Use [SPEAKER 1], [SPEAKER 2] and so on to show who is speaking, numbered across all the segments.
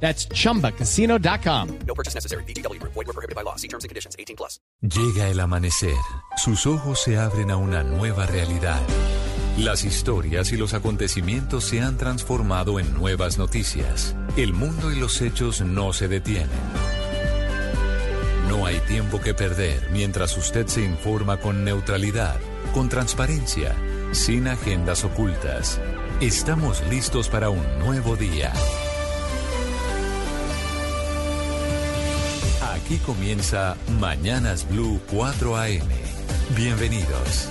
[SPEAKER 1] That's chumbacasino.com.
[SPEAKER 2] No purchase necessary. BGW. Void were prohibited by law. See terms and conditions. 18 plus.
[SPEAKER 3] Llega el amanecer. Sus ojos se abren a una nueva realidad. Las historias y los acontecimientos se han transformado en nuevas noticias. El mundo y los hechos no se detienen. No hay tiempo que perder mientras usted se informa con neutralidad, con transparencia, sin agendas ocultas. Estamos listos para un nuevo día. Aquí comienza Mañanas Blue 4 AM. Bienvenidos.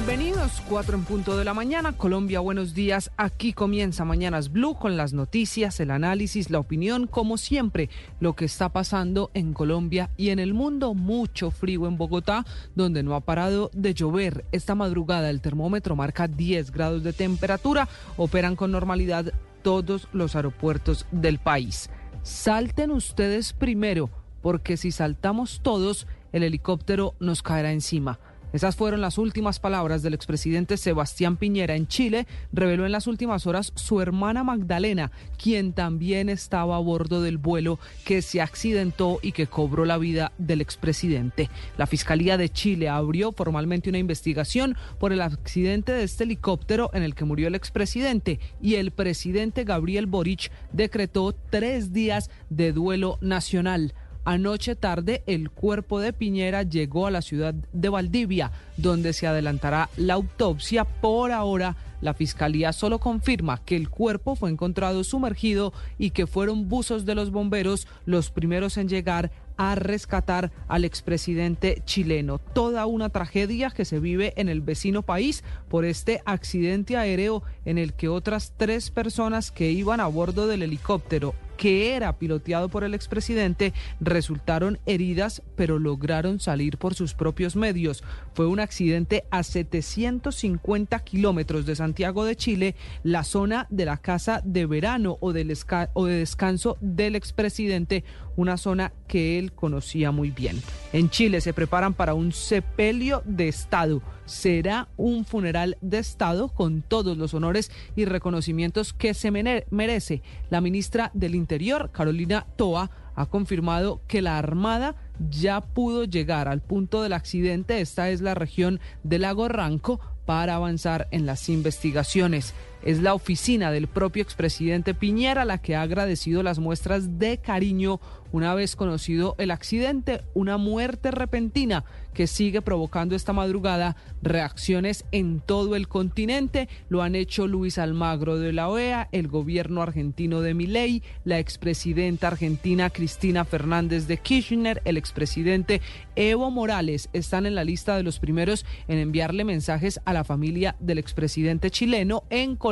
[SPEAKER 4] Bienvenidos, 4 en punto de la mañana. Colombia, buenos días. Aquí comienza Mañanas Blue con las noticias, el análisis, la opinión, como siempre, lo que está pasando en Colombia y en el mundo. Mucho frío en Bogotá, donde no ha parado de llover. Esta madrugada el termómetro marca 10 grados de temperatura. Operan con normalidad todos los aeropuertos del país. Salten ustedes primero, porque si saltamos todos, el helicóptero nos caerá encima. Esas fueron las últimas palabras del expresidente Sebastián Piñera en Chile. Reveló en las últimas horas su hermana Magdalena, quien también estaba a bordo del vuelo que se accidentó y que cobró la vida del expresidente. La Fiscalía de Chile abrió formalmente una investigación por el accidente de este helicóptero en el que murió el expresidente y el presidente Gabriel Boric decretó tres días de duelo nacional. Anoche tarde, el cuerpo de Piñera llegó a la ciudad de Valdivia, donde se adelantará la autopsia. Por ahora, la fiscalía solo confirma que el cuerpo fue encontrado sumergido y que fueron buzos de los bomberos los primeros en llegar a rescatar al expresidente chileno. Toda una tragedia que se vive en el vecino país por este accidente aéreo en el que otras tres personas que iban a bordo del helicóptero que era piloteado por el expresidente, resultaron heridas, pero lograron salir por sus propios medios. Fue un accidente a 750 kilómetros de Santiago de Chile, la zona de la casa de verano o, del o de descanso del expresidente, una zona que él conocía muy bien. En Chile se preparan para un sepelio de Estado. Será un funeral de Estado con todos los honores y reconocimientos que se merece. La ministra del Interior, Carolina Toa, ha confirmado que la Armada ya pudo llegar al punto del accidente. Esta es la región del lago Ranco para avanzar en las investigaciones. Es la oficina del propio expresidente Piñera la que ha agradecido las muestras de cariño una vez conocido el accidente, una muerte repentina que sigue provocando esta madrugada reacciones en todo el continente. Lo han hecho Luis Almagro de la OEA, el gobierno argentino de Milei, la expresidenta argentina Cristina Fernández de Kirchner, el expresidente Evo Morales están en la lista de los primeros en enviarle mensajes a la familia del expresidente chileno en Colombia.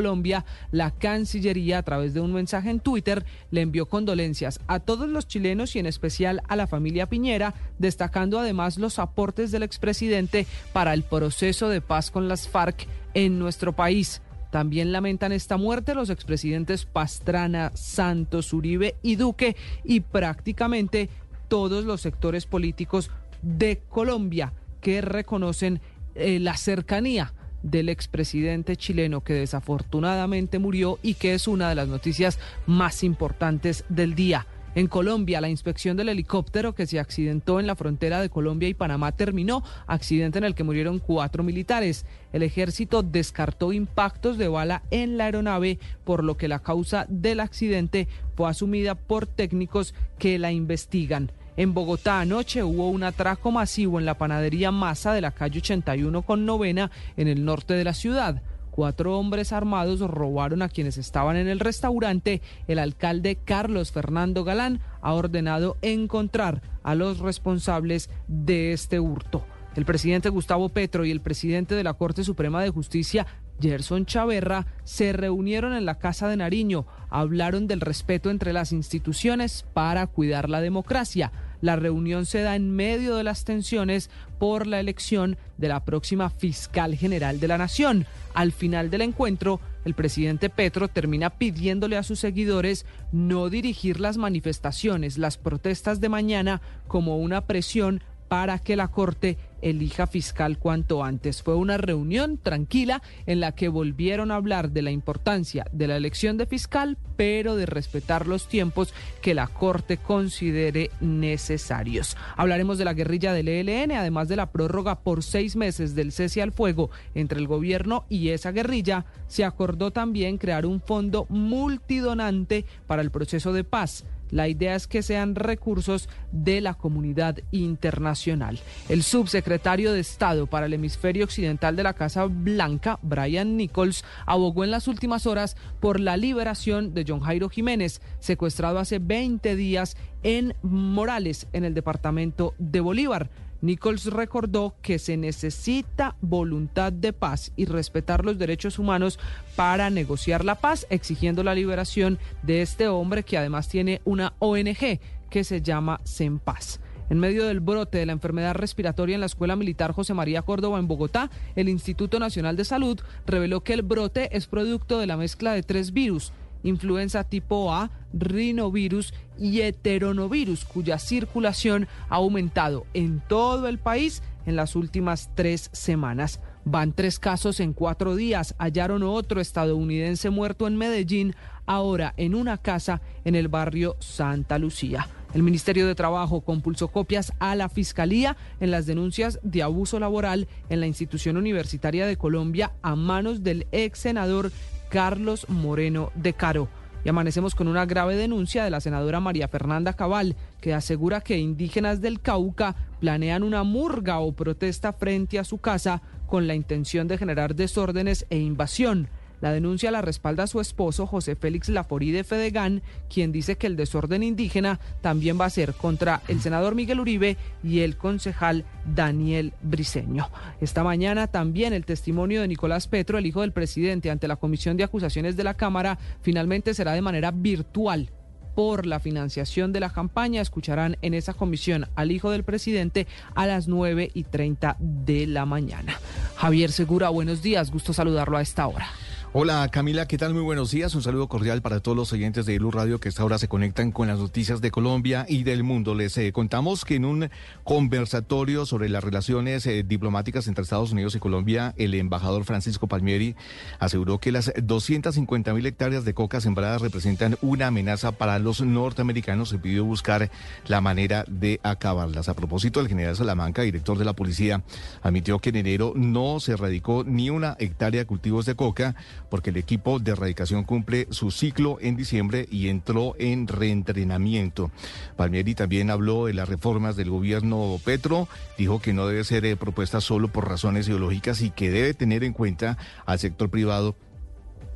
[SPEAKER 4] La Cancillería a través de un mensaje en Twitter le envió condolencias a todos los chilenos y en especial a la familia Piñera, destacando además los aportes del expresidente para el proceso de paz con las FARC en nuestro país. También lamentan esta muerte los expresidentes Pastrana, Santos, Uribe y Duque y prácticamente todos los sectores políticos de Colombia que reconocen eh, la cercanía del expresidente chileno que desafortunadamente murió y que es una de las noticias más importantes del día. En Colombia, la inspección del helicóptero que se accidentó en la frontera de Colombia y Panamá terminó, accidente en el que murieron cuatro militares. El ejército descartó impactos de bala en la aeronave, por lo que la causa del accidente fue asumida por técnicos que la investigan. En Bogotá anoche hubo un atraco masivo en la panadería Masa de la calle 81 con novena en el norte de la ciudad. Cuatro hombres armados robaron a quienes estaban en el restaurante. El alcalde Carlos Fernando Galán ha ordenado encontrar a los responsables de este hurto. El presidente Gustavo Petro y el presidente de la Corte Suprema de Justicia Gerson Chaverra, se reunieron en la Casa de Nariño, hablaron del respeto entre las instituciones para cuidar la democracia. La reunión se da en medio de las tensiones por la elección de la próxima fiscal general de la Nación. Al final del encuentro, el presidente Petro termina pidiéndole a sus seguidores no dirigir las manifestaciones, las protestas de mañana como una presión para que la Corte elija fiscal cuanto antes. Fue una reunión tranquila en la que volvieron a hablar de la importancia de la elección de fiscal, pero de respetar los tiempos que la Corte considere necesarios. Hablaremos de la guerrilla del ELN, además de la prórroga por seis meses del cese al fuego entre el gobierno y esa guerrilla. Se acordó también crear un fondo multidonante para el proceso de paz. La idea es que sean recursos de la comunidad internacional. El subsecretario de Estado para el hemisferio occidental de la Casa Blanca, Brian Nichols, abogó en las últimas horas por la liberación de John Jairo Jiménez, secuestrado hace 20 días en Morales, en el departamento de Bolívar. Nichols recordó que se necesita voluntad de paz y respetar los derechos humanos para negociar la paz, exigiendo la liberación de este hombre que además tiene una ONG que se llama Paz. En medio del brote de la enfermedad respiratoria en la Escuela Militar José María Córdoba en Bogotá, el Instituto Nacional de Salud reveló que el brote es producto de la mezcla de tres virus, influenza tipo A, rinovirus y heteronovirus, cuya circulación ha aumentado en todo el país en las últimas tres semanas. Van tres casos en cuatro días. Hallaron otro estadounidense muerto en Medellín, ahora en una casa en el barrio Santa Lucía. El Ministerio de Trabajo compulsó copias a la Fiscalía en las denuncias de abuso laboral en la institución universitaria de Colombia a manos del ex senador Carlos Moreno de Caro. Y amanecemos con una grave denuncia de la senadora María Fernanda Cabal, que asegura que indígenas del Cauca planean una murga o protesta frente a su casa con la intención de generar desórdenes e invasión. La denuncia la respalda su esposo José Félix Laforí de Fedegan, quien dice que el desorden indígena también va a ser contra el senador Miguel Uribe y el concejal Daniel Briceño. Esta mañana también el testimonio de Nicolás Petro, el hijo del presidente, ante la Comisión de Acusaciones de la Cámara, finalmente será de manera virtual por la financiación de la campaña. Escucharán en esa comisión al hijo del presidente a las 9 y 30 de la mañana. Javier Segura, buenos días. Gusto saludarlo a esta hora.
[SPEAKER 5] Hola Camila, ¿qué tal? Muy buenos días. Un saludo cordial para todos los oyentes de Blue Radio que esta hora se conectan con las noticias de Colombia y del mundo. Les eh, contamos que en un conversatorio sobre las relaciones eh, diplomáticas entre Estados Unidos y Colombia, el embajador Francisco Palmieri aseguró que las 250 mil hectáreas de coca sembradas representan una amenaza para los norteamericanos y pidió buscar la manera de acabarlas. A propósito, el general Salamanca, director de la policía, admitió que en enero no se erradicó ni una hectárea de cultivos de coca porque el equipo de erradicación cumple su ciclo en diciembre y entró en reentrenamiento. Palmieri también habló de las reformas del gobierno Petro, dijo que no debe ser eh, propuesta solo por razones ideológicas y que debe tener en cuenta al sector privado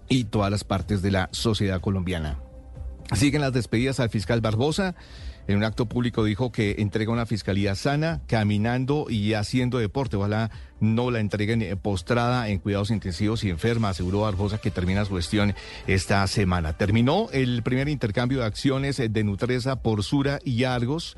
[SPEAKER 5] y todas las partes de la sociedad colombiana. Siguen las despedidas al fiscal Barbosa en un acto público dijo que entrega una fiscalía sana, caminando y haciendo deporte. Ojalá no la entreguen eh, postrada en cuidados intensivos y enferma, aseguró Barbosa que termina su gestión esta semana. Terminó el primer intercambio de acciones de Nutresa por Sura y Argos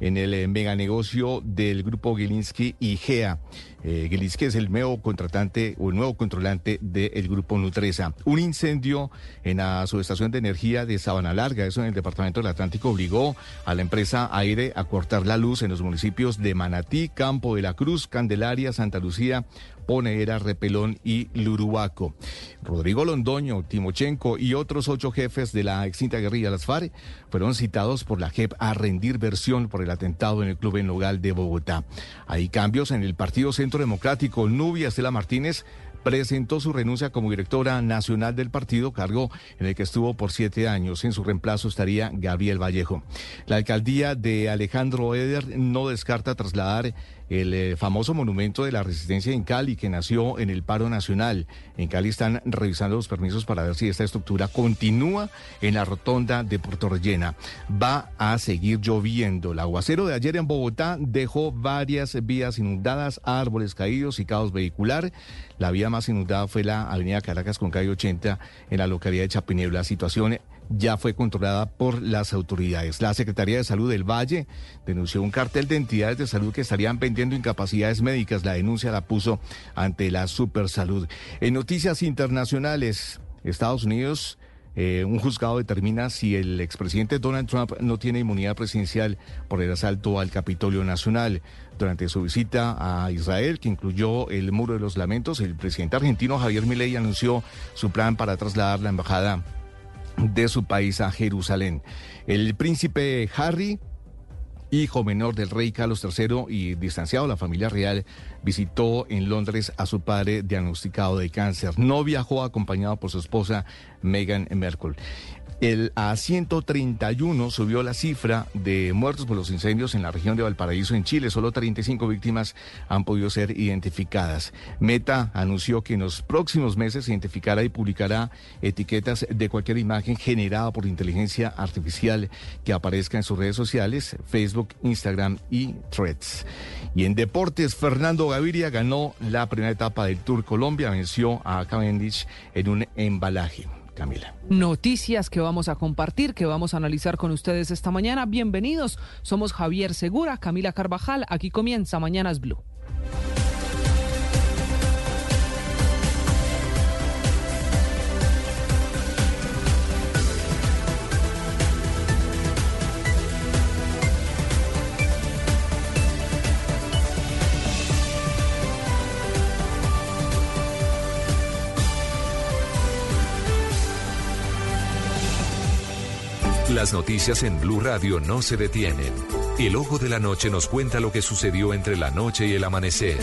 [SPEAKER 5] en el eh, meganegocio del grupo Gilinski y GEA. Eh, es el nuevo contratante o el nuevo controlante del grupo Nutresa. Un incendio en la subestación de energía de Sabana Larga, eso en el departamento del Atlántico, obligó a la empresa Aire a cortar la luz en los municipios de Manatí, Campo de la Cruz, Candelaria, Santa Lucía, Ponera, Repelón y Luruaco. Rodrigo Londoño, Timochenko y otros ocho jefes de la extinta guerrilla Las FARC fueron citados por la JEP a rendir versión por el atentado en el club en Nogal de Bogotá. Hay cambios en el Partido Centro Democrático. Nubia Estela Martínez presentó su renuncia como directora nacional del partido, cargo en el que estuvo por siete años. En su reemplazo estaría Gabriel Vallejo. La alcaldía de Alejandro Eder no descarta trasladar el eh, famoso monumento de la resistencia en Cali que nació en el paro nacional. En Cali están revisando los permisos para ver si esta estructura continúa en la rotonda de Puerto Rellena. Va a seguir lloviendo. El aguacero de ayer en Bogotá dejó varias vías inundadas, árboles caídos y caos vehicular. La vía más inundada fue la avenida Caracas con calle 80 en la localidad de Chapinero. La situación ya fue controlada por las autoridades. La Secretaría de Salud del Valle denunció un cartel de entidades de salud que estarían vendiendo incapacidades médicas. La denuncia la puso ante la Supersalud. En noticias internacionales, Estados Unidos... Eh, un juzgado determina si el expresidente Donald Trump no tiene inmunidad presidencial por el asalto al Capitolio Nacional. Durante su visita a Israel, que incluyó el Muro de los Lamentos, el presidente argentino Javier Milei anunció su plan para trasladar la embajada de su país a Jerusalén. El príncipe Harry hijo menor del rey Carlos III y distanciado de la familia real, visitó en Londres a su padre diagnosticado de cáncer. No viajó acompañado por su esposa Meghan Merkel. El A131 subió la cifra de muertos por los incendios en la región de Valparaíso, en Chile. Solo 35 víctimas han podido ser identificadas. Meta anunció que en los próximos meses se identificará y publicará etiquetas de cualquier imagen generada por inteligencia artificial que aparezca en sus redes sociales, Facebook, Instagram y Threads. Y en deportes, Fernando Gaviria ganó la primera etapa del Tour Colombia, venció a Cavendish en un embalaje. Camila.
[SPEAKER 4] Noticias que vamos a compartir, que vamos a analizar con ustedes esta mañana. Bienvenidos. Somos Javier Segura, Camila Carvajal. Aquí comienza Mañanas Blue.
[SPEAKER 3] Las noticias en Blue Radio no se detienen. El ojo de la noche nos cuenta lo que sucedió entre la noche y el amanecer.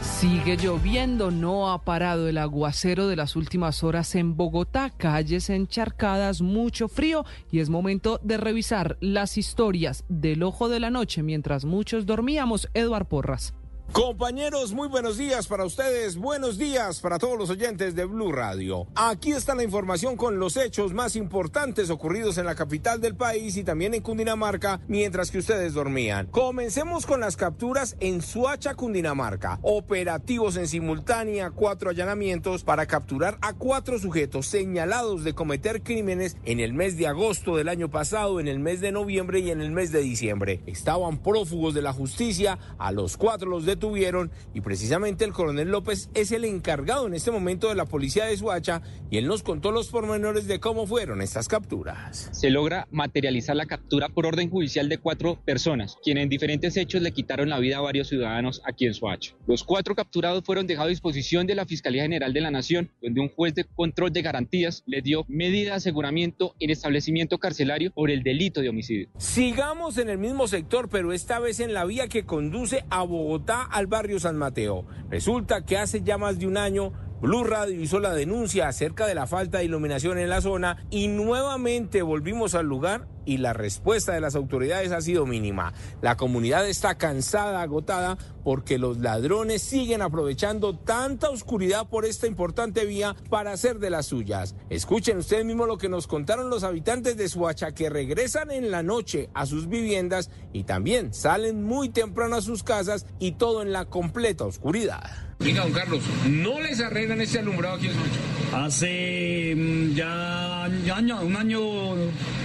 [SPEAKER 4] Sigue lloviendo, no ha parado el aguacero de las últimas horas en Bogotá, calles encharcadas, mucho frío y es momento de revisar las historias del ojo de la noche mientras muchos dormíamos. Eduard Porras.
[SPEAKER 6] Compañeros, muy buenos días para ustedes, buenos días para todos los oyentes de Blue Radio. Aquí está la información con los hechos más importantes ocurridos en la capital del país y también en Cundinamarca mientras que ustedes dormían. Comencemos con las capturas en Suacha, Cundinamarca. Operativos en simultánea, cuatro allanamientos para capturar a cuatro sujetos señalados de cometer crímenes en el mes de agosto del año pasado, en el mes de noviembre y en el mes de diciembre. Estaban prófugos de la justicia, a los cuatro los detuvieron tuvieron y precisamente el coronel López es el encargado en este momento de la policía de Suacha y él nos contó los pormenores de cómo fueron estas capturas.
[SPEAKER 7] Se logra materializar la captura por orden judicial de cuatro personas, quienes en diferentes hechos le quitaron la vida a varios ciudadanos aquí en Suacha. Los cuatro capturados fueron dejados a disposición de la Fiscalía General de la Nación, donde un juez de control de garantías le dio medida de aseguramiento en establecimiento carcelario por el delito de homicidio.
[SPEAKER 6] Sigamos en el mismo sector, pero esta vez en la vía que conduce a Bogotá al barrio San Mateo. Resulta que hace ya más de un año Blue Radio hizo la denuncia acerca de la falta de iluminación en la zona y nuevamente volvimos al lugar y la respuesta de las autoridades ha sido mínima. La comunidad está cansada, agotada, porque los ladrones siguen aprovechando tanta oscuridad por esta importante vía para hacer de las suyas. Escuchen ustedes mismos lo que nos contaron los habitantes de Suacha que regresan en la noche a sus viviendas y también salen muy temprano a sus casas y todo en la completa oscuridad.
[SPEAKER 8] Venga, don Carlos, ¿no les arreglan ese alumbrado aquí en Suacha?
[SPEAKER 9] Hace mm, ya año, un año,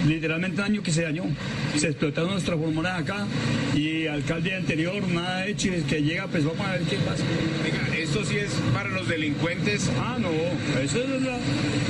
[SPEAKER 9] literalmente un año que se dañó. Se explotaron nuestras pulmones acá y alcalde anterior nada hecho y que llega pues vamos a ver qué pasa.
[SPEAKER 8] Venga, esto sí es para los delincuentes.
[SPEAKER 9] Ah, no, eso es la,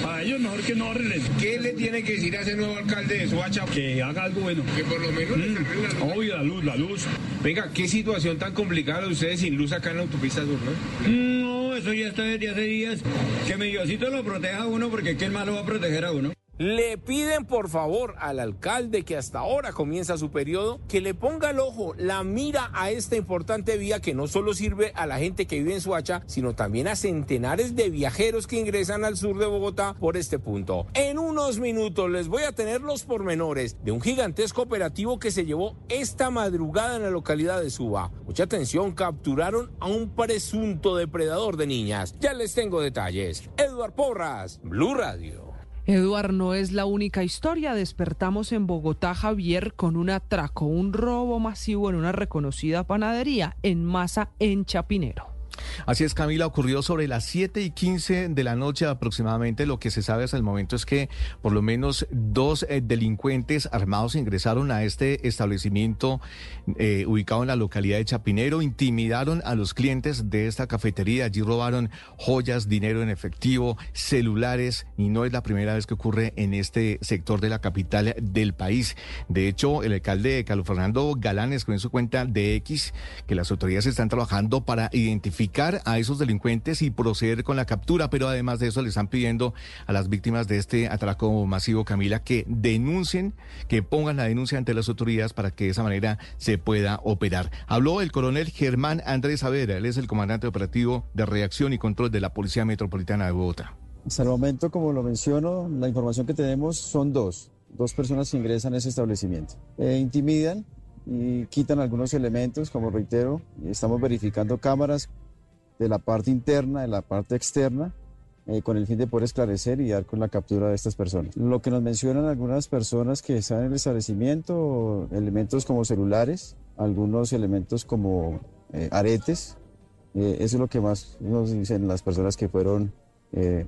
[SPEAKER 9] para ellos mejor que no arreglen.
[SPEAKER 8] ¿Qué le tiene que decir a ese nuevo alcalde de Suacha?
[SPEAKER 9] Que haga algo bueno.
[SPEAKER 8] Que por lo menos
[SPEAKER 9] Mm,
[SPEAKER 8] la luz.
[SPEAKER 9] obvio, la luz, la luz.
[SPEAKER 8] Venga, qué situación tan complicada de ustedes sin luz acá en la autopista sur, ¿no?
[SPEAKER 9] No, eso ya está desde hace días. Que mi Diosito lo proteja a uno porque ¿quién más lo va a proteger a uno?
[SPEAKER 6] Le piden por favor al alcalde que hasta ahora comienza su periodo que le ponga el ojo, la mira a esta importante vía que no solo sirve a la gente que vive en Suacha, sino también a centenares de viajeros que ingresan al sur de Bogotá por este punto. En unos minutos les voy a tener los pormenores de un gigantesco operativo que se llevó esta madrugada en la localidad de Suba. Mucha atención, capturaron a un presunto depredador de niñas. Ya les tengo detalles. Eduard Porras, Blue Radio.
[SPEAKER 4] Eduard, no es la única historia. Despertamos en Bogotá, Javier, con un atraco, un robo masivo en una reconocida panadería en Masa, en Chapinero.
[SPEAKER 5] Así es, Camila, ocurrió sobre las 7 y 15 de la noche aproximadamente. Lo que se sabe hasta el momento es que por lo menos dos eh, delincuentes armados ingresaron a este establecimiento eh, ubicado en la localidad de Chapinero, intimidaron a los clientes de esta cafetería. Allí robaron joyas, dinero en efectivo, celulares y no es la primera vez que ocurre en este sector de la capital del país. De hecho, el alcalde Carlos Fernando Galán escribió en su cuenta de X que las autoridades están trabajando para identificar a esos delincuentes y proceder con la captura, pero además de eso le están pidiendo a las víctimas de este atraco masivo, Camila, que denuncien, que pongan la denuncia ante las autoridades para que de esa manera se pueda operar. Habló el coronel Germán Andrés Savera, él es el comandante operativo de reacción y control de la Policía Metropolitana de Bogotá.
[SPEAKER 10] Hasta el momento, como lo menciono, la información que tenemos son dos, dos personas ingresan a ese establecimiento. Eh, intimidan y quitan algunos elementos, como reitero, estamos verificando cámaras de la parte interna, de la parte externa, eh, con el fin de poder esclarecer y dar con la captura de estas personas. Lo que nos mencionan algunas personas que están en el establecimiento, elementos como celulares, algunos elementos como eh, aretes, eh, eso es lo que más nos dicen las personas que fueron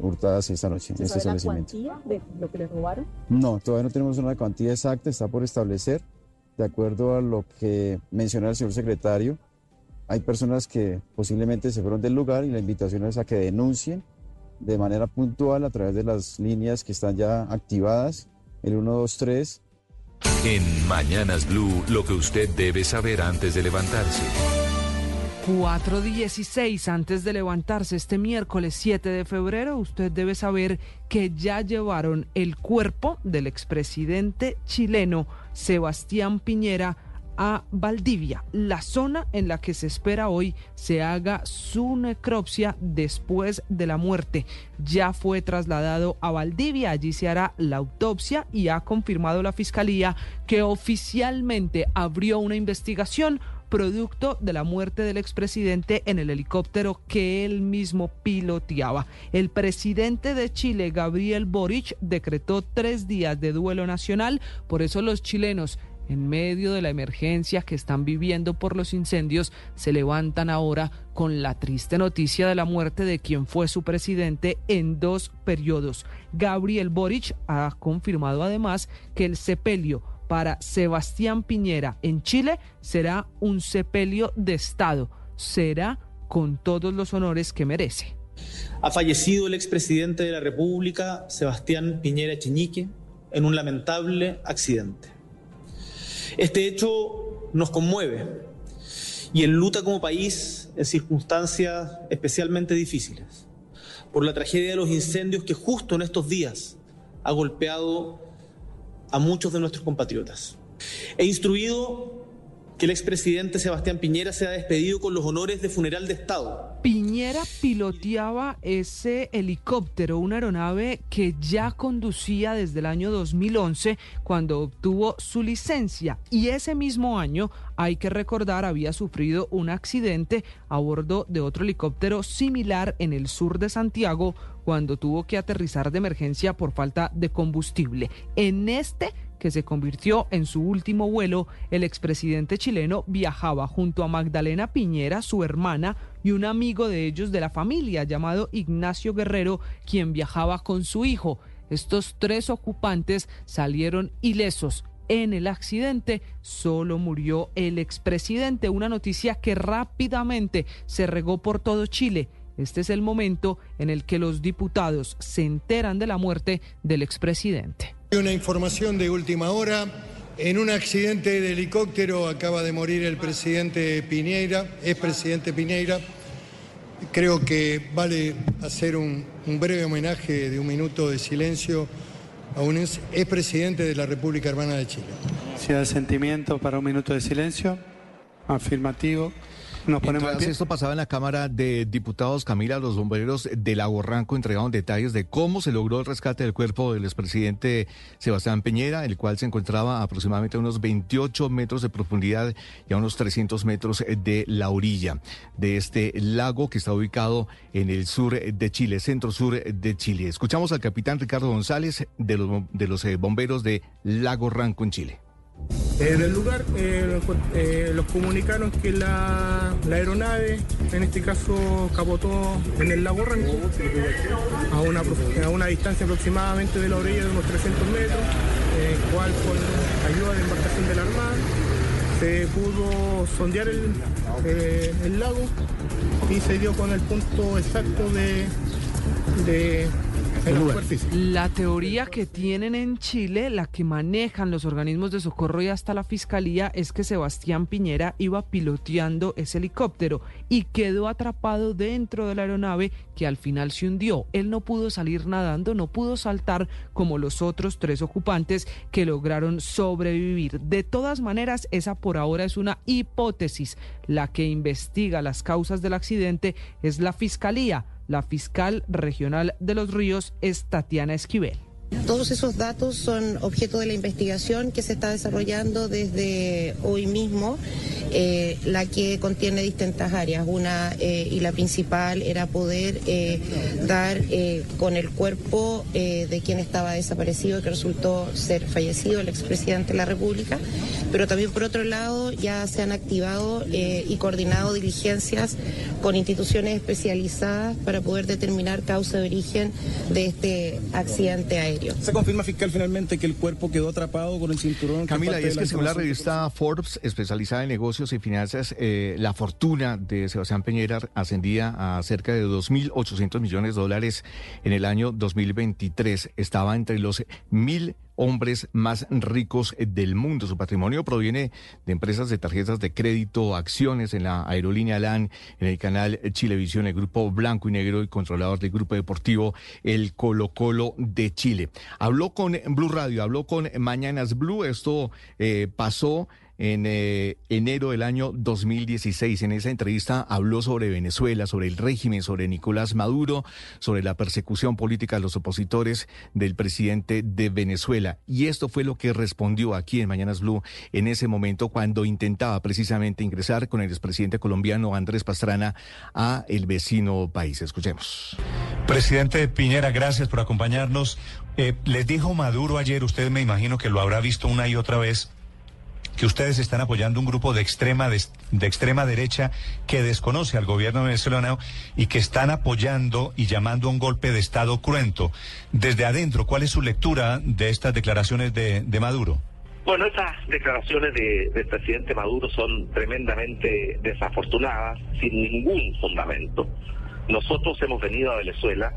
[SPEAKER 10] hurtadas esta noche en este establecimiento.
[SPEAKER 11] cuantía de lo que le robaron?
[SPEAKER 10] No, todavía no tenemos una cuantía exacta, está por establecer, de acuerdo a lo que menciona el señor secretario, hay personas que posiblemente se fueron del lugar y la invitación es a que denuncien de manera puntual a través de las líneas que están ya activadas, el 123.
[SPEAKER 3] En Mañanas Blue, lo que usted debe saber antes de levantarse.
[SPEAKER 4] 4.16 antes de levantarse este miércoles 7 de febrero, usted debe saber que ya llevaron el cuerpo del expresidente chileno Sebastián Piñera a Valdivia, la zona en la que se espera hoy se haga su necropsia después de la muerte. Ya fue trasladado a Valdivia, allí se hará la autopsia y ha confirmado la fiscalía que oficialmente abrió una investigación producto de la muerte del expresidente en el helicóptero que él mismo piloteaba. El presidente de Chile, Gabriel Boric, decretó tres días de duelo nacional, por eso los chilenos en medio de la emergencia que están viviendo por los incendios, se levantan ahora con la triste noticia de la muerte de quien fue su presidente en dos periodos. Gabriel Boric ha confirmado además que el sepelio para Sebastián Piñera en Chile será un sepelio de Estado. Será con todos los honores que merece.
[SPEAKER 12] Ha fallecido el expresidente de la República, Sebastián Piñera Echeñique, en un lamentable accidente. Este hecho nos conmueve y enluta como país en circunstancias especialmente difíciles por la tragedia de los incendios que justo en estos días ha golpeado a muchos de nuestros compatriotas. He instruido que el expresidente Sebastián Piñera se ha despedido con los honores de funeral de Estado.
[SPEAKER 4] Piñera piloteaba ese helicóptero, una aeronave que ya conducía desde el año 2011 cuando obtuvo su licencia y ese mismo año, hay que recordar, había sufrido un accidente a bordo de otro helicóptero similar en el sur de Santiago cuando tuvo que aterrizar de emergencia por falta de combustible. En este que se convirtió en su último vuelo, el expresidente chileno viajaba junto a Magdalena Piñera, su hermana, y un amigo de ellos de la familia llamado Ignacio Guerrero, quien viajaba con su hijo. Estos tres ocupantes salieron ilesos. En el accidente solo murió el expresidente, una noticia que rápidamente se regó por todo Chile. Este es el momento en el que los diputados se enteran de la muerte del expresidente.
[SPEAKER 13] Una información de última hora. En un accidente de helicóptero acaba de morir el presidente Piñeira, expresidente Piñeira. Creo que vale hacer un, breve homenaje de un minuto de silencio a un ex- expresidente de la República Hermana de Chile.
[SPEAKER 14] Si da sentimiento para un minuto de silencio. Afirmativo. Nos ponemos
[SPEAKER 5] esto pasaba en la Cámara de Diputados, Camila, los bomberos de Lago Ranco entregaron detalles de cómo se logró el rescate del cuerpo del expresidente Sebastián Peñera, el cual se encontraba aproximadamente a unos 28 metros de profundidad y a unos 300 metros de la orilla de este lago que está ubicado en el sur de Chile, centro sur de Chile. Escuchamos al capitán Ricardo González de los, de los eh, bomberos de Lago Ranco en Chile.
[SPEAKER 15] En el lugar eh, eh, los comunicaron que la, la aeronave, en este caso, capotó en el lago Ranco, a una, a una distancia aproximadamente de la orilla de unos 300 metros, eh, cual con ayuda de embarcación de la Armada se pudo sondear el, eh, el lago y se dio con el punto exacto de, de la
[SPEAKER 4] teoría que tienen en Chile, la que manejan los organismos de socorro y hasta la fiscalía, es que Sebastián Piñera iba piloteando ese helicóptero y quedó atrapado dentro de la aeronave que al final se hundió. Él no pudo salir nadando, no pudo saltar como los otros tres ocupantes que lograron sobrevivir. De todas maneras, esa por ahora es una hipótesis. La que investiga las causas del accidente es la fiscalía. La fiscal regional de Los Ríos es Tatiana Esquivel.
[SPEAKER 16] Todos esos datos son objeto de la investigación que se está desarrollando desde hoy mismo, eh, la que contiene distintas áreas. Una eh, y la principal era poder eh, dar con el cuerpo de quien estaba desaparecido, que resultó ser fallecido, el expresidente de la República. Pero también, por otro lado, ya se han activado y coordinado diligencias con instituciones especializadas para poder determinar causa de origen de este accidente aéreo.
[SPEAKER 17] ¿Se confirma, fiscal, finalmente que el cuerpo quedó atrapado con el cinturón?
[SPEAKER 5] Camila, y es que según la revista Forbes, especializada en negocios y finanzas, eh, la fortuna de Sebastián Peñera ascendía a cerca de 2.800 millones de dólares en el año 2023. Estaba entre los mil hombres más ricos del mundo. Su patrimonio proviene de empresas de tarjetas de crédito, acciones en la aerolínea LAN, en el canal Chilevisión, el grupo Blanco y Negro y controlador del grupo deportivo El Colo Colo de Chile. Habló con Blue Radio, habló con Mañanas Blue. Esto eh, pasó en eh, enero del año 2016. En esa entrevista habló sobre Venezuela, sobre el régimen, sobre Nicolás Maduro, sobre la persecución política de los opositores del presidente de Venezuela. Y esto fue lo que respondió aquí en Mañanas Blue en ese momento cuando intentaba precisamente ingresar con el expresidente colombiano Andrés Pastrana a el vecino país. Escuchemos.
[SPEAKER 18] Presidente Piñera, gracias por acompañarnos. Eh, les dijo Maduro ayer, usted me imagino que lo habrá visto una y otra vez, que ustedes están apoyando un grupo de extrema de, de, extrema derecha que desconoce al gobierno venezolano y que están apoyando y llamando a un golpe de Estado cruento. Desde adentro, ¿cuál es su lectura de estas declaraciones de, de Maduro?
[SPEAKER 19] Bueno, estas declaraciones de, del presidente Maduro son tremendamente desafortunadas, sin ningún fundamento. Nosotros hemos venido a Venezuela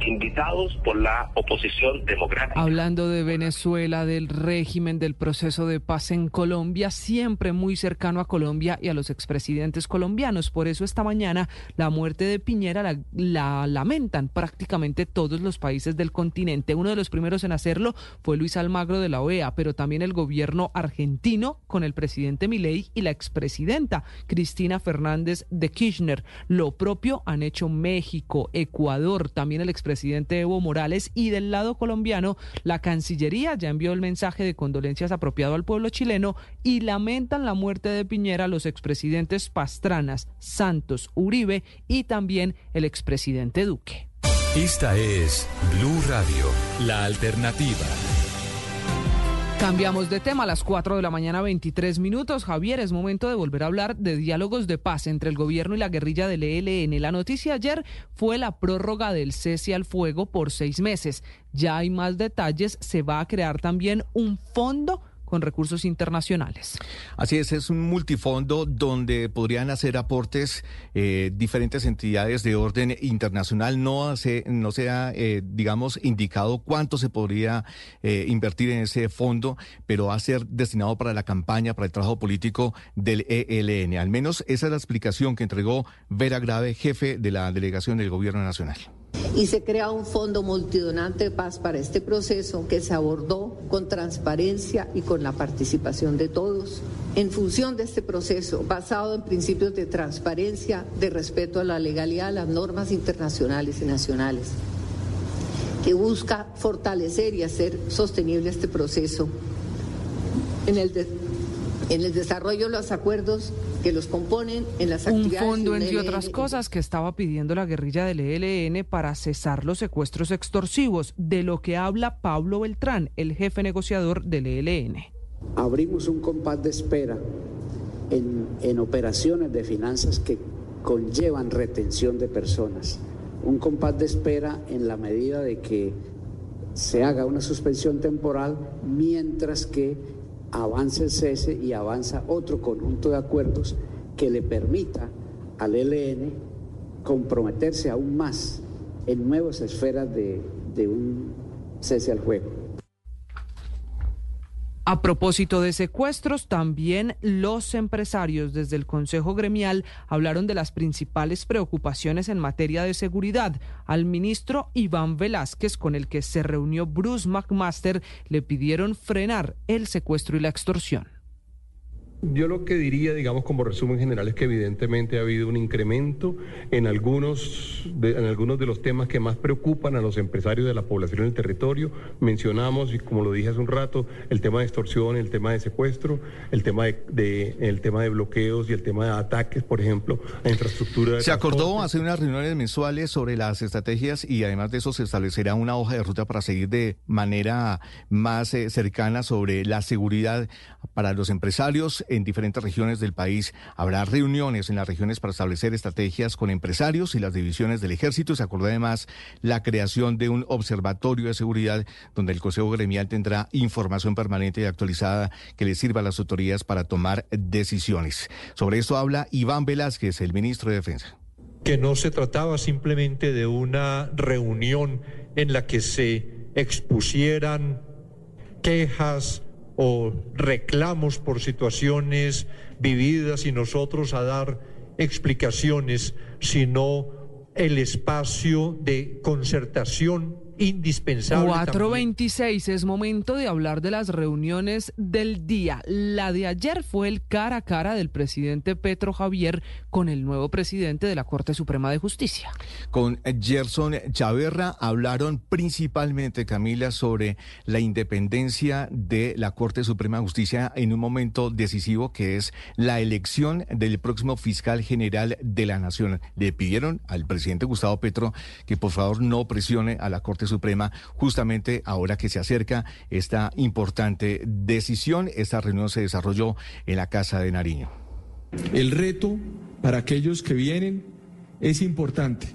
[SPEAKER 19] invitados por la oposición democrática.
[SPEAKER 4] Hablando de Venezuela, del régimen, del proceso de paz en Colombia, siempre muy cercano a Colombia y a los expresidentes colombianos. Por eso esta mañana la muerte de Piñera la, la, lamentan prácticamente todos los países del continente. Uno de los primeros en hacerlo fue Luis Almagro de la OEA, pero también el gobierno argentino con el presidente Milei y la expresidenta Cristina Fernández de Kirchner. Lo propio han hecho México, Ecuador, también el expresidente Evo Morales y del lado colombiano, la Cancillería ya envió el mensaje de condolencias apropiado al pueblo chileno y lamentan la muerte de Piñera los expresidentes Pastranas, Santos, Uribe y también el expresidente Duque.
[SPEAKER 3] Esta es Blue Radio, la alternativa.
[SPEAKER 4] Cambiamos de tema a las 4 de la mañana 23 minutos. Javier, es momento de volver a hablar de diálogos de paz entre el gobierno y la guerrilla del ELN. La noticia ayer fue la prórroga del cese al fuego por seis meses. Ya hay más detalles. Se va a crear también un fondo con recursos internacionales.
[SPEAKER 5] Así es, es un multifondo donde podrían hacer aportes eh, diferentes entidades de orden internacional. No, hace, no se ha, eh, digamos, indicado cuánto se podría eh, invertir en ese fondo, pero va a ser destinado para la campaña, para el trabajo político del ELN. Al menos esa es la explicación que entregó Vera Grave, jefe de la delegación del Gobierno Nacional.
[SPEAKER 20] Y se crea un fondo multidonante de paz para este proceso que se abordó con transparencia y con la participación de todos. En función de este proceso, basado en principios de transparencia, de respeto a la legalidad, las normas internacionales y nacionales, que busca fortalecer y hacer sostenible este proceso en el, en el desarrollo de los acuerdos que los componen en las
[SPEAKER 4] Un
[SPEAKER 20] actividades.
[SPEAKER 4] fondo,
[SPEAKER 20] de un
[SPEAKER 4] entre otras cosas, que estaba pidiendo la guerrilla del ELN para cesar los secuestros extorsivos, de lo que habla Pablo Beltrán, el jefe negociador del ELN.
[SPEAKER 21] abrimos un compás de espera en, en operaciones de finanzas que conllevan retención de personas. Un compás de espera en la medida de que se haga una suspensión temporal mientras que avance el cese y avanza otro conjunto de acuerdos que le permita al ELN comprometerse aún más en nuevas esferas de, de un cese al juego.
[SPEAKER 4] A propósito de secuestros, también los empresarios desde el Consejo Gremial hablaron de las principales preocupaciones en materia de seguridad. Al ministro Iván Velázquez, con el que se reunió Bruce McMaster, le pidieron frenar el secuestro y la extorsión.
[SPEAKER 22] Yo lo que diría, digamos, como resumen general, es que evidentemente ha habido un incremento en algunos, de, en algunos de los temas que más preocupan a los empresarios de la población en el territorio. Mencionamos, y como lo dije hace un rato, el tema de extorsión, el tema de secuestro, el tema de, de- el tema de bloqueos y el tema de ataques, por ejemplo, a infraestructura. de
[SPEAKER 5] Se acordó hacer unas reuniones mensuales sobre las estrategias y además de eso se establecerá una hoja de ruta para seguir de manera más eh, cercana sobre la seguridad para los empresarios en diferentes regiones del país. Habrá reuniones en las regiones para establecer estrategias con empresarios y las divisiones del ejército. Se acordó además la creación de un observatorio de seguridad donde el Consejo Gremial tendrá información permanente y actualizada que le sirva a las autoridades para tomar decisiones. Sobre esto habla Iván Velázquez, el ministro de Defensa.
[SPEAKER 23] que no se trataba simplemente de una reunión en la que se expusieran quejas o reclamos por situaciones vividas y nosotros a dar explicaciones, sino el espacio de concertación indispensable. también
[SPEAKER 4] 426 es momento de hablar de las reuniones del día. La de ayer fue el cara a cara del presidente Petro Javier con el nuevo presidente de la Corte Suprema de Justicia.
[SPEAKER 5] Con Gerson Chaverra hablaron principalmente, Camila, sobre la independencia de la Corte Suprema de Justicia en un momento decisivo que es la elección del próximo fiscal general de la Nación. Le pidieron al presidente Gustavo Petro que por favor no presione a la Corte Suprema justamente ahora que se acerca esta importante decisión. Esta reunión se desarrolló en la Casa de Nariño.
[SPEAKER 24] El reto para aquellos que vienen es importante.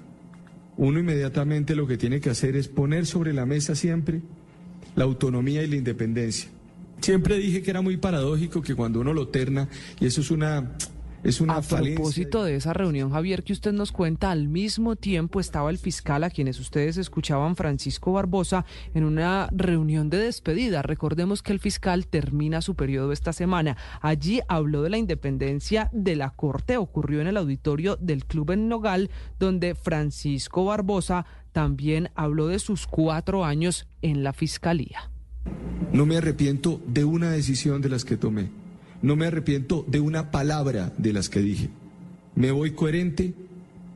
[SPEAKER 24] Uno inmediatamente lo que tiene que hacer es poner sobre la mesa siempre la autonomía y la independencia. Siempre dije que era muy paradójico que cuando uno lo terna, y eso es una, es una
[SPEAKER 4] A
[SPEAKER 24] falencia.
[SPEAKER 4] propósito de esa reunión, Javier, que usted nos cuenta, al mismo tiempo estaba el fiscal a quienes ustedes escuchaban, Francisco Barbosa, en una reunión de despedida. Recordemos que el fiscal termina su periodo esta semana. Allí habló de la independencia de la Corte, ocurrió en el auditorio del Club en Nogal, donde Francisco Barbosa también habló de sus cuatro años en la fiscalía.
[SPEAKER 24] No me arrepiento de una decisión de las que tomé. No me arrepiento de una palabra de las que dije. Me voy coherente,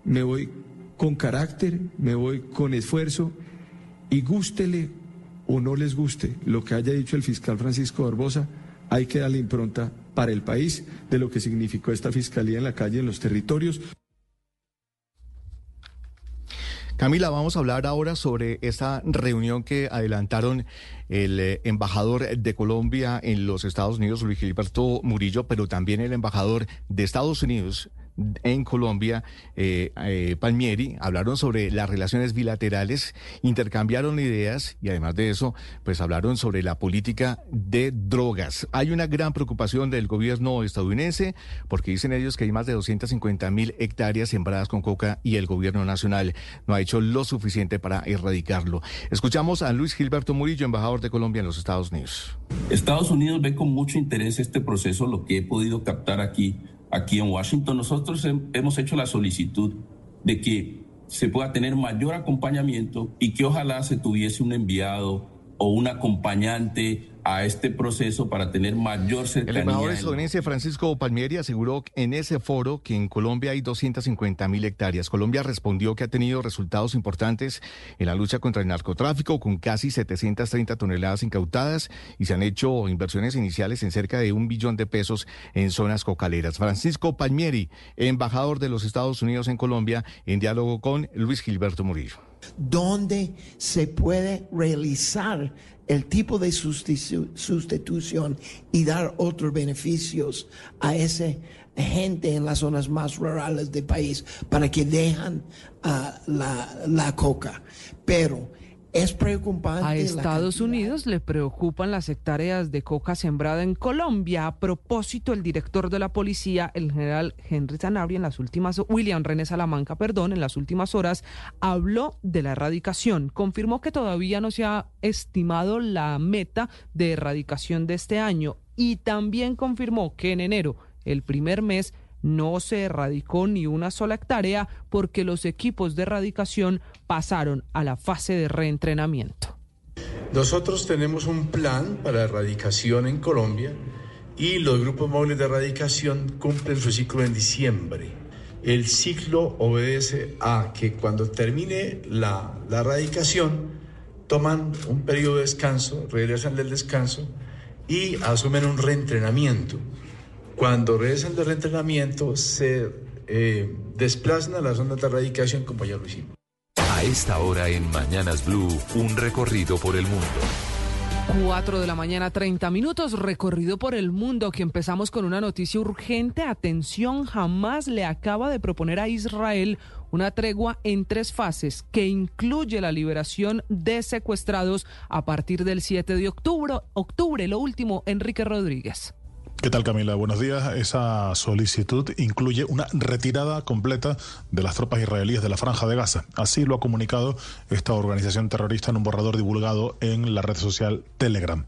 [SPEAKER 24] me voy con carácter, me voy con esfuerzo y gústele o no les guste lo que haya dicho el fiscal Francisco Barbosa, hay que darle impronta para el país de lo que significó esta fiscalía en la calle, en los territorios.
[SPEAKER 5] Camila, vamos a hablar ahora sobre esta reunión que adelantaron el eh, embajador de Colombia en los Estados Unidos, Luis Gilberto Murillo, pero también el embajador de Estados Unidos en Colombia, eh, eh, Palmieri, hablaron sobre las relaciones bilaterales, intercambiaron ideas y además de eso, pues hablaron sobre la política de drogas. Hay una gran preocupación del gobierno estadounidense porque dicen ellos que hay más de 250 mil hectáreas sembradas con coca y el gobierno nacional no ha hecho lo suficiente para erradicarlo. Escuchamos a Luis Gilberto Murillo, embajador de Colombia en los Estados Unidos.
[SPEAKER 25] Estados Unidos ve con mucho interés este proceso, lo que he podido captar aquí, aquí en Washington. Nosotros hem- hemos hecho la solicitud de que se pueda tener mayor acompañamiento y que ojalá se tuviese un enviado o un acompañante a este proceso para tener mayor cercanía.
[SPEAKER 5] El embajador estadounidense Francisco Palmieri aseguró en ese foro que en Colombia hay 250 mil hectáreas. Colombia respondió que ha tenido resultados importantes en la lucha contra el narcotráfico con casi 730 toneladas incautadas y se han hecho inversiones iniciales en cerca de un billón de pesos en zonas cocaleras. Francisco Palmieri, embajador de los Estados Unidos en Colombia, en diálogo con Luis Gilberto Murillo
[SPEAKER 17] donde se puede realizar el tipo de sustitución y dar otros beneficios a esa gente en las zonas más rurales del país para que dejan ah, la, la coca. Pero es preocupante.
[SPEAKER 4] A Estados Unidos le preocupan las hectáreas de coca sembrada en Colombia. A propósito, el director de la policía, el general Henry Zanabria, en las últimas, William René Salamanca, perdón, en las últimas horas, habló de la erradicación. Confirmó que todavía no se ha estimado la meta de erradicación de este año y también confirmó que en enero, el primer mes, no se erradicó ni una sola hectárea porque los equipos de erradicación pasaron a la fase de reentrenamiento.
[SPEAKER 26] Nosotros tenemos un plan para erradicación en Colombia y los grupos móviles de erradicación cumplen su ciclo en diciembre. El ciclo obedece a que cuando termine la, erradicación, toman un periodo de descanso, regresan del descanso y asumen un reentrenamiento. Cuando regresan del entrenamiento, se eh, desplazan a la zona de erradicación como ya lo hicimos.
[SPEAKER 3] A esta hora en Mañanas Blue, un recorrido por el mundo.
[SPEAKER 4] 4 de la mañana, 30 minutos, recorrido por el mundo, que empezamos con una noticia urgente. Atención, jamás le acaba de proponer a Israel una tregua en tres fases que incluye la liberación de secuestrados a partir del 7 de octubre. Octubre, lo último, Enrique Rodríguez.
[SPEAKER 27] ¿Qué tal Camila? Buenos días. Esa solicitud incluye una retirada completa de las tropas israelíes de la franja de Gaza. Así lo ha comunicado esta organización terrorista en un borrador divulgado en la red social Telegram.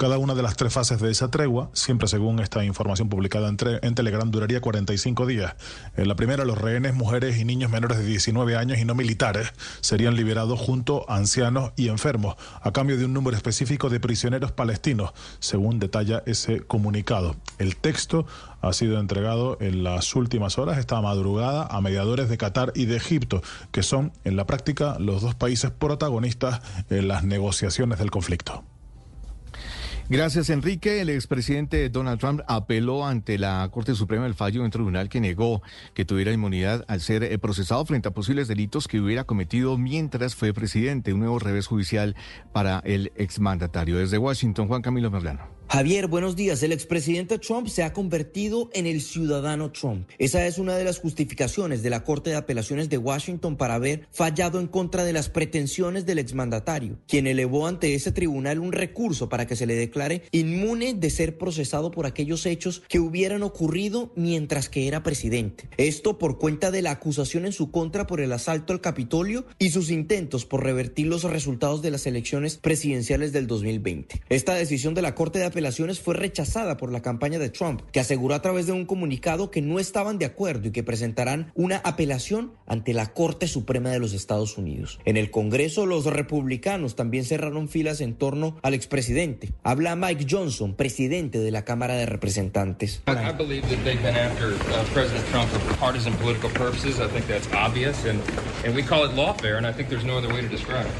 [SPEAKER 27] Cada una de las tres fases de esa tregua, siempre según esta información publicada en, Telegram, duraría 45 días. En la primera, los rehenes, mujeres y niños menores de 19 años y no militares serían liberados junto a ancianos y enfermos, a cambio de un número específico de prisioneros palestinos, según detalla ese comunicado. El texto ha sido entregado en las últimas horas, esta madrugada, a mediadores de Qatar y de Egipto, que son, en la práctica, los dos países protagonistas en las negociaciones del conflicto.
[SPEAKER 5] Gracias, Enrique. El expresidente Donald Trump apeló ante la Corte Suprema del fallo de un tribunal que negó que tuviera inmunidad al ser eh, procesado frente a posibles delitos que hubiera cometido mientras fue presidente. Un nuevo revés judicial para el exmandatario. Desde Washington, Juan Camilo Merlano.
[SPEAKER 28] Javier, buenos días. El expresidente Trump se ha convertido en el ciudadano Trump. Esa es una de las justificaciones de la Corte de Apelaciones de Washington para haber fallado en contra de las pretensiones del exmandatario, quien elevó ante ese tribunal un recurso para que se le declare inmune de ser procesado por aquellos hechos que hubieran ocurrido mientras que era presidente. Esto por cuenta de la acusación en su contra por el asalto al Capitolio y sus intentos por revertir los resultados de las elecciones presidenciales del 2020. Esta decisión de la Corte de Apelaciones fue rechazada por la campaña de Trump, que aseguró a través de un comunicado que no estaban de acuerdo y que presentarán una apelación ante la Corte Suprema de los Estados Unidos. En el Congreso, los republicanos también cerraron filas en torno al expresidente. Habla Mike Johnson, presidente de la Cámara de Representantes.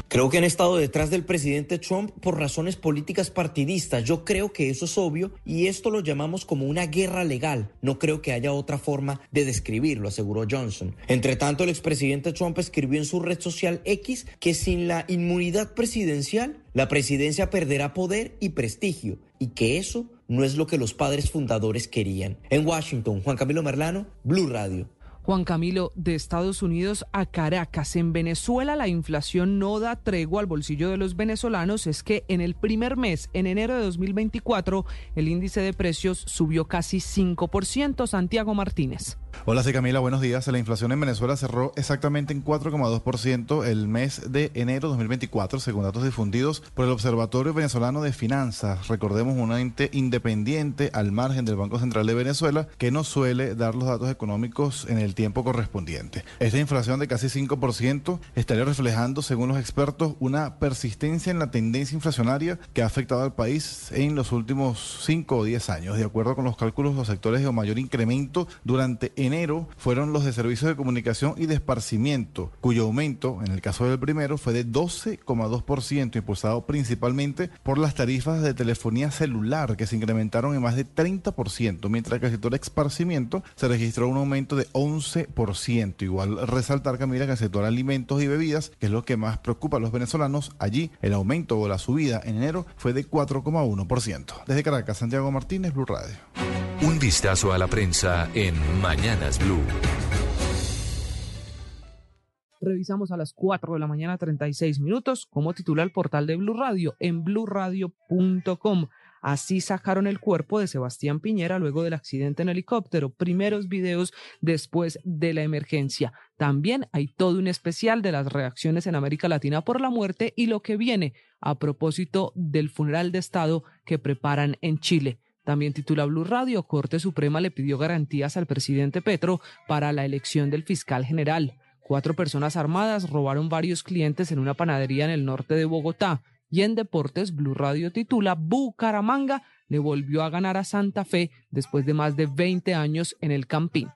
[SPEAKER 28] Creo que han estado detrás del presidente Trump por razones políticas partidistas. Yo creo que eso es obvio y esto lo llamamos como una guerra legal. No creo que haya otra forma de describirlo, aseguró Johnson. Entre tanto, el expresidente Trump escribió en su red social X que sin la inmunidad presidencial, la presidencia perderá poder y prestigio y que eso no es lo que los padres fundadores querían. En Washington, Juan Camilo Merlano, Blue Radio.
[SPEAKER 4] Juan Camilo, de Estados Unidos a Caracas. En Venezuela la inflación no da tregua al bolsillo de los venezolanos. Es que en el primer mes, en enero de 2024, el índice de precios subió casi 5%. Santiago Martínez.
[SPEAKER 29] Hola, soy Camila, buenos días. La inflación en Venezuela cerró exactamente en 4,2% el mes de enero 2024, según datos difundidos por el Observatorio Venezolano de Finanzas. Recordemos, un ente independiente al margen del Banco Central de Venezuela que no suele dar los datos económicos en el tiempo correspondiente. Esta inflación de casi 5% estaría reflejando, según los expertos, una persistencia en la tendencia inflacionaria que ha afectado al país en los últimos 5 o 10 años. De acuerdo con los cálculos, los sectores de mayor incremento durante enero fueron los de servicios de comunicación y de esparcimiento, cuyo aumento, en el caso del primero, fue de 12,2%, impulsado principalmente por las tarifas de telefonía celular, que se incrementaron en más de 30%, mientras que el sector esparcimiento se registró un aumento de 11%. Igual resaltar, Camila, que el sector alimentos y bebidas, que es lo que más preocupa a los venezolanos, allí el aumento o la subida en enero fue de 4,1%. Desde Caracas, Santiago Martínez, Blue Radio.
[SPEAKER 3] Un vistazo a la prensa en Mañanas Blue.
[SPEAKER 4] Revisamos a las 4 de la mañana 36 minutos como titula el portal de Blue Radio en bluradio.com. Así sacaron el cuerpo de Sebastián Piñera luego del accidente en helicóptero. Primeros videos después de la emergencia. También hay todo un especial de las reacciones en América Latina por la muerte y lo que viene a propósito del funeral de Estado que preparan en Chile. También titula Blue Radio, Corte Suprema le pidió garantías al presidente Petro para la elección del fiscal general. Cuatro personas armadas robaron varios clientes en una panadería en el norte de Bogotá. Y en deportes, Blue Radio titula Bucaramanga le volvió a ganar a Santa Fe después de más de 20 años en el Campín.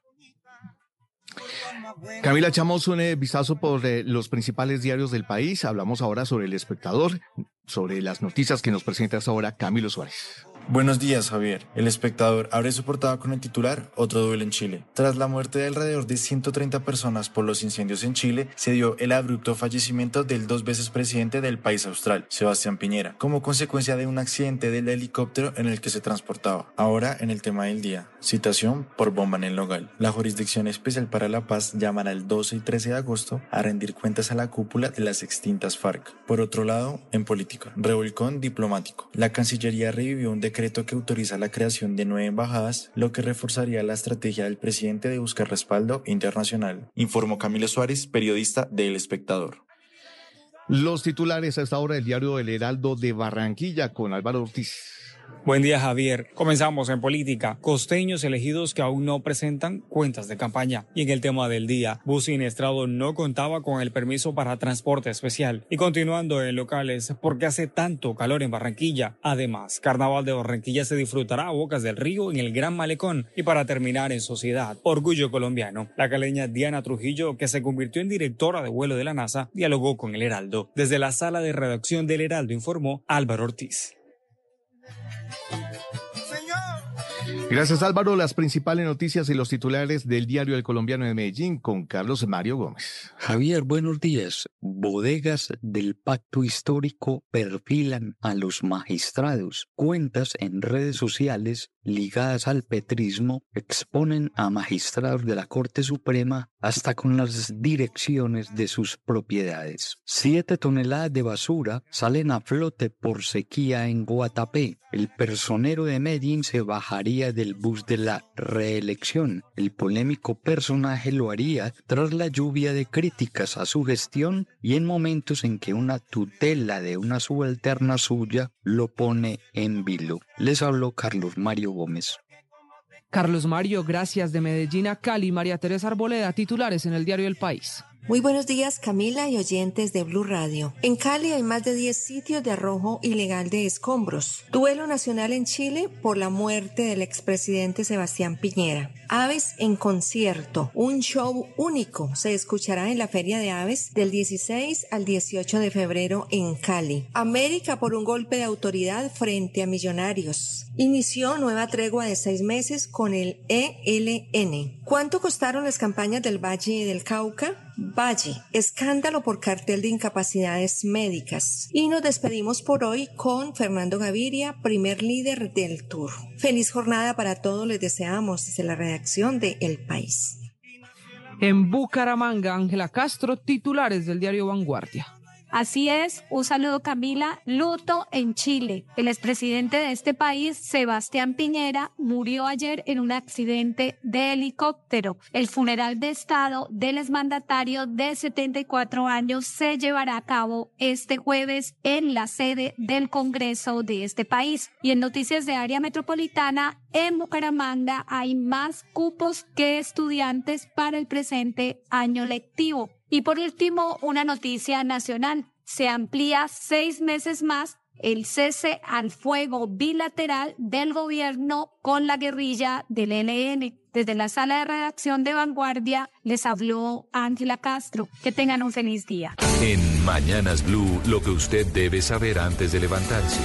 [SPEAKER 5] Camila, echamos un eh, vistazo por eh, los principales diarios del país. Hablamos ahora sobre el espectador, sobre las noticias que nos presenta hasta ahora Camilo Suárez.
[SPEAKER 26] Buenos días, Javier. El espectador abre su portada con el titular Otro duelo en Chile. Tras la muerte de alrededor de 130 personas por los incendios en Chile, se dio el abrupto fallecimiento del dos veces presidente del país austral, Sebastián Piñera, como consecuencia de un accidente del helicóptero en el que se transportaba. Ahora, en el tema del día, citación por bomba en el local. La Jurisdicción Especial para la Paz llamará el 12 y 13 de agosto a rendir cuentas a la cúpula de las extintas FARC. Por otro lado, en política, revolcón diplomático. La Cancillería revivió un decreto decreto que autoriza la creación de nueve embajadas, lo que reforzaría la estrategia del presidente de buscar respaldo internacional, informó Camilo Suárez, periodista de El Espectador.
[SPEAKER 5] Los titulares a esta hora del diario El Heraldo de Barranquilla con Álvaro Ortiz.
[SPEAKER 30] Buen día, Javier. Comenzamos en política. Costeños elegidos que aún no presentan cuentas de campaña. Y en el tema del día, Bus Estrado no contaba con el permiso para transporte especial. Y continuando en locales, porque hace tanto calor en Barranquilla. Además, Carnaval de Barranquilla se disfrutará a Bocas del Río en el Gran Malecón. Y para terminar en sociedad, Orgullo Colombiano. La caleña Diana Trujillo, que se convirtió en directora de vuelo de la NASA, dialogó con el Heraldo. Desde la sala de redacción del Heraldo informó Álvaro Ortiz.
[SPEAKER 5] Gracias Álvaro. Las principales noticias y los titulares del diario El Colombiano de Medellín con Carlos Mario Gómez.
[SPEAKER 31] Javier, buenos días. Bodegas del pacto histórico perfilan a los magistrados. Cuentas en redes sociales ligadas al petrismo exponen a magistrados de la Corte Suprema hasta con las direcciones de sus propiedades. Siete toneladas de basura salen a flote por sequía en Guatapé. El personero de Medellín se bajaría del bus de la reelección. El polémico personaje lo haría tras la lluvia de críticas a su gestión y en momentos en que una tutela de una subalterna suya lo pone en vilo. Les habló Carlos Mario Gómez.
[SPEAKER 4] Carlos Mario, gracias de Medellín a Cali, María Teresa Arboleda, titulares en el diario El País.
[SPEAKER 32] Muy buenos días, Camila y oyentes de Blue Radio. En Cali hay más de 10 sitios de arrojo ilegal de escombros. Duelo nacional en Chile por la muerte del expresidente Sebastián Piñera. Aves en concierto, un show único, se escuchará en la Feria de Aves del 16 al 18 de febrero en Cali. América por un golpe de autoridad frente a Millonarios. Inició nueva tregua de seis meses con el ELN. ¿Cuánto costaron las campañas del Valle del Cauca? Valle, escándalo por cartel de incapacidades médicas. Y nos despedimos por hoy con Fernando Gaviria, primer líder del tour. Feliz jornada para todos, les deseamos desde la redacción de El País.
[SPEAKER 4] En Bucaramanga, Ángela Castro, titulares del diario Vanguardia.
[SPEAKER 33] Así es, un saludo Camila, luto en Chile. El expresidente de este país, Sebastián Piñera, murió ayer en un accidente de helicóptero. El funeral de Estado del exmandatario de 74 años se llevará a cabo este jueves en la sede del Congreso de este país. Y en noticias de área metropolitana, en Bucaramanga hay más cupos que estudiantes para el presente año lectivo. Y por último, una noticia nacional. Se amplía seis meses más el cese al fuego bilateral del gobierno con la guerrilla del ELN. Desde la sala de redacción de Vanguardia les habló Ángela Castro. Que tengan un feliz día.
[SPEAKER 3] En Mañanas Blue, lo que usted debe saber antes de levantarse.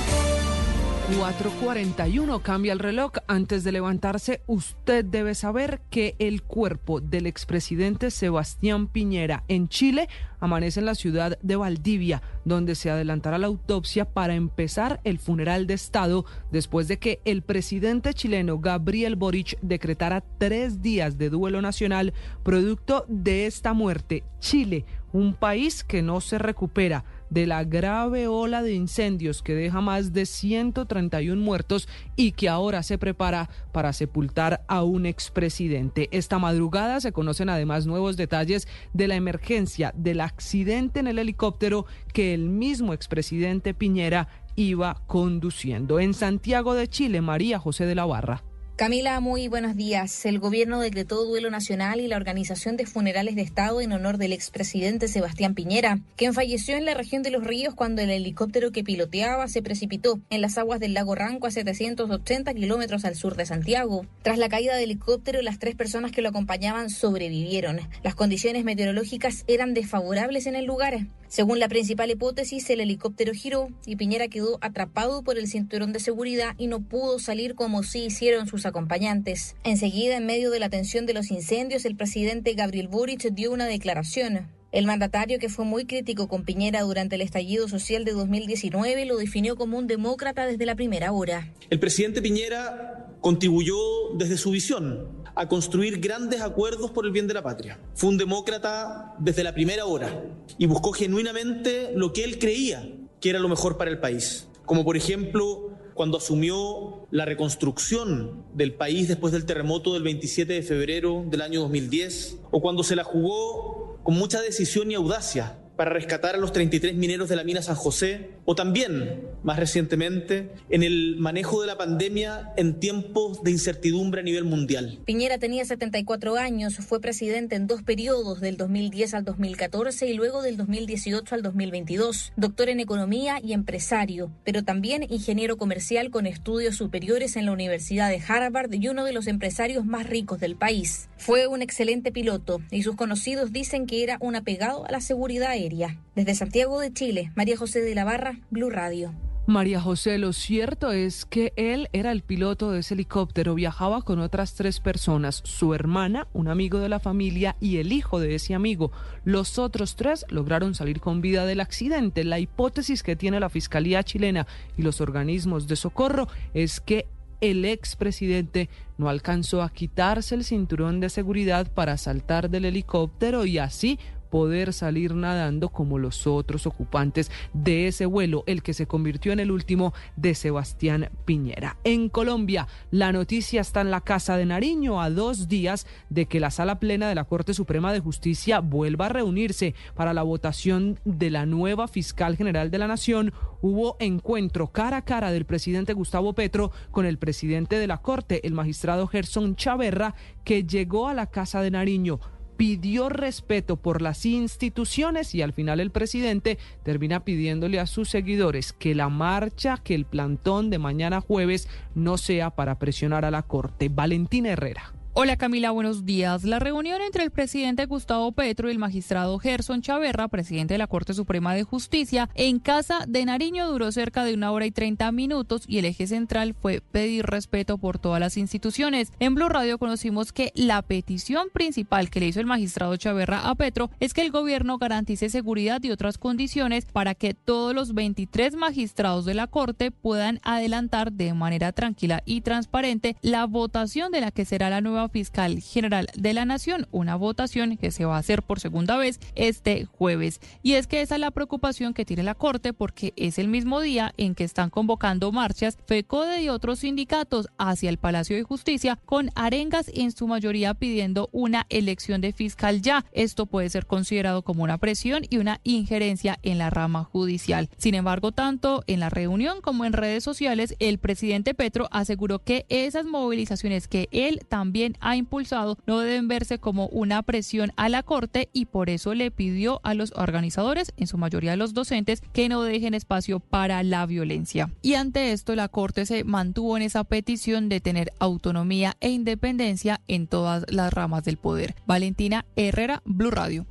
[SPEAKER 4] 4.41 cambia el reloj. Antes de levantarse, usted debe saber que el cuerpo del expresidente Sebastián Piñera en Chile amanece en la ciudad de Valdivia, donde se adelantará la autopsia para empezar el funeral de Estado después de que el presidente chileno Gabriel Boric decretara tres días de duelo nacional producto de esta muerte. Chile, un país que no se recupera de la grave ola de incendios que deja más de 131 muertos y que ahora se prepara para sepultar a un expresidente. Esta madrugada se conocen además nuevos detalles de la emergencia del accidente en el helicóptero que el mismo expresidente Piñera iba conduciendo. En Santiago de Chile, María José de la Barra.
[SPEAKER 34] Camila, muy buenos días. El gobierno decretó duelo nacional y la organización de funerales de Estado en honor del expresidente Sebastián Piñera, quien falleció en la región de Los Ríos cuando el helicóptero que piloteaba se precipitó en las aguas del lago Ranco a 780 kilómetros al sur de Santiago. Tras la caída del helicóptero, las tres personas que lo acompañaban sobrevivieron. Las condiciones meteorológicas eran desfavorables en el lugar. Según la principal hipótesis, el helicóptero giró y Piñera quedó atrapado por el cinturón de seguridad y no pudo salir como sí hicieron sus acompañantes. Enseguida, en medio de la tensión de los incendios, el presidente Gabriel Boric dio una declaración. El mandatario, que fue muy crítico con Piñera durante el estallido social de 2019, lo definió como un demócrata desde la primera hora.
[SPEAKER 12] El presidente Piñera contribuyó desde su visión a construir grandes acuerdos por el bien de la patria. Fue un demócrata desde la primera hora y buscó genuinamente lo que él creía que era lo mejor para el país, como por ejemplo cuando asumió la reconstrucción del país después del terremoto del 27 de febrero del año 2010, o cuando se la jugó con mucha decisión y audacia para rescatar a los 33 mineros de la mina San José, o también, más recientemente, en el manejo de la pandemia en tiempos de incertidumbre a nivel mundial.
[SPEAKER 34] Piñera tenía 74 años, fue presidente en dos periodos, del 2010 al 2014 y luego del 2018 al 2022, doctor en economía y empresario, pero también ingeniero comercial con estudios superiores en la Universidad de Harvard y uno de los empresarios más ricos del país. Fue un excelente piloto y sus conocidos dicen que era un apegado a la seguridad aérea. Desde Santiago de Chile, María José de la Barra, Blue Radio.
[SPEAKER 4] María José, lo cierto es que él era el piloto de ese helicóptero, viajaba con otras tres personas, su hermana, un amigo de la familia y el hijo de ese amigo. Los otros tres lograron salir con vida del accidente. La hipótesis que tiene la Fiscalía chilena y los organismos de socorro es que el expresidente no alcanzó a quitarse el cinturón de seguridad para saltar del helicóptero y así poder salir nadando como los otros ocupantes de ese vuelo, el que se convirtió en el último de Sebastián Piñera. En Colombia, la noticia está en la Casa de Nariño a dos días de que la sala plena de la Corte Suprema de Justicia vuelva a reunirse para la votación de la nueva fiscal general de la Nación. Hubo encuentro cara a cara del presidente Gustavo Petro con el presidente de la Corte, el magistrado Gerson Chaverra, que llegó a la Casa de Nariño pidió respeto por las instituciones y al final el presidente termina pidiéndole a sus seguidores que la marcha, que el plantón de mañana jueves no sea para presionar a la Corte. Valentina Herrera.
[SPEAKER 35] Hola Camila, buenos días. La reunión entre el presidente Gustavo Petro y el magistrado Gerson Chaverra, presidente de la Corte Suprema de Justicia, en Casa de Nariño duró cerca de una hora y treinta minutos y el eje central fue pedir respeto por todas las instituciones. En Blue Radio conocimos que la petición principal que le hizo el magistrado Chaverra a Petro es que el gobierno garantice seguridad y otras condiciones para que todos los 23 magistrados de la Corte puedan adelantar de manera tranquila y transparente la votación de la que será la nueva fiscal general de la Nación, una votación que se va a hacer por segunda vez este jueves. Y es que esa es la preocupación que tiene la Corte porque es el mismo día en que están convocando marchas FECODE y otros sindicatos hacia el Palacio de Justicia con arengas en su mayoría pidiendo una elección de fiscal ya. Esto puede ser considerado como una presión y una injerencia en la rama judicial. Sin embargo, tanto en la reunión como en redes sociales, el presidente Petro aseguró que esas movilizaciones que él también ha impulsado no deben verse como una presión a la Corte y por eso le pidió a los organizadores, en su mayoría los docentes, que no dejen espacio para la violencia. Y ante esto, la Corte se mantuvo en esa petición de tener autonomía e independencia en todas las ramas del poder. Valentina Herrera, Blue Radio.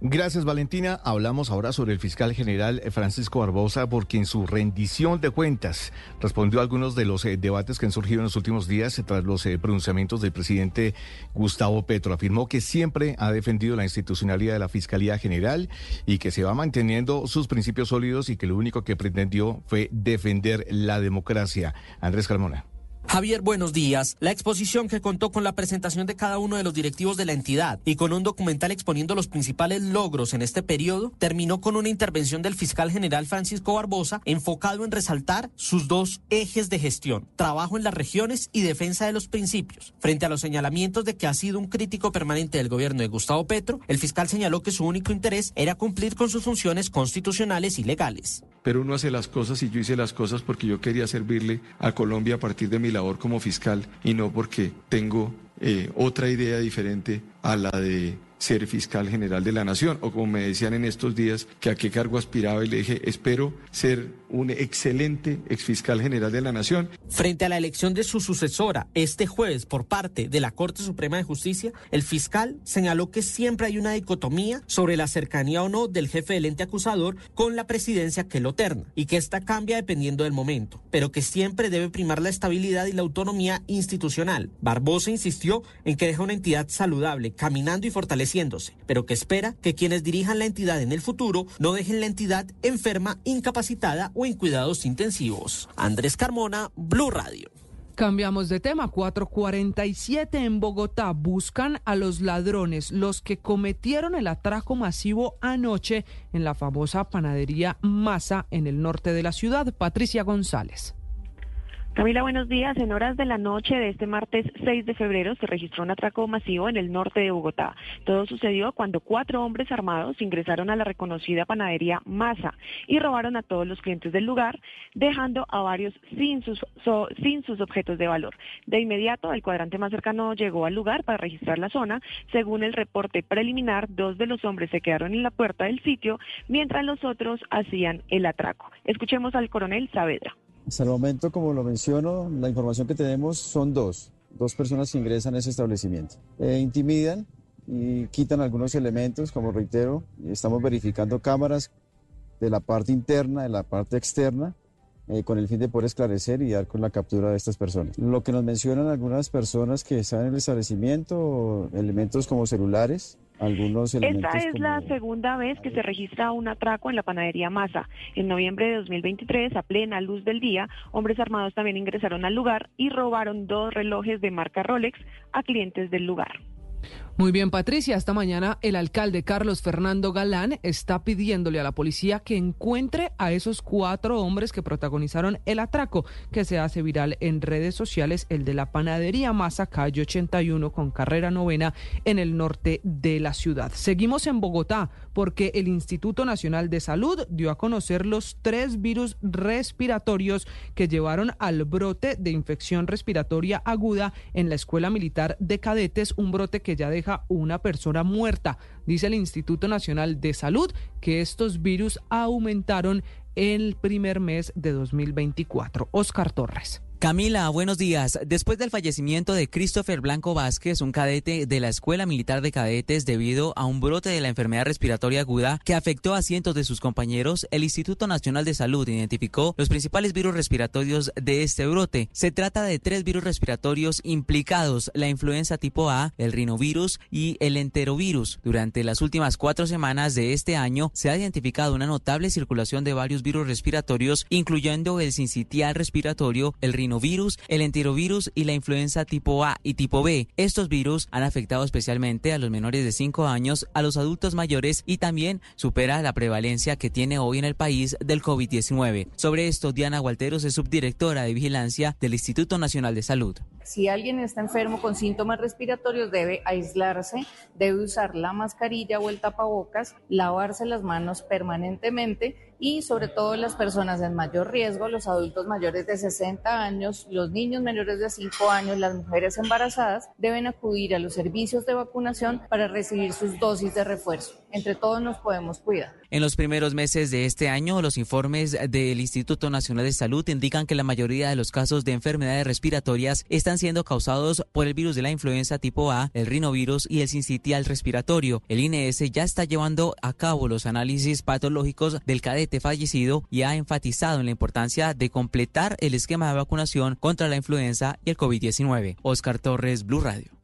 [SPEAKER 5] Gracias, Valentina. Hablamos ahora sobre el fiscal general Francisco Barbosa, porque en su rendición de cuentas respondió a algunos de los eh, debates que han surgido en los últimos días tras los eh, pronunciamientos del presidente Gustavo Petro. Afirmó que siempre ha defendido la institucionalidad de la Fiscalía General y que se va manteniendo sus principios sólidos y que lo único que pretendió fue defender la democracia. Andrés Carmona.
[SPEAKER 36] Javier, buenos días. La exposición que contó con la presentación de cada uno de los directivos de la entidad y con un documental exponiendo los principales logros en este periodo, terminó con una intervención del fiscal general Francisco Barbosa enfocado en resaltar sus dos ejes de gestión, trabajo en las regiones y defensa de los principios. Frente a los señalamientos de que ha sido un crítico permanente del gobierno de Gustavo Petro, el fiscal señaló que su único interés era cumplir con sus funciones constitucionales y legales.
[SPEAKER 24] Pero uno hace las cosas y yo hice las cosas porque yo quería servirle a Colombia a partir de mi labor como fiscal y no porque tengo eh, otra idea diferente a la de ser fiscal general de la nación, o como me decían en estos días, que a qué cargo aspiraba y le dije, espero ser un excelente exfiscal general de la nación.
[SPEAKER 36] Frente a la elección de su sucesora este jueves por parte de la Corte Suprema de Justicia, el fiscal señaló que siempre hay una dicotomía sobre la cercanía o no del jefe del ente acusador con la presidencia que lo terna y que esta cambia dependiendo del momento, pero que siempre debe primar la estabilidad y la autonomía institucional. Barbosa insistió en que deja una entidad saludable, caminando y fortaleciéndose, pero que espera que quienes dirijan la entidad en el futuro no dejen la entidad enferma, incapacitada o en cuidados intensivos. Andrés Carmona, Blue Radio.
[SPEAKER 4] Cambiamos de tema. 447 en Bogotá buscan a los ladrones, los que cometieron el atraco masivo anoche en la famosa panadería Masa en el norte de la ciudad. Patricia González.
[SPEAKER 37] Camila, buenos días. En horas de la noche de este martes 6 de febrero se registró un atraco masivo en el norte de Bogotá. Todo sucedió cuando cuatro hombres armados ingresaron a la reconocida panadería Masa y robaron a todos los clientes del lugar, dejando a varios sin sus, sin sus objetos de valor. De inmediato, el cuadrante más cercano llegó al lugar para registrar la zona. Según el reporte preliminar, dos de los hombres se quedaron en la puerta del sitio mientras los otros hacían el atraco. Escuchemos al coronel Saavedra.
[SPEAKER 10] Hasta el momento, como lo menciono, la información que tenemos son dos, dos personas que ingresan a ese establecimiento. Eh, intimidan y quitan algunos elementos, como reitero, estamos verificando cámaras de la parte interna, de la parte externa, eh, con el fin de poder esclarecer y dar con la captura de estas personas. Lo que nos mencionan algunas personas que están en el establecimiento, elementos como celulares, algunos elementos.
[SPEAKER 37] Esta es la segunda vez que se registra un atraco en la panadería Masa. En noviembre de 2023, a plena luz del día, hombres armados también ingresaron al lugar y robaron dos relojes de marca Rolex a clientes del lugar.
[SPEAKER 4] Muy bien, Patricia. Esta mañana el alcalde Carlos Fernando Galán está pidiéndole a la policía que encuentre a esos cuatro hombres que protagonizaron el atraco que se hace viral en redes sociales, el de la panadería Masa, calle 81 con carrera novena en el norte de la ciudad. Seguimos en Bogotá porque el Instituto Nacional de Salud dio a conocer los tres virus respiratorios que llevaron al brote de infección respiratoria aguda en la Escuela Militar de Cadetes, un brote que ya deja una persona muerta. Dice el Instituto Nacional de Salud que estos virus aumentaron el primer mes de 2024. Oscar Torres.
[SPEAKER 38] Camila, buenos días. Después del fallecimiento de Christopher Blanco Vázquez, un cadete de la Escuela Militar de Cadetes debido a un brote de la enfermedad respiratoria aguda que afectó a cientos de sus compañeros, el Instituto Nacional de Salud identificó los principales virus respiratorios de este brote. Se trata de tres virus respiratorios implicados, la influenza tipo A, el rinovirus y el enterovirus. Durante las últimas cuatro semanas de este año se ha identificado una notable circulación de varios virus respiratorios, incluyendo el sincitial respiratorio, el rinovirus el enterovirus y la influenza tipo A y tipo B. Estos virus han afectado especialmente a los menores de 5 años, a los adultos mayores y también supera la prevalencia que tiene hoy en el país del COVID-19. Sobre esto, Diana Gualteros es subdirectora de vigilancia del Instituto Nacional de Salud.
[SPEAKER 37] Si alguien está enfermo con síntomas respiratorios, debe aislarse, debe usar la mascarilla o el tapabocas, lavarse las manos permanentemente y sobre todo las personas en mayor riesgo, los adultos mayores de 60 años, los niños menores de 5 años, las mujeres embarazadas, deben acudir a los servicios de vacunación para recibir sus dosis de refuerzo. Entre todos nos podemos cuidar.
[SPEAKER 38] En los primeros meses de este año, los informes del Instituto Nacional de Salud indican que la mayoría de los casos de enfermedades respiratorias están siendo causados por el virus de la influenza tipo A, el rinovirus y el sincitial respiratorio. El INS ya está llevando a cabo los análisis patológicos del cadete fallecido y ha enfatizado en la importancia de completar el esquema de vacunación contra la influenza y el COVID-19. Oscar Torres, Blue Radio.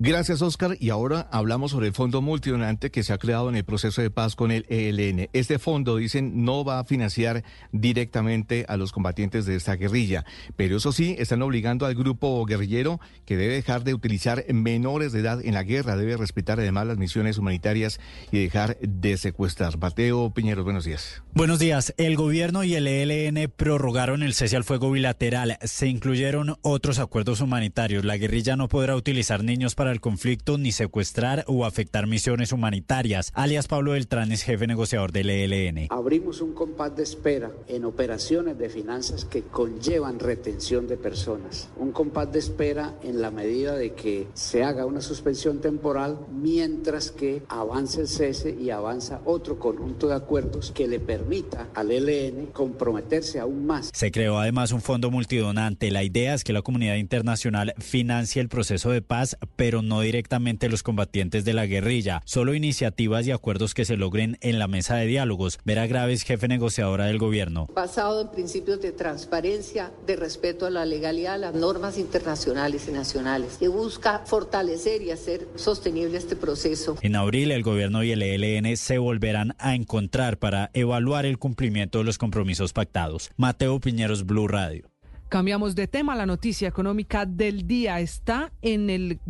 [SPEAKER 5] Gracias, Oscar. Y ahora hablamos sobre el fondo multidonante que se ha creado en el proceso de paz con el ELN. Este fondo, dicen, no va a financiar directamente a los combatientes de esta guerrilla, pero eso sí, están obligando al grupo guerrillero que debe dejar de utilizar menores de edad en la guerra, debe respetar además las misiones humanitarias y dejar de secuestrar. Mateo Piñeros, buenos días.
[SPEAKER 39] Buenos días. El gobierno y el ELN prorrogaron el cese al fuego bilateral. Se incluyeron otros acuerdos humanitarios. La guerrilla no podrá utilizar niños para el conflicto ni secuestrar o afectar misiones humanitarias. Alias Pablo Beltrán es jefe negociador del ELN.
[SPEAKER 40] Abrimos un compás de espera en operaciones de finanzas que conllevan retención de personas. Un compás de espera en la medida de que se haga una suspensión temporal mientras que avance el cese y avanza otro conjunto de acuerdos que le permita al ELN comprometerse aún más.
[SPEAKER 39] Se creó además un fondo multidonante. La idea es que la comunidad internacional financie el proceso de paz, pero no directamente los combatientes de la guerrilla, solo iniciativas y acuerdos que se logren en la mesa de diálogos. Vera Graves, jefe negociadora del gobierno.
[SPEAKER 20] Basado en principios de transparencia, de respeto a la legalidad, a las normas internacionales y nacionales, que busca fortalecer y hacer sostenible este proceso.
[SPEAKER 39] En abril, el gobierno y el ELN se volverán a encontrar para evaluar el cumplimiento de los compromisos pactados. Mateo Piñeros, Blue Radio.
[SPEAKER 4] Cambiamos de tema. La noticia económica del día está en el,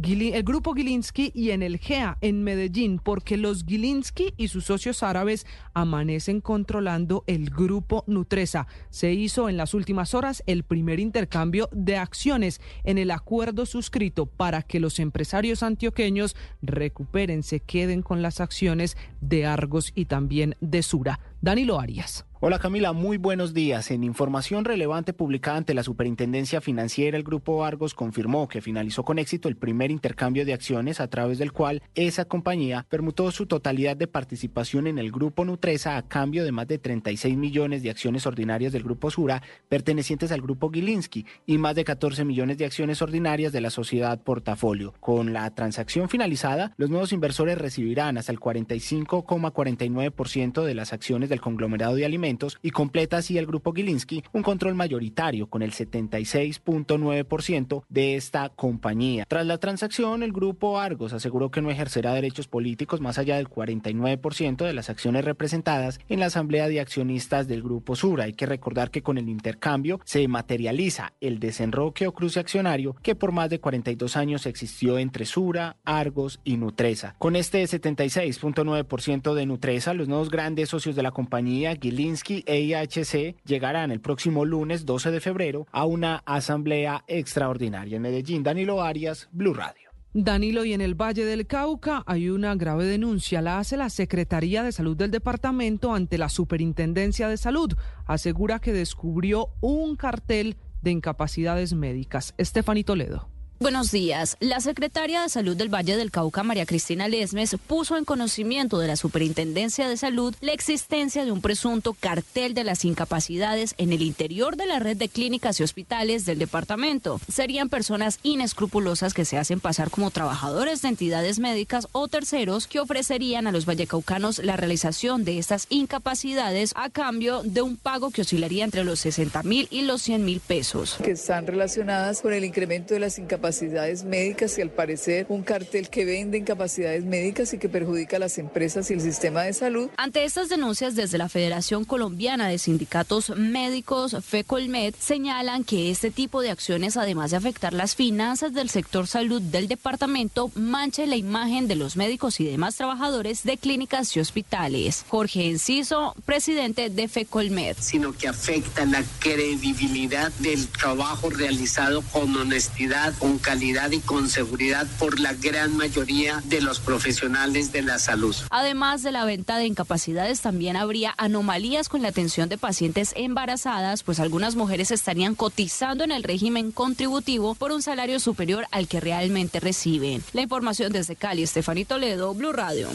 [SPEAKER 4] grupo Gilinski y en el GEA en Medellín, porque los Gilinski y sus socios árabes amanecen controlando el grupo Nutresa. Se hizo en las últimas horas el primer intercambio de acciones en el acuerdo suscrito para que los empresarios antioqueños recuperen, se queden con las acciones de Argos y también de Sura. Danilo Arias.
[SPEAKER 41] Hola Camila, muy buenos días. En información relevante publicada ante la Superintendencia Financiera, el Grupo Argos confirmó que finalizó con éxito el primer intercambio de acciones a través del cual esa compañía permutó su totalidad de participación en el Grupo Nutresa a cambio de más de 36 millones de acciones ordinarias del Grupo Sura pertenecientes al Grupo Gilinski y más de 14 millones de acciones ordinarias de la sociedad Portafolio. Con la transacción finalizada, los nuevos inversores recibirán hasta el 45,49% de las acciones del conglomerado de alimentos y completa así el grupo Gilinski un control mayoritario con el 76.9% de esta compañía. Tras la transacción, el grupo Argos aseguró que no ejercerá derechos políticos más allá del 49% de las acciones representadas en la asamblea de accionistas del grupo Sura. Hay que recordar que con el intercambio se materializa el desenroque o cruce accionario que por más de 42 años existió entre Sura, Argos y Nutresa. Con este 76.9% de Nutresa, los nuevos grandes socios de la compañía, Gilinski e IHC llegarán el próximo lunes 12 de febrero a una asamblea extraordinaria en Medellín. Danilo Arias, Blue Radio.
[SPEAKER 4] Danilo, y en el Valle del Cauca hay una grave denuncia. La hace la Secretaría de Salud del departamento ante la Superintendencia de Salud. Asegura que descubrió un cartel de incapacidades médicas. Estefanito Toledo.
[SPEAKER 42] Buenos días. La secretaria de Salud del Valle del Cauca, María Cristina Lesmes, puso en conocimiento de la Superintendencia de Salud la existencia de un presunto cartel de las incapacidades en el interior de la red de clínicas y hospitales del departamento. Serían personas inescrupulosas que se hacen pasar como trabajadores de entidades médicas o terceros que ofrecerían a los vallecaucanos la realización de estas incapacidades a cambio de un pago que oscilaría entre los 60 mil y los 100 mil pesos.
[SPEAKER 43] Que están relacionadas con el incremento de las incapacidades incapacidades médicas y al parecer un cartel que vende incapacidades médicas y que perjudica a las empresas y el sistema de salud.
[SPEAKER 39] Ante estas denuncias desde la Federación Colombiana de Sindicatos Médicos, FECOLMED, señalan que este tipo de acciones, además de afectar las finanzas del sector salud del departamento, mancha la imagen de los médicos y demás trabajadores de clínicas y hospitales. Jorge Enciso, presidente de FECOLMED.
[SPEAKER 44] Sino que afecta la credibilidad del trabajo realizado con honestidad, con calidad y con seguridad por la gran mayoría de los profesionales de la salud.
[SPEAKER 39] Además de la venta de incapacidades, también habría anomalías con la atención de pacientes embarazadas, pues algunas mujeres estarían cotizando en el régimen contributivo por un salario superior al que realmente reciben. La información desde Cali, Estefanito Toledo, Blue Radio.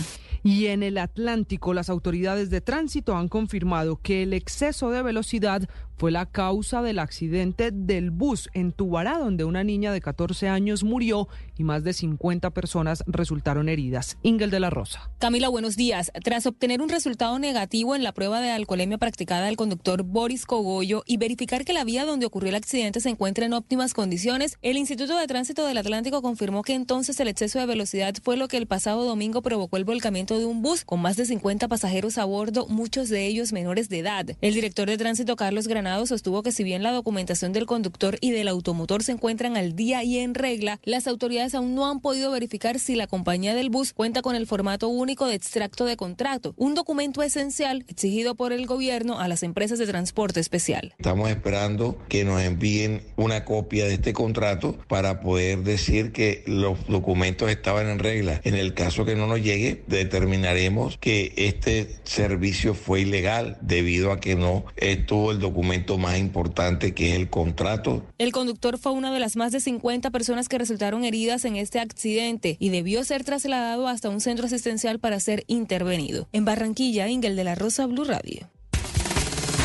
[SPEAKER 4] Y en el Atlántico, las autoridades de tránsito han confirmado que el exceso de velocidad fue la causa del accidente del bus en Tubará, donde una niña de 14 años murió y más de 50 personas resultaron heridas. Ingel de la Rosa.
[SPEAKER 37] Camila, buenos días. Tras obtener un resultado negativo en la prueba de alcoholemia practicada al conductor Boris Cogollo y verificar que la vía donde ocurrió el accidente se encuentra en óptimas condiciones, el Instituto de Tránsito del Atlántico confirmó que entonces el exceso de velocidad fue lo que el pasado domingo provocó el volcamiento de un bus con más de 50 pasajeros a bordo, muchos de ellos menores de edad. El director de tránsito, Carlos Granado, sostuvo que si bien la documentación del conductor y del automotor se encuentran al día y en regla, las autoridades aún no han podido verificar si la compañía del bus cuenta con el formato único de extracto de contrato, un documento esencial exigido por el gobierno a las empresas de transporte especial.
[SPEAKER 45] Estamos esperando que nos envíen una copia de este contrato para poder decir que los documentos estaban en regla. En el caso que no nos llegue, determinaremos que este servicio fue ilegal debido a que no estuvo el documento más importante que es el contrato.
[SPEAKER 37] El conductor fue una de las más de 50 personas que resultaron heridas en este accidente y debió ser trasladado hasta un centro asistencial para ser intervenido. En Barranquilla, Ingel de la Rosa, Blue Radio.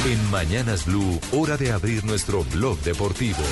[SPEAKER 3] En Mañanas Blue, hora de abrir nuestro blog deportivo.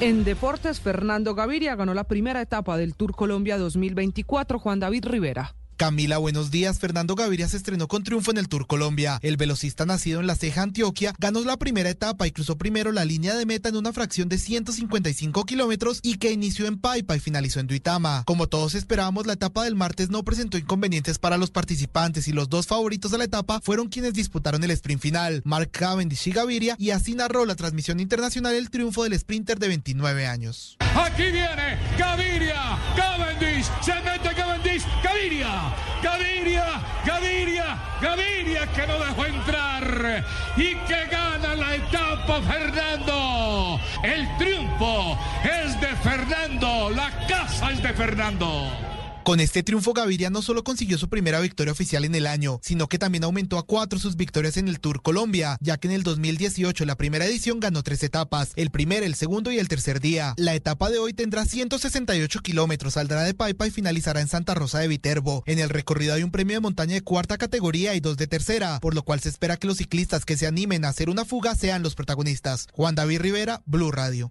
[SPEAKER 4] En deportes, Fernando Gaviria ganó la primera etapa del Tour Colombia 2024, Juan David Rivera.
[SPEAKER 36] Camila, buenos días. Fernando Gaviria se estrenó con triunfo en el Tour Colombia. El velocista nacido en La Ceja, Antioquia, ganó la primera etapa y cruzó primero la línea de meta en una fracción de 155 kilómetros y que inició en Paipa y finalizó en Duitama. Como todos esperábamos, la etapa del martes no presentó inconvenientes para los participantes y los dos favoritos de la etapa fueron quienes disputaron el sprint final, Mark Cavendish y Gaviria, y así narró la transmisión internacional el triunfo del sprinter de 29 años.
[SPEAKER 46] Aquí viene Gaviria, Cavendish, se mete Cavendish, Gaviria. Gaviria, Gaviria, Gaviria que no dejó entrar y que gana la etapa Fernando. El triunfo es de Fernando, la casa es de Fernando.
[SPEAKER 36] Con este triunfo, Gaviria no solo consiguió su primera victoria oficial en el año, sino que también aumentó a cuatro sus victorias en el Tour Colombia, ya que en el 2018 la primera edición ganó tres etapas, el primer, el segundo y el tercer día. La etapa de hoy tendrá 168 kilómetros, saldrá de Paipa y finalizará en Santa Rosa de Viterbo. En el recorrido hay un premio de montaña de cuarta categoría y dos de tercera, por lo cual se espera que los ciclistas que se animen a hacer una fuga sean los protagonistas. Juan David Rivera, Blue Radio.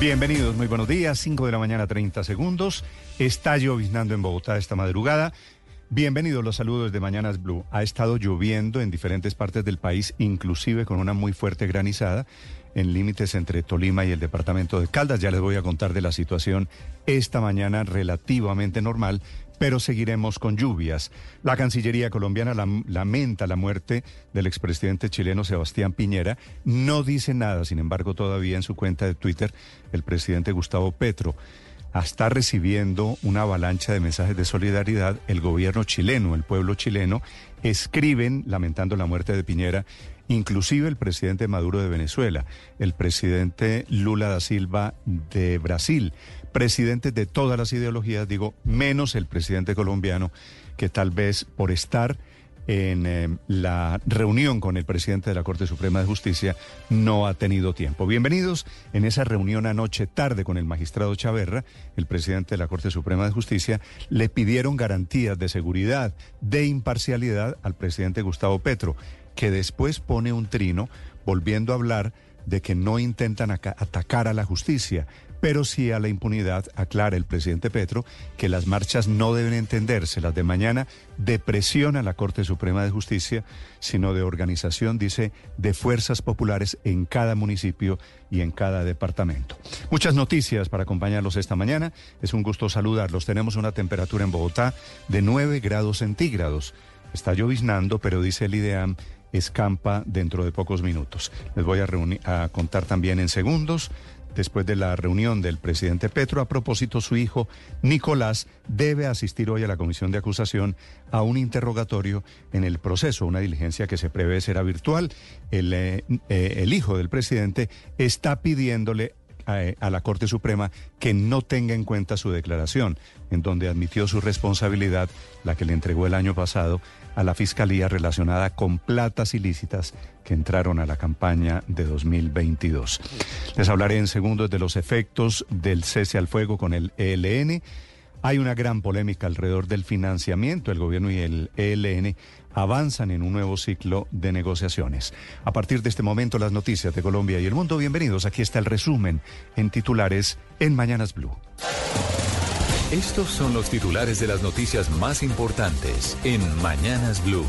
[SPEAKER 18] Bienvenidos, muy buenos días. 5 de la mañana, 30 segundos. Está lloviznando en Bogotá esta madrugada. Bienvenidos los saludos de Mañanas Blue. Ha estado lloviendo en diferentes partes del país, inclusive con una muy fuerte granizada en límites entre Tolima y el departamento de Caldas. Ya les voy a contar de la situación esta mañana relativamente normal, pero seguiremos con lluvias. La Cancillería colombiana lamenta la muerte del expresidente chileno Sebastián Piñera. No dice nada, sin embargo, todavía en su cuenta de Twitter el presidente Gustavo Petro está recibiendo una avalancha de mensajes de solidaridad. El gobierno chileno, el pueblo chileno, escriben lamentando la muerte de Piñera, inclusive el presidente Maduro de Venezuela, el presidente Lula da Silva de Brasil, presidentes de todas las ideologías, digo, menos el presidente colombiano, que tal vez por estar en eh, la reunión con el presidente de la Corte Suprema de Justicia no ha tenido tiempo. Bienvenidos en esa reunión anoche tarde con el magistrado Chaverra, el presidente de la Corte Suprema de Justicia, le pidieron garantías de seguridad, de imparcialidad al presidente Gustavo Petro, que después pone un trino volviendo a hablar de que no intentan atacar a la justicia, pero sí a la impunidad, aclara el presidente Petro, que las marchas no deben entenderse, las de mañana, de presión a la Corte Suprema de Justicia, sino de organización, dice, de fuerzas populares en cada municipio y en cada departamento. Muchas noticias para acompañarlos esta mañana. Es un gusto saludarlos. Tenemos una temperatura en Bogotá de 9 grados centígrados. Está lloviznando, pero dice el IDEAM escampa dentro de pocos minutos. Les voy a, a contar también en segundos después de la reunión del presidente Petro. A propósito, su hijo Nicolás debe asistir hoy a la comisión de acusación a un interrogatorio en el proceso, una diligencia que se prevé será virtual. El, eh, eh, hijo del presidente está pidiéndole a, a, la Corte Suprema que no tenga en cuenta su declaración, en donde admitió su responsabilidad, la que le entregó el año pasado, a la Fiscalía relacionada con platas ilícitas que entraron a la campaña de 2022. Les hablaré en segundos de los efectos del cese al fuego con el ELN. Hay una gran polémica alrededor del financiamiento. El gobierno y el ELN avanzan en un nuevo ciclo de negociaciones. A partir de este momento, las noticias de Colombia y el mundo. Bienvenidos. Aquí está el resumen en titulares en Mañanas Blue.
[SPEAKER 3] Estos son los titulares de las noticias más importantes en Mañanas Blue.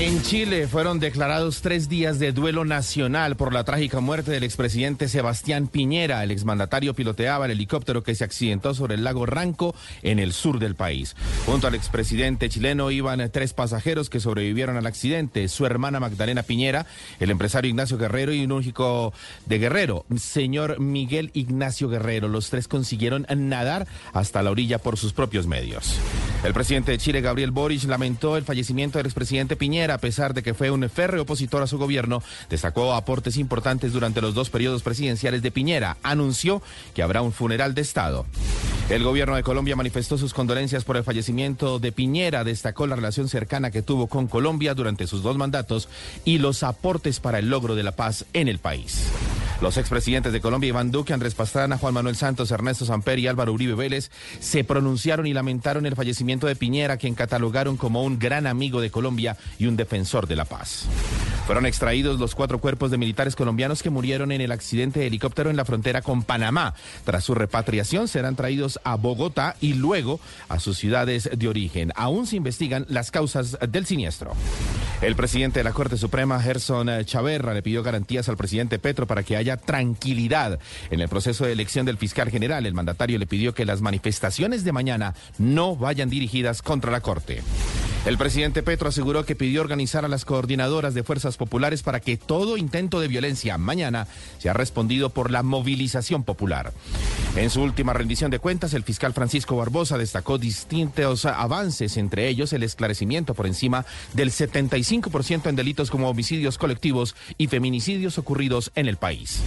[SPEAKER 47] En Chile fueron declarados tres días de duelo nacional por la trágica muerte del expresidente Sebastián Piñera. El exmandatario piloteaba el helicóptero que se accidentó sobre el lago Ranco en el sur del país. Junto al expresidente chileno iban tres pasajeros que sobrevivieron al accidente. Su hermana Magdalena Piñera, el empresario Ignacio Guerrero y un hijo de Guerrero, señor Miguel Ignacio Guerrero. Los tres consiguieron nadar hasta la orilla por sus propios medios. El presidente de Chile, Gabriel Boric, lamentó el fallecimiento del expresidente Piñera a pesar de que fue un férreo opositor a su gobierno, destacó aportes importantes durante los dos periodos presidenciales de Piñera. Anunció que habrá un funeral de Estado. El gobierno de Colombia manifestó sus condolencias por el fallecimiento de Piñera, destacó la relación cercana que tuvo con Colombia durante sus dos mandatos y los aportes para el logro de la paz en el país. Los expresidentes de Colombia, Iván Duque, Andrés Pastrana, Juan Manuel Santos, Ernesto Samper y Álvaro Uribe Vélez, se pronunciaron y lamentaron el fallecimiento de Piñera, quien catalogaron como un gran amigo de Colombia y un defensor de la paz. Fueron extraídos los cuatro cuerpos de militares colombianos que murieron en el accidente de helicóptero en la frontera con Panamá. Tras su repatriación serán traídos a Bogotá y luego a sus ciudades de origen. Aún se investigan las causas del siniestro. El presidente de la Corte Suprema, Gerson Chaverra, le pidió garantías al presidente Petro para que haya tranquilidad en el proceso de elección del fiscal general. El mandatario le pidió que las manifestaciones de mañana no vayan dirigidas contra la Corte. El presidente Petro aseguró que pidió organizar a las coordinadoras de fuerzas populares para que todo intento de violencia mañana sea respondido por la movilización popular. En su última rendición de cuentas, el fiscal Francisco Barbosa destacó distintos avances, entre ellos el esclarecimiento por encima del 75% en delitos como homicidios colectivos y feminicidios ocurridos en el país.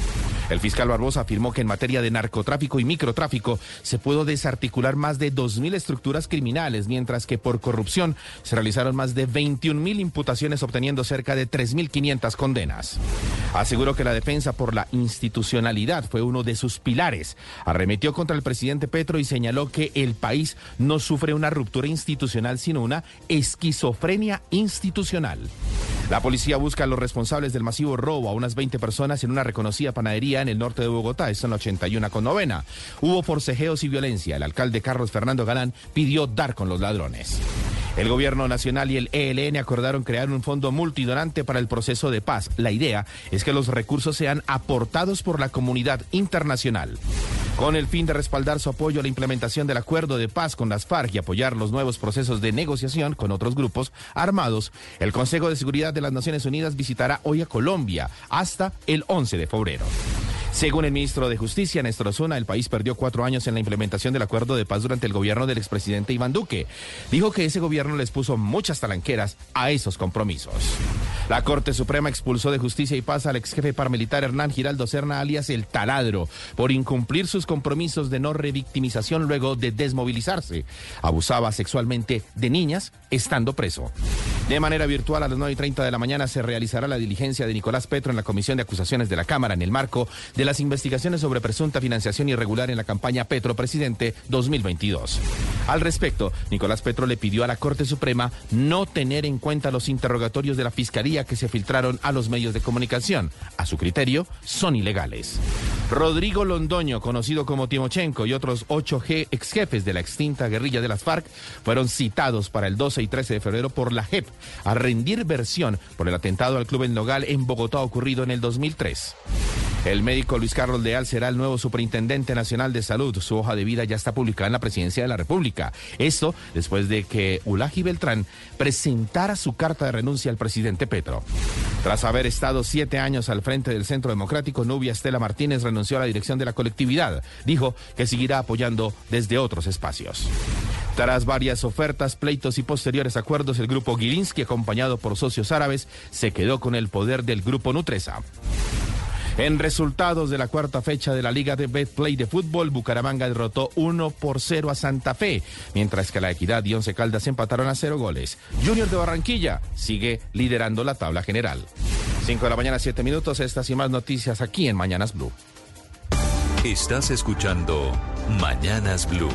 [SPEAKER 47] El fiscal Barbosa afirmó que en materia de narcotráfico y microtráfico se pudo desarticular más de 2.000 estructuras criminales, mientras que por corrupción se realizaron más de 21.000 imputaciones obteniendo cerca de 3.500 condenas. Aseguró que la defensa por la institucionalidad fue uno de sus pilares. Arremetió contra el presidente Petro y señaló que el país no sufre una ruptura institucional, sino una esquizofrenia institucional. La policía busca a los responsables del masivo robo a unas 20 personas en una reconocida panadería en el norte de Bogotá, esto en la 81 con novena. Hubo forcejeos y violencia. El alcalde Carlos Fernando Galán pidió dar con los ladrones. El gobierno nacional y el ELN acordaron crear un fondo multidonante para el proceso de paz. La idea es que los recursos sean aportados por la comunidad internacional. Con el fin de respaldar su apoyo a la implementación del acuerdo de paz con las FARC y apoyar los nuevos procesos de negociación con otros grupos armados, el Consejo de Seguridad de las Naciones Unidas visitará hoy a Colombia hasta el 11 de febrero. Según el ministro de Justicia, Néstor Osuna, el país perdió cuatro años en la implementación del acuerdo de paz durante el gobierno del expresidente Iván Duque. Dijo que ese gobierno les puso muchas talanqueras a esos compromisos. La Corte Suprema expulsó de Justicia y Paz al ex jefe paramilitar Hernán Giraldo Serna, alias El Taladro, por incumplir sus compromisos de no revictimización luego de desmovilizarse. Abusaba sexualmente de niñas estando preso. De manera virtual, a las 9 y 30 de la mañana se realizará la diligencia de Nicolás Petro en la Comisión de Acusaciones de la Cámara en el marco de las investigaciones sobre presunta financiación irregular en la campaña Petro Presidente 2022. Al respecto, Nicolás Petro le pidió a la Corte Suprema no tener en cuenta los interrogatorios de la Fiscalía que se filtraron a los medios de comunicación. A su criterio, son ilegales. Rodrigo Londoño, conocido como Timochenko, y otros 8G ex jefes de la extinta guerrilla de las FARC fueron citados para el 12 y 13 de febrero por la JEP a rendir versión por el atentado al club en Nogal en Bogotá ocurrido en el 2003. El médico Luis Carlos Leal será el nuevo superintendente nacional de salud. Su hoja de vida ya está publicada en la presidencia de la República. Esto después de que Ulaji Beltrán presentara su carta de renuncia al presidente Petro. Tras haber estado siete años al frente del Centro Democrático, Nubia Estela Martínez renunció a la dirección de la colectividad. Dijo que seguirá apoyando desde otros espacios. Tras varias ofertas, pleitos y posteriores acuerdos, el grupo Gilinski, acompañado por socios árabes, se quedó con el poder del grupo Nutresa. En resultados de la cuarta fecha de la Liga de Betplay de Fútbol, Bucaramanga derrotó 1 por 0 a Santa Fe, mientras que la Equidad y Once Caldas empataron a 0 goles. Junior de Barranquilla sigue liderando la tabla general. 5 de la mañana, 7 minutos, estas y más noticias aquí en Mañanas Blue.
[SPEAKER 3] Estás escuchando Mañanas Blue.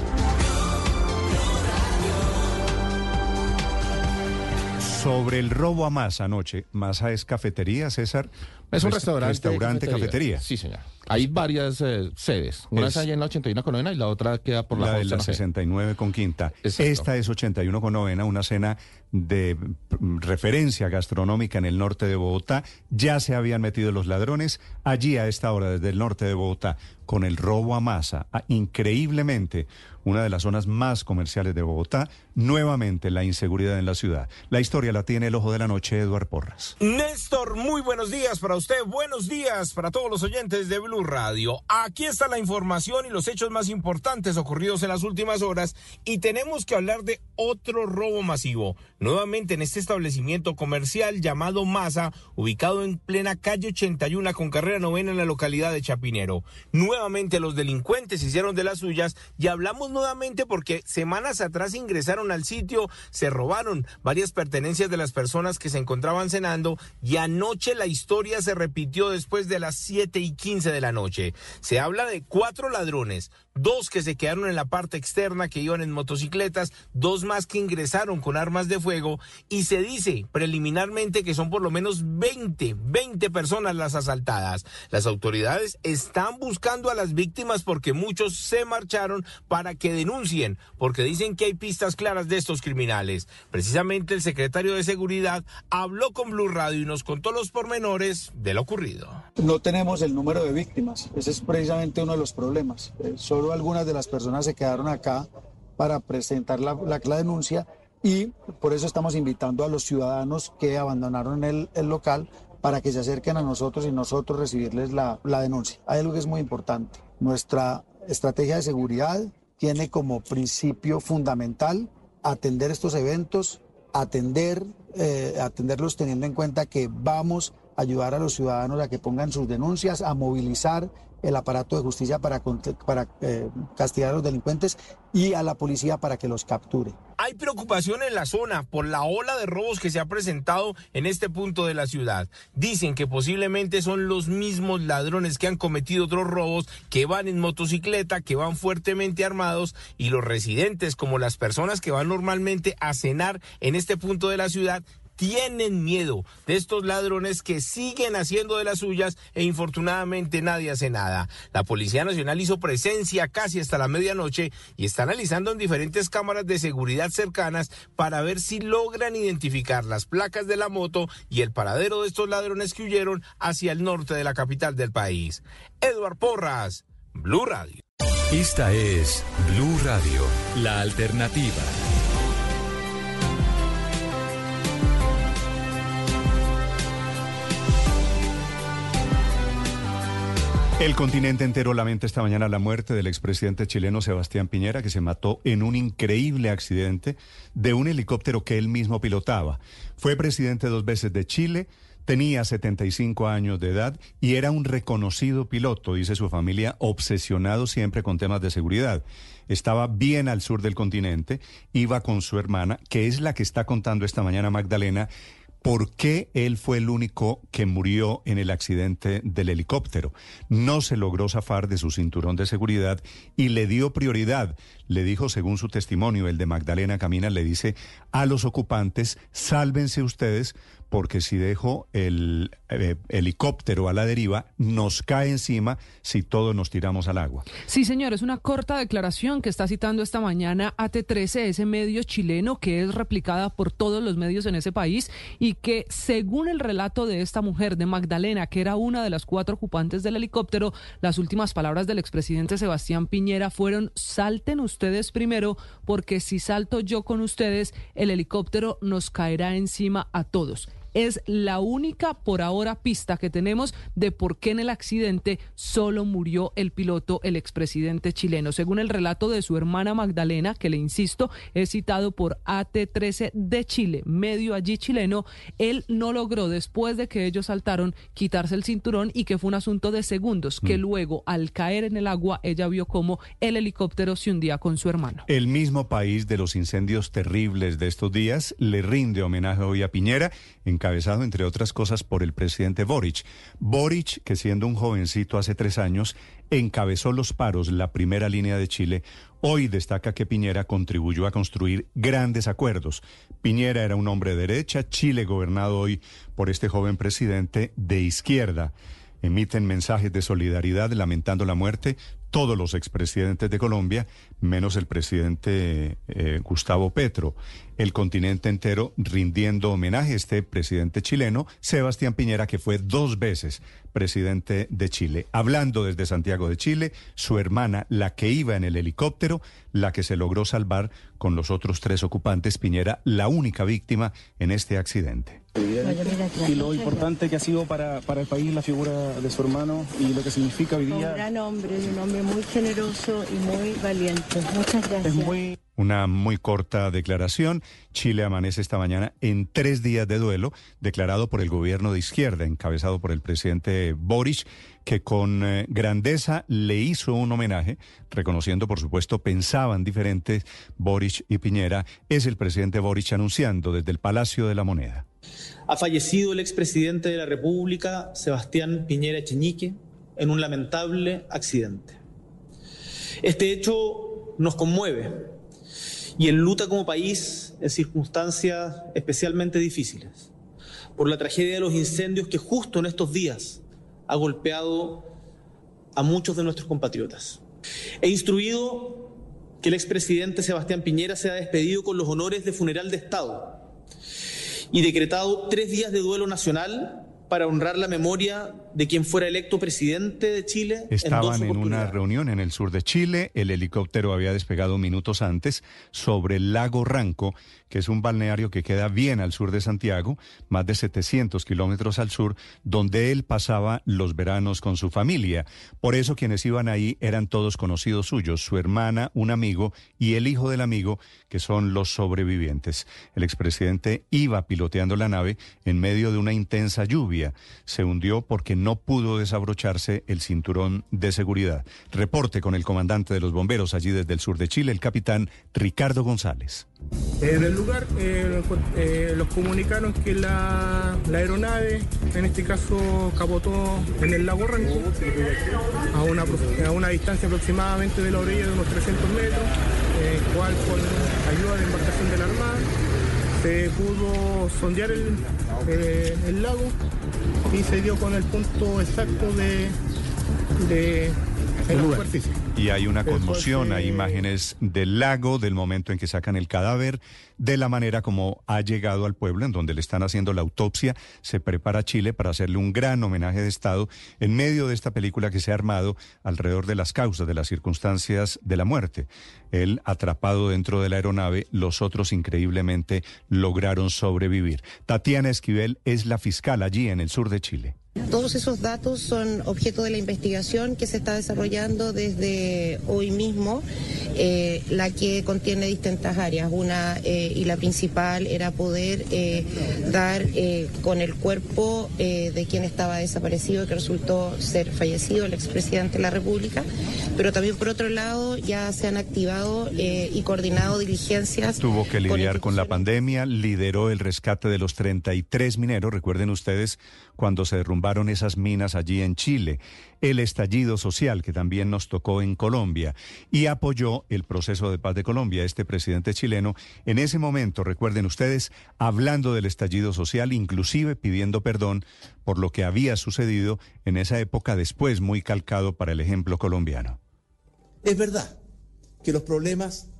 [SPEAKER 18] Sobre el robo a Masa anoche, Masa es cafetería, César.
[SPEAKER 47] Es un
[SPEAKER 18] Rest-
[SPEAKER 47] restaurante.
[SPEAKER 18] Restaurante, cafetería.
[SPEAKER 47] Sí, señor. Hay varias eh, sedes. Una
[SPEAKER 18] Es-
[SPEAKER 47] allá en la 81 con novena y la otra queda por la,
[SPEAKER 18] la de la
[SPEAKER 47] José.
[SPEAKER 18] 69 con quinta.
[SPEAKER 47] Exacto.
[SPEAKER 18] Esta es 81 con novena, una cena de referencia gastronómica en el norte de Bogotá. Ya se habían metido los ladrones allí a esta hora desde el norte de Bogotá con el robo a masa. Increíblemente, una de las zonas más comerciales de Bogotá, nuevamente la inseguridad en la ciudad. La historia la tiene el ojo de la noche, Eduard Porras.
[SPEAKER 6] Néstor, muy buenos días para usted, buenos días para todos los oyentes de Blue Radio. Aquí está la información y los hechos más importantes ocurridos en las últimas horas y tenemos que hablar de otro robo masivo, nuevamente en este establecimiento comercial llamado Masa, ubicado en plena calle 81 con carrera novena en la localidad de Chapinero. Nuevamente los delincuentes hicieron de las suyas y hablamos nuevamente porque semanas atrás ingresaron al sitio, se robaron varias pertenencias de las personas que se encontraban cenando y anoche la historia se repitió después de las 7 y 15 de la noche. Se habla de cuatro ladrones, dos que se quedaron en la parte externa que iban en motocicletas, dos más que ingresaron con armas de fuego y se dice preliminarmente que son por lo menos 20, 20 personas las asaltadas. Las autoridades están buscando a las víctimas porque muchos se marcharon para que denuncien, porque dicen que hay pistas claras de estos criminales. Precisamente el secretario de Seguridad habló con Blue Radio y nos contó los pormenores de lo ocurrido.
[SPEAKER 36] No tenemos el número de víctimas, ese es precisamente uno de los problemas. Eh, solo algunas de las personas se quedaron acá para presentar la denuncia y por eso estamos invitando a los ciudadanos que abandonaron el, el local para que se acerquen a nosotros y nosotros recibirles la, la denuncia. Hay algo que es muy importante. Nuestra estrategia de seguridad tiene como principio fundamental atender estos eventos, atender, eh, atenderlos teniendo en cuenta que vamos a ayudar a los ciudadanos a que pongan sus denuncias, a movilizar el aparato de justicia para, para eh, castigar a los delincuentes y a la policía para que los capture.
[SPEAKER 6] Hay preocupación en la zona por la ola de robos que se ha presentado en este punto de la ciudad. Dicen que posiblemente son los mismos ladrones que han cometido otros robos, que van en motocicleta, que van fuertemente armados y los residentes, como las personas que van normalmente a cenar en este punto de la ciudad, tienen miedo de estos ladrones que siguen haciendo de las suyas e infortunadamente nadie hace nada. La Policía Nacional hizo presencia casi hasta la medianoche y está analizando en diferentes cámaras de seguridad cercanas para ver si logran identificar las placas de la moto y el paradero de estos ladrones que huyeron hacia el norte de la capital del país. Eduard Porras, Blue Radio.
[SPEAKER 3] Esta es Blue Radio, la alternativa.
[SPEAKER 18] El continente entero lamenta esta mañana la muerte del expresidente chileno Sebastián Piñera, que se mató en un increíble accidente de un helicóptero que él mismo pilotaba. Fue presidente dos veces de Chile, Tenía 75 años de edad y era un reconocido piloto, dice su familia, obsesionado siempre con temas de seguridad. Estaba bien al sur del continente, iba con su hermana, que es la que está contando esta mañana Magdalena, por qué él fue el único que murió en el accidente del helicóptero. No se logró zafar de su cinturón de seguridad y le dio prioridad. Le dijo, según su testimonio, el de Magdalena Camina, le dice a los ocupantes, sálvense ustedes porque si dejo el eh, helicóptero a la deriva, nos cae encima si todos nos tiramos al agua.
[SPEAKER 4] Sí, señor, es una corta declaración que está citando esta mañana AT13, ese medio chileno que es replicada por todos los medios en ese país y que, según el relato de esta mujer, de Magdalena, que era una de las cuatro ocupantes del helicóptero, las últimas palabras del expresidente Sebastián Piñera fueron, salten ustedes primero, porque si salto yo con ustedes, el helicóptero nos caerá encima a todos es la única por ahora pista que tenemos de por qué en el accidente solo murió el piloto, el expresidente chileno. Según el relato de su hermana Magdalena, que le insisto, es citado por AT13 de Chile, medio allí chileno, él no logró, después de que ellos saltaron, quitarse el cinturón y que fue un asunto de segundos, que mm. luego al caer en el agua ella vio cómo el helicóptero se hundía con su hermano.
[SPEAKER 18] El mismo país de los incendios terribles de estos días le rinde homenaje hoy a Piñera en encabezado, entre otras cosas, por el presidente Boric. Boric, que siendo un jovencito hace tres años, encabezó los paros, la primera línea de Chile, hoy destaca que Piñera contribuyó a construir grandes acuerdos. Piñera era un hombre de derecha, Chile gobernado hoy por este joven presidente de izquierda emiten mensajes de solidaridad lamentando la muerte todos los expresidentes de Colombia, menos el presidente eh, Gustavo Petro. El continente entero rindiendo homenaje a este presidente chileno, Sebastián Piñera, que fue dos veces presidente de Chile. Hablando desde Santiago de Chile, su hermana, la que iba en el helicóptero, la que se logró salvar con los otros tres ocupantes, Piñera, la única víctima en este accidente.
[SPEAKER 48] Y lo importante que ha sido para, para, el país la figura de su hermano y lo que significa hoy día.
[SPEAKER 49] Un gran hombre, un hombre muy generoso y muy valiente. Muchas gracias.
[SPEAKER 18] Una muy corta declaración. Chile amanece esta mañana en tres días de duelo, declarado por el gobierno de izquierda, encabezado por el presidente Boris, que con eh, grandeza le hizo un homenaje, reconociendo, por supuesto, pensaban diferentes Boris y Piñera. Es el presidente Boris anunciando desde el Palacio de la Moneda.
[SPEAKER 12] Ha fallecido el expresidente de la República, Sebastián Piñera Echeñique, en un lamentable accidente. Este hecho nos conmueve y enluta como país en circunstancias especialmente difíciles por la tragedia de los incendios que justo en estos días ha golpeado a muchos de nuestros compatriotas. He instruido que el expresidente Sebastián Piñera sea despedido con los honores de funeral de Estado y decretado tres días de duelo nacional para honrar la memoria de quien fuera electo presidente de Chile.
[SPEAKER 18] Estaban en, una reunión en el sur de Chile. El helicóptero había despegado minutos antes sobre el lago Ranco, que es un balneario que queda bien al sur de Santiago, más de 700 kilómetros al sur, donde él pasaba los veranos con su familia. Por eso quienes iban ahí eran todos conocidos suyos, su hermana, un amigo y el hijo del amigo, que son los sobrevivientes. El expresidente iba piloteando la nave en medio de una intensa lluvia. Se hundió porque no pudo desabrocharse el cinturón de seguridad. Reporte con el comandante de los bomberos allí desde el sur de Chile, el capitán Ricardo González.
[SPEAKER 15] En el lugar eh, eh, los comunicaron que la, aeronave, en este caso, capotó en el lago Ranco, a una, a una distancia aproximadamente de la orilla de unos 300 metros, eh, cual con ayuda de embarcación de la Armada se pudo sondear el, el lago y se dio con el punto exacto de, de
[SPEAKER 18] y hay una conmoción, hay imágenes del lago, del momento en que sacan el cadáver, de la manera como ha llegado al pueblo, en donde le están haciendo la autopsia. Se prepara Chile para hacerle un gran homenaje de Estado en medio de esta película que se ha armado alrededor de las causas, de las circunstancias de la muerte. Él atrapado dentro de la aeronave, los otros increíblemente lograron sobrevivir. Tatiana Esquivel es la fiscal allí en el sur de Chile.
[SPEAKER 50] Todos esos datos son objeto de la investigación que se está desarrollando desde hoy mismo, eh, la que contiene distintas áreas. Una eh, y la principal era poder eh, dar con el cuerpo de quien estaba desaparecido, que resultó ser fallecido, el expresidente de la República. Pero también, por otro lado, ya se han activado y coordinado diligencias.
[SPEAKER 18] Tuvo que lidiar con la pandemia, lideró el rescate de los 33 mineros. Recuerden ustedes cuando se esas minas allí en Chile, el estallido social que también nos tocó en Colombia y apoyó el proceso de paz de Colombia, este presidente chileno, en ese momento, recuerden ustedes, hablando del estallido social, inclusive pidiendo perdón por lo que había sucedido en esa época después, muy calcado para el ejemplo colombiano.
[SPEAKER 51] Es verdad que los problemas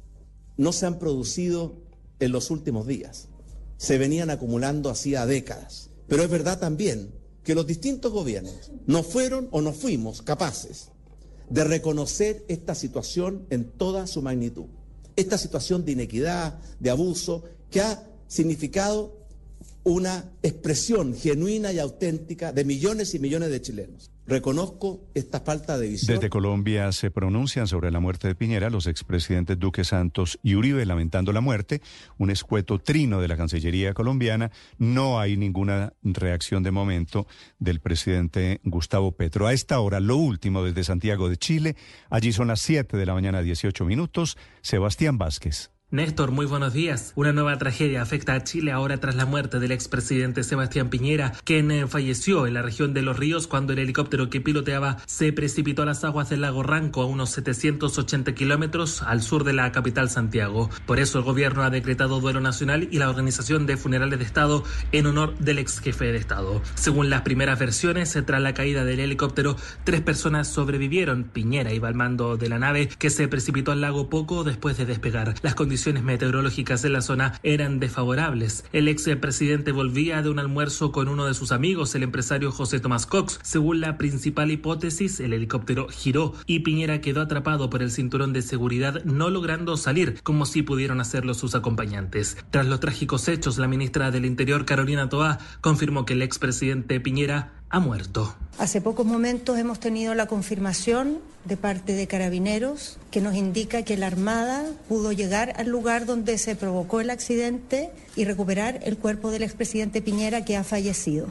[SPEAKER 51] no se han producido en los últimos días, se venían acumulando hacía décadas. Pero es verdad también que los distintos gobiernos no fueron o no fuimos capaces de reconocer esta situación en toda su magnitud. Esta situación de inequidad, de abuso, que ha significado una expresión genuina y auténtica de millones y millones de chilenos. Reconozco esta falta de visión.
[SPEAKER 18] Desde Colombia se pronuncian sobre la muerte de Piñera los expresidentes Duque Santos y Uribe lamentando la muerte, un escueto trino de la Cancillería colombiana. No hay ninguna reacción de momento del presidente Gustavo Petro. A esta hora, lo último desde Santiago de Chile, allí son las 7 de la mañana, 18 minutos. Sebastián Vázquez.
[SPEAKER 52] Néstor, muy buenos días. Una nueva tragedia afecta a Chile ahora tras la muerte del expresidente Sebastián Piñera, quien eh, falleció en la región de Los Ríos cuando el helicóptero que piloteaba se precipitó a las aguas del lago Ranco a unos 780 kilómetros al sur de la capital Santiago. Por eso el gobierno ha decretado duelo nacional y la organización de funerales de Estado en honor del ex jefe de Estado. Según las primeras versiones, tras la caída del helicóptero, tres personas sobrevivieron. Piñera iba al mando de la nave que se precipitó al lago poco después de despegar. Las condiciones condiciones meteorológicas en la zona eran desfavorables. El ex presidente volvía de un almuerzo con uno de sus amigos, el empresario José Tomás Cox. Según la principal hipótesis, el helicóptero giró y Piñera quedó atrapado por el cinturón de seguridad, no logrando salir, como si pudieron hacerlo sus acompañantes. Tras los trágicos hechos, la ministra del Interior, Carolina Toá, confirmó que el expresidente Piñera ha muerto.
[SPEAKER 50] Hace pocos momentos hemos tenido la confirmación de parte de carabineros que nos indica que la Armada pudo llegar al lugar donde se provocó el accidente y recuperar el cuerpo del expresidente Piñera que ha fallecido.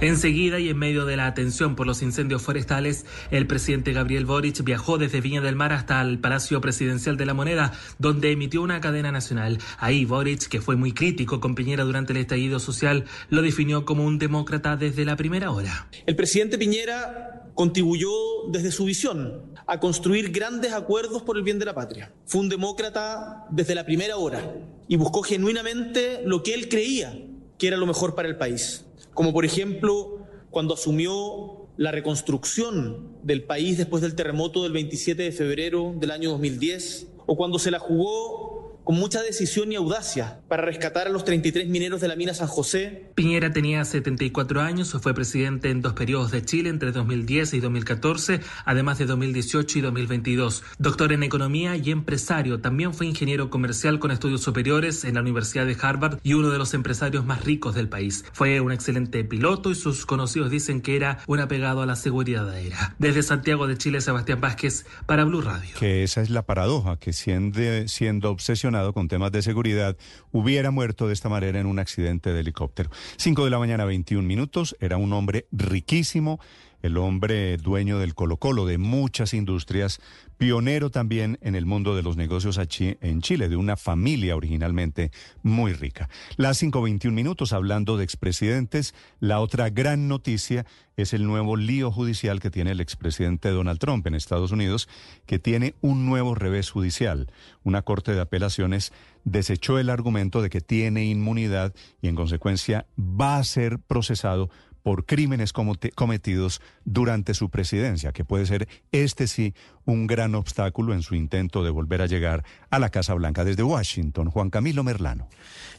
[SPEAKER 52] Enseguida y en medio de la atención por los incendios forestales, el presidente Gabriel Boric viajó desde Viña del Mar hasta el Palacio Presidencial de la Moneda, donde emitió una cadena nacional. Ahí Boric, que fue muy crítico con Piñera durante el estallido social, lo definió como un demócrata desde la primera hora.
[SPEAKER 12] El presidente Piñera contribuyó desde su visión a construir grandes acuerdos por el bien de la patria. Fue un demócrata desde la primera hora y buscó genuinamente lo que él creía que era lo mejor para el país como por ejemplo cuando asumió la reconstrucción del país después del terremoto del 27 de febrero del año 2010, o cuando se la jugó con mucha decisión y audacia para rescatar a los 33 mineros de la mina San José.
[SPEAKER 52] Piñera tenía 74 años, fue presidente en dos periodos de Chile entre 2010 y 2014, además de 2018 y 2022. Doctor en economía y empresario, también fue ingeniero comercial con estudios superiores en la Universidad de Harvard y uno de los empresarios más ricos del país. Fue un excelente piloto y sus conocidos dicen que era un apegado a la seguridad aérea. Desde Santiago de Chile, Sebastián Vázquez para Blue Radio.
[SPEAKER 18] Que esa es la paradoja, que siendo, siendo obsesionado con temas de seguridad hubiera muerto de esta manera en un accidente de helicóptero. 5 de la mañana, 21 minutos. Era un hombre riquísimo, el hombre dueño del Colo Colo, de muchas industrias, pionero también en el mundo de los negocios en Chile, de una familia originalmente muy rica. Las 5.21 minutos hablando de expresidentes, la otra gran noticia es el nuevo lío judicial que tiene el expresidente Donald Trump en Estados Unidos, que tiene un nuevo revés judicial. Una corte de apelaciones desechó el argumento de que tiene inmunidad y en consecuencia va a ser procesado por crímenes cometidos durante su presidencia, que puede ser este sí un gran obstáculo en su intento de volver a llegar a la Casa Blanca desde Washington. Juan Camilo Merlano.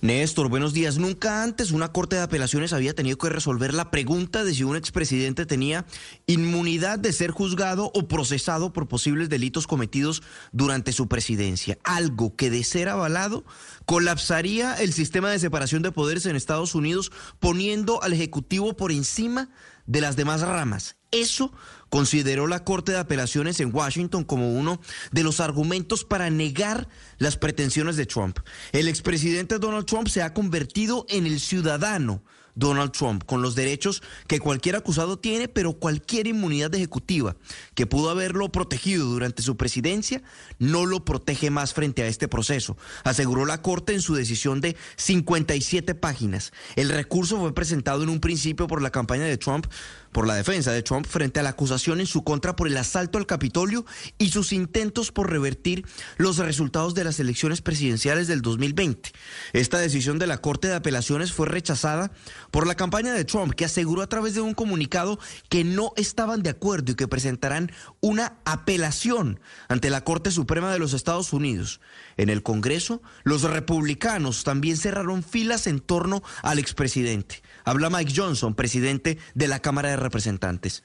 [SPEAKER 28] Néstor, buenos días. Nunca antes una Corte de Apelaciones había tenido que resolver la pregunta de si un expresidente tenía inmunidad de ser juzgado o procesado por posibles delitos cometidos durante su presidencia. Algo que de ser avalado colapsaría el sistema de separación de poderes en Estados Unidos, poniendo al Ejecutivo por encima de las demás ramas. Eso consideró la Corte de Apelaciones en Washington como uno de los argumentos para negar las pretensiones de Trump. El expresidente Donald Trump se ha convertido en el ciudadano Donald Trump, con los derechos que cualquier acusado tiene, pero cualquier inmunidad ejecutiva que pudo haberlo protegido durante su presidencia no lo protege más frente a este proceso, aseguró la Corte en su decisión de 57 páginas. El recurso fue presentado en un principio por la campaña de Trump por la defensa de Trump frente a la acusación en su contra por el asalto al Capitolio y sus intentos por revertir los resultados de las elecciones presidenciales del 2020. Esta decisión de la Corte de Apelaciones fue rechazada por la campaña de Trump, que aseguró a través de un comunicado que no estaban de acuerdo y que presentarán una apelación ante la Corte Suprema de los Estados Unidos. En el Congreso, los republicanos también cerraron filas en torno al expresidente. Habla Mike Johnson, presidente de la Cámara de Representantes.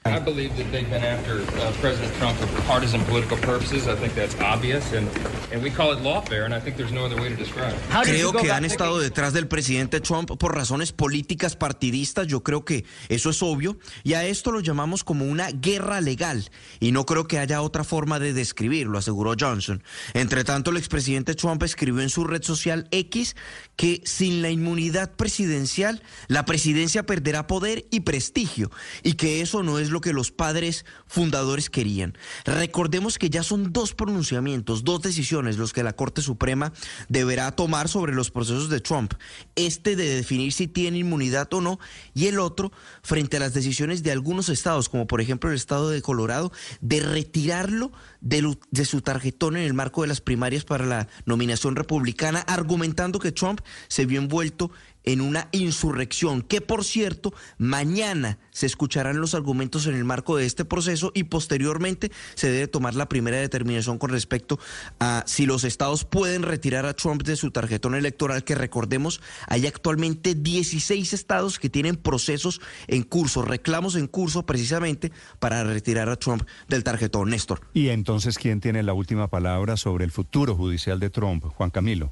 [SPEAKER 28] Creo que han estado detrás del presidente Trump por razones políticas partidistas. Yo creo que eso es obvio. Y a esto lo llamamos como una guerra legal. Y no creo que haya otra forma de describirlo, aseguró Johnson. Entre tanto, el expresidente Trump escribió en su red social X que sin la inmunidad presidencial, la presidencia perderá poder y prestigio y que eso no es lo que los padres fundadores querían. Recordemos que ya son dos pronunciamientos, dos decisiones los que la Corte Suprema deberá tomar sobre los procesos de Trump. Este de definir si tiene inmunidad o no y el otro frente a las decisiones de algunos estados, como por ejemplo el estado de Colorado, de retirarlo de, su tarjetón en el marco de las primarias para la nominación republicana, argumentando que Trump se vio envuelto en una insurrección, que por cierto, mañana se escucharán los argumentos en el marco de este proceso y posteriormente se debe tomar la primera determinación con respecto a si los estados pueden retirar a Trump de su tarjetón electoral, que recordemos, hay actualmente 16 estados que tienen procesos en curso, reclamos en curso precisamente para retirar a Trump del tarjetón, Néstor.
[SPEAKER 18] Y entonces, ¿quién tiene la última palabra sobre el futuro judicial de Trump, Juan Camilo?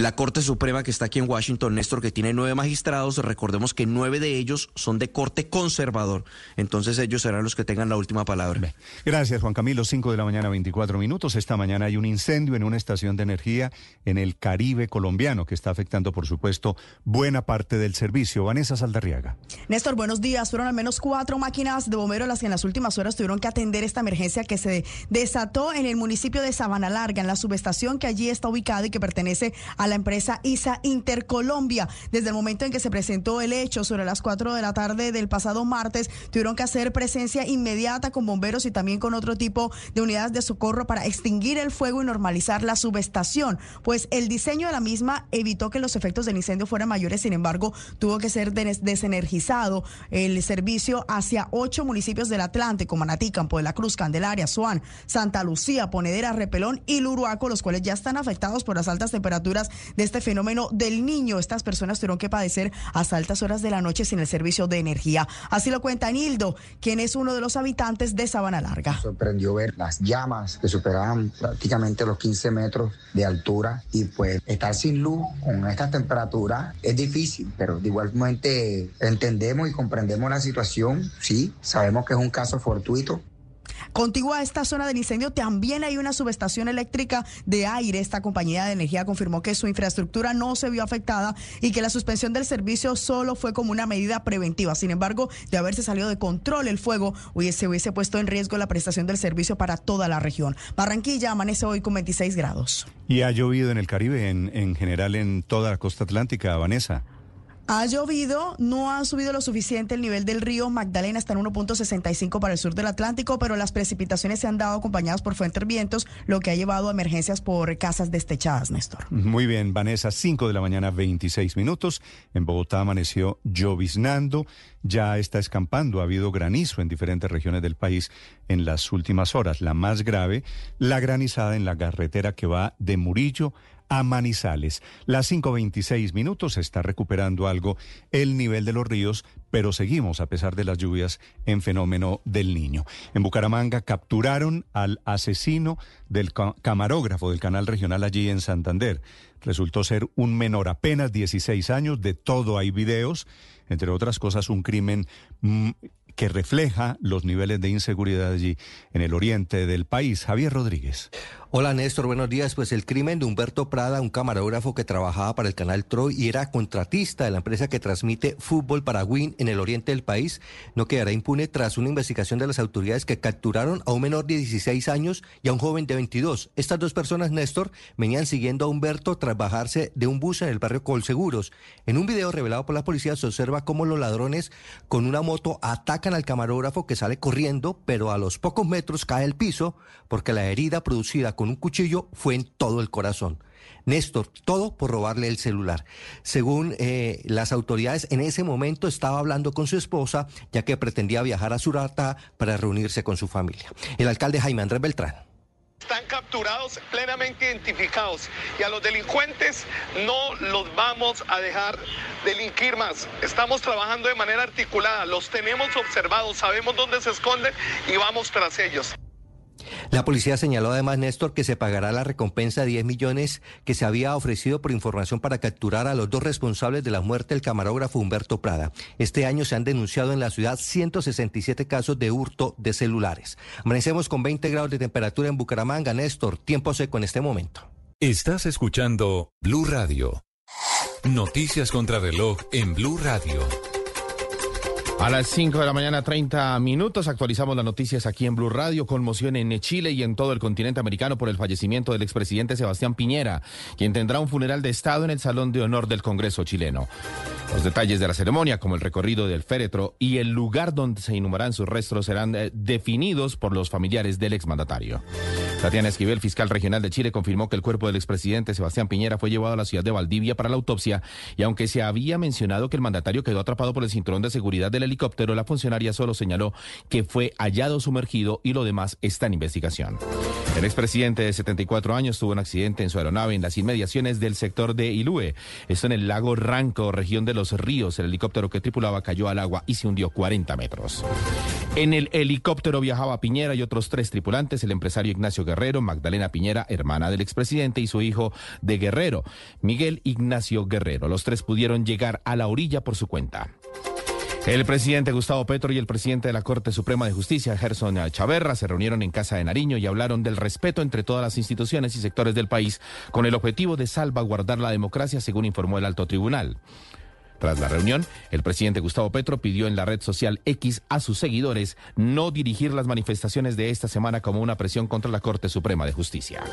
[SPEAKER 28] La Corte Suprema que está aquí en Washington, Néstor, que tiene nueve magistrados, recordemos que nueve de ellos son de corte conservador. Entonces ellos serán los que tengan la última palabra.
[SPEAKER 18] Gracias, Juan Camilo. Cinco de la mañana, 24 minutos. Esta mañana hay un incendio en una estación de energía en el Caribe colombiano que está afectando, por supuesto, buena parte del servicio. Vanessa Saldarriaga.
[SPEAKER 53] Néstor, buenos días. Fueron al menos cuatro máquinas de bomberos las que en las últimas horas tuvieron que atender esta emergencia que se desató en el municipio de Sabana Larga, en la subestación que allí está ubicada y que pertenece a la empresa ISA Intercolombia. Desde el momento en que se presentó el hecho sobre las 4 de la tarde del pasado martes, tuvieron que hacer presencia inmediata con bomberos y también con otro tipo de unidades de socorro para extinguir el fuego y normalizar la subestación. Pues el diseño de la misma evitó que los efectos del incendio fueran mayores, sin embargo, tuvo que ser desenergizado el servicio hacia ocho municipios del Atlántico, Manatí, Campo de la Cruz, Candelaria, Suán, Santa Lucía, Ponedera, Repelón y Luruaco, los cuales ya están afectados por las altas temperaturas de este fenómeno del niño. Estas personas tuvieron que padecer hasta altas horas de la noche sin el servicio de energía. Así lo cuenta Nildo, quien es uno de los habitantes de Sabana Larga.
[SPEAKER 54] sorprendió ver las llamas que superaban prácticamente los 15 metros de altura y pues estar sin luz con esta temperatura es difícil, pero igualmente entendemos y comprendemos la situación, sí, sabemos que es un caso fortuito,
[SPEAKER 53] Contigua a esta zona del incendio también hay una subestación eléctrica de aire. Esta compañía de energía confirmó que su infraestructura no se vio afectada y que la suspensión del servicio solo fue como una medida preventiva. Sin embargo, de haberse salido de control el fuego, se hubiese puesto en riesgo la prestación del servicio para toda la región. Barranquilla amanece hoy con 26 grados.
[SPEAKER 18] Y ha llovido en el Caribe, en, en general en toda la costa atlántica, Vanessa.
[SPEAKER 53] Ha llovido, no ha subido lo suficiente el nivel del río Magdalena, está en 1.65 para el sur del Atlántico, pero las precipitaciones se han dado acompañadas por fuertes vientos, lo que ha llevado a emergencias por casas destechadas, Néstor.
[SPEAKER 18] Muy bien, Vanessa, 5 de la mañana, 26 minutos. En Bogotá amaneció lloviznando, ya está escampando, ha habido granizo en diferentes regiones del país en las últimas horas. La más grave, la granizada en la carretera que va de Murillo a Manizales. Las 5.26 minutos está recuperando algo el nivel de los ríos, pero seguimos, a pesar de las lluvias, en fenómeno del niño. En Bucaramanga capturaron al asesino del camarógrafo del canal regional allí en Santander. Resultó ser un menor, apenas 16 años, de todo hay videos, entre otras cosas un crimen mm, que refleja los niveles de inseguridad allí en el oriente del país. Javier Rodríguez.
[SPEAKER 55] Hola Néstor, buenos días. Pues el crimen de Humberto Prada, un camarógrafo que trabajaba para el canal Troy y era contratista de la empresa que transmite fútbol para Win en el oriente del país, no quedará impune tras una investigación de las autoridades que capturaron a un menor de 16 años y a un joven de 22. Estas dos personas, Néstor, venían siguiendo a Humberto tras bajarse de un bus en el barrio Colseguros. En un video revelado por la policía se observa cómo los ladrones con una moto atacan al camarógrafo que sale corriendo, pero a los pocos metros cae al piso porque la herida producida con un cuchillo fue en todo el corazón. Néstor, todo por robarle el celular. Según eh, las autoridades, en ese momento estaba hablando con su esposa, ya que pretendía viajar a Surata para reunirse con su familia. El alcalde Jaime Andrés Beltrán
[SPEAKER 56] están capturados, plenamente identificados. Y a los delincuentes no los vamos a dejar delinquir más. Estamos trabajando de manera articulada, los tenemos observados, sabemos dónde se esconden y vamos tras ellos.
[SPEAKER 55] La policía señaló además, Néstor, que se pagará la recompensa de 10 millones que se había ofrecido por información para capturar a los dos responsables de la muerte del camarógrafo Humberto Prada. Este año se han denunciado en la ciudad 167 casos de hurto de celulares. Amanecemos con 20 grados de temperatura en Bucaramanga. Néstor, tiempo seco en este momento.
[SPEAKER 3] Estás escuchando Blue Radio. Noticias contra reloj en Blue Radio.
[SPEAKER 47] A las 5 de la mañana, 30 minutos, actualizamos las noticias aquí en Blue Radio. Conmoción en Chile y en todo el continente americano por el fallecimiento del expresidente Sebastián Piñera, quien tendrá un funeral de Estado en el Salón de Honor del Congreso chileno. Los detalles de la ceremonia, como el recorrido del féretro y el lugar donde se inhumarán sus restos, serán eh, definidos por los familiares del exmandatario. Tatiana Esquivel, fiscal regional de Chile, confirmó que el cuerpo del expresidente Sebastián Piñera fue llevado a la ciudad de Valdivia para la autopsia y aunque se había mencionado que el mandatario quedó atrapado por el cinturón de seguridad del helicóptero, la funcionaria solo señaló que fue hallado sumergido y lo demás está en investigación. El expresidente de 74 años tuvo un accidente en su aeronave en las inmediaciones del sector de Ilue, esto en el lago Ranco, región de los ríos. El helicóptero que tripulaba cayó al agua y se hundió 40 metros. En el helicóptero viajaba Piñera y otros tres tripulantes, el empresario Ignacio Guerrero, Magdalena Piñera, hermana del expresidente, y su hijo de Guerrero, Miguel Ignacio Guerrero. Los tres pudieron llegar a la orilla por su cuenta. El presidente Gustavo Petro y el presidente de la Corte Suprema de Justicia, Gerson Chaverra, se reunieron en Casa de Nariño y hablaron del respeto entre todas las instituciones y sectores del país con el objetivo de salvaguardar la democracia, según informó el alto tribunal. Tras la reunión, el presidente Gustavo Petro pidió en la red social X a sus seguidores no dirigir las manifestaciones de esta semana como una presión contra la Corte Suprema de Justicia.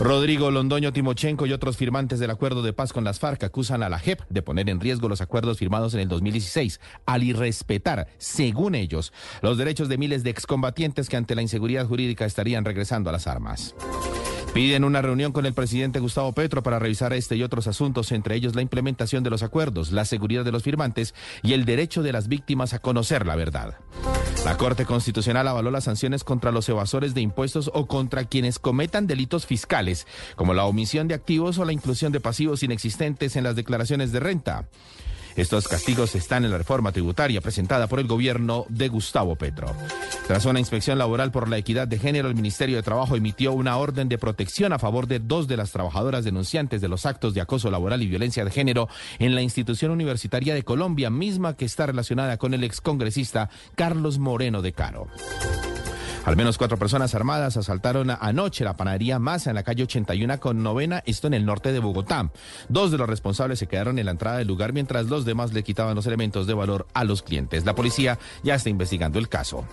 [SPEAKER 47] Rodrigo Londoño Timochenko y otros firmantes del acuerdo de paz con las FARC acusan a la JEP de poner en riesgo los acuerdos firmados en el 2016 al irrespetar, según ellos, los derechos de miles de excombatientes que ante la inseguridad jurídica estarían regresando a las armas. Piden una reunión con el presidente Gustavo Petro para revisar este y otros asuntos, entre ellos la implementación de los acuerdos, la seguridad de los firmantes y el derecho de las víctimas a conocer la verdad. La Corte Constitucional avaló las sanciones contra los evasores de impuestos o contra quienes cometan delitos fiscales, como la omisión de activos o la inclusión de pasivos inexistentes en las declaraciones de renta. Estos castigos están en la reforma tributaria presentada por el gobierno de Gustavo Petro. Tras una inspección laboral por la equidad de género, el Ministerio de Trabajo emitió una orden de protección a favor de dos de las trabajadoras denunciantes de los actos de acoso laboral y violencia de género en la institución universitaria de Colombia, misma que está relacionada con el excongresista Carlos Moreno de Caro. Al menos cuatro personas armadas asaltaron anoche la panadería Masa en la calle 81 con novena, esto en el norte de Bogotá. Dos de los responsables se quedaron en la entrada del lugar mientras los demás le quitaban los elementos de valor a los clientes. La policía ya está investigando el caso.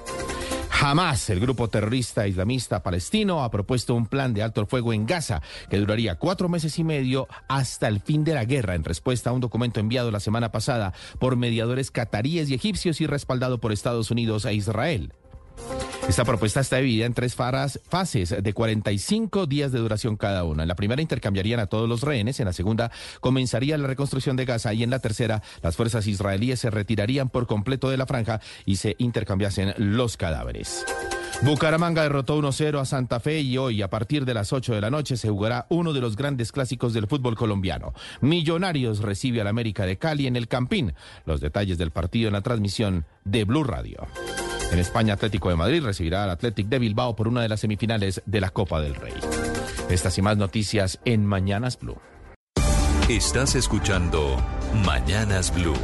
[SPEAKER 47] Jamás el grupo terrorista islamista palestino ha propuesto un plan de alto el fuego en Gaza que duraría cuatro meses y medio hasta el fin de la guerra en respuesta a un documento enviado la semana pasada por mediadores cataríes y egipcios y respaldado por Estados Unidos e Israel. Esta propuesta está dividida en tres fases de 45 días de duración cada una. En la primera intercambiarían a todos los rehenes, en la segunda comenzaría la reconstrucción de Gaza y en la tercera las fuerzas israelíes se retirarían por completo de la franja y se intercambiasen los cadáveres. Bucaramanga derrotó 1-0 a Santa Fe y hoy a partir de las 8 de la noche se jugará uno de los grandes clásicos del fútbol colombiano. Millonarios recibe al América de Cali en el Campín. Los detalles del partido en la transmisión de Blue Radio. En España, Atlético de Madrid recibirá al Athletic de Bilbao por una de las semifinales de la Copa del Rey. Estas y más noticias en Mañanas Blue.
[SPEAKER 3] Estás escuchando Mañanas Blue.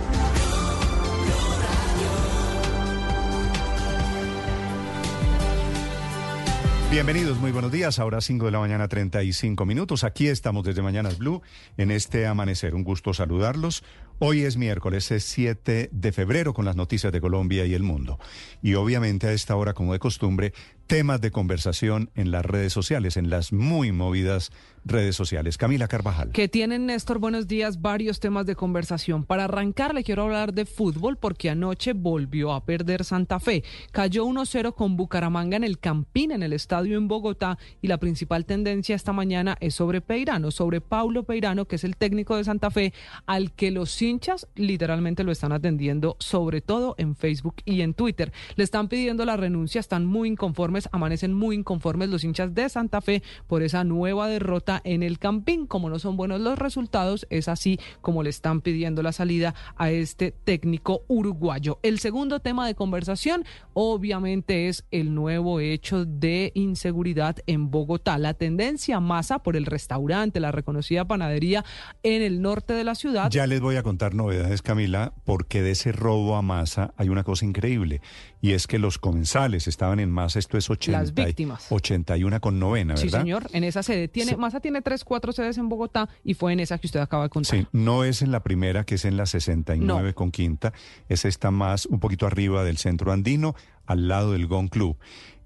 [SPEAKER 18] Bienvenidos, muy buenos días. Ahora 5 de la mañana, 35 minutos. Aquí estamos desde Mañanas Blue en este amanecer. Un gusto saludarlos. Hoy es miércoles, es 7 de febrero con las noticias de Colombia y el mundo. Y obviamente a esta hora, como de costumbre, temas de conversación en las redes sociales, en las muy movidas redes sociales. Camila Carvajal.
[SPEAKER 4] Que tienen, Néstor, buenos días, varios temas de conversación. Para arrancar, le quiero hablar de fútbol porque anoche volvió a perder Santa Fe. Cayó 1-0 con Bucaramanga en el Campín, en el estadio en Bogotá, y la principal tendencia esta mañana es sobre Peirano, sobre Paulo Peirano, que es el técnico de Santa Fe, al que los hinchas literalmente lo están atendiendo, sobre todo en Facebook y en Twitter. Le están pidiendo la renuncia, están muy inconformes, amanecen muy inconformes los hinchas de Santa Fe por esa nueva derrota en el Campín. Como no son buenos los resultados, es así como le están pidiendo la salida a este técnico uruguayo. El segundo tema de conversación, obviamente, es el nuevo hecho de inseguridad en Bogotá. La tendencia masa por el restaurante, la reconocida panadería en el norte de la ciudad.
[SPEAKER 18] Ya les voy a contar novedades, Camila, porque de ese robo a masa hay una cosa increíble y es que los comensales estaban en masa, esto es 80,
[SPEAKER 4] Las víctimas.
[SPEAKER 18] 81 con novena, ¿verdad?
[SPEAKER 4] Sí, señor, en esa sede. Tiene, Masa tiene tres, cuatro sedes en Bogotá y fue en esa que usted acaba de contar.
[SPEAKER 18] Sí, no es en la primera, que es en la 69 con quinta, es esta más, un poquito arriba del centro andino, al lado del Gon Club.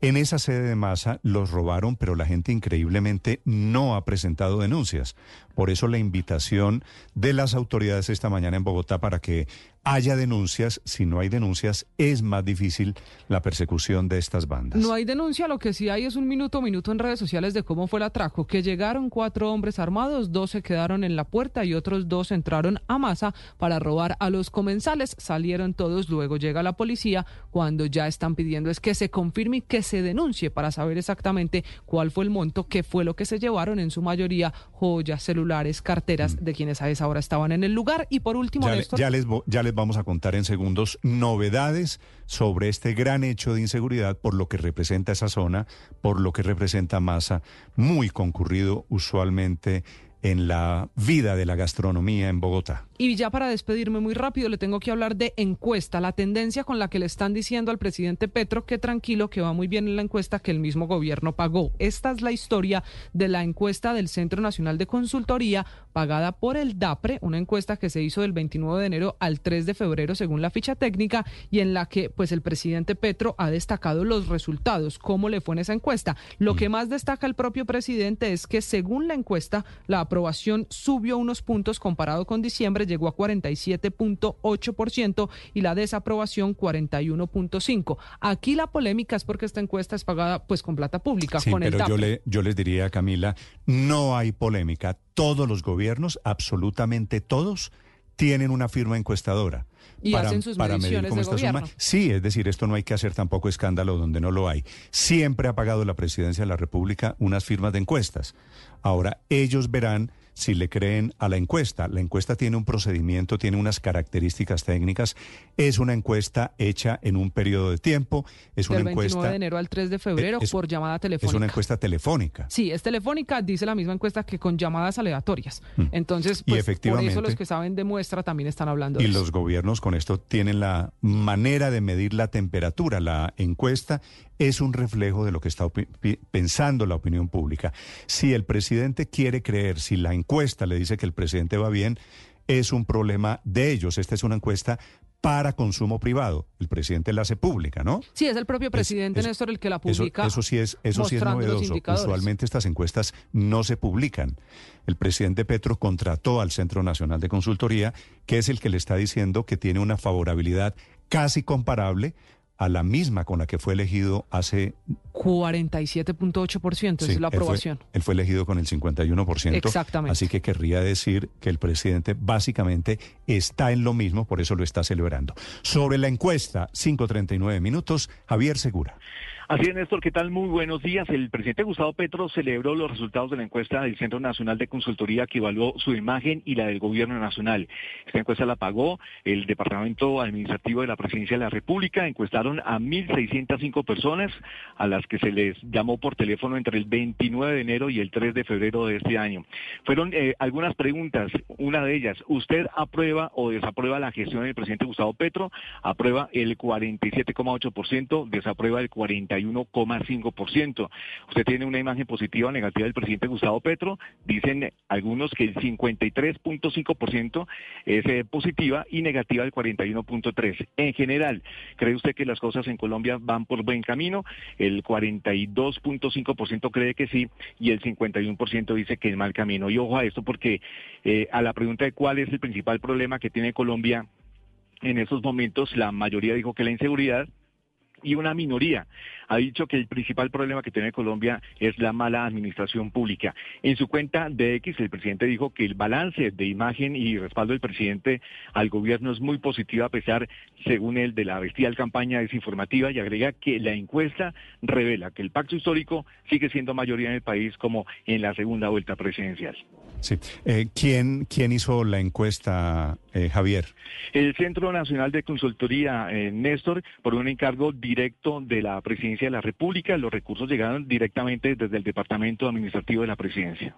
[SPEAKER 18] En esa sede de masa los robaron, pero la gente increíblemente no ha presentado denuncias. Por eso la invitación de las autoridades esta mañana en Bogotá para que haya denuncias. Si no hay denuncias, es más difícil la persecución de estas bandas.
[SPEAKER 4] No hay denuncia, lo que sí hay es un minuto a minuto en redes sociales de cómo fue el atraco, que llegaron cuatro hombres armados, dos se quedaron en la puerta y otros dos entraron a masa para robar a los comensales, salieron todos, luego llega la policía, cuando ya están pidiendo es que se confirme y que se denuncie para saber exactamente cuál fue el monto, qué fue lo que se llevaron, en su mayoría joyas, celulares, carteras de quienes a esa hora estaban en el lugar. Y por último,
[SPEAKER 18] Ya, le-
[SPEAKER 4] Néstor,
[SPEAKER 18] ya les, ya les vamos a contar en segundos novedades sobre este gran hecho de inseguridad por lo que representa esa zona, por lo que representa masa, muy concurrido usualmente en la vida de la gastronomía en Bogotá.
[SPEAKER 4] Y ya para despedirme muy rápido, le tengo que hablar de encuesta, la tendencia con la que le están diciendo al presidente Petro que tranquilo, que va muy bien en la encuesta que el mismo gobierno pagó. Esta es la historia de la encuesta del Centro Nacional de Consultoría pagada por el DAPRE, una encuesta que se hizo del 29 de enero al 3 de febrero según la ficha técnica y en la que pues el presidente Petro ha destacado los resultados, cómo le fue en esa encuesta. Lo que más destaca el propio presidente es que según la encuesta, la aprobación subió unos puntos comparado con diciembre, llegó a 47.8% y la desaprobación 41.5%. Aquí la polémica es porque esta encuesta es pagada pues con plata pública,
[SPEAKER 18] Sí,
[SPEAKER 4] con el
[SPEAKER 18] pero yo le, yo les diría, Camila, no hay polémica. Todos los gobiernos, absolutamente todos, tienen una firma encuestadora.
[SPEAKER 4] Y hacen sus mediciones de
[SPEAKER 18] está su ma-
[SPEAKER 4] gobierno.
[SPEAKER 18] Sí, es decir, esto no hay que hacer tampoco escándalo donde no lo hay. Siempre ha pagado la presidencia de la República unas firmas de encuestas. Ahora, ellos verán si le creen a la encuesta. La encuesta tiene un procedimiento, tiene unas características técnicas. Es una encuesta hecha en un periodo de tiempo. Es una
[SPEAKER 4] Del 29
[SPEAKER 18] encuesta.
[SPEAKER 4] de enero al 3 de febrero
[SPEAKER 18] es-
[SPEAKER 4] por llamada
[SPEAKER 18] Es
[SPEAKER 4] telefónica.
[SPEAKER 18] una encuesta telefónica.
[SPEAKER 4] Sí, es telefónica, dice la misma encuesta que con llamadas aleatorias.
[SPEAKER 18] Mm.
[SPEAKER 4] Entonces,
[SPEAKER 18] Y
[SPEAKER 4] pues, por
[SPEAKER 18] efectivamente-
[SPEAKER 4] eso los que saben de muestra también están hablando de
[SPEAKER 18] Y
[SPEAKER 4] eso.
[SPEAKER 18] los gobiernos con esto tienen la manera de medir la temperatura. La encuesta es un reflejo de lo que está pensando la opinión pública. Si el presidente quiere creer, si la encuesta le dice que el presidente va bien, es un problema de ellos. Esta es una encuesta para consumo privado. El presidente la hace pública, ¿no?
[SPEAKER 4] Sí, es el propio presidente
[SPEAKER 18] es-
[SPEAKER 4] Néstor el que la publica.
[SPEAKER 18] eso sí es, eso sí es novedoso. Usualmente estas encuestas no se publican. El presidente Petro contrató al Centro Nacional de Consultoría, que es el que le está diciendo que tiene una favorabilidad casi comparable a la misma con la que fue elegido hace
[SPEAKER 4] 47.8%, esa
[SPEAKER 18] Sí,
[SPEAKER 4] es la
[SPEAKER 18] él fue-
[SPEAKER 4] aprobación.
[SPEAKER 18] Él fue, elegido con el 51%.
[SPEAKER 4] Exactamente.
[SPEAKER 18] Así que querría decir que el presidente básicamente está en lo mismo, por eso lo está celebrando. Sobre la encuesta, 5.39 minutos, Javier Segura.
[SPEAKER 57] Así es, Néstor, ¿qué tal? Muy buenos días. El presidente Gustavo Petro celebró los resultados de la encuesta del Centro Nacional de Consultoría que evaluó su imagen y la del Gobierno Nacional. Esta encuesta la pagó el Departamento Administrativo de la Presidencia de la República. Encuestaron a 1.605 personas a las que se les llamó por teléfono entre el 29 de enero y el 3 de febrero de este año. Fueron eh, algunas preguntas. Una de ellas, ¿usted aprueba o desaprueba la gestión del presidente Gustavo Petro? Aprueba el 47,8%, desaprueba el 41%. 41,5%. Usted tiene una imagen positiva o negativa del presidente Gustavo Petro. Dicen algunos que el 53.5% es eh, positiva y negativa el 41.3%. En general, ¿cree usted que las cosas en Colombia van por buen camino? El 42.5% cree que sí y el 51% dice que es mal camino. Y ojo a esto porque eh, a la pregunta de cuál es el principal problema que tiene Colombia en estos momentos, la mayoría dijo que la inseguridad y una minoría ha dicho que el principal problema que tiene Colombia es la mala administración pública. En su cuenta de X, el presidente dijo que el balance de imagen y respaldo del presidente al gobierno es muy positivo a pesar, según él, de la bestial campaña desinformativa y agrega que la encuesta revela que el pacto histórico sigue siendo mayoría en el país como en la segunda vuelta presidencial.
[SPEAKER 18] Sí. Eh, ¿quién, ¿Quién hizo la encuesta, eh, Javier?
[SPEAKER 57] El Centro Nacional de Consultoría, eh, Néstor, por un encargo directo de la Presidencia de la República. Los recursos llegaron directamente desde el Departamento Administrativo de la Presidencia.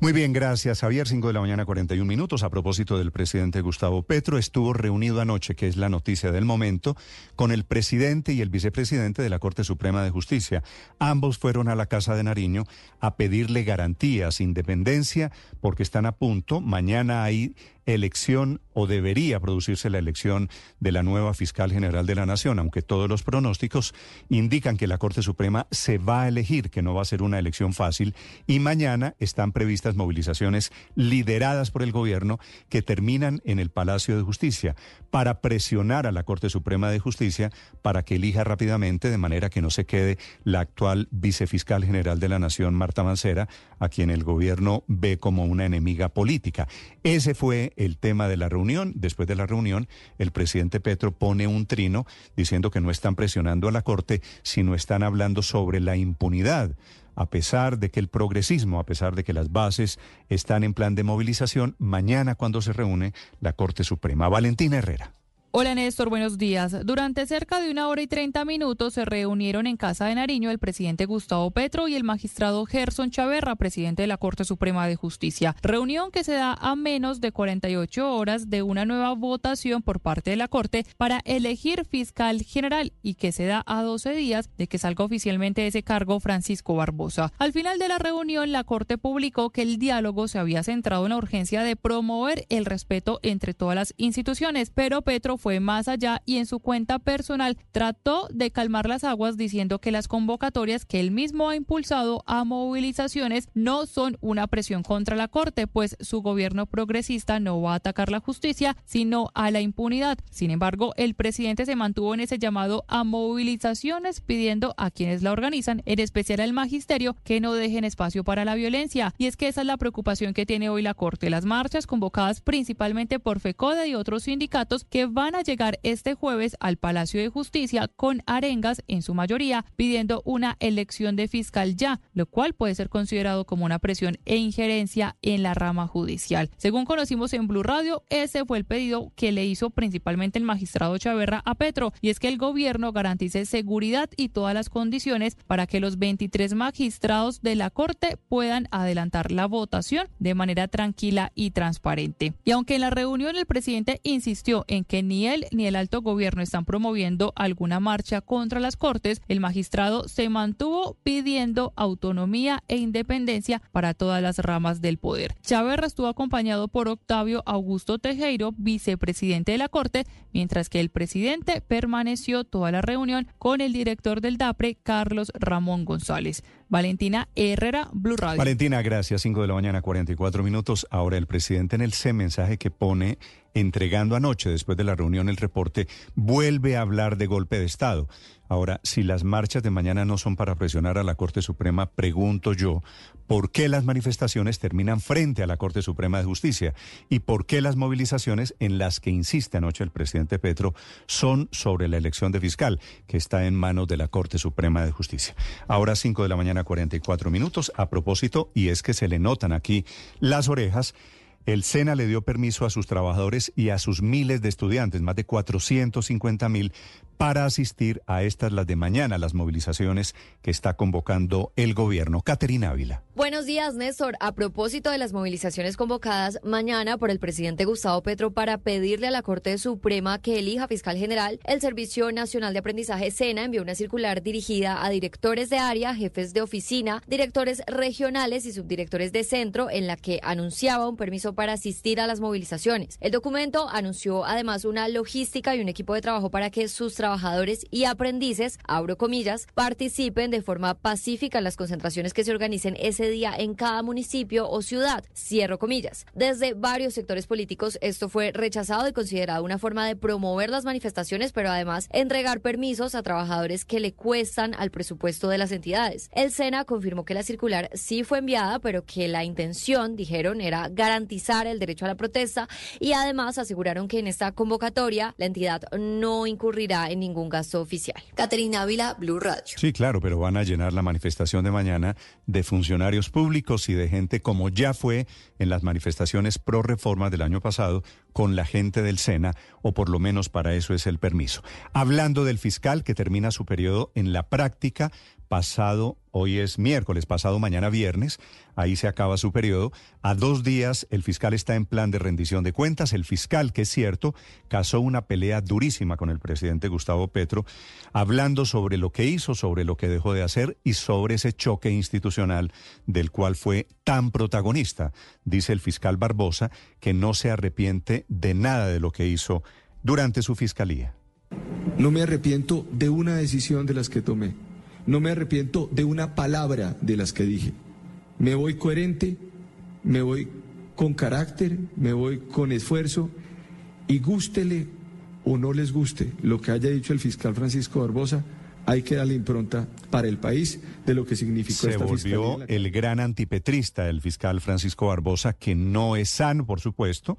[SPEAKER 18] Muy bien, gracias, Javier. Cinco de la mañana, 41 minutos. A propósito del presidente Gustavo Petro, estuvo reunido anoche, que es la noticia del momento, con el presidente y el vicepresidente de la Corte Suprema de Justicia. Ambos fueron a la Casa de Nariño a pedirle garantías, independencia, porque están a punto. Mañana hay elección o debería producirse la elección de la nueva fiscal general de la Nación, aunque todos los pronósticos indican que la Corte Suprema se va a elegir, que no va a ser una elección fácil, y mañana están previstas movilizaciones lideradas por el gobierno que terminan en el Palacio de Justicia para presionar a la Corte Suprema de Justicia para que elija rápidamente de manera que no se quede la actual vicefiscal general de la Nación, Marta Mancera, a quien el gobierno ve como una enemiga política. Ese fue el tema de la reunión. Después de la reunión, el presidente Petro pone un trino diciendo que no están presionando a la Corte, sino están hablando sobre la impunidad a pesar de que el progresismo, a pesar de que las bases están en plan de movilización, mañana cuando se reúne la Corte Suprema. Valentina Herrera.
[SPEAKER 35] Hola Néstor, buenos días. Durante cerca de una hora y treinta minutos se reunieron en Casa de Nariño el presidente Gustavo Petro y el magistrado Gerson Chaverra, presidente de la Corte Suprema de Justicia. Reunión que se da a menos de 48 horas de una nueva votación por parte de la Corte para elegir fiscal general y que se da a 12 días de que salga oficialmente ese cargo Francisco Barbosa. Al final de la reunión, la Corte publicó que el diálogo se había centrado en la urgencia de promover el respeto entre todas las instituciones, pero Petro fue más allá y en su cuenta personal trató de calmar las aguas diciendo que las convocatorias que él mismo ha impulsado a movilizaciones no son una presión contra la Corte, pues su gobierno progresista no va a atacar la justicia, sino a la impunidad. Sin embargo, el presidente se mantuvo en ese llamado a movilizaciones pidiendo a quienes la organizan, en especial al magisterio, que no dejen espacio para la violencia. Y es que esa es la preocupación que tiene hoy la Corte. Las marchas convocadas principalmente por FECODE y otros sindicatos que van van a llegar este jueves al Palacio de Justicia con arengas en su mayoría pidiendo una elección de fiscal ya, lo cual puede ser considerado como una presión e injerencia en la rama judicial. Según conocimos en Blue Radio, ese fue el pedido que le hizo principalmente el magistrado Chaverra a Petro y es que el gobierno garantice seguridad y todas las condiciones para que los 23 magistrados de la Corte puedan adelantar la votación de manera tranquila y transparente. Y aunque en la reunión el presidente insistió en que ni ni él ni el alto gobierno están promoviendo alguna marcha contra las Cortes, el magistrado se mantuvo pidiendo autonomía e independencia para todas las ramas del poder. Chávez estuvo acompañado por Octavio Augusto Tejero, vicepresidente de la Corte, mientras que el presidente permaneció toda la reunión con el director del DAPRE, Carlos Ramón González. Valentina Herrera, Blue Radio.
[SPEAKER 18] Valentina, gracias. 5 de la mañana, 44 minutos. Ahora el presidente en el C mensaje que pone entregando anoche, después de la reunión, el reporte, vuelve a hablar de golpe de Estado. Ahora, si las marchas de mañana no son para presionar a la Corte Suprema, pregunto yo, ¿por qué las manifestaciones terminan frente a la Corte Suprema de Justicia? ¿Y por qué las movilizaciones en las que insiste anoche el presidente Petro son sobre la elección de fiscal, que está en manos de la Corte Suprema de Justicia? Ahora 5 de la mañana, 44 minutos. A propósito, y es que se le notan aquí las orejas, el SENA le dio permiso a sus trabajadores y a sus miles de estudiantes, más de 450 mil, para asistir a estas las de mañana, las movilizaciones que está convocando el gobierno. Caterina Ávila.
[SPEAKER 58] Buenos días, Néstor. A propósito de las movilizaciones convocadas mañana por el presidente Gustavo Petro para pedirle a la Corte Suprema que elija fiscal general, el Servicio Nacional de Aprendizaje SENA envió una circular dirigida a directores de área, jefes de oficina, directores regionales y subdirectores de centro en la que anunciaba un permiso para asistir a las movilizaciones. El documento anunció además una logística y un equipo de trabajo para que sus trabajadores y aprendices, abro comillas, participen de forma pacífica en las concentraciones que se organicen ese día en cada municipio o ciudad, cierro comillas. Desde varios sectores políticos esto fue rechazado y considerado una forma de promover las manifestaciones, pero además entregar permisos a trabajadores que le cuestan al presupuesto de las entidades. El SENA confirmó que la circular sí fue enviada, pero que la intención, dijeron, era garantizar el derecho a la protesta y además aseguraron que en esta convocatoria la entidad no incurrirá en ningún gasto oficial. Caterina Ávila, Blue Radio.
[SPEAKER 18] Sí, claro, pero van a llenar la manifestación de mañana de funcionarios públicos y de gente como ya fue en las manifestaciones pro reforma del año pasado con la gente del SENA, o por lo menos para eso es el permiso. Hablando del fiscal que termina su periodo en la práctica, pasado, hoy es miércoles, pasado mañana viernes, ahí se acaba su periodo. A dos días el fiscal está en plan de rendición de cuentas. El fiscal, que es cierto, casó una pelea durísima con el presidente Gustavo Petro, hablando sobre lo que hizo, sobre lo que dejó de hacer y sobre ese choque institucional del cual fue tan protagonista. Dice el fiscal Barbosa que no se arrepiente de nada de lo que hizo durante su fiscalía.
[SPEAKER 24] No me arrepiento de una decisión de las que tomé no me arrepiento de una palabra de las que dije. Me voy coherente, me voy con carácter, me voy con esfuerzo y gústele o no les guste lo que haya dicho el fiscal Francisco Barbosa, hay que darle impronta para el país de lo que significó
[SPEAKER 18] Se volvió el gran antipetrista, el fiscal Francisco Barbosa, que no es sano, por supuesto,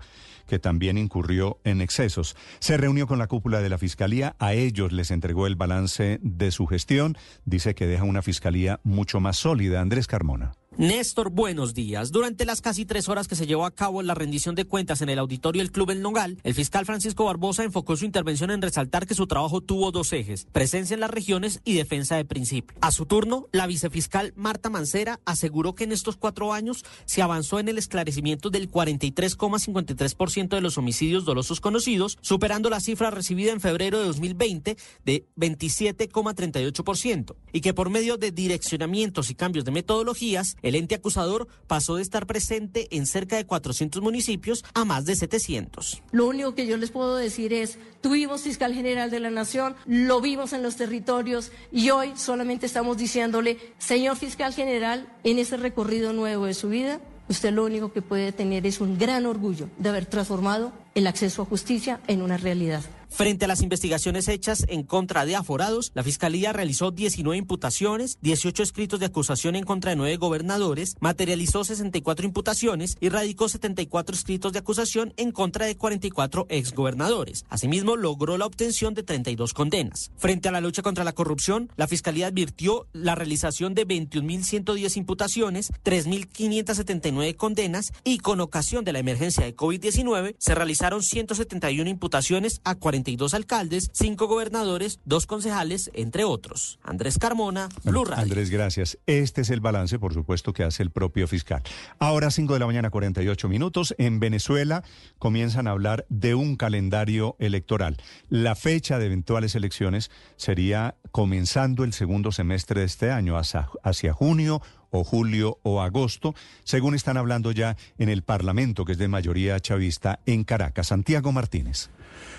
[SPEAKER 18] que también incurrió en excesos. Se reunió con la cúpula de la Fiscalía, a ellos les entregó el balance de su gestión, dice que deja una Fiscalía mucho más sólida. Andrés Carmona.
[SPEAKER 59] Néstor, buenos días. Durante las casi tres horas que se llevó a cabo la rendición de cuentas en el auditorio del Club El Nogal, el fiscal Francisco Barbosa enfocó su intervención en resaltar que su trabajo tuvo dos ejes, presencia en las regiones y defensa de principio. A su turno, la vicefiscal Marta Mancera aseguró que en estos cuatro años se avanzó en el esclarecimiento del 43,53% de los homicidios dolosos conocidos, superando la cifra recibida en febrero de 2020 de 27,38%, y que por medio de direccionamientos y cambios de metodologías, el ente acusador pasó de estar presente en cerca de 400 municipios a más de 700.
[SPEAKER 60] Lo único que yo les puedo decir es, tuvimos fiscal general de la Nación, lo vimos en los territorios y hoy solamente estamos diciéndole, señor fiscal general, en ese recorrido nuevo de su vida, usted lo único que puede tener es un gran orgullo de haber transformado el acceso a justicia en una realidad.
[SPEAKER 59] Frente a las investigaciones hechas en contra de aforados, la Fiscalía realizó 19 imputaciones, 18 escritos de acusación en contra de nueve gobernadores, materializó 64 imputaciones y radicó 74 escritos de acusación en contra de 44 exgobernadores. Asimismo, logró la obtención de 32 condenas. Frente a la lucha contra la corrupción, la Fiscalía advirtió la realización de 21.110 imputaciones, 3.579 condenas y con ocasión de la emergencia de COVID-19 se realizaron 171 imputaciones a 40 22 alcaldes, 5 gobernadores, 2 concejales, entre otros. Andrés Carmona, Blue.
[SPEAKER 18] Andrés, gracias. Este es el balance, por supuesto, que hace el propio fiscal. Ahora, 5 de la mañana, 48 minutos. En Venezuela comienzan a hablar de un calendario electoral. La fecha de eventuales elecciones sería comenzando el segundo semestre de este año, hacia junio o julio o agosto, según están hablando ya en el Parlamento, que es de mayoría chavista, en Caracas. Santiago Martínez.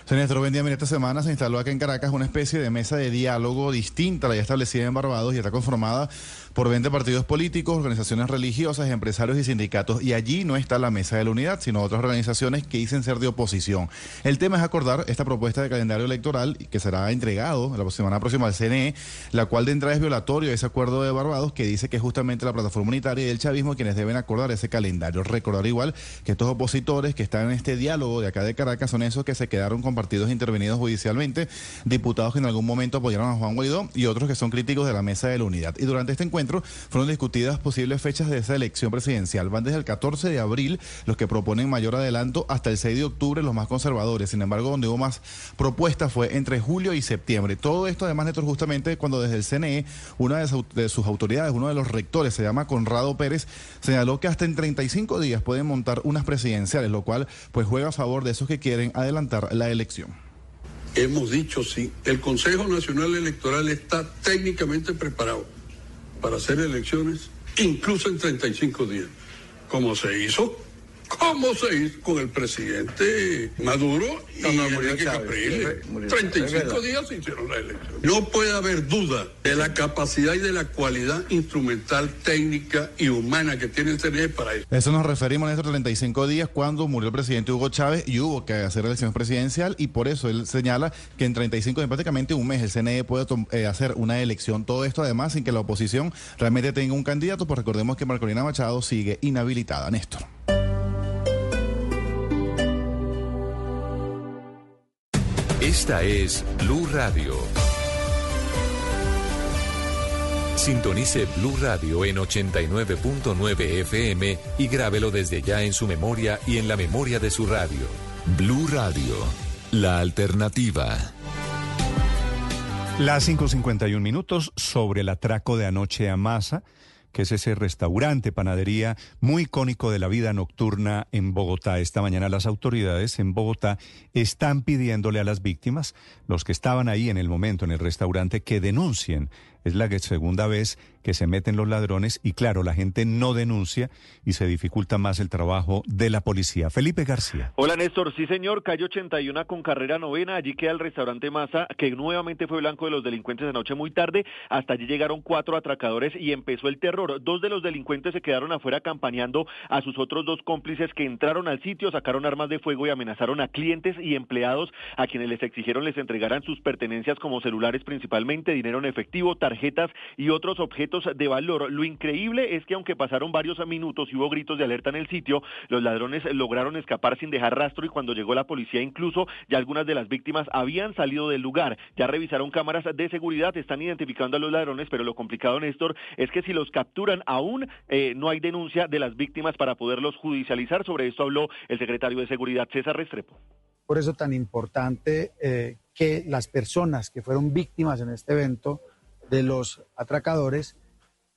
[SPEAKER 29] Señor buen día. esta semana se instaló acá en Caracas una especie de mesa de diálogo distinta a la ya establecida en Barbados y está conformada por 20 partidos políticos, organizaciones religiosas, empresarios y sindicatos. Y allí no está la mesa de la unidad, sino otras organizaciones que dicen ser de oposición. El tema es acordar esta propuesta de calendario electoral que será entregado la semana próxima al CNE, la cual de entrada es violatorio a ese acuerdo de Barbados que dice que es justamente la plataforma unitaria y el chavismo quienes deben acordar ese calendario. Recordar igual que estos opositores que están en este diálogo de acá de Caracas son esos que se quedaron quedaron partidos intervenidos judicialmente, diputados que en algún momento apoyaron a Juan Guaidó y otros que son críticos de la mesa de la unidad. Y durante este encuentro fueron discutidas posibles fechas de esa elección presidencial. Van desde el 14 de abril los que proponen mayor adelanto hasta el 6 de octubre los más conservadores. Sin embargo, donde hubo más propuestas fue entre julio y septiembre. Todo esto además, Néstor, justamente cuando desde el CNE, una de sus autoridades, uno de los rectores, se llama Conrado Pérez, señaló que hasta en 35 días pueden montar unas presidenciales, lo cual pues juega a favor de esos que quieren adelantar la elección.
[SPEAKER 61] Hemos dicho sí, el Consejo Nacional Electoral está técnicamente preparado para hacer elecciones incluso en 35 días, como se hizo ¿Cómo se hizo con el presidente Maduro y Enrique Capriles? 35 días se hicieron la elección. No puede haber duda de la capacidad y de la cualidad instrumental, técnica y humana que tiene el CNE para eso.
[SPEAKER 29] Eso nos referimos a estos 35 días cuando murió el presidente Hugo Chávez y hubo que hacer elección presidencial y por eso él señala que en 35 días, prácticamente un mes, el CNE puede eh, hacer una elección. Todo esto además sin que la oposición realmente tenga un candidato, pues recordemos que Marcolina Machado sigue inhabilitada. Néstor.
[SPEAKER 3] Esta es Blue Radio. Sintonice Blue Radio en 89.9 FM y grábelo desde ya en su memoria y en la memoria de su radio. Blue Radio, la alternativa.
[SPEAKER 18] Las 5.51 minutos sobre el atraco de anoche a Masa que es ese restaurante, panadería muy icónico de la vida nocturna en Bogotá. Esta mañana las autoridades en Bogotá están pidiéndole a las víctimas, los que estaban ahí en el momento en el restaurante, que denuncien es la segunda vez que se meten los ladrones y claro, la gente no denuncia y se dificulta más el trabajo de la policía. Felipe García.
[SPEAKER 62] Hola Néstor, sí señor, calle 81 con carrera novena, allí queda el restaurante Masa, que nuevamente fue blanco de los delincuentes de noche muy tarde, hasta allí llegaron cuatro atracadores y empezó el terror. Dos de los delincuentes se quedaron afuera acompañando a sus otros dos cómplices que entraron al sitio, sacaron armas de fuego y amenazaron a clientes y empleados a quienes les exigieron les entregaran sus pertenencias como celulares principalmente, dinero en efectivo, tarjetas y otros objetos de valor. Lo increíble es que aunque pasaron varios minutos y hubo gritos de alerta en el sitio, los ladrones lograron escapar sin dejar rastro y cuando llegó la policía incluso ya algunas de las víctimas habían salido del lugar. Ya revisaron cámaras de seguridad, están identificando a los ladrones, pero lo complicado, Néstor, es que si los capturan aún eh, no hay denuncia de las víctimas para poderlos judicializar. Sobre esto habló el secretario de Seguridad, César Restrepo.
[SPEAKER 63] Por eso tan importante eh, que las personas que fueron víctimas en este evento de los atracadores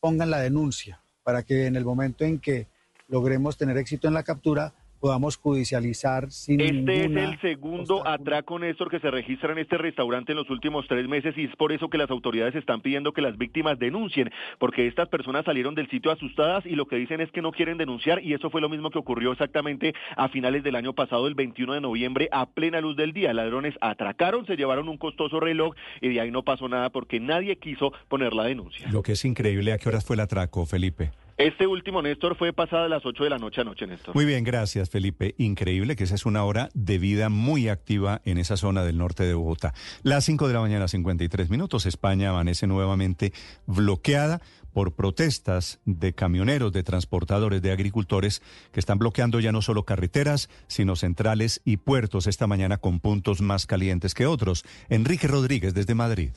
[SPEAKER 63] pongan la denuncia para que en el momento en que logremos tener éxito en la captura, podamos judicializar sin
[SPEAKER 62] Este es el segundo atraco, Néstor, que se registra en este restaurante en los últimos tres meses y es por eso que las autoridades están pidiendo que las víctimas denuncien, porque estas personas salieron del sitio asustadas y lo que dicen es que no quieren denunciar y eso fue lo mismo que ocurrió exactamente a finales del año pasado, el 21 de noviembre, a plena luz del día. Ladrones atracaron, se llevaron un costoso reloj y de ahí no pasó nada porque nadie quiso poner la denuncia.
[SPEAKER 18] Lo que es increíble, ¿a qué horas fue el atraco, Felipe?
[SPEAKER 62] Este último, Néstor, fue pasada las 8 de la noche anoche, Néstor.
[SPEAKER 18] Muy bien, gracias, Felipe. Increíble que esa es una hora de vida muy activa en esa zona del norte de Bogotá. Las 5 de la mañana, 53 minutos. España amanece nuevamente bloqueada por protestas de camioneros, de transportadores, de agricultores que están bloqueando ya no solo carreteras, sino centrales y puertos esta mañana con puntos más calientes que otros. Enrique Rodríguez desde Madrid.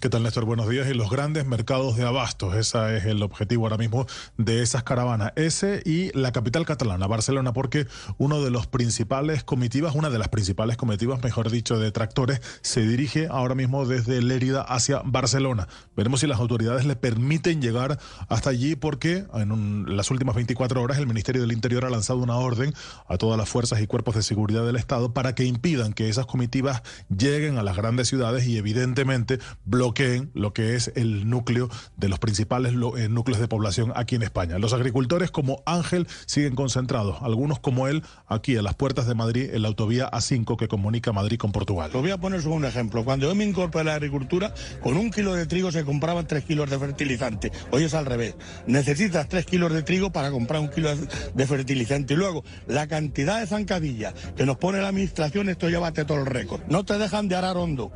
[SPEAKER 27] ¿Qué tal, Néstor? Buenos días. Y los grandes mercados de abastos, ese es el objetivo ahora mismo de esas caravanas. Ese y la capital catalana, Barcelona, porque uno de los principales comitivas, una de las principales comitivas, mejor dicho, de tractores, se dirige ahora mismo desde Lérida hacia Barcelona. Veremos si las autoridades le permiten llegar hasta allí, porque en las últimas 24 horas el Ministerio del Interior ha lanzado una orden a todas las fuerzas y cuerpos de seguridad del Estado para que impidan que esas comitivas lleguen a las grandes ciudades y, evidentemente, bloqueen lo que es el núcleo de los principales eh, núcleos de población aquí en España. Los agricultores como Ángel siguen concentrados, algunos como él aquí a las puertas de Madrid en la autovía A5 que comunica Madrid con Portugal.
[SPEAKER 64] Lo voy a poner un ejemplo. Cuando yo me incorporé a la agricultura, con un kilo de trigo se compraban tres kilos de fertilizante. Hoy es al revés. Necesitas tres kilos de trigo para comprar un kilo de fertilizante. Y luego, la cantidad de zancadillas que nos pone la administración, esto llévate todo el récord. No te dejan de arar hondo.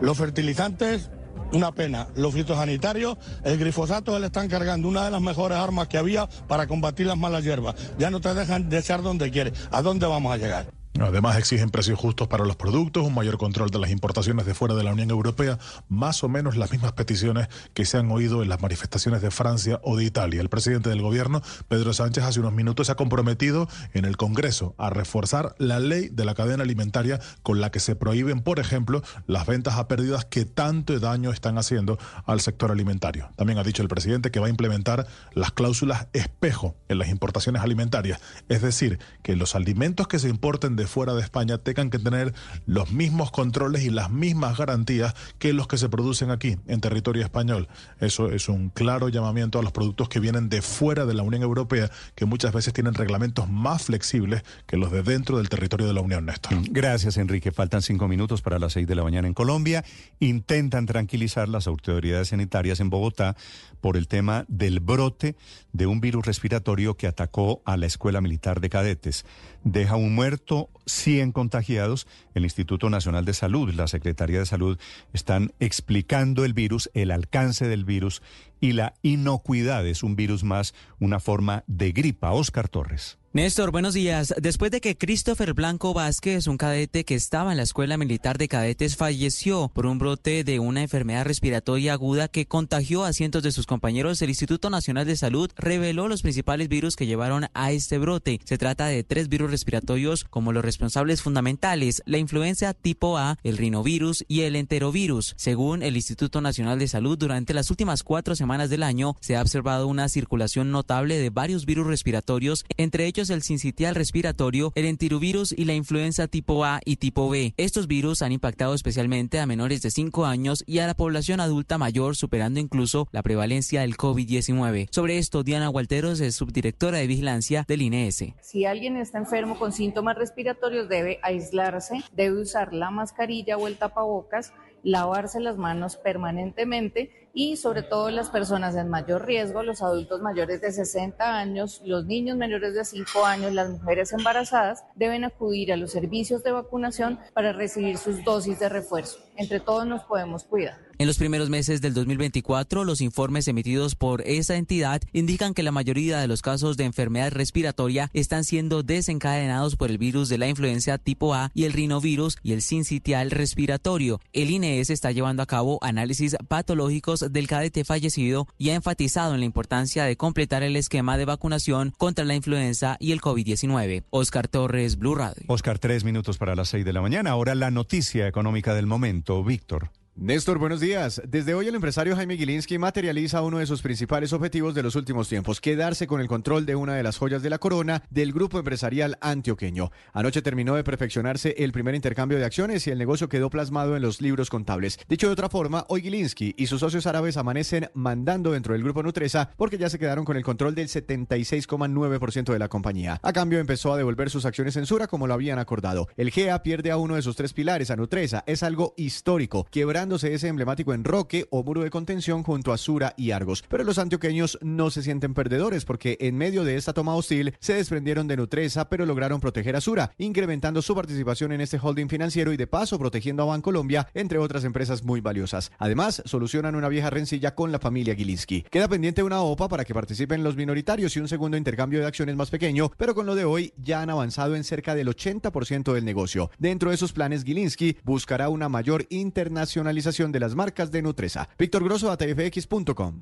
[SPEAKER 64] Los fertilizantes, una pena. Los fitosanitarios, el glifosato le están cargando una de las mejores armas que había para combatir las malas hierbas. Ya no te dejan desear donde quieres. ¿A dónde vamos a llegar?
[SPEAKER 27] Además, exigen precios justos para los productos, un mayor control de las importaciones de fuera de la Unión Europea, más o menos las mismas peticiones que se han oído en las manifestaciones de Francia o de Italia. El presidente del gobierno, Pedro Sánchez, hace unos minutos se ha comprometido en el Congreso a reforzar la ley de la cadena alimentaria con la que se prohíben, por ejemplo, las ventas a pérdidas que tanto daño están haciendo al sector alimentario. También ha dicho el presidente que va a implementar las cláusulas espejo en las importaciones alimentarias, es decir, que los alimentos que se importen de fuera de España tengan que tener los mismos controles y las mismas garantías que los que se producen aquí, en territorio español. Eso es un claro llamamiento a los productos que vienen de fuera de la Unión Europea, que muchas veces tienen reglamentos más flexibles que los de dentro del territorio de la Unión, Néstor.
[SPEAKER 18] Gracias, Enrique. Faltan cinco minutos para las seis de la mañana en Colombia. Intentan tranquilizar las autoridades sanitarias en Bogotá por el tema del brote de un virus respiratorio que atacó a la Escuela Militar de Cadetes. Deja un muerto, 100 contagiados. El Instituto Nacional de Salud, la Secretaría de Salud están explicando el virus, el alcance del virus y la inocuidad. Es un virus más, una forma de gripa. Oscar Torres.
[SPEAKER 38] Néstor, buenos días. Después de que Christopher Blanco Vázquez, un cadete que estaba en la Escuela Militar de Cadetes, falleció por un brote de una enfermedad respiratoria aguda que contagió a cientos de sus compañeros, el Instituto Nacional de Salud reveló los principales virus que llevaron a este brote. Se trata de tres virus respiratorios como los responsables fundamentales, la influenza tipo A, el rinovirus y el enterovirus. Según el Instituto Nacional de Salud, durante las últimas cuatro semanas del año se ha observado una circulación notable de varios virus respiratorios, entre ellos el sincitial respiratorio, el entirovirus y la influenza tipo A y tipo B. Estos virus han impactado especialmente a menores de 5 años y a la población adulta mayor, superando incluso la prevalencia del COVID-19. Sobre esto, Diana Walteros es subdirectora de vigilancia del INES.
[SPEAKER 65] Si alguien está enfermo con síntomas respiratorios, debe aislarse, debe usar la mascarilla o el tapabocas, lavarse las manos permanentemente y sobre todo las personas en mayor riesgo, los adultos mayores de 60 años, los niños menores de 5 años, las mujeres embarazadas, deben acudir a los servicios de vacunación para recibir sus dosis de refuerzo. Entre todos nos podemos cuidar.
[SPEAKER 38] En los primeros meses del 2024, los informes emitidos por esa entidad indican que la mayoría de los casos de enfermedad respiratoria están siendo desencadenados por el virus de la influenza tipo A y el rinovirus y el sincitial respiratorio. El INES está llevando a cabo análisis patológicos del cadete fallecido y ha enfatizado en la importancia de completar el esquema de vacunación contra la influenza y el COVID-19. Oscar Torres, Blue Radio.
[SPEAKER 18] Oscar, tres minutos para las seis de la mañana. Ahora la noticia económica del momento. Víctor.
[SPEAKER 63] Néstor, buenos días. Desde hoy el empresario Jaime Gilinski materializa uno de sus principales objetivos de los últimos tiempos, quedarse con el control de una de las joyas de la corona del grupo empresarial antioqueño. Anoche terminó de perfeccionarse el primer intercambio de acciones y el negocio quedó plasmado en los libros contables. Dicho de otra forma, hoy Gilinski y sus socios árabes amanecen mandando dentro del grupo Nutresa porque ya se quedaron con el control del 76,9% de la compañía. A cambio empezó a devolver sus acciones en Sura como lo habían acordado. El GEA pierde a uno de sus tres pilares, a Nutresa. Es algo histórico, quebrando ese emblemático enroque o muro de contención junto a Sura y Argos. Pero los antioqueños no se sienten perdedores porque en medio de esta toma hostil se desprendieron de Nutresa pero lograron proteger a Sura, incrementando su participación en este holding financiero y de paso protegiendo a Bancolombia, entre otras empresas muy valiosas. Además, solucionan una vieja rencilla con la familia Gilinski. Queda pendiente una OPA para que participen los minoritarios y un segundo intercambio de acciones más pequeño, pero con lo de hoy ya han avanzado en cerca del 80% del negocio. Dentro de sus planes, Gilinski buscará una mayor internacionalización de las marcas de Nutresa. Víctor Grosso, atfx.com.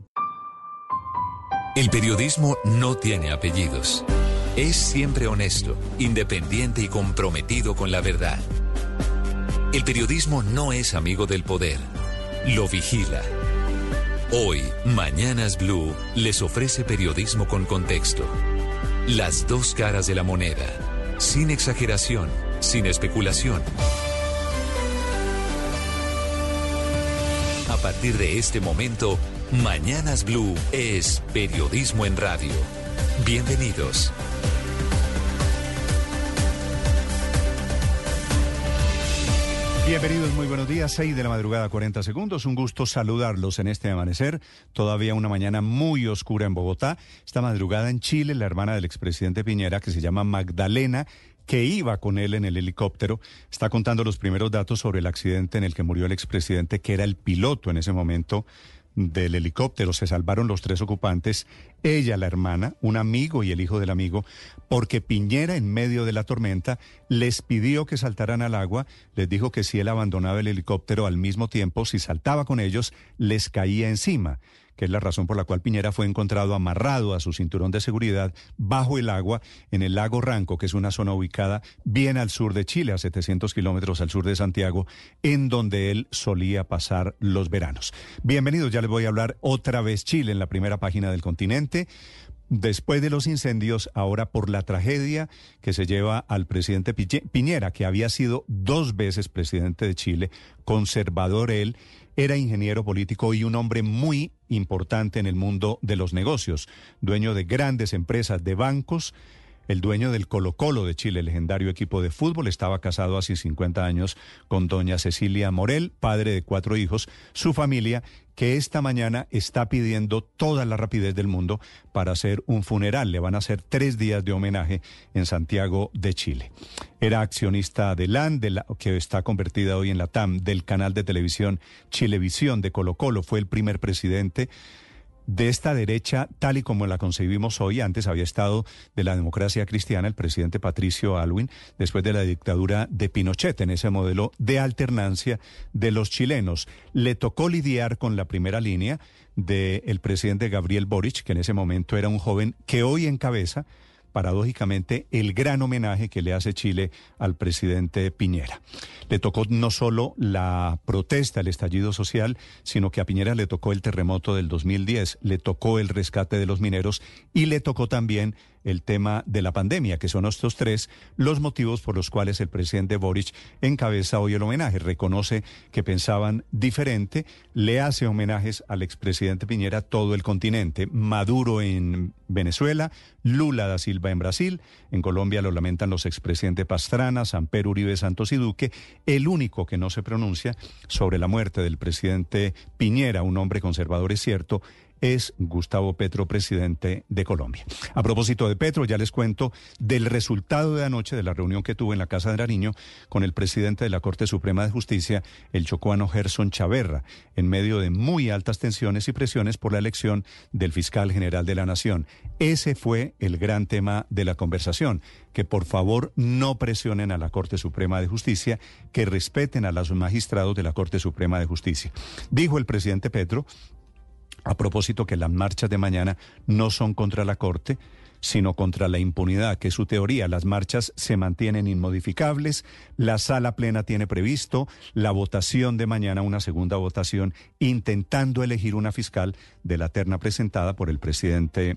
[SPEAKER 3] El periodismo no tiene apellidos. Es siempre honesto, independiente y comprometido con la verdad. El periodismo no es amigo del poder, lo vigila. Hoy, Mañanas Blue les ofrece periodismo con contexto. Las dos caras de la moneda, sin exageración, sin especulación. A partir de este momento, Mañanas Blue es periodismo en radio. Bienvenidos.
[SPEAKER 18] Bienvenidos, muy buenos días. 6 de la madrugada, 40 segundos. Un gusto saludarlos en este amanecer. Todavía una mañana muy oscura en Bogotá. Esta madrugada en Chile, la hermana del expresidente Piñera, que se llama Magdalena, que iba con él en el helicóptero, está contando los primeros datos sobre el accidente en el que murió el expresidente, que era el piloto en ese momento del helicóptero. Se salvaron los tres ocupantes, ella, la hermana, un amigo y el hijo del amigo, porque Piñera, en medio de la tormenta, les pidió que saltaran al agua, les dijo que si él abandonaba el helicóptero al mismo tiempo, si saltaba con ellos, les caía encima que es la razón por la cual Piñera fue encontrado amarrado a su cinturón de seguridad bajo el agua en el lago Ranco, que es una zona ubicada bien al sur de Chile, a 700 kilómetros al sur de Santiago, en donde él solía pasar los veranos. Bienvenidos, ya les voy a hablar otra vez Chile en la primera página del continente. Después de los incendios, ahora por la tragedia que se lleva al presidente Piñera, que había sido dos veces presidente de Chile, conservador él, era ingeniero político y un hombre muy importante en el mundo de los negocios, dueño de grandes empresas de bancos. El dueño del Colo Colo de Chile, legendario equipo de fútbol, estaba casado hace 50 años con doña Cecilia Morel, padre de cuatro hijos. Su familia que esta mañana está pidiendo toda la rapidez del mundo para hacer un funeral. Le van a hacer tres días de homenaje en Santiago de Chile. Era accionista de LAN, de la, que está convertida hoy en la TAM, del canal de televisión Chilevisión de Colo Colo. Fue el primer presidente de esta derecha tal y como la concebimos hoy. Antes había estado de la democracia cristiana el presidente Patricio Alwin, después de la dictadura de Pinochet, en ese modelo de alternancia de los chilenos. Le tocó lidiar con la primera línea del presidente Gabriel Boric, que en ese momento era un joven que hoy encabeza paradójicamente, el gran homenaje que le hace Chile al presidente Piñera. Le tocó no solo la protesta, el estallido social, sino que a Piñera le tocó el terremoto del 2010, le tocó el rescate de los mineros y le tocó también el tema de la pandemia, que son estos tres los motivos por los cuales el presidente Boric encabeza hoy el homenaje. Reconoce que pensaban diferente, le hace homenajes al expresidente Piñera todo el continente. Maduro en Venezuela, Lula da Silva en Brasil, en Colombia lo lamentan los expresidentes Pastrana, Samper Uribe Santos y Duque. El único que no se pronuncia sobre la muerte del presidente Piñera, un hombre conservador es cierto, es Gustavo Petro, presidente de Colombia. A propósito de Petro, ya les cuento del resultado de anoche de la reunión que tuve en la Casa de Nariño con el presidente de la Corte Suprema de Justicia, el chocuano Gerson Chaverra, en medio de muy altas tensiones y presiones por la elección del fiscal general de la Nación. Ese fue el gran tema de la conversación, que por favor no presionen a la Corte Suprema de Justicia, que respeten a los magistrados de la Corte Suprema de Justicia. Dijo el presidente Petro a propósito que las marchas de mañana no son contra la Corte, sino contra la impunidad, que es su teoría. Las marchas se mantienen inmodificables, la sala plena tiene previsto la votación de mañana, una segunda votación, intentando elegir una fiscal de la terna presentada por el presidente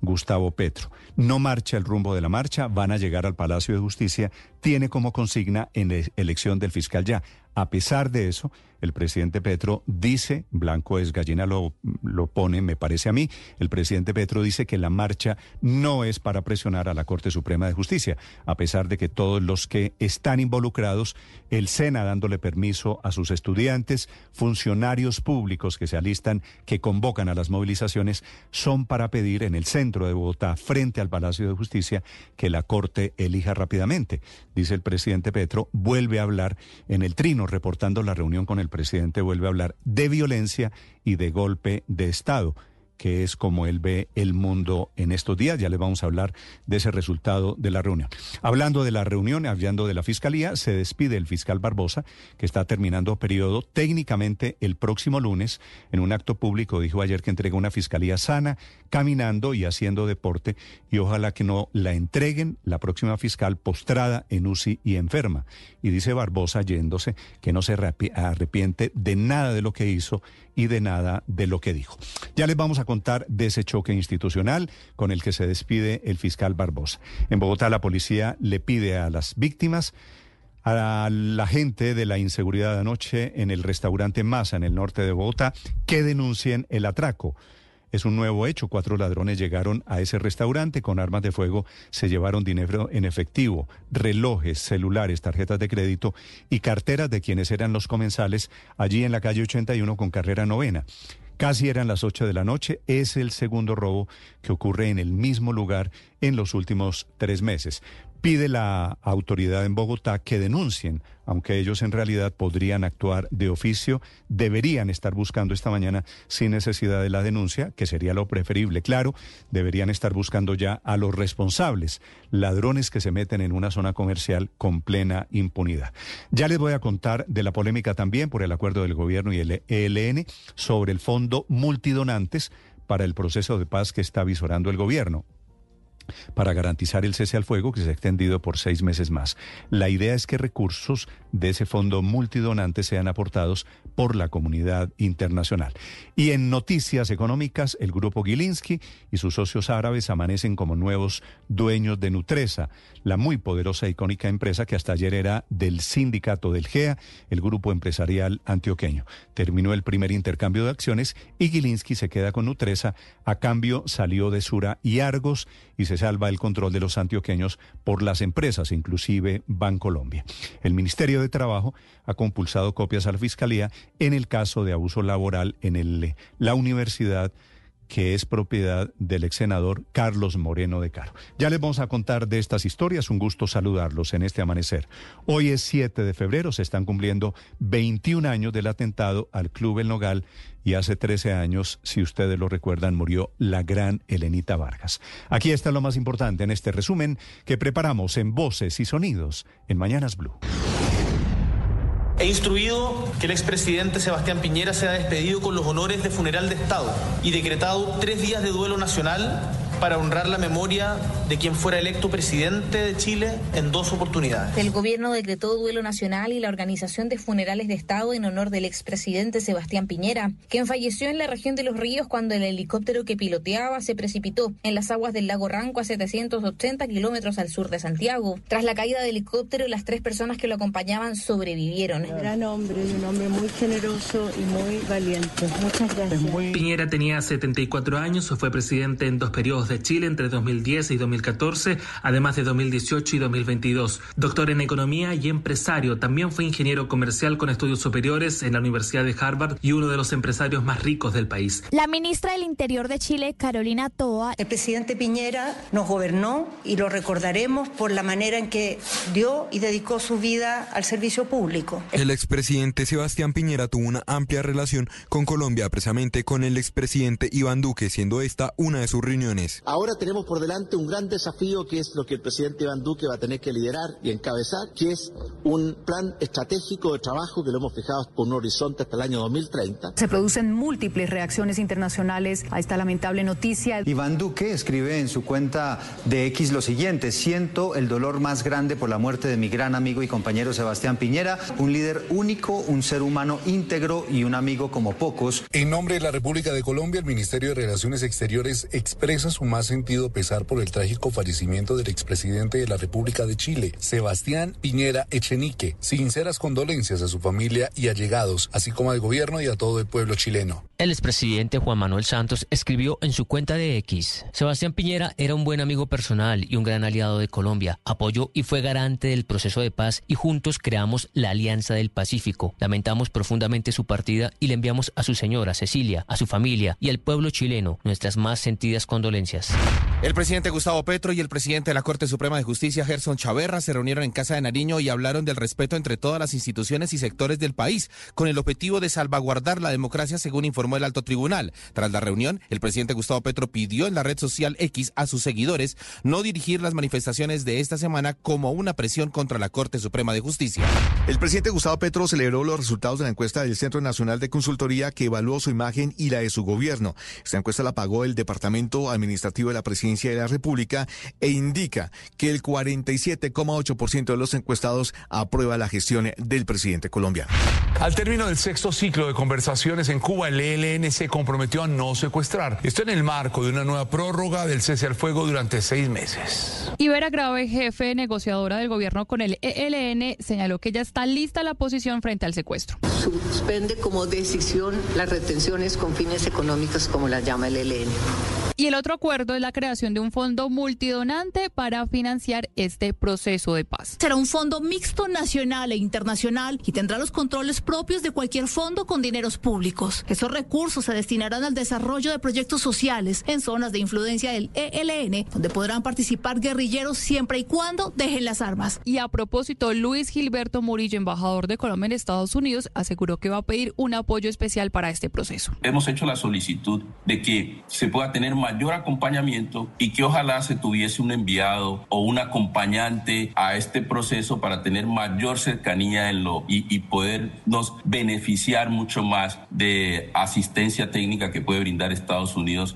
[SPEAKER 18] Gustavo Petro. No marcha el rumbo de la marcha, van a llegar al Palacio de Justicia, tiene como consigna en elección del fiscal ya. A pesar de eso, el presidente Petro dice, Blanco es gallina, lo, lo pone, me parece a mí, el presidente Petro dice que la marcha no es para presionar a la Corte Suprema de Justicia, a pesar de que todos los que están involucrados, el SENA dándole permiso a sus estudiantes, funcionarios públicos que se alistan, que convocan a las movilizaciones, son para pedir en el centro de Bogotá, frente al Palacio de Justicia, que la Corte elija rápidamente. Dice el presidente Petro, vuelve a hablar en el trino, reportando la reunión con el presidente vuelve a hablar de violencia y de golpe de Estado que es como él ve el mundo en estos días. Ya le vamos a hablar de ese resultado de la reunión. Hablando de la reunión, hablando de la Fiscalía, se despide el fiscal Barbosa, que está terminando periodo técnicamente el próximo lunes. En un acto público dijo ayer que entrega una Fiscalía sana, caminando y haciendo deporte, y ojalá que no la entreguen la próxima fiscal postrada en UCI y enferma. Y dice Barbosa, yéndose, que no se arrepiente de nada de lo que hizo y de nada de lo que dijo. Ya les vamos a contar de ese choque institucional con el que se despide el fiscal Barbosa. En Bogotá la policía le pide a las víctimas a la gente de la inseguridad de anoche en el restaurante Masa en el norte de Bogotá que denuncien el atraco. Es un nuevo hecho. Cuatro ladrones llegaron a ese restaurante con armas de fuego, se llevaron dinero en efectivo, relojes, celulares, tarjetas de crédito y carteras de quienes eran los comensales allí en la calle 81 con carrera novena. Casi eran las 8 de la noche. Es el segundo robo que ocurre en el mismo lugar en los últimos tres meses. Pide la autoridad en Bogotá que denuncien, aunque ellos en realidad podrían actuar de oficio, deberían estar buscando esta mañana sin necesidad de la denuncia, que sería lo preferible. Claro, deberían estar buscando ya a los responsables, ladrones que se meten en una zona comercial con plena impunidad. Ya les voy a contar de la polémica también por el acuerdo del gobierno y el ELN sobre el fondo multidonantes para el proceso de paz que está visorando el gobierno para garantizar el cese al fuego que se ha extendido por seis meses más. La idea es que recursos de ese fondo multidonante sean aportados por la comunidad internacional. Y en noticias económicas, el grupo Gilinski y sus socios árabes amanecen como nuevos dueños de Nutresa, la muy poderosa e icónica empresa que hasta ayer era del sindicato del GEA, el grupo empresarial antioqueño. Terminó el primer intercambio de acciones y Gilinski se queda con Nutresa. A cambio salió de Sura y Argos y se salva el control de los antioqueños por las empresas, inclusive Bancolombia. El Ministerio de Trabajo ha compulsado copias a la Fiscalía en el caso de abuso laboral en la universidad que es propiedad del ex senador Carlos Moreno de Caro. Ya les vamos a contar de estas historias, un gusto saludarlos en este amanecer. Hoy es 7 de febrero, se están cumpliendo 21 años del atentado al Club El Nogal y hace 13 años, si ustedes lo recuerdan, murió la gran Elenita Vargas. Aquí está lo más importante en este resumen que preparamos en Voces y Sonidos en Mañanas Blue.
[SPEAKER 12] He instruido que el expresidente Sebastián Piñera sea despedido con los honores de funeral de Estado y decretado tres días de duelo nacional para honrar la memoria de quien fuera electo presidente de Chile en dos oportunidades.
[SPEAKER 34] El gobierno decretó duelo nacional y la organización de funerales de Estado en honor del expresidente Sebastián Piñera, quien falleció en la región de Los Ríos cuando el helicóptero que piloteaba se precipitó en las aguas del lago Ranco a 780 kilómetros al sur de Santiago. Tras la caída del helicóptero, las tres personas que lo acompañaban sobrevivieron.
[SPEAKER 66] Un gran hombre, un hombre muy generoso y muy valiente. Muchas gracias.
[SPEAKER 52] Piñera tenía 74 años, fue presidente en dos periodos de Chile entre 2010 y 2014, además de 2018 y 2022. Doctor en economía y empresario, también fue ingeniero comercial con estudios superiores en la Universidad de Harvard y uno de los empresarios más ricos del país.
[SPEAKER 67] La ministra del Interior de Chile, Carolina Toa.
[SPEAKER 50] El presidente Piñera nos gobernó y lo recordaremos por la manera en que dio y dedicó su vida al servicio público.
[SPEAKER 68] El expresidente Sebastián Piñera tuvo una amplia relación con Colombia, precisamente con el expresidente Iván Duque, siendo esta una de sus reuniones.
[SPEAKER 51] Ahora tenemos por delante un gran desafío que es lo que el presidente Iván Duque va a tener que liderar y encabezar, que es un plan estratégico de trabajo que lo hemos fijado con un horizonte hasta el año 2030.
[SPEAKER 65] Se producen múltiples reacciones internacionales a esta lamentable noticia.
[SPEAKER 69] Iván Duque escribe en su cuenta de X lo siguiente, siento el dolor más grande por la muerte de mi gran amigo y compañero Sebastián Piñera, un líder único, un ser humano íntegro y un amigo como pocos.
[SPEAKER 64] En nombre de la República de Colombia, el Ministerio de Relaciones Exteriores expresa su más sentido pesar por el trágico fallecimiento del expresidente de la República de Chile, Sebastián Piñera Echenique. Sinceras condolencias a su familia y allegados, así como al gobierno y a todo el pueblo chileno.
[SPEAKER 70] El expresidente Juan Manuel Santos escribió en su cuenta de X, Sebastián Piñera era un buen amigo personal y un gran aliado de Colombia, apoyó y fue garante del proceso de paz y juntos creamos la Alianza del Pacífico. Lamentamos profundamente su partida y le enviamos a su señora Cecilia, a su familia y al pueblo chileno nuestras más sentidas condolencias. gracias.
[SPEAKER 71] El presidente Gustavo Petro y el presidente de la Corte Suprema de Justicia, Gerson Chaverra, se reunieron en Casa de Nariño y hablaron del respeto entre todas las instituciones y sectores del país, con el objetivo de salvaguardar la democracia, según informó el alto tribunal. Tras la reunión, el presidente Gustavo Petro pidió en la red social X a sus seguidores no dirigir las manifestaciones de esta semana como una presión contra la Corte Suprema de Justicia.
[SPEAKER 5] El presidente Gustavo Petro celebró los resultados de la encuesta del Centro Nacional de Consultoría que evaluó su imagen y la de su gobierno. Esta encuesta la pagó el Departamento Administrativo de la Presidencia de la República e indica que el 47,8% de los encuestados aprueba la gestión del presidente colombiano.
[SPEAKER 72] Al término del sexto ciclo de conversaciones en Cuba, el ELN se comprometió a no secuestrar. Esto en el marco de una nueva prórroga del cese al fuego durante seis meses.
[SPEAKER 35] Ibera Grave, jefe negociadora del gobierno con el ELN, señaló que ya está lista la posición frente al secuestro.
[SPEAKER 73] Suspende como decisión las retenciones con fines económicos, como las llama el ELN.
[SPEAKER 35] Y el otro acuerdo es la creación de un fondo multidonante para financiar este proceso de paz.
[SPEAKER 74] Será un fondo mixto nacional e internacional y tendrá los controles propios de cualquier fondo con dineros públicos. Esos recursos se destinarán al desarrollo de proyectos sociales en zonas de influencia del ELN, donde podrán participar guerrilleros siempre y cuando dejen las armas.
[SPEAKER 35] Y a propósito, Luis Gilberto Murillo, embajador de Colombia en Estados Unidos, aseguró que va a pedir un apoyo especial para este proceso.
[SPEAKER 75] Hemos hecho la solicitud de que se pueda tener mayor acompañamiento y que ojalá se tuviese un enviado o un acompañante a este proceso para tener mayor cercanía en lo y, y podernos beneficiar mucho más de asistencia técnica que puede brindar Estados Unidos.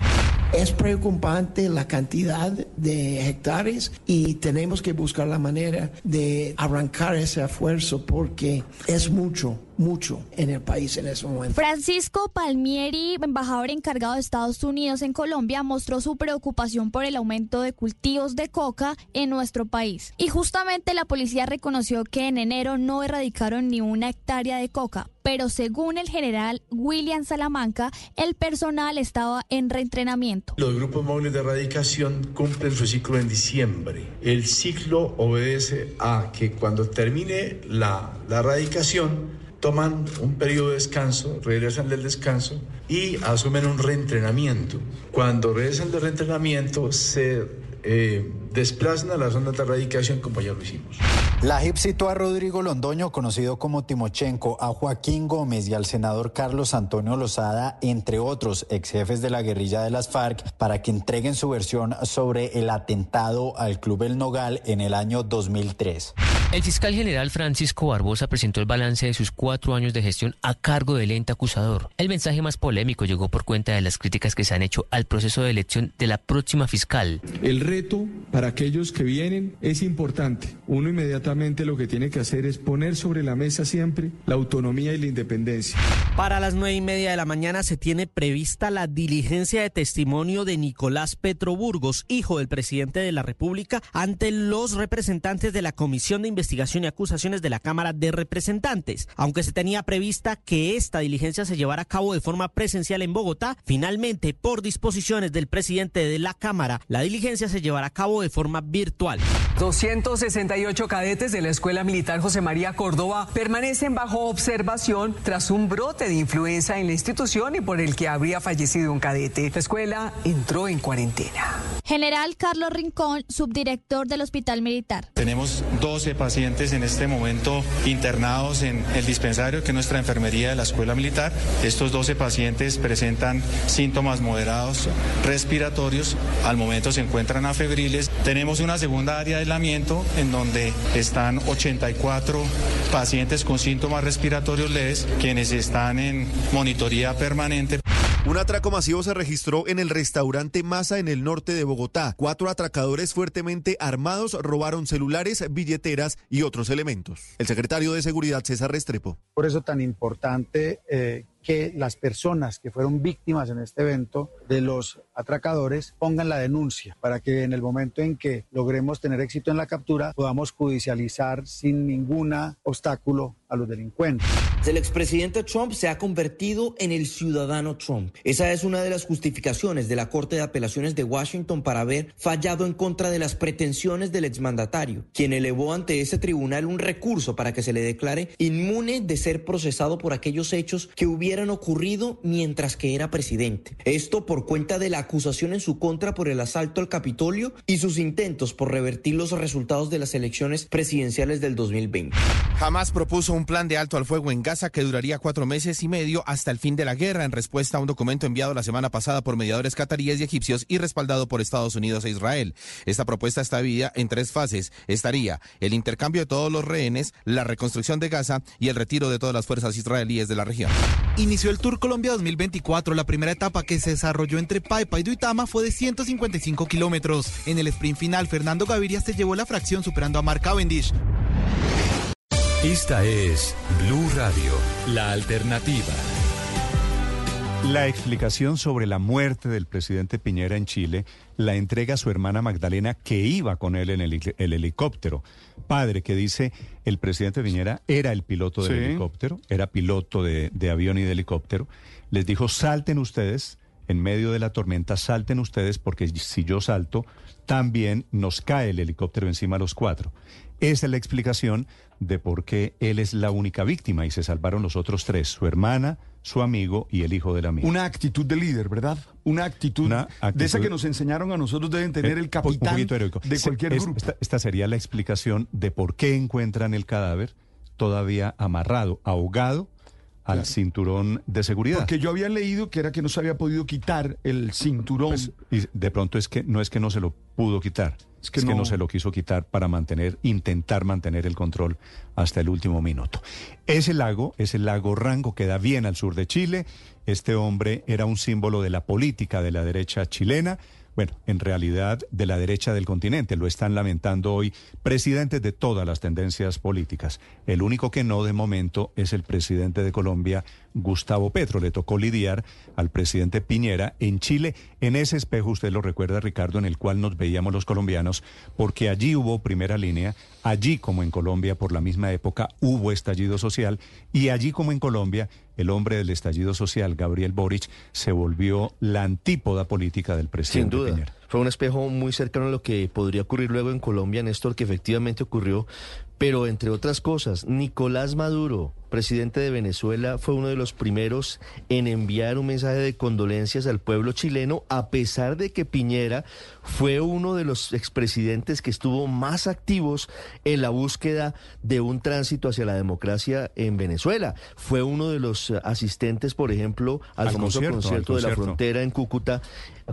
[SPEAKER 76] Es preocupante la cantidad de hectáreas y tenemos que buscar la manera de arrancar ese esfuerzo porque es mucho mucho en el país en ese momento.
[SPEAKER 67] Francisco Palmieri, embajador encargado de Estados Unidos en Colombia, mostró su preocupación por el aumento de cultivos de coca en nuestro país. Y justamente la policía reconoció que en enero no erradicaron ni una hectárea de coca, pero según el general William Salamanca, el personal estaba en reentrenamiento.
[SPEAKER 26] Los grupos móviles de erradicación cumplen su ciclo en diciembre. El ciclo obedece a que cuando termine la, la erradicación, toman un periodo de descanso, regresan del descanso y asumen un reentrenamiento. Cuando regresan del reentrenamiento se eh, desplazan a la zona de erradicación como ya lo hicimos.
[SPEAKER 64] La JIP citó a Rodrigo Londoño, conocido como Timochenko, a Joaquín Gómez y al senador Carlos Antonio Lozada, entre otros ex jefes de la guerrilla de las FARC, para que entreguen su versión sobre el atentado al Club El Nogal en el año 2003.
[SPEAKER 77] El fiscal general Francisco Barbosa presentó el balance de sus cuatro años de gestión a cargo del ente acusador. El mensaje más polémico llegó por cuenta de las críticas que se han hecho al proceso de elección de la próxima fiscal.
[SPEAKER 24] El reto para aquellos que vienen es importante. Uno inmediatamente lo que tiene que hacer es poner sobre la mesa siempre la autonomía y la independencia.
[SPEAKER 28] Para las nueve y media de la mañana se tiene prevista la diligencia de testimonio de Nicolás Petro Burgos, hijo del presidente de la República, ante los representantes de la Comisión de Investigación y Acusaciones de la Cámara de Representantes. Aunque se tenía prevista que esta diligencia se llevara a cabo de forma presencial en Bogotá, finalmente, por disposiciones del presidente de la Cámara, la diligencia se llevará a cabo de forma virtual.
[SPEAKER 78] 268 cadetes de la Escuela Militar José María Córdoba permanecen bajo observación tras un brote de influenza en la institución y por el que habría fallecido un cadete. La escuela entró en cuarentena.
[SPEAKER 67] General Carlos Rincón, subdirector del Hospital Militar.
[SPEAKER 79] Tenemos 12 pacientes en este momento internados en el dispensario, que es nuestra enfermería de la Escuela Militar. Estos 12 pacientes presentan síntomas moderados respiratorios. Al momento se encuentran afebriles. Tenemos una segunda área de aislamiento en donde están 84 pacientes con síntomas respiratorios leves, quienes están en monitoría permanente.
[SPEAKER 80] Un atraco masivo se registró en el restaurante Masa en el norte de Bogotá. Cuatro atracadores fuertemente armados robaron celulares, billeteras y otros elementos. El secretario de Seguridad, César Restrepo.
[SPEAKER 81] Por eso tan importante eh, que las personas que fueron víctimas en este evento de los atracadores pongan la denuncia para que en el momento en que logremos tener éxito en la captura podamos judicializar sin ningún obstáculo a los delincuentes.
[SPEAKER 28] El expresidente Trump se ha convertido en el ciudadano Trump. Esa es una de las justificaciones de la Corte de Apelaciones de Washington para haber fallado en contra de las pretensiones del exmandatario, quien elevó ante ese tribunal un recurso para que se le declare inmune de ser procesado por aquellos hechos que hubieran ocurrido mientras que era presidente. Esto por cuenta de la acusación en su contra por el asalto al Capitolio y sus intentos por revertir los resultados de las elecciones presidenciales del 2020.
[SPEAKER 82] Jamás propuso un plan de alto al fuego en Gaza que duraría cuatro meses y medio hasta el fin de la guerra en respuesta a un documento enviado la semana pasada por mediadores cataríes y egipcios y respaldado por Estados Unidos e Israel. Esta propuesta está dividida en tres fases. Estaría el intercambio de todos los rehenes, la reconstrucción de Gaza y el retiro de todas las fuerzas israelíes de la región.
[SPEAKER 83] Inició el Tour Colombia 2024. La primera etapa que se desarrolló entre Paipa y Duitama fue de 155 kilómetros. En el sprint final, Fernando Gaviria se llevó la fracción superando a Mark Cavendish.
[SPEAKER 3] Esta es Blue Radio, la alternativa.
[SPEAKER 18] La explicación sobre la muerte del presidente Piñera en Chile la entrega su hermana Magdalena, que iba con él en el, el helicóptero. Padre que dice, el presidente Piñera era el piloto del Sí. helicóptero, era piloto de, de avión y de helicóptero. Les dijo, salten ustedes, en medio de la tormenta, salten ustedes porque si yo salto, también nos cae el helicóptero encima a los cuatro. Esa es la explicación de por qué él es la única víctima y se salvaron los otros tres, su hermana, su amigo y el hijo del amigo.
[SPEAKER 84] Una actitud de líder, ¿verdad? Una actitud, de esa que nos enseñaron a nosotros deben tener
[SPEAKER 18] Eh,
[SPEAKER 84] el capitán de cualquier grupo.
[SPEAKER 18] Esta, esta sería la explicación de por qué encuentran el cadáver todavía amarrado, ahogado al cinturón de seguridad.
[SPEAKER 84] Porque yo había leído que era que no se había podido quitar el cinturón.
[SPEAKER 18] Pues, y de pronto es que no es que no se lo pudo quitar, es que,
[SPEAKER 84] que
[SPEAKER 18] no.
[SPEAKER 84] no-
[SPEAKER 18] se lo quiso quitar para mantener, intentar mantener el control hasta el último minuto. Ese lago, ese lago Rango, queda bien al sur de Chile. Este hombre era un símbolo de la política de la derecha chilena. Bueno, en realidad de la derecha del continente. Lo están lamentando hoy presidentes de todas las tendencias políticas. El único que no de momento es el presidente de Colombia, Gustavo Petro. Le tocó lidiar al presidente Piñera en Chile, en ese espejo, usted lo recuerda, Ricardo, en el cual nos veíamos los colombianos, porque allí hubo primera línea, allí como en Colombia por la misma época hubo estallido social y allí como en Colombia el hombre del estallido social, Gabriel Boric, se volvió la antípoda política del
[SPEAKER 85] Sin
[SPEAKER 18] presidente
[SPEAKER 85] duda.
[SPEAKER 18] Piñera.
[SPEAKER 85] Fue un espejo muy cercano a lo que podría ocurrir luego en Colombia, Néstor, que efectivamente ocurrió. Pero entre otras cosas, Nicolás Maduro, presidente de Venezuela, fue uno de los primeros en enviar un mensaje de condolencias al pueblo chileno, a pesar de que Piñera fue uno de los expresidentes que estuvo más activos en la búsqueda de un tránsito hacia la democracia en Venezuela. Fue uno de los asistentes, por ejemplo, al,
[SPEAKER 18] Al
[SPEAKER 85] famoso
[SPEAKER 18] concierto, al
[SPEAKER 85] concierto de la frontera en Cúcuta,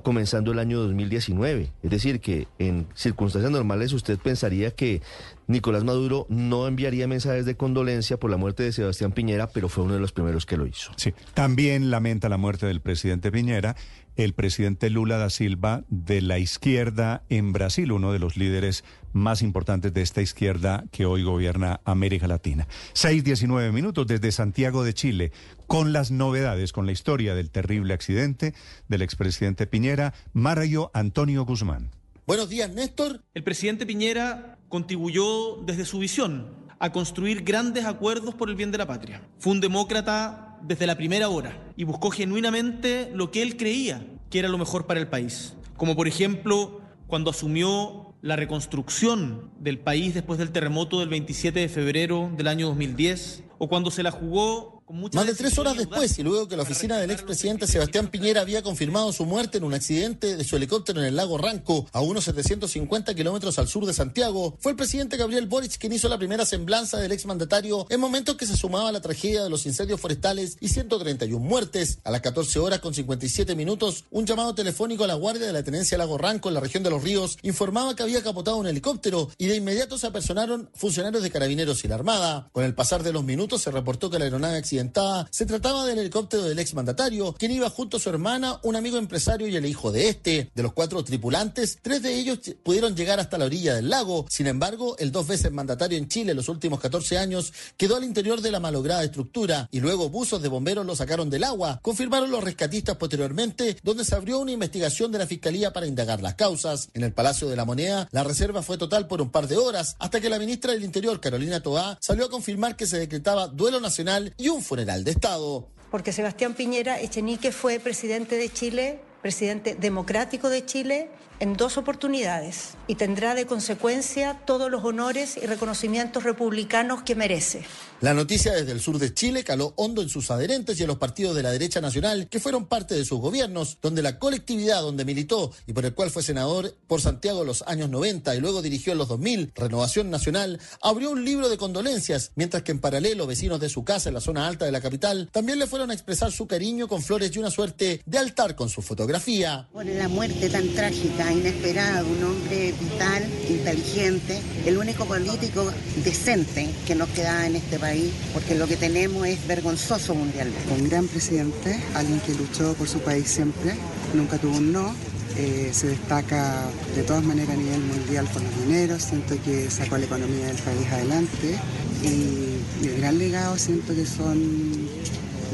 [SPEAKER 85] comenzando el año 2019. Es decir, que en circunstancias normales usted pensaría que Nicolás Maduro no enviaría mensajes de condolencia por la muerte de Sebastián Piñera, pero fue uno de los primeros que lo hizo.
[SPEAKER 18] Sí, también lamenta la muerte del presidente Piñera, el presidente Lula da Silva de la izquierda en Brasil, uno de los líderes más importantes de esta izquierda que hoy gobierna América Latina. 6.19 minutos desde Santiago de Chile, con las novedades, con la historia del terrible accidente del expresidente Piñera, Mario Antonio Guzmán.
[SPEAKER 86] Buenos días, Néstor.
[SPEAKER 12] El presidente Piñera contribuyó desde su visión a construir grandes acuerdos por el bien de la patria. Fue un demócrata desde la primera hora y buscó genuinamente lo que él creía que era lo mejor para el país. Como por ejemplo cuando asumió la reconstrucción del país después del terremoto del 27 de febrero del año 2010 o cuando se la jugó
[SPEAKER 86] Más de tres horas después, y luego que la oficina del expresidente Sebastián Piñera había confirmado su muerte en un accidente de su helicóptero en el lago Ranco, a unos 750 kilómetros al sur de Santiago, fue el presidente Gabriel Boric quien hizo la primera semblanza del exmandatario en momentos que se sumaba a la tragedia de los incendios forestales y 131 muertes. A las 14 horas con 57 minutos, un llamado telefónico a la Guardia de la Tenencia Lago Ranco en la región de Los Ríos informaba que había capotado un helicóptero y de inmediato se apersonaron funcionarios de carabineros y la Armada. Con el pasar de los minutos se reportó que la aeronave accidentada se trataba del helicóptero del exmandatario, quien iba junto a su hermana, un amigo empresario y el hijo de este. De los cuatro tripulantes, tres de ellos ll- pudieron llegar hasta la orilla del lago. Sin embargo, el dos veces mandatario en Chile en los últimos 14 años quedó al interior de la malograda estructura y luego buzos de bomberos lo sacaron del agua. Confirmaron los rescatistas posteriormente, donde se abrió una investigación de la Fiscalía para indagar las causas. En el Palacio de la Moneda, la reserva fue total por un par de horas, hasta que la ministra del Interior, Carolina Toá, salió a confirmar que se decretaba duelo nacional y un funeral de Estado.
[SPEAKER 50] porque Sebastián Piñera Echenique fue presidente de Chile, presidente democrático de Chile, en dos oportunidades y tendrá de consecuencia todos los honores y reconocimientos republicanos que merece.
[SPEAKER 86] La noticia desde el sur de Chile caló hondo en sus adherentes y en los partidos de la derecha nacional que fueron parte de sus gobiernos, donde la colectividad donde militó y por el cual fue senador por Santiago en los años 90 y luego dirigió en los 2000, Renovación Nacional, abrió un libro de condolencias, mientras que en paralelo vecinos de su casa en la zona alta de la capital también le fueron a expresar su cariño con flores y una suerte de altar con su fotografía.
[SPEAKER 87] Por la muerte tan trágica, inesperada, de un hombre vital, inteligente, el único político decente que nos queda en este país, porque lo que tenemos es vergonzoso mundialmente.
[SPEAKER 64] Un gran presidente, alguien que luchó por su país siempre, nunca tuvo un no. eh, se destaca de todas maneras a nivel mundial por los mineros, siento que sacó la economía del país adelante y el gran legado siento que son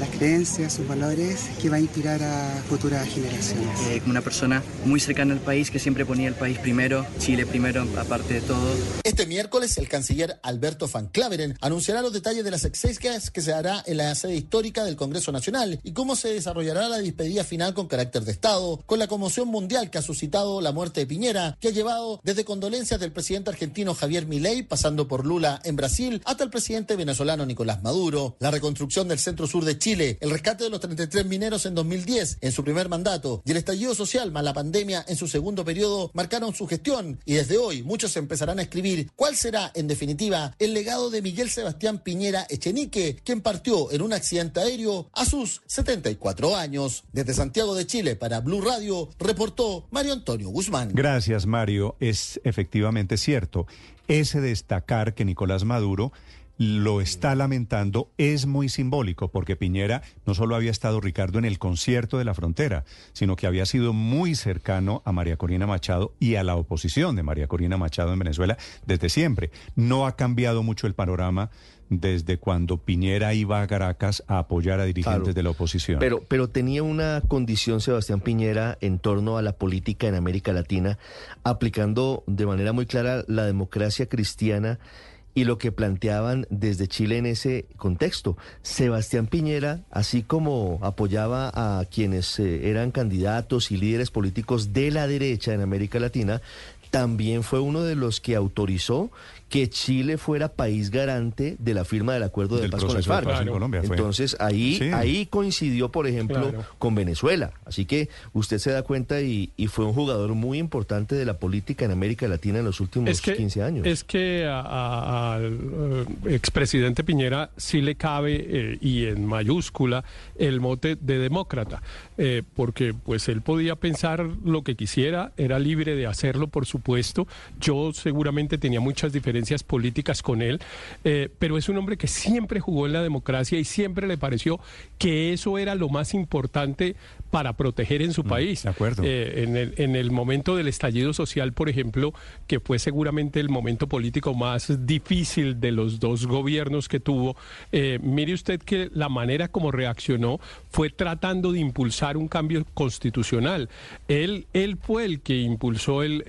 [SPEAKER 88] las creencias, sus valores que va a inspirar a futuras generaciones.
[SPEAKER 89] Eh, una persona muy cercana al país que siempre ponía el país primero, Chile primero, aparte de todo.
[SPEAKER 86] Este miércoles el canciller Alberto Van Claveren anunciará los detalles de las exequias que se hará en la sede histórica del Congreso Nacional y cómo se desarrollará la despedida final con carácter de Estado, con la conmoción mundial que ha suscitado la muerte de Piñera, que ha llevado desde condolencias del presidente argentino Javier Milei, pasando por Lula en Brasil, hasta el presidente venezolano Nicolás Maduro. La reconstrucción del centro sur de Chile, el rescate de los 33 mineros en 2010, en su primer mandato, y el estallido social más la pandemia en su segundo periodo marcaron su gestión y desde hoy muchos empezarán a escribir cuál será, en definitiva, el legado de Miguel Sebastián Piñera Echenique, quien partió en un accidente aéreo a sus 74 años. Desde Santiago de Chile para Blue Radio, reportó Mario Antonio Guzmán.
[SPEAKER 18] Gracias, Mario. Es efectivamente cierto. Ese destacar que Nicolás Maduro lo está lamentando es muy simbólico, porque Piñera no solo había estado Ricardo en el concierto de la frontera, sino que había sido muy cercano a María Corina Machado y a la oposición de María Corina Machado en Venezuela desde siempre. No ha cambiado mucho el panorama desde cuando Piñera iba a Caracas a apoyar a dirigentes de la oposición.
[SPEAKER 85] Pero, pero tenía una condición Sebastián Piñera en torno a la política en América Latina, aplicando de manera muy clara la democracia cristiana y lo que planteaban desde Chile en ese contexto. Sebastián Piñera, así como apoyaba a quienes eh, eran candidatos y líderes políticos de la derecha en América Latina, también fue uno de los que autorizó que Chile fuera país garante de la firma del acuerdo de paz con las FARC. Entonces ahí, ahí coincidió, por ejemplo, con Venezuela. Así que usted se da cuenta y, fue un jugador muy importante de la política en América Latina en los últimos 15 años.
[SPEAKER 90] Es que al eh, expresidente Piñera sí le cabe eh, y en mayúscula el mote de demócrata, eh, porque pues él podía pensar lo que quisiera, era libre de hacerlo, por supuesto. Yo seguramente tenía muchas diferencias políticas con él, eh, pero es un hombre que siempre jugó en la democracia y siempre le pareció que eso era lo más importante para proteger en su mm, país.
[SPEAKER 18] De acuerdo.
[SPEAKER 90] Eh, en, el, en el momento del estallido social, por ejemplo, que fue seguramente el momento político más difícil de los dos gobiernos que tuvo, eh, mire usted que la manera como reaccionó fue tratando de impulsar un cambio constitucional. Él, él fue el que impulsó el,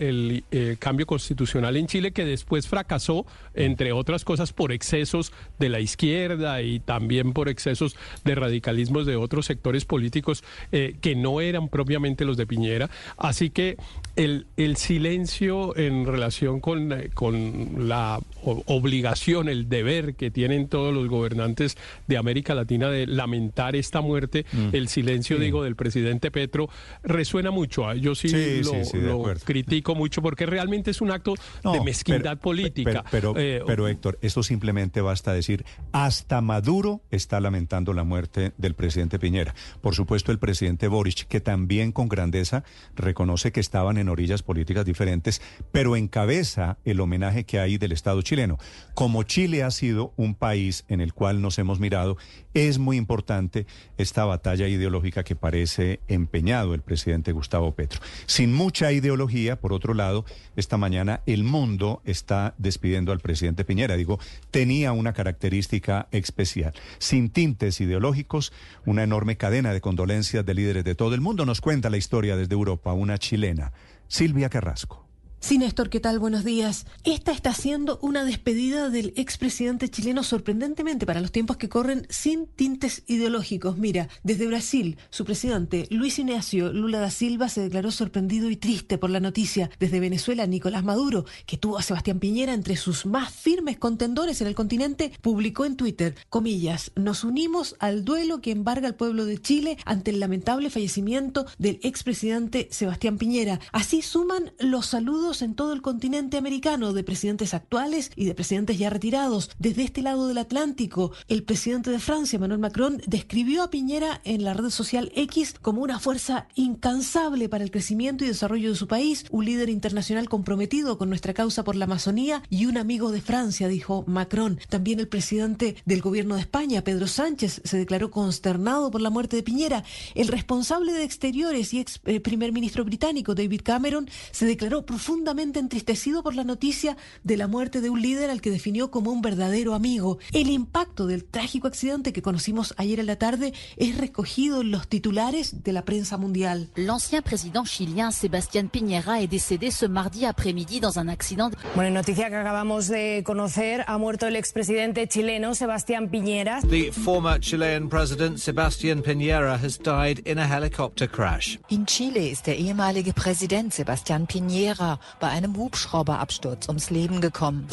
[SPEAKER 90] el cambio constitucional en Chile, que después fracasó entre otras cosas, por excesos de la izquierda y también por excesos de radicalismos de otros sectores políticos eh, que no eran propiamente los de Piñera. Así que el, el silencio en relación con, eh, con la obligación, el deber que tienen todos los gobernantes de América Latina de lamentar esta muerte, mm. el silencio, digo, del presidente Petro, resuena mucho. ¿ah? Yo sí, lo, critico mucho porque realmente es un acto de mezquindad política.
[SPEAKER 18] Pero, eh, pero, Héctor, esto simplemente basta decir, hasta Maduro está lamentando la muerte del presidente Piñera. Por supuesto, el presidente Boric, que también con grandeza reconoce que estaban en orillas políticas diferentes, pero encabeza el homenaje que hay del Estado chileno. Como Chile ha sido un país en el cual nos hemos mirado, es muy importante esta batalla ideológica que parece empeñado el presidente Gustavo Petro. Sin mucha ideología, por otro lado, esta mañana el mundo está despidiendo al presidente Piñera. Digo, tenía una característica especial. Sin tintes ideológicos, una enorme cadena de condolencias de de todo el mundo. Nos cuenta la historia desde Europa, una chilena, Silvia Carrasco.
[SPEAKER 91] Sí, Néstor, ¿qué tal? Buenos días. Esta está siendo una despedida del expresidente chileno sorprendentemente para los tiempos que corren sin tintes ideológicos. Mira, desde Brasil, su presidente Luis Ignacio Lula da Silva se declaró sorprendido y triste por la noticia. Desde Venezuela, Nicolás Maduro, que tuvo a Sebastián Piñera entre sus más firmes contendores en el continente, publicó en Twitter, comillas, nos unimos al duelo que embarga al pueblo de Chile ante el lamentable fallecimiento del expresidente Sebastián Piñera. Así suman los saludos en todo el continente americano de presidentes actuales y de presidentes ya retirados. Desde este lado del Atlántico, el presidente de Francia, Emmanuel Macron, describió a Piñera en la red social X como una fuerza incansable para el crecimiento y desarrollo de su país, un líder internacional comprometido con nuestra causa por la Amazonía y un amigo de Francia, dijo Macron. También el presidente del gobierno de España, Pedro Sánchez, se declaró consternado por la muerte de Piñera. El responsable de Exteriores y ex eh, primer ministro británico, David Cameron, se declaró profundamente profundamente entristecido por la noticia de la muerte de un líder al que definió como un verdadero amigo. El impacto del trágico accidente que conocimos ayer en la tarde es recogido en los titulares de la prensa mundial.
[SPEAKER 92] L'ancien président chilien Sébastien Piñera est décédé ce mardi après-midi dans un accident.
[SPEAKER 93] Bueno, noticia que acabamos de conocer, ha muerto el expresidente chileno Sebastián Piñera.
[SPEAKER 94] The former Chilean president Sebastián Piñera has died in a helicopter crash.
[SPEAKER 95] In Chile ist der ehemalige Präsident Sebastián Piñera bei einem Hubschrauberabsturz ums Leben gekommen.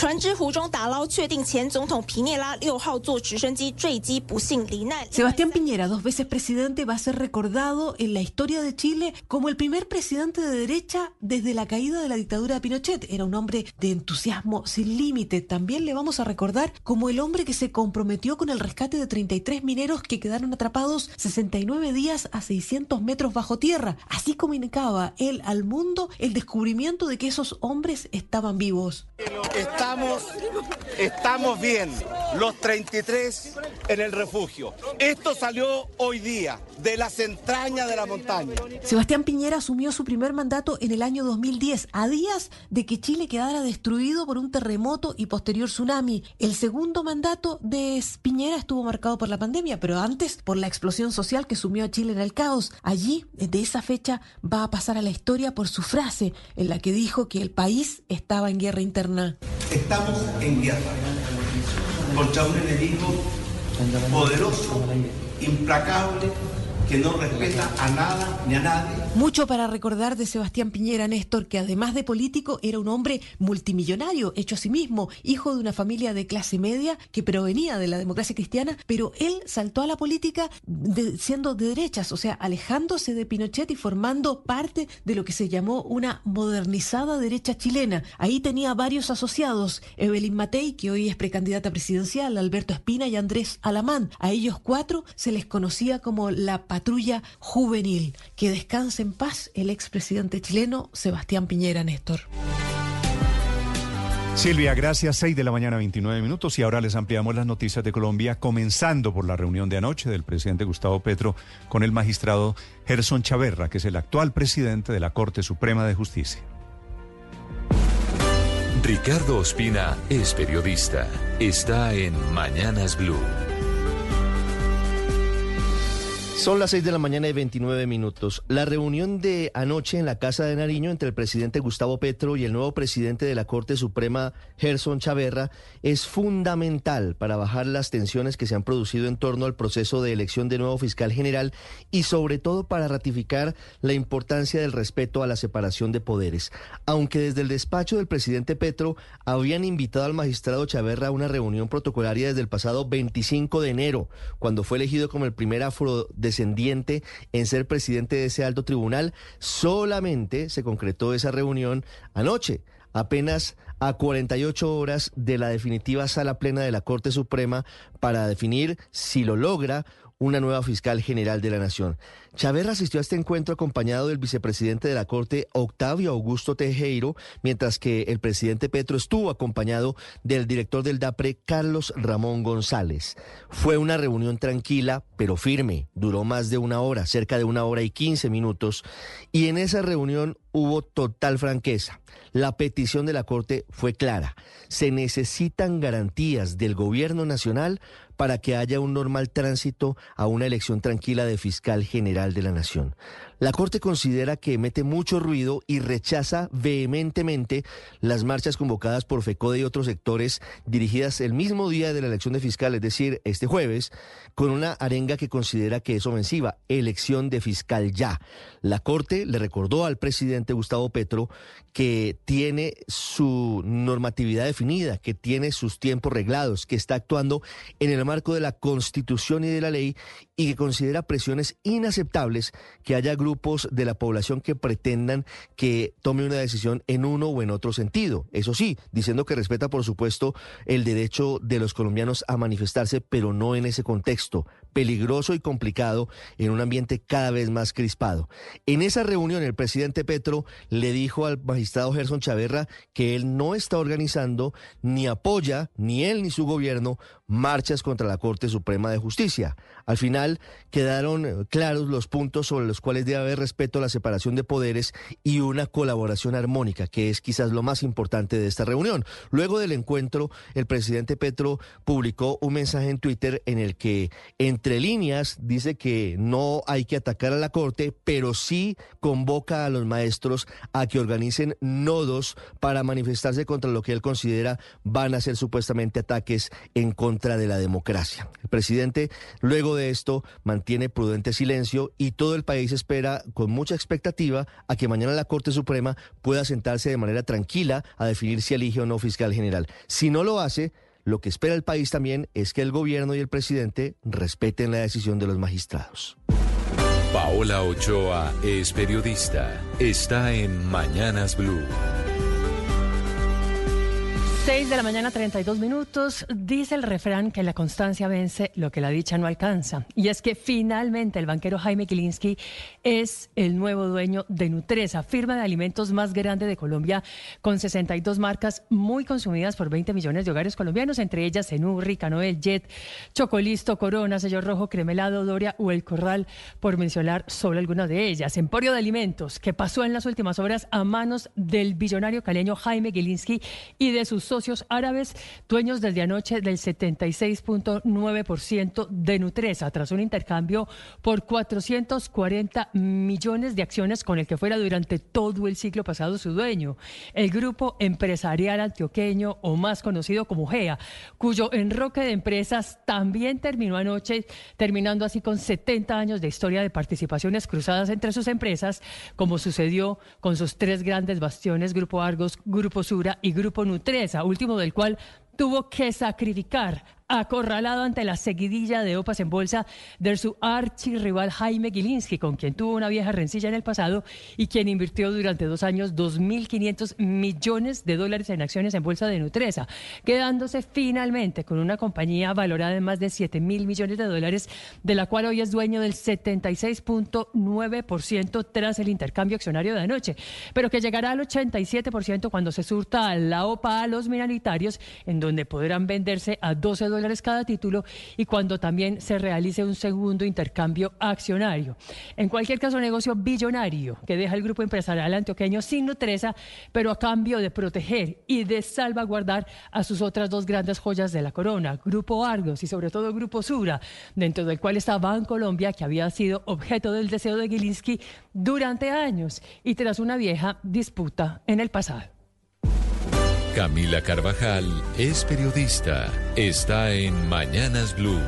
[SPEAKER 91] Sebastián Piñera, dos veces presidente, va a ser recordado en la historia de Chile como el primer presidente de derecha desde la caída de la dictadura de Pinochet. Era un hombre de entusiasmo sin límite. También le vamos a recordar como el hombre que se comprometió con el rescate de 33 mineros que quedaron atrapados 69 días a 600 metros bajo tierra. Así comunicaba él al mundo el descubrimiento de que esos hombres estaban vivos.
[SPEAKER 96] Estamos, estamos bien, los 33 en el refugio. Esto salió hoy día de las entrañas de la montaña.
[SPEAKER 91] Sebastián Piñera asumió su primer mandato en el año 2010, a días de que Chile quedara destruido por un terremoto y posterior tsunami. El segundo mandato de Piñera estuvo marcado por la pandemia, pero antes por la explosión social que sumió a Chile en el caos. Allí, de esa fecha, va a pasar a la historia por su frase en la que dijo que el país estaba en guerra interna.
[SPEAKER 96] Estamos en guerra contra un enemigo poderoso, implacable, que no respeta a nada ni a nadie.
[SPEAKER 91] Mucho para recordar de Sebastián Piñera, Néstor, que además de político era un hombre multimillonario, hecho a sí mismo, hijo de una familia de clase media que provenía de la democracia cristiana, pero él saltó a la política siendo de derechas, o sea, alejándose de Pinochet y formando parte de lo que se llamó una modernizada derecha chilena. Ahí tenía varios asociados, Evelyn Matei, que hoy es precandidata presidencial, Alberto Espina y Andrés Alamán. A ellos cuatro se les conocía como la patrulla juvenil. Que descanse en paz el expresidente chileno Sebastián Piñera, Néstor.
[SPEAKER 18] Silvia, gracias. 6 de la mañana, 29 minutos. Y ahora les ampliamos las noticias de Colombia, comenzando por la reunión de anoche del presidente Gustavo Petro con el magistrado Gerson Chaverra, que es el actual presidente de la Corte Suprema de Justicia.
[SPEAKER 3] Ricardo Ospina es periodista. Está en Mañanas Blue.
[SPEAKER 85] Son las 6 de la mañana y 29 minutos. La reunión de anoche en la Casa de Nariño entre el presidente Gustavo Petro y el nuevo presidente de la Corte Suprema, Gerson Chaverra, es fundamental para bajar las tensiones que se han producido en torno al proceso de elección de nuevo fiscal general y sobre todo para ratificar la importancia del respeto a la separación de poderes. Aunque desde el despacho del presidente Petro habían invitado al magistrado Chaverra a una reunión protocolaria desde el pasado 25 de enero, cuando fue elegido como el primer afrodescendiente en ser presidente de ese alto tribunal, solamente se concretó esa reunión anoche, apenas a 48 horas de la definitiva sala plena de la Corte Suprema para definir si lo logra una nueva fiscal general de la Nación. Chaverra asistió a este encuentro acompañado del vicepresidente de la Corte, Octavio Augusto Tejero, mientras que el presidente Petro estuvo acompañado del director del DAPRE, Carlos Ramón González. Fue una reunión tranquila, pero firme. Duró más de una hora, cerca de una hora y quince minutos. Y en esa reunión hubo total franqueza. La petición de la Corte fue clara. Se necesitan garantías del gobierno nacional para que haya un normal tránsito a una elección tranquila de fiscal general de la nación. La Corte considera que mete mucho ruido y rechaza vehementemente las marchas convocadas por FECODE y otros sectores dirigidas el mismo día de la elección de fiscal, es decir, este jueves, con una arenga que considera que es ofensiva, elección de fiscal ya. La Corte le recordó al presidente Gustavo Petro que tiene su normatividad definida, que tiene sus tiempos reglados, que está actuando en el marco de la Constitución y de la ley y que considera presiones inaceptables que haya grupos de la población que pretendan que tome una decisión en uno o en otro sentido. Eso sí, diciendo que respeta, por supuesto, el derecho de los colombianos a manifestarse, pero no en ese contexto peligroso y complicado en un ambiente cada vez más crispado. En esa reunión el presidente Petro le dijo al magistrado Gerson Chaverra que él no está organizando ni apoya, ni él ni su gobierno, marchas contra la Corte Suprema de Justicia. Al final quedaron claros los puntos sobre los cuales debe haber respeto a la separación de poderes y una colaboración armónica, que es quizás lo más importante de esta reunión. Luego del encuentro, el presidente Petro publicó un mensaje en Twitter en el que, entre líneas, dice que no hay que atacar a la Corte, pero sí convoca a los maestros a que organicen nodos para manifestarse contra lo que él considera van a ser supuestamente ataques en contra de la democracia. El presidente, luego de esto, mantiene prudente silencio y todo el país espera con mucha expectativa a que mañana la Corte Suprema pueda sentarse de manera tranquila a definir si elige o no fiscal general. Si no lo hace, lo que espera el país también es que el gobierno y el presidente respeten la decisión de los magistrados.
[SPEAKER 3] Paola Ochoa es periodista. Está en Mañanas Blue.
[SPEAKER 97] 6 de la mañana, 32 minutos. Dice el refrán que la constancia vence lo que la dicha no alcanza. Y es que finalmente el banquero Jaime Kilinski es el nuevo dueño de Nutresa, firma de alimentos más grande de Colombia, con 62 marcas muy consumidas por 20 millones de hogares colombianos, entre ellas Senurri, Canoel, Jet, Chocolisto, Corona, Sello Rojo, Cremelado, Doria o El Corral, por mencionar solo algunas de ellas. Emporio de Alimentos, que pasó en las últimas horas a manos del billonario caleño Jaime Gilinski y de sus socios árabes, dueños desde anoche del 76.9% de Nutresa, tras un intercambio por 440 millones de acciones con el que fuera durante todo el siglo pasado su dueño, el grupo empresarial antioqueño o más conocido como GEA, cuyo enroque de empresas también terminó anoche, terminando así con 70 años de historia de participaciones cruzadas entre sus empresas, como sucedió con sus tres grandes bastiones, Grupo Argos, Grupo Sura y Grupo Nutresa, último del cual tuvo que sacrificar acorralado ante la seguidilla de OPAS en bolsa de su archirrival Jaime Gilinski, con quien tuvo una vieja rencilla en el pasado y quien invirtió durante dos años 2.500 millones de dólares en acciones en bolsa de Nutresa, quedándose finalmente con una compañía valorada en más de 7 mil millones de dólares, de la cual hoy es dueño del 76.9% tras el intercambio accionario de anoche, pero que llegará al 87% cuando se surta la OPA a los minoritarios, en donde podrán venderse a 12 dólares cada título y cuando también se realice un segundo intercambio accionario. En cualquier caso, negocio billonario que deja el grupo empresarial antioqueño sin Nutresa, pero a cambio de proteger y de salvaguardar a sus otras dos grandes joyas de la corona, Grupo Argos y sobre todo Grupo Sura, dentro del cual está Colombia que había sido objeto del deseo de Gilinski durante años y tras una vieja disputa en el pasado.
[SPEAKER 3] Camila Carvajal es periodista. Está en Mañanas Blue.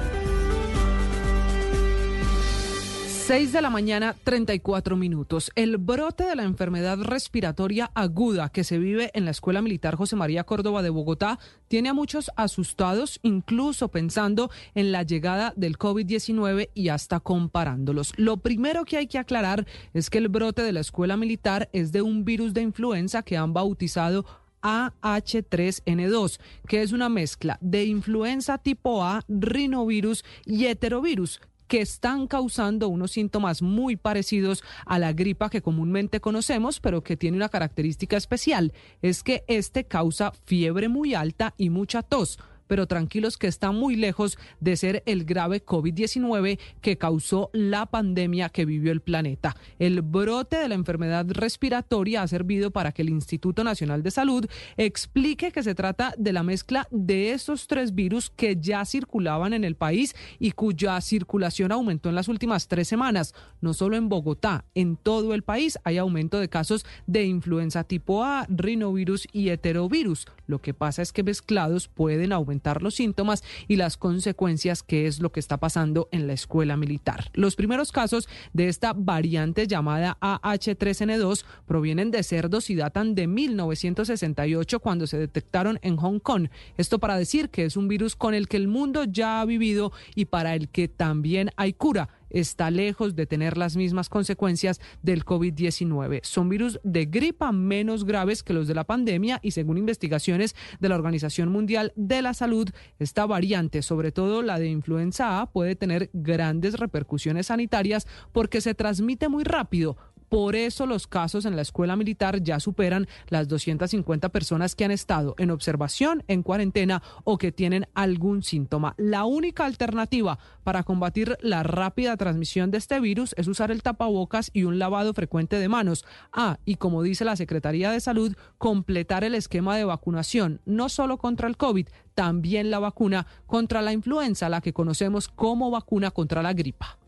[SPEAKER 4] 6 de la mañana, 34 minutos. El brote de la enfermedad respiratoria aguda que se vive en la Escuela Militar José María Córdoba de Bogotá tiene a muchos asustados, incluso pensando en la llegada del COVID-19 y hasta comparándolos. Lo primero que hay que aclarar es que el brote de la Escuela Militar es de un virus de influenza que han bautizado AH3N2, que es una mezcla de influenza tipo A, rinovirus y heterovirus que están causando unos síntomas muy parecidos a la gripa que comúnmente conocemos, pero que tiene una característica especial, es que este causa fiebre muy alta y mucha tos pero tranquilos que está muy lejos de ser el grave COVID-19 que causó la pandemia que vivió el planeta. El brote de la enfermedad respiratoria ha servido para que el Instituto Nacional de Salud explique que se trata de la mezcla de esos tres virus que ya circulaban en el país y cuya circulación aumentó en las últimas tres semanas. No solo en Bogotá, en todo el país hay aumento de casos de influenza tipo A, rinovirus y heterovirus. Lo que pasa es que mezclados pueden aumentar los síntomas y las consecuencias que es lo que está pasando en la escuela militar. Los primeros casos de esta variante llamada AH3N2 provienen de cerdos y datan de 1968 cuando se detectaron en Hong Kong. Esto para decir que es un virus con el que el mundo ya ha vivido y para el que también hay cura está lejos de tener las mismas consecuencias del COVID-19. Son virus de gripa menos graves que los de la pandemia y según investigaciones de la Organización Mundial de la Salud, esta variante, sobre todo la de influenza A, puede tener grandes repercusiones sanitarias porque se transmite muy rápido
[SPEAKER 98] Por eso los casos en la escuela militar ya superan las 250 personas que han estado en observación, en cuarentena o que tienen algún síntoma. La única alternativa para combatir la rápida transmisión de este virus es usar el tapabocas y un lavado frecuente de manos. Ah, y como dice la Secretaría de Salud, completar el esquema de vacunación, no solo contra el COVID, también la vacuna contra la influenza, la que conocemos como vacuna contra la gripa.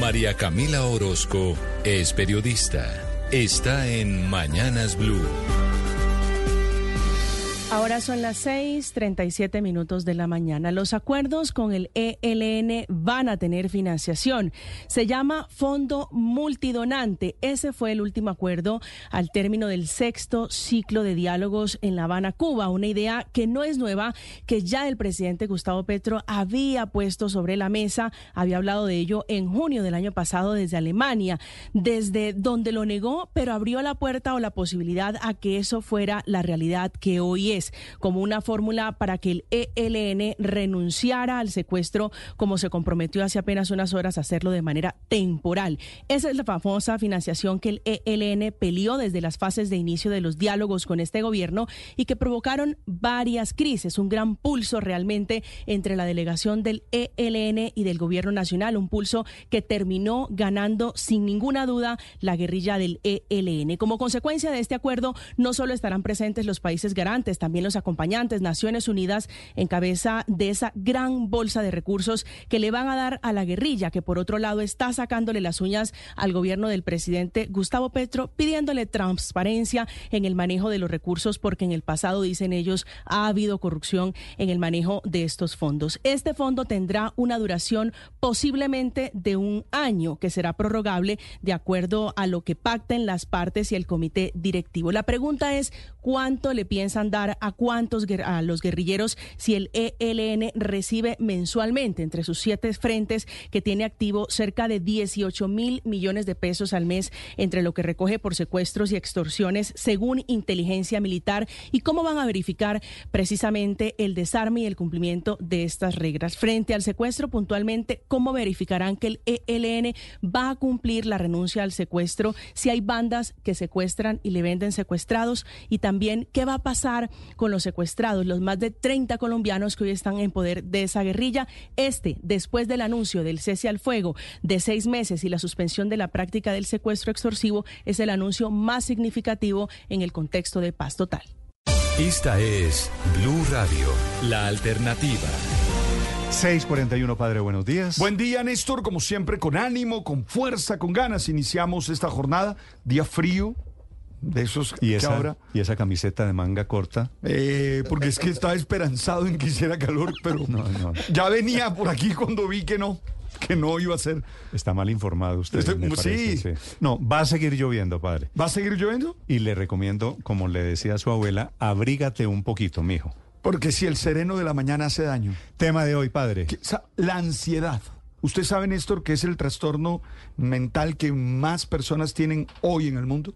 [SPEAKER 3] María Camila Orozco es periodista. Está en Mañanas Blue.
[SPEAKER 99] Ahora son las 6:37 minutos de la mañana. Los acuerdos con el ELN van a tener financiación. Se llama Fondo Multidonante. Ese fue el último acuerdo al término del sexto ciclo de diálogos en La Habana, Cuba. Una idea que no es nueva, que ya el presidente Gustavo Petro había puesto sobre la mesa. Había hablado de ello en junio del año pasado desde Alemania, desde donde lo negó, pero abrió la puerta o la posibilidad a que eso fuera la realidad que hoy es como una fórmula para que el ELN renunciara al secuestro como se comprometió hace apenas unas horas a hacerlo de manera temporal. Esa es la famosa financiación que el ELN peleó desde las fases de inicio de los diálogos con este gobierno y que provocaron varias crisis, un gran pulso realmente entre la delegación del ELN y del gobierno nacional, un pulso que terminó ganando sin ninguna duda la guerrilla del ELN. Como consecuencia de este acuerdo, no solo estarán presentes los países garantes, también los acompañantes, Naciones Unidas, en cabeza de esa gran bolsa de recursos que le van a dar a la guerrilla, que por otro lado está sacándole las uñas al gobierno del presidente Gustavo Petro, pidiéndole transparencia en el manejo de los recursos, porque en el pasado, dicen ellos, ha habido corrupción en el manejo de estos fondos. Este fondo tendrá una duración posiblemente de un año, que será prorrogable de acuerdo a lo que pacten las partes y el comité directivo. La pregunta es, ¿cuánto le piensan dar a cuántos a los guerrilleros si el ELN recibe mensualmente entre sus siete frentes que tiene activo cerca de 18 mil millones de pesos al mes entre lo que recoge por secuestros y extorsiones según inteligencia militar y cómo van a verificar precisamente el desarme y el cumplimiento de estas reglas. Frente al secuestro puntualmente, ¿cómo verificarán que el ELN va a cumplir la renuncia al secuestro si hay bandas que secuestran y le venden secuestrados? Y también, ¿qué va a pasar con los secuestrados, los más de 30 colombianos que hoy están en poder de esa guerrilla. Este, después del anuncio del cese al fuego de seis meses y la suspensión de la práctica del secuestro extorsivo, es el anuncio más significativo en el contexto de paz total.
[SPEAKER 3] Esta es Blue Radio, la alternativa.
[SPEAKER 18] 641, padre, buenos días.
[SPEAKER 84] Buen día, Néstor, como siempre, con ánimo, con fuerza, con ganas. Iniciamos esta jornada, día frío, de esos
[SPEAKER 18] ¿Y esa,
[SPEAKER 84] ahora...
[SPEAKER 18] ¿Y esa camiseta de manga corta?
[SPEAKER 84] Eh, porque es que estaba esperanzado en que hiciera calor, pero ya venía por aquí cuando vi que no, que no iba a ser.
[SPEAKER 18] Está mal informado usted.
[SPEAKER 84] Estoy-
[SPEAKER 18] me parece,
[SPEAKER 84] sí.
[SPEAKER 18] No, va a seguir lloviendo, padre.
[SPEAKER 84] ¿Va a seguir lloviendo?
[SPEAKER 18] Y le recomiendo, como le decía a su abuela, abrígate un poquito, mijo.
[SPEAKER 84] Porque si el sereno de la mañana hace daño.
[SPEAKER 18] Tema de hoy, padre.
[SPEAKER 84] Que- La ansiedad. ¿Usted sabe, Néstor, que es el trastorno mental que más personas tienen hoy en el mundo?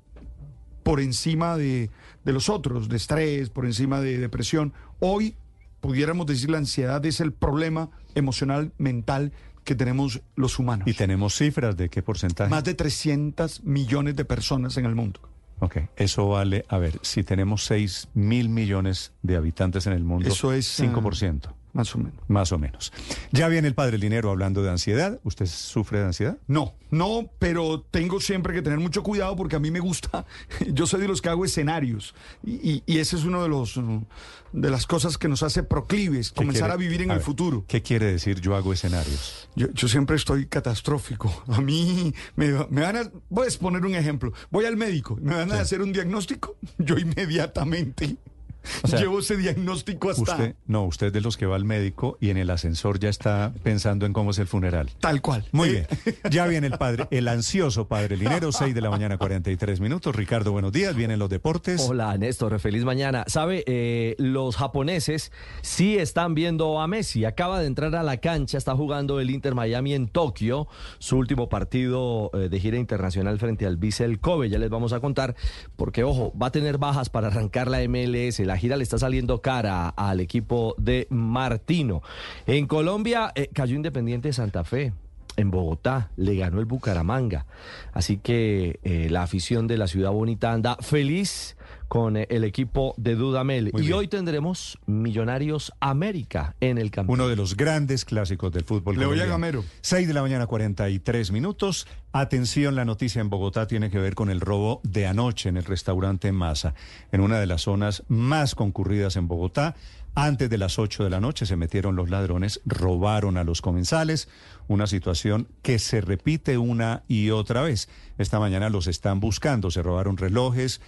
[SPEAKER 84] Por encima de, de los otros, de estrés, por encima de depresión. Hoy, pudiéramos decir, la ansiedad es el problema emocional, mental que tenemos los humanos.
[SPEAKER 18] Y tenemos cifras de qué porcentaje.
[SPEAKER 84] Más de 300 millones de personas en el mundo.
[SPEAKER 18] Ok, eso vale, a ver, si tenemos 6 mil millones de habitantes en el mundo,
[SPEAKER 84] Eso es,
[SPEAKER 18] 5%.
[SPEAKER 84] Más o menos.
[SPEAKER 18] Más o menos. Ya viene el padre el dinero hablando de ansiedad. ¿Usted sufre de ansiedad?
[SPEAKER 84] No, no, pero tengo siempre que tener mucho cuidado porque a mí me gusta, yo soy de los que hago escenarios y, y- ese es uno de los de las cosas que nos hace proclives,
[SPEAKER 18] ¿Qué
[SPEAKER 84] comenzar
[SPEAKER 18] quiere-
[SPEAKER 84] a vivir en
[SPEAKER 18] a
[SPEAKER 84] el
[SPEAKER 18] ver,
[SPEAKER 84] futuro.
[SPEAKER 18] ¿Qué quiere decir yo hago escenarios?
[SPEAKER 84] Yo, yo siempre estoy catastrófico. A mí me, me van a... Voy a exponer un ejemplo. Voy al médico, me van a hacer un diagnóstico. Yo inmediatamente
[SPEAKER 18] O sea,
[SPEAKER 84] llevo ese diagnóstico hasta...
[SPEAKER 18] Usted, no, usted es de los que va al médico y en el ascensor ya está pensando en cómo es el funeral.
[SPEAKER 84] Tal cual.
[SPEAKER 18] Muy bien. Ya viene el padre, el ansioso padre Linero, 6 de la mañana, 43 minutos. Ricardo, buenos días. Vienen los deportes.
[SPEAKER 40] Hola Néstor, feliz mañana. Sabe, Eh, los japoneses sí están viendo a Messi. Acaba de entrar a la cancha, está jugando el Inter Miami en Tokio, su último partido eh, de gira internacional frente al Vissel Kobe. Ya les vamos a contar, porque ojo, va a tener bajas para arrancar la MLS. La gira le está saliendo cara al equipo de Martino. En Colombia eh, cayó Independiente Santa Fe. En Bogotá, le ganó el Bucaramanga. Así que eh, la afición de la ciudad bonita anda feliz con eh, el equipo de Dudamel. y hoy tendremos Millonarios América en el campo.
[SPEAKER 18] Uno de los grandes clásicos del fútbol.
[SPEAKER 84] Le voy a
[SPEAKER 18] Gamero. 6 de la mañana, 43 minutos. Atención, la noticia en Bogotá tiene que ver con el robo de anoche en el restaurante Masa, en una de las zonas más concurridas en Bogotá. Antes de las 8 de la noche se metieron los ladrones, robaron a los comensales, una situación que se repite una y otra vez. Esta mañana los están buscando, se robaron relojes,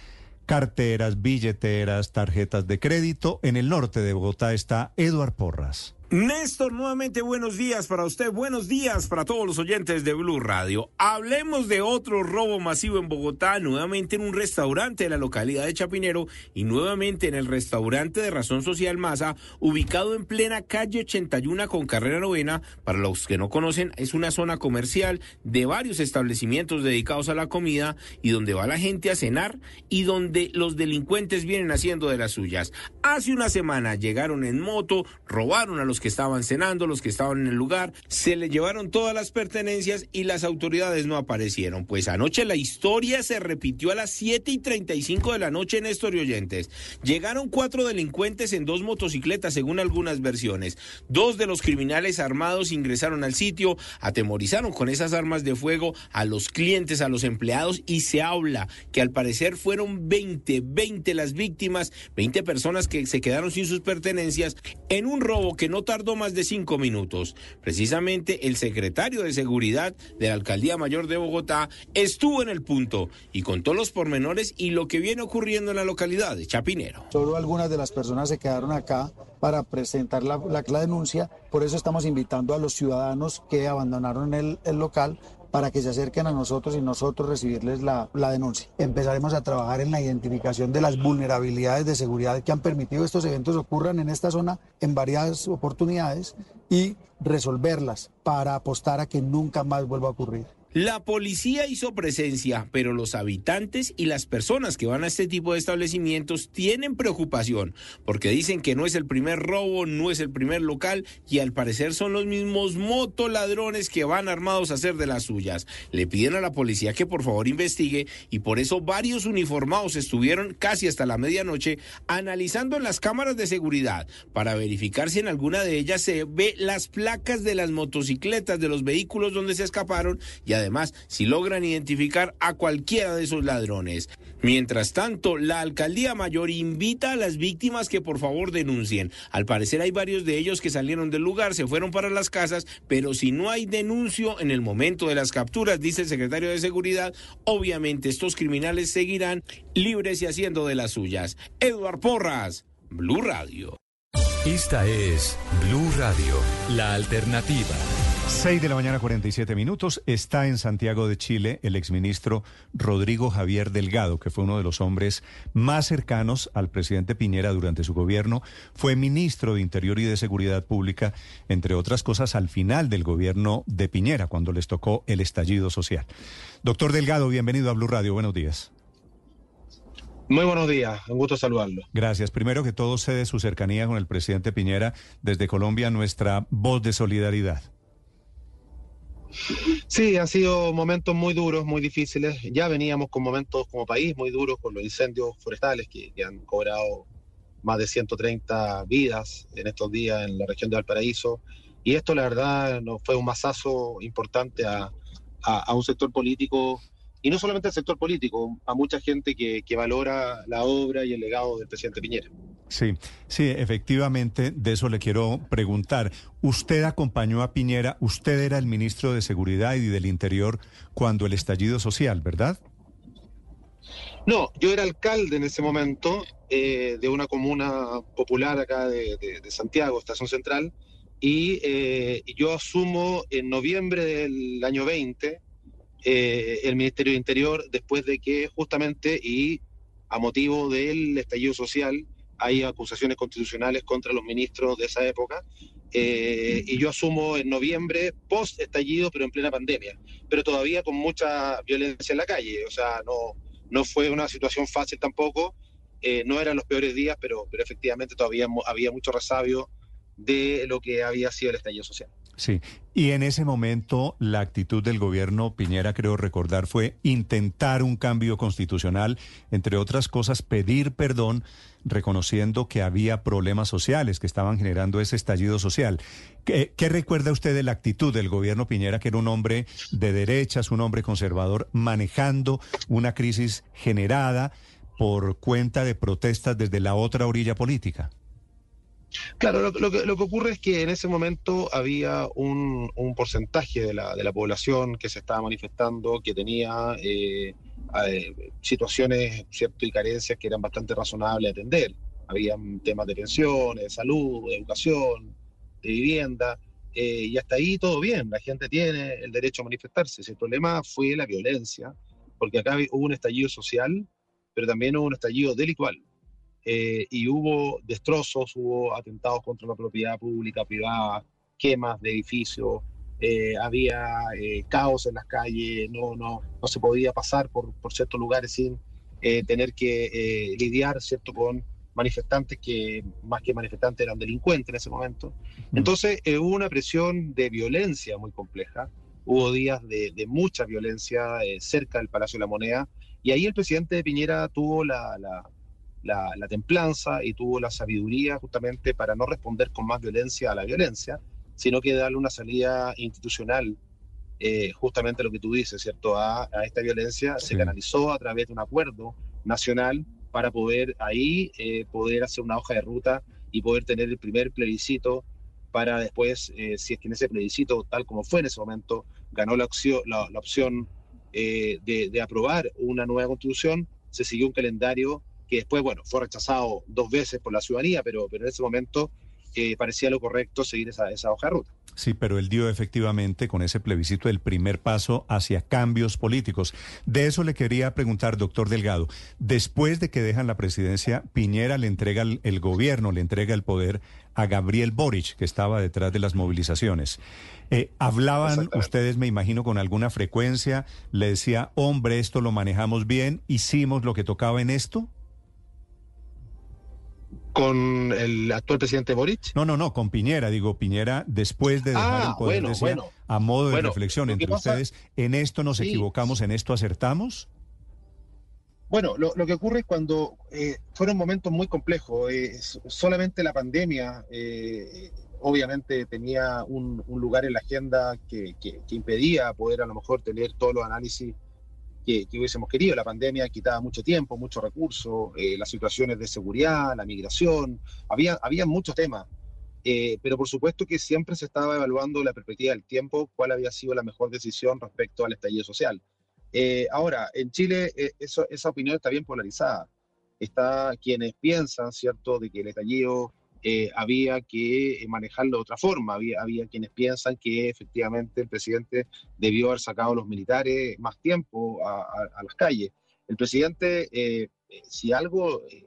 [SPEAKER 18] carteras, billeteras, tarjetas de crédito. En el norte de Bogotá está Eduard Porras.
[SPEAKER 6] Néstor, nuevamente buenos días para usted, buenos días para todos los oyentes de Blue Radio. Hablemos de otro robo masivo en Bogotá, nuevamente en un restaurante de la localidad de Chapinero y nuevamente en el restaurante de Razón Social Masa, ubicado en plena calle 81 con carrera novena. Para los que no conocen, es una zona comercial de varios establecimientos dedicados a la comida y donde va la gente a cenar y donde los delincuentes vienen haciendo de las suyas. Hace una semana llegaron en moto, robaron a los que estaban cenando, los que estaban en el lugar, se le llevaron todas las pertenencias y las autoridades no aparecieron. Pues anoche la historia se repitió a las 7 y 35 de la noche en Oyentes. Llegaron cuatro delincuentes en dos motocicletas, según algunas versiones. Dos de los criminales armados ingresaron al sitio, atemorizaron con esas armas de fuego a los clientes, a los empleados y se habla que al parecer fueron 20, 20 las víctimas, 20 personas que se quedaron sin sus pertenencias en un robo que no tardó más de cinco minutos. Precisamente el secretario de Seguridad de la Alcaldía Mayor de Bogotá estuvo en el punto y contó los pormenores y lo que viene ocurriendo en la localidad de Chapinero.
[SPEAKER 81] Solo algunas de las personas se quedaron acá para presentar la, denuncia, por eso estamos invitando a los ciudadanos que abandonaron el, el local para que se acerquen a nosotros y nosotros recibirles la, denuncia. Empezaremos a trabajar en la identificación de las vulnerabilidades de seguridad que han permitido estos eventos ocurran en esta zona en varias oportunidades y resolverlas para apostar a que nunca más vuelva a ocurrir.
[SPEAKER 6] La policía hizo presencia, pero los habitantes y las personas que van a este tipo de establecimientos tienen preocupación porque dicen que no es el primer robo, no es el primer local y al parecer son los mismos motoladrones que van armados a hacer de las suyas. Le piden a la policía que por favor investigue y por eso varios uniformados estuvieron casi hasta la medianoche analizando las cámaras de seguridad para verificar si en alguna de ellas se ve las placas de las motocicletas de los vehículos donde se escaparon y además si logran identificar a cualquiera de esos ladrones. Mientras tanto, la alcaldía mayor invita a las víctimas que por favor denuncien. Al parecer hay varios de ellos que salieron del lugar, se fueron para las casas, pero si no hay denuncio en el momento de las capturas, dice el secretario de Seguridad, obviamente estos criminales seguirán libres y haciendo de las suyas. Eduard Porras, Blue Radio.
[SPEAKER 3] Esta es Blue Radio, la alternativa.
[SPEAKER 18] 6 de la mañana 47 minutos. Está en Santiago de Chile el exministro Rodrigo Javier Delgado, que fue uno de los hombres más cercanos al presidente Piñera durante su gobierno. Fue ministro de Interior y de Seguridad Pública, entre otras cosas, al final del gobierno de Piñera, cuando les tocó el estallido social. Doctor Delgado, bienvenido a Blue Radio. Buenos días.
[SPEAKER 100] Muy buenos días, un gusto saludarlo.
[SPEAKER 18] Gracias. Primero que todo, cede su cercanía con el presidente Piñera. Desde Colombia, nuestra voz de solidaridad.
[SPEAKER 100] Sí, han sido momentos muy duros, muy difíciles. Ya veníamos con momentos como país muy duros con los incendios forestales que, han cobrado más de 130 vidas en estos días en la región de Valparaíso. Y esto, la verdad, nos fue un masazo importante a, a un sector político y no solamente al sector político, a mucha gente que, valora la obra y el legado del presidente Piñera.
[SPEAKER 18] Sí, sí, efectivamente, de eso le quiero preguntar. Usted acompañó a Piñera, usted era el ministro de Seguridad y del Interior cuando el estallido social, ¿verdad?
[SPEAKER 100] No, yo era alcalde en ese momento eh, de una comuna popular acá de, Santiago, Estación Central, y eh, yo asumo en noviembre del año 20 eh, el Ministerio de Interior después de que justamente y a motivo del estallido social hay acusaciones constitucionales contra los ministros de esa época. Eh, y yo asumo en noviembre, post estallido, pero en plena pandemia, pero todavía con mucha violencia en la calle. O sea, no, no fue una situación fácil tampoco. Eh, no eran los peores días, pero, pero efectivamente todavía había mucho resabio de lo que había sido el estallido social.
[SPEAKER 18] Sí, y en ese momento la actitud del gobierno Piñera, creo recordar, fue intentar un cambio constitucional, entre otras cosas, pedir perdón, reconociendo que había problemas sociales que estaban generando ese estallido social. ¿Qué, qué recuerda usted de la actitud del gobierno Piñera, que era un hombre de derechas, un hombre conservador, manejando una crisis generada por cuenta de protestas desde la otra orilla política?
[SPEAKER 100] Claro, lo, que, lo que ocurre es que en ese momento había un, porcentaje de la, de la población que se estaba manifestando, que tenía eh, eh, situaciones cierto, y carencias que eran bastante razonables de atender. Habían temas de pensiones, de salud, de educación, de vivienda, eh, y hasta ahí todo bien, la gente tiene el derecho a manifestarse. El problema fue la violencia, porque acá hubo un estallido social, pero también hubo un estallido delictual. Eh, y hubo destrozos, hubo atentados contra la propiedad pública, privada, quemas de edificios, eh, había eh, caos en las calles, no, no, no se podía pasar por, por ciertos lugares sin tener que lidiar ¿cierto? con manifestantes que más que manifestantes eran delincuentes en ese momento. Entonces hubo una presión de violencia muy compleja, hubo días de, de mucha violencia cerca del Palacio de la Moneda, y ahí el presidente Piñera tuvo la, la la, la, templanza y tuvo la sabiduría justamente para no responder con más violencia a la violencia, sino que darle una salida institucional, eh, justamente lo que tú dices, ¿cierto? A, a esta violencia sí. se canalizó a través de un acuerdo nacional para poder ahí eh, poder hacer una hoja de ruta y poder tener el primer plebiscito para después, eh, si es que en ese plebiscito, tal como fue en ese momento, ganó la opción, la, la opción de, de aprobar una nueva constitución, se siguió un calendario que después, bueno, fue rechazado dos veces por la ciudadanía, pero, pero en ese momento eh, parecía lo correcto seguir esa, esa hoja de ruta.
[SPEAKER 18] Sí, pero él dio efectivamente con ese plebiscito el primer paso hacia cambios políticos. De eso le quería preguntar, doctor Delgado. Después de que dejan la presidencia, Piñera le entrega el, el gobierno, le entrega el poder a Gabriel Boric, que estaba detrás de las movilizaciones. Eh, hablaban ustedes, me imagino, con alguna frecuencia, le decía, hombre, esto lo manejamos bien, hicimos lo que tocaba en esto
[SPEAKER 100] con el actual presidente Boric.
[SPEAKER 18] No, no, no, con Piñera, digo, Piñera después de dejar
[SPEAKER 100] ah,
[SPEAKER 18] el poder,
[SPEAKER 100] bueno,
[SPEAKER 18] decía,
[SPEAKER 100] bueno,
[SPEAKER 18] a modo de
[SPEAKER 100] bueno,
[SPEAKER 18] reflexión entre
[SPEAKER 100] pasa,
[SPEAKER 18] ustedes, ¿en esto nos
[SPEAKER 100] sí,
[SPEAKER 18] equivocamos, en esto acertamos?
[SPEAKER 100] Bueno, lo, lo que ocurre es cuando eh, fueron momentos muy complejos, eh, solamente la pandemia eh, obviamente tenía un, un, lugar en la agenda que, que, que impedía poder a lo mejor tener todos los análisis que, que, hubiésemos querido. La pandemia quitaba mucho tiempo, muchos recursos, eh, las situaciones de seguridad, la migración, había, había muchos temas. Eh, pero por supuesto que siempre se estaba evaluando la perspectiva del tiempo, cuál había sido la mejor decisión respecto al estallido social. Eh, ahora, en Chile eh, eso, esa opinión está bien polarizada. Está quienes piensan, ¿cierto?, de que el estallido eh, había que manejarlo de otra forma. Había, había quienes piensan que efectivamente el presidente debió haber sacado a los militares más tiempo a, las calles. El presidente, eh, si algo eh,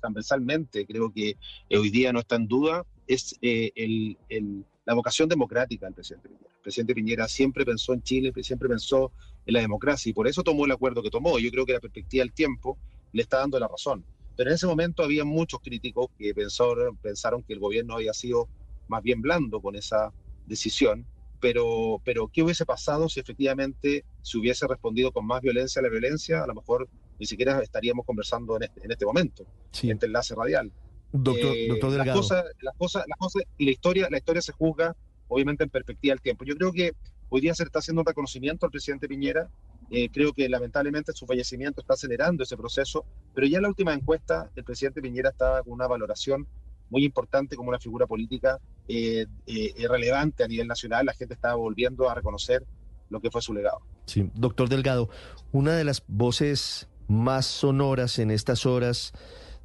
[SPEAKER 100] transversalmente creo que hoy día no está en duda, es el, el, la vocación democrática del presidente Piñera. El presidente Piñera siempre pensó en Chile, siempre pensó en la democracia y por eso tomó el acuerdo que tomó. Yo creo que la perspectiva del tiempo le está dando la razón. Pero en ese momento había muchos críticos que pensaron, pensaron que el gobierno había sido más bien blando con esa decisión. Pero, pero, ¿qué hubiese pasado si efectivamente se hubiese respondido con más violencia a la violencia? A lo mejor ni siquiera estaríamos conversando en este, en este momento, sí. en este enlace radial.
[SPEAKER 85] Doctor, eh, doctor Delgado.
[SPEAKER 100] Las cosas, las, cosas, las cosas y la historia, la historia se juzga obviamente en perspectiva del tiempo. Yo creo que hoy día se está haciendo un reconocimiento al presidente Piñera eh, creo que lamentablemente su fallecimiento está acelerando ese proceso, pero ya en la última encuesta el presidente Piñera estaba con una valoración muy importante como una figura política eh, eh, relevante a nivel nacional. La gente estaba volviendo a reconocer lo que fue su legado.
[SPEAKER 85] Sí, doctor Delgado, una de las voces más sonoras en estas horas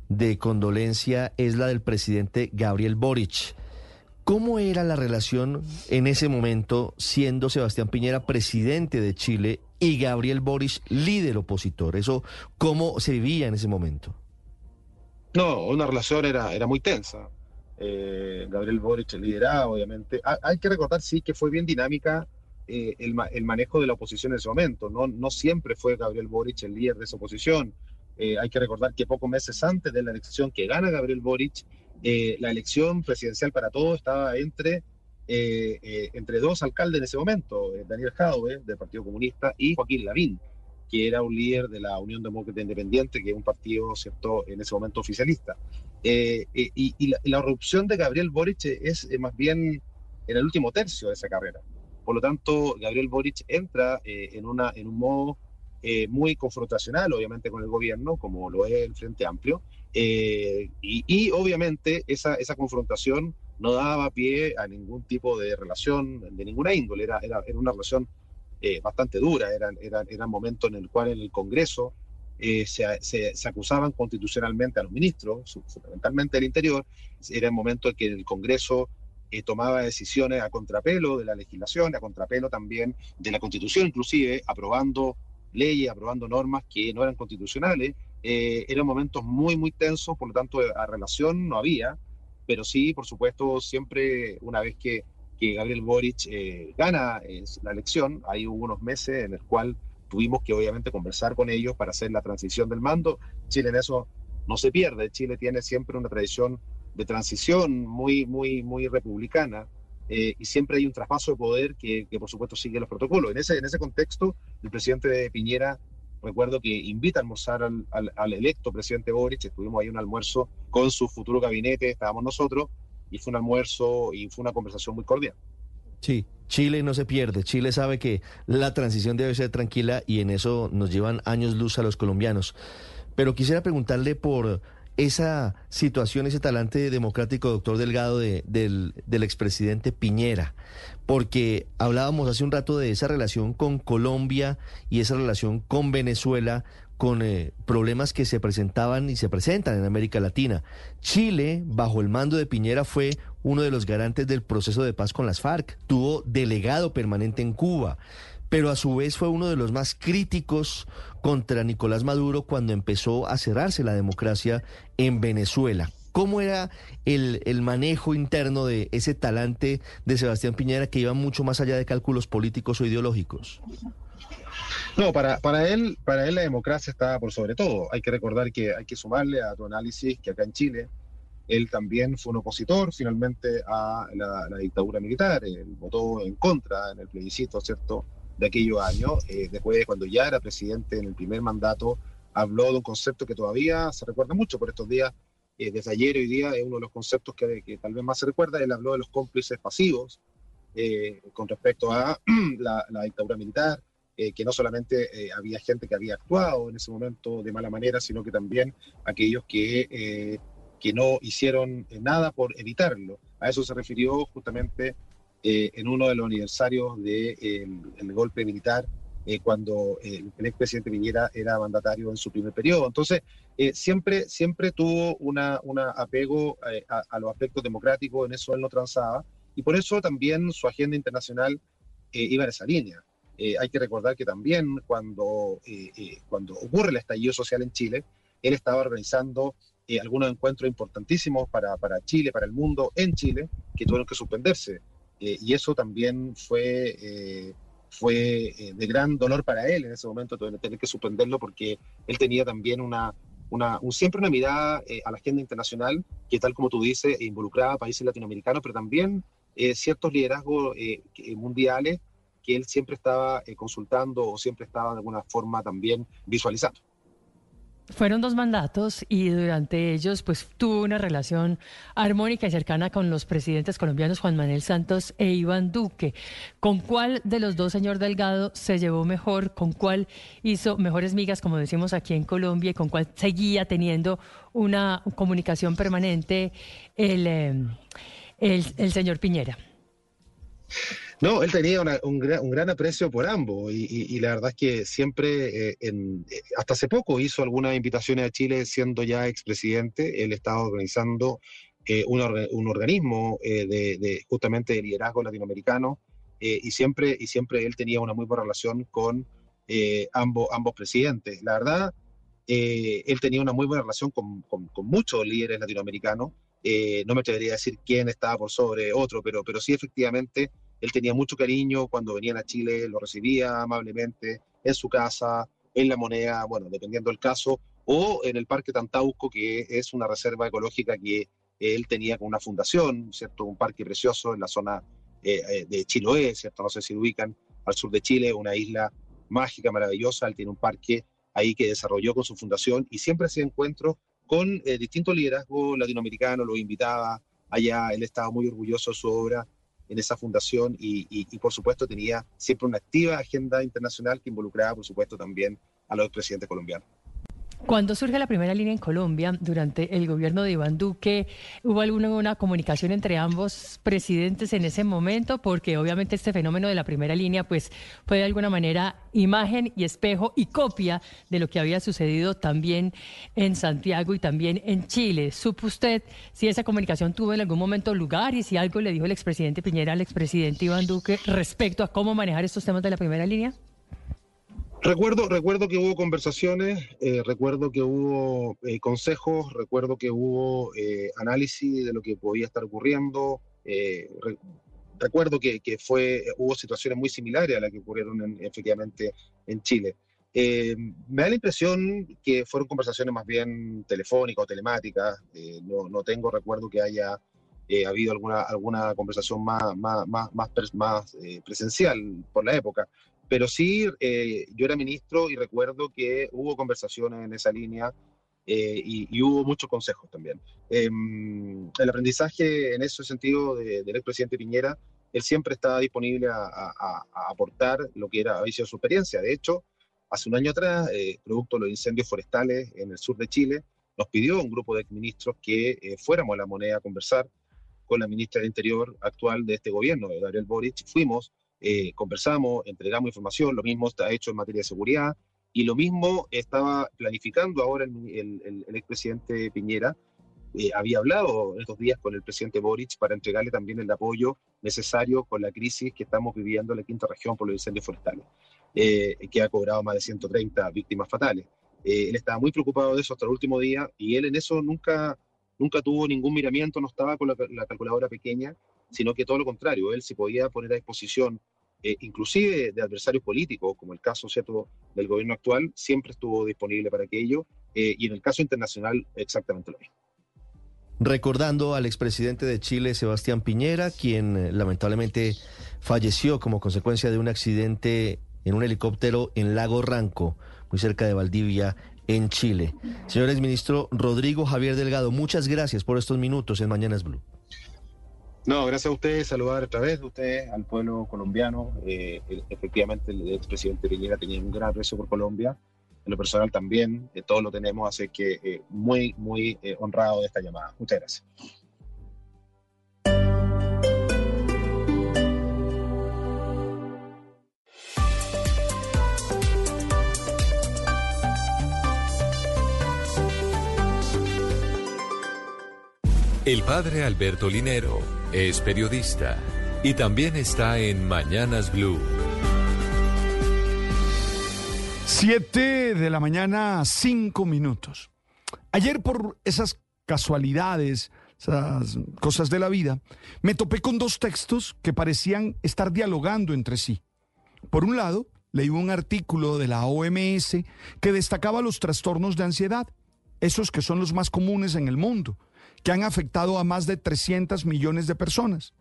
[SPEAKER 85] de condolencia es la del presidente Gabriel Boric. ¿Cómo era la relación en ese momento siendo Sebastián Piñera presidente de Chile y Gabriel Boric líder opositor? ¿Eso cómo se vivía en ese momento?
[SPEAKER 100] No, una relación era, era muy tensa. Eh, Gabriel Boric lideraba, obviamente. Ha, hay que recordar, sí, que fue bien dinámica eh, el, manejo de la oposición en ese momento. No, no siempre fue Gabriel Boric el líder de esa oposición. Eh, hay que recordar que pocos meses antes de la elección que gana Gabriel Boric, eh, la elección presidencial para todos estaba entre entre dos alcaldes en ese momento, Daniel Jadwe, del Partido Comunista, y Joaquín Lavín, que era un líder de la Unión Demócrata Independiente, que es un partido, ¿cierto?, en ese momento oficialista. y, la, la, erupción de Gabriel Boric es más bien en el último tercio de esa carrera. Por lo tanto, Gabriel Boric entra en, una, en un modo eh, muy confrontacional, obviamente, con el gobierno, como lo es el Frente Amplio, eh, y, obviamente esa, esa confrontación no daba pie a ningún tipo de relación de ninguna índole, era, era, era una relación eh, bastante dura, eran era, era momentos en el cual en el Congreso se, se, se, acusaban constitucionalmente a los ministros, fundamentalmente del interior, era el momento en que el Congreso tomaba decisiones a contrapelo de la legislación, a contrapelo también de la Constitución, inclusive aprobando leyes, aprobando normas que no eran constitucionales. Eh, eran momentos muy, muy tensos, por lo tanto, a relación no había, pero sí, por supuesto, siempre una vez que, que Gabriel Boric eh, gana la elección, hay hubo unos meses en el cual tuvimos que obviamente conversar con ellos para hacer la transición del mando. Chile en eso no se pierde, Chile tiene siempre una tradición de transición muy, muy, muy republicana. Eh, y siempre hay un traspaso de poder que, por supuesto sigue los protocolos. En ese, en ese contexto, el presidente de Piñera, recuerdo que invita a almorzar al, al, electo presidente Boric, estuvimos ahí un almuerzo con su futuro gabinete, estábamos nosotros, y fue un almuerzo y fue una conversación muy cordial.
[SPEAKER 85] Sí, Chile no se pierde. Chile sabe que la transición debe ser tranquila y en eso nos llevan años luz a los colombianos. Pero quisiera preguntarle por esa situación, ese talante democrático, doctor Delgado, de, del, expresidente Piñera, porque hablábamos hace un rato de esa relación con Colombia y esa relación con Venezuela, con eh, problemas que se presentaban y se presentan en América Latina. Chile, bajo el mando de Piñera, fue uno de los garantes del proceso de paz con las FARC, tuvo delegado permanente en Cuba pero a su vez fue uno de los más críticos contra Nicolás Maduro cuando empezó a cerrarse la democracia en Venezuela. ¿Cómo era el, el, manejo interno de ese talante de Sebastián Piñera que iba mucho más allá de cálculos políticos o ideológicos?
[SPEAKER 100] No, para, para, él, para él la democracia estaba por sobre todo. Hay que recordar que hay que sumarle a tu análisis que acá en Chile él también fue un opositor finalmente a la, la dictadura militar. Él votó en contra en el plebiscito, ¿cierto? De aquellos años, eh, después cuando ya era presidente en el primer mandato, habló de un concepto que todavía se recuerda mucho por estos días, eh, desde ayer hoy día es uno de los conceptos que, que, tal vez más se recuerda, él habló de los cómplices pasivos eh, con respecto a la, la dictadura militar, que no solamente había gente que había actuado en ese momento de mala manera, sino que también aquellos que, que no hicieron nada por evitarlo. A eso se refirió justamente eh, en uno de los aniversarios del de, golpe militar, eh, cuando eh, el expresidente Piñera era mandatario en su primer periodo. Entonces, siempre, siempre tuvo un una apego a, a, los aspectos democráticos, en eso él no transaba, y por eso también su agenda internacional iba en esa línea. hay que recordar que también cuando, cuando ocurre el estallido social en Chile, él estaba organizando algunos encuentros importantísimos para, para Chile, para el mundo en Chile, que tuvieron que suspenderse eh, y eso también fue, eh, fue eh, de gran dolor para él en ese momento, tener que suspenderlo porque él tenía también una, una, siempre una mirada a la agenda internacional que tal como tú dices, involucraba a países latinoamericanos, pero también ciertos liderazgos mundiales que él siempre estaba consultando o siempre estaba de alguna forma también visualizando.
[SPEAKER 97] Fueron dos mandatos y durante ellos pues tuvo una relación armónica y cercana con los presidentes colombianos Juan Manuel Santos e Iván Duque. ¿Con cuál de los dos, señor Delgado, se llevó mejor? ¿Con cuál hizo mejores migas, como decimos aquí en Colombia, y con cuál seguía teniendo una comunicación permanente el, eh, el, señor Piñera?
[SPEAKER 100] No, él tenía un, gran, aprecio por ambos y, la verdad es que siempre, eh, eh, hasta hace poco hizo algunas invitaciones a Chile siendo ya expresidente. Él estaba organizando eh, un, organismo de, justamente de liderazgo latinoamericano y, siempre, y siempre él tenía una muy buena relación con ambos, ambos presidentes. La verdad, él tenía una muy buena relación con, con muchos líderes latinoamericanos. no me atrevería a decir quién estaba por sobre otro, pero, pero sí efectivamente él tenía mucho cariño cuando venían a Chile, lo recibía amablemente en su casa, en la moneda, bueno, dependiendo del caso, o en el Parque Tantauco, que es una reserva ecológica que él tenía con una fundación, ¿cierto? Un parque precioso en la zona de Chiloé, ¿cierto? No sé si lo ubican, al sur de Chile, una isla mágica, maravillosa, él tiene un parque ahí que desarrolló con su fundación y siempre hacía encuentros con distintos liderazgos latinoamericanos, los invitaba allá, él estaba muy orgulloso de su obra en esa fundación y, por supuesto tenía siempre una activa agenda internacional que involucraba por supuesto también a los presidentes colombianos.
[SPEAKER 97] Cuando surge la primera línea en Colombia, durante el gobierno de Iván Duque, ¿hubo alguna comunicación entre ambos presidentes en ese momento? Porque obviamente este fenómeno de la primera línea pues fue de alguna manera imagen y espejo y copia de lo que había sucedido también en Santiago y también en Chile. ¿Supo usted si esa comunicación tuvo en algún momento lugar y si algo le dijo el expresidente Piñera al expresidente Iván Duque respecto a cómo manejar estos temas de la primera línea?
[SPEAKER 100] Recuerdo, recuerdo que hubo conversaciones, eh, recuerdo que hubo eh, consejos, recuerdo que hubo eh, análisis de lo que podía estar ocurriendo. recuerdo que, que, fue, hubo situaciones muy similares a las que ocurrieron efectivamente en Chile. me da la impresión que fueron conversaciones más bien telefónicas o telemáticas. No, no, tengo recuerdo que haya habido alguna, alguna conversación más, más, más, más, más presencial por la época. Pero sí, eh, yo era ministro y recuerdo que hubo conversaciones en esa línea eh, y, hubo muchos consejos también. Em, el aprendizaje en ese sentido del expresidente Piñera, él siempre estaba disponible a, aportar lo que era, había sido su experiencia. De hecho, hace un año atrás, eh, producto de los incendios forestales en el sur de Chile, nos pidió un grupo de ministros que fuéramos a la moneda a conversar con la ministra del Interior actual de este gobierno, Gabriel Boric. Fuimos, eh, conversamos, entregamos información, lo mismo está hecho en materia de seguridad y lo mismo estaba planificando ahora el, el, expresidente Piñera. Eh, había hablado estos días con el presidente Boric para entregarle también el apoyo necesario con la crisis que estamos viviendo en la quinta región por los incendios forestales, eh, que ha cobrado más de 130 víctimas fatales. él estaba muy preocupado de eso hasta el último día y él en eso nunca, nunca tuvo ningún miramiento, no estaba con la, la calculadora pequeña, sino que todo lo contrario, él se podía poner a disposición eh, inclusive de adversarios políticos, como el caso ¿cierto? del gobierno actual, siempre estuvo disponible para aquello, eh, y en el caso internacional exactamente lo mismo.
[SPEAKER 85] Recordando al expresidente de Chile, Sebastián Piñera, quien eh, lamentablemente falleció como consecuencia de un accidente en un helicóptero en Lago Ranco, muy cerca de Valdivia, en Chile. Señores ministro Rodrigo Javier Delgado, muchas gracias por estos minutos en Mañanas Blue.
[SPEAKER 100] No, gracias a ustedes, saludar a través de ustedes al pueblo colombiano. Eh, efectivamente, el expresidente Piñera tenía un gran aprecio por Colombia. En lo personal también, eh, todos lo tenemos, así que eh, muy, muy honrado de esta llamada. Muchas gracias.
[SPEAKER 3] El padre Alberto Linero es periodista y también está en Mañanas Blue.
[SPEAKER 84] Siete de la mañana, cinco minutos. Ayer por esas casualidades, esas cosas de la vida, me topé con dos textos que parecían estar dialogando entre sí. Por un lado, leí un artículo de la OMS que destacaba los trastornos de ansiedad, esos que son los más comunes en el mundo que han afectado a más de 300 millones de personas.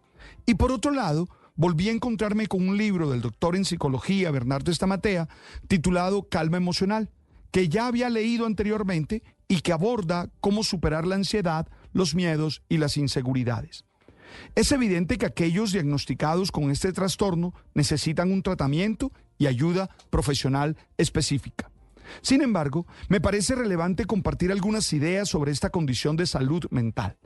[SPEAKER 84] Y por otro lado, volví a encontrarme con un libro del doctor en psicología Bernardo Estamatea titulado Calma Emocional, que ya había leído anteriormente y que aborda cómo superar la ansiedad, los miedos y las inseguridades. Es evidente que aquellos diagnosticados con este trastorno necesitan un tratamiento y ayuda profesional específica. Sin embargo, me parece relevante compartir algunas ideas sobre esta condición de salud mental.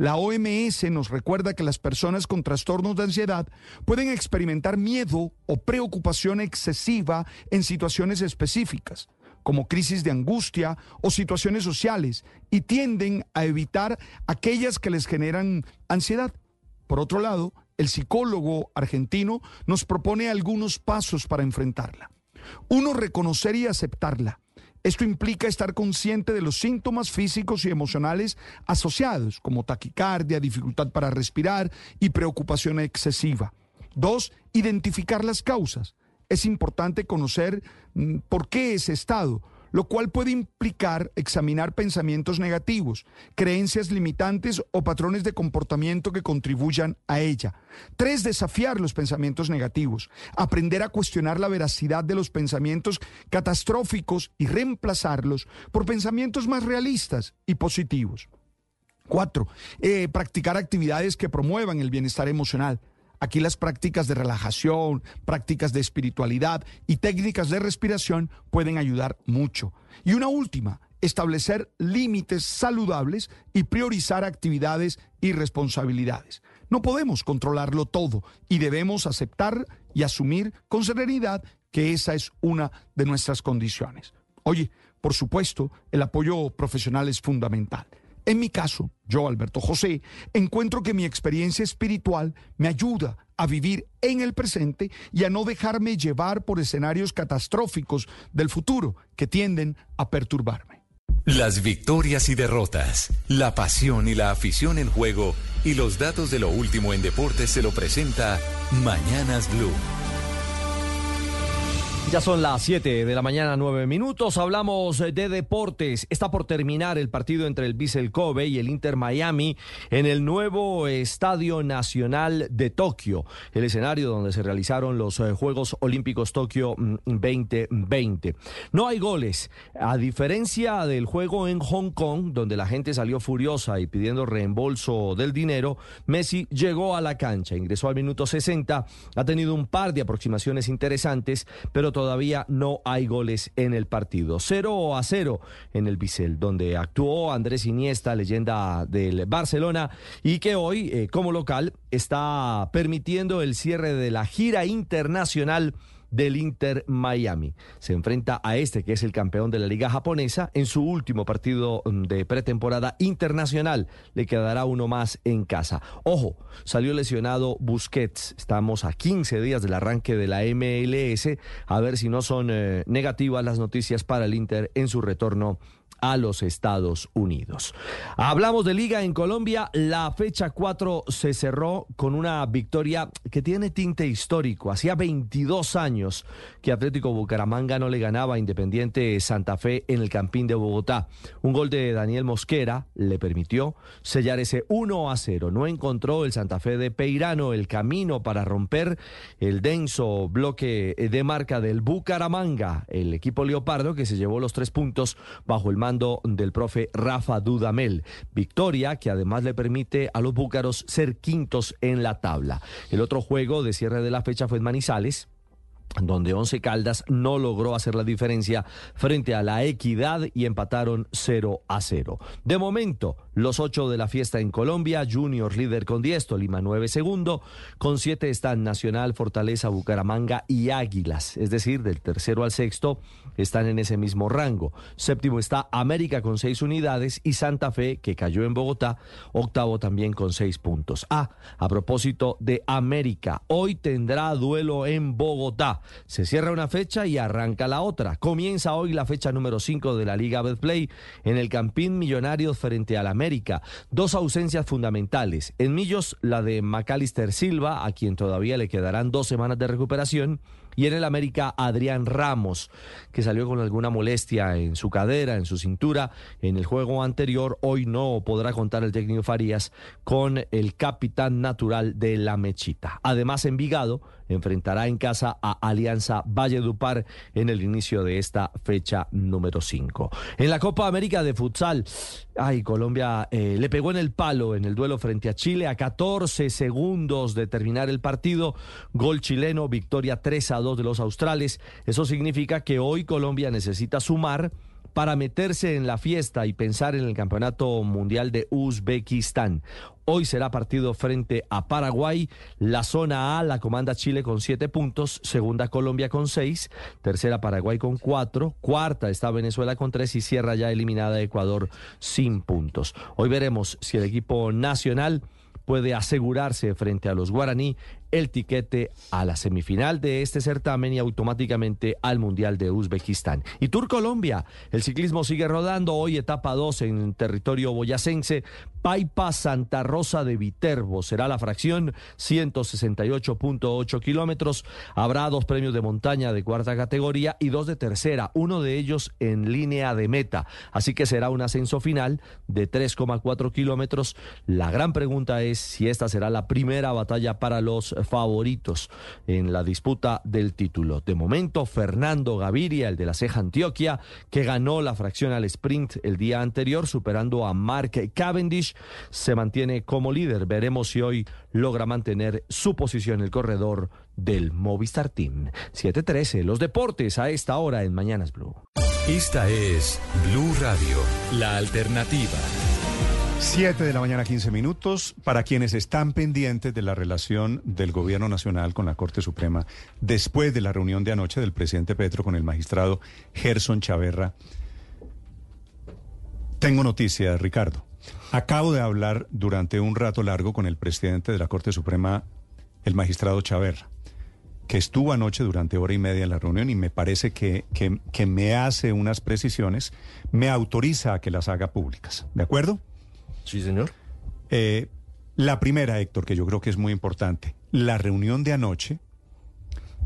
[SPEAKER 84] La OMS nos recuerda que las personas con trastornos de ansiedad pueden experimentar miedo o preocupación excesiva en situaciones específicas, como crisis de angustia o situaciones sociales, y tienden a evitar aquellas que les generan ansiedad. Por otro lado, el psicólogo argentino nos propone algunos pasos para enfrentarla. Uno, reconocer y aceptarla. Esto implica estar consciente de los síntomas físicos y emocionales asociados, como taquicardia, dificultad para respirar y preocupación excesiva. Dos, identificar las causas. Es importante conocer mm, por qué ese estado, lo cual puede implicar examinar pensamientos negativos, creencias limitantes o patrones de comportamiento que contribuyan a ella. Tres, desafiar los pensamientos negativos, aprender a cuestionar la veracidad de los pensamientos catastróficos y reemplazarlos por pensamientos más realistas y positivos. Cuatro, eh, practicar actividades que promuevan el bienestar emocional. Aquí las prácticas de relajación, prácticas de espiritualidad y técnicas de respiración pueden ayudar mucho. Y una última, establecer límites saludables y priorizar actividades y responsabilidades. No podemos controlarlo todo y debemos aceptar y asumir con serenidad que esa es una de nuestras condiciones. Oye, por supuesto, el apoyo profesional es fundamental. En mi caso, yo, Alberto José, encuentro que mi experiencia espiritual me ayuda a vivir en el presente y a no dejarme llevar por escenarios catastróficos del futuro que tienden a perturbarme.
[SPEAKER 3] Las victorias y derrotas, la pasión y la afición en juego y los datos de lo último en deportes se lo presenta Mañanas Blue.
[SPEAKER 40] Ya son las 7 de la mañana, 9 minutos. Hablamos de deportes. Está por terminar el partido entre el Vissel Kobe y el Inter Miami en el nuevo Estadio Nacional de Tokio, el escenario donde se realizaron los eh, Juegos Olímpicos Tokio 2020. Mm, no hay goles. A diferencia del juego en Hong Kong, donde la gente salió furiosa y pidiendo reembolso del dinero, Messi llegó a la cancha, ingresó al minuto 60, ha tenido un par de aproximaciones interesantes, pero todavía no hay goles en el partido. 0 a 0 en el Bisel, donde actuó Andrés Iniesta, leyenda del Barcelona, y que hoy, eh, como local, está permitiendo el cierre de la gira internacional del Inter Miami. Se enfrenta a este, que es el campeón de la liga japonesa, en su último partido mm, de pretemporada internacional. Le quedará uno más en casa. Ojo, salió lesionado Busquets. Estamos a 15 días del arranque de la MLS. A ver si no son eh, negativas las noticias para el Inter en su retorno a los Estados Unidos. Hablamos de liga en Colombia. La fecha 4 se cerró con una victoria que tiene tinte histórico. Hacía 22 años que Atlético Bucaramanga no le ganaba a Independiente Santa Fe en el Campín de Bogotá. Un gol de Daniel Mosquera le permitió sellar ese 1 a 0. No encontró el Santa Fe de Peirano el camino para romper el denso bloque de marca del Bucaramanga, el equipo leopardo que se llevó los tres puntos bajo el mando del profe Rafa Dudamel. Victoria que además le permite a los búcaros ser quintos en la tabla. El otro juego de cierre de la fecha fue en Manizales donde Once Caldas no logró hacer la diferencia frente a la Equidad y empataron 0 a 0. De momento, los ocho de la fiesta en Colombia, Junior líder con 10, Tolima 9 segundo, con 7 están Nacional, Fortaleza, Bucaramanga y Águilas, es decir, del tercero al sexto están en ese mismo rango. Séptimo está América con 6 unidades y Santa Fe, que cayó en Bogotá, octavo también con 6 puntos. Ah, a propósito de América, hoy tendrá duelo en Bogotá. Se cierra una fecha y arranca la otra. Comienza hoy la fecha número 5 de la Liga Betplay en el Campín Millonarios frente al América. Dos ausencias fundamentales. En Millos, la de Macalister Silva, a quien todavía le quedarán dos semanas de recuperación. Y en el América, Adrián Ramos, que salió con alguna molestia en su cadera, en su cintura, en el juego anterior. Hoy no podrá contar el técnico Farías con el capitán natural de la Mechita. Además, Envigado enfrentará en casa a Alianza Valledupar en el inicio de esta fecha número 5. En la Copa América de Futsal, ay, Colombia eh, le pegó en el palo en el duelo frente a Chile a 14 segundos de terminar el partido. Gol chileno, victoria 3 a 2 de los australes. Eso significa que hoy Colombia necesita sumar para meterse en la fiesta y pensar en el Campeonato Mundial de Uzbekistán. Hoy será partido frente a Paraguay. La zona A la comanda Chile con siete puntos, segunda Colombia con seis, tercera Paraguay con cuatro, cuarta está Venezuela con tres y cierra ya eliminada Ecuador sin puntos. Hoy veremos si el equipo nacional puede asegurarse frente a los guaraní el tiquete a la semifinal de este certamen y automáticamente al Mundial de Uzbekistán. Y Tour Colombia, el ciclismo sigue rodando, hoy etapa 2 en territorio boyacense, Paipa Santa Rosa de Viterbo, será la fracción 168.8 kilómetros, habrá dos premios de montaña de cuarta categoría y dos de tercera, uno de ellos en línea de meta, así que será un ascenso final de 3,4 kilómetros. La gran pregunta es si esta será la primera batalla para los favoritos en la disputa del título. De momento, Fernando Gaviria, el de la Ceja Antioquia, que ganó la fracción al sprint el día anterior, superando a Mark Cavendish, se mantiene como líder. Veremos si hoy logra mantener su posición en el corredor del Movistar Team. 7-13, los deportes a esta hora en Mañanas Blue.
[SPEAKER 3] Esta es Blue Radio, la alternativa.
[SPEAKER 18] 7 de la mañana, 15 minutos. Para quienes están pendientes de la relación del Gobierno Nacional con la Corte Suprema, después de la reunión de anoche del presidente Petro con el magistrado Gerson Chaverra, tengo noticias, Ricardo. Acabo de hablar durante un rato largo con el presidente de la Corte Suprema, el magistrado Chaverra, que estuvo anoche durante hora y media en la reunión y me parece que, que, que me hace unas precisiones, me autoriza a que las haga públicas. ¿De acuerdo?
[SPEAKER 85] Sí, señor.
[SPEAKER 18] Eh, la primera, Héctor, que yo creo que es muy importante. La reunión de anoche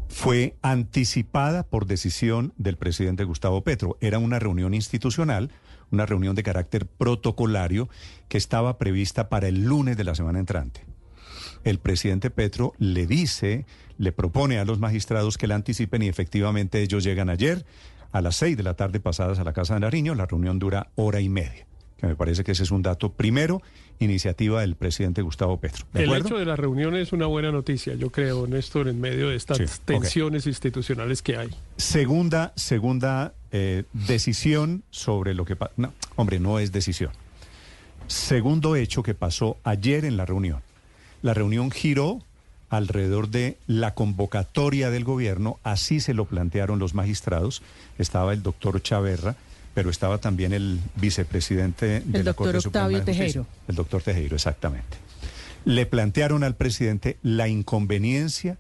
[SPEAKER 18] fue anticipada por decisión del presidente Gustavo Petro. Era una reunión institucional, una reunión de carácter protocolario que estaba prevista para el lunes de la semana entrante. El presidente Petro le dice, le propone a los magistrados que la anticipen y efectivamente ellos llegan ayer a las seis de la tarde pasadas a la Casa de Nariño. La reunión dura hora y media que me parece que ese es un dato primero, iniciativa del presidente Gustavo Petro.
[SPEAKER 90] el hecho de la reunión es una buena noticia, yo creo, Néstor, en medio de estas
[SPEAKER 18] Sí,
[SPEAKER 90] tensiones institucionales que hay.
[SPEAKER 18] Segunda, segunda eh, decisión sobre lo que... pa- No, hombre, no es decisión. Segundo hecho que pasó ayer en la reunión. La reunión giró alrededor de la convocatoria del gobierno, así se lo plantearon los magistrados. Estaba el doctor Chaverra, pero estaba también el vicepresidente de
[SPEAKER 99] El
[SPEAKER 18] la
[SPEAKER 99] doctor
[SPEAKER 18] Corte Suprema de Justicia,
[SPEAKER 99] Tejero.
[SPEAKER 18] El doctor Tejero, exactamente. Le plantearon al presidente la inconveniencia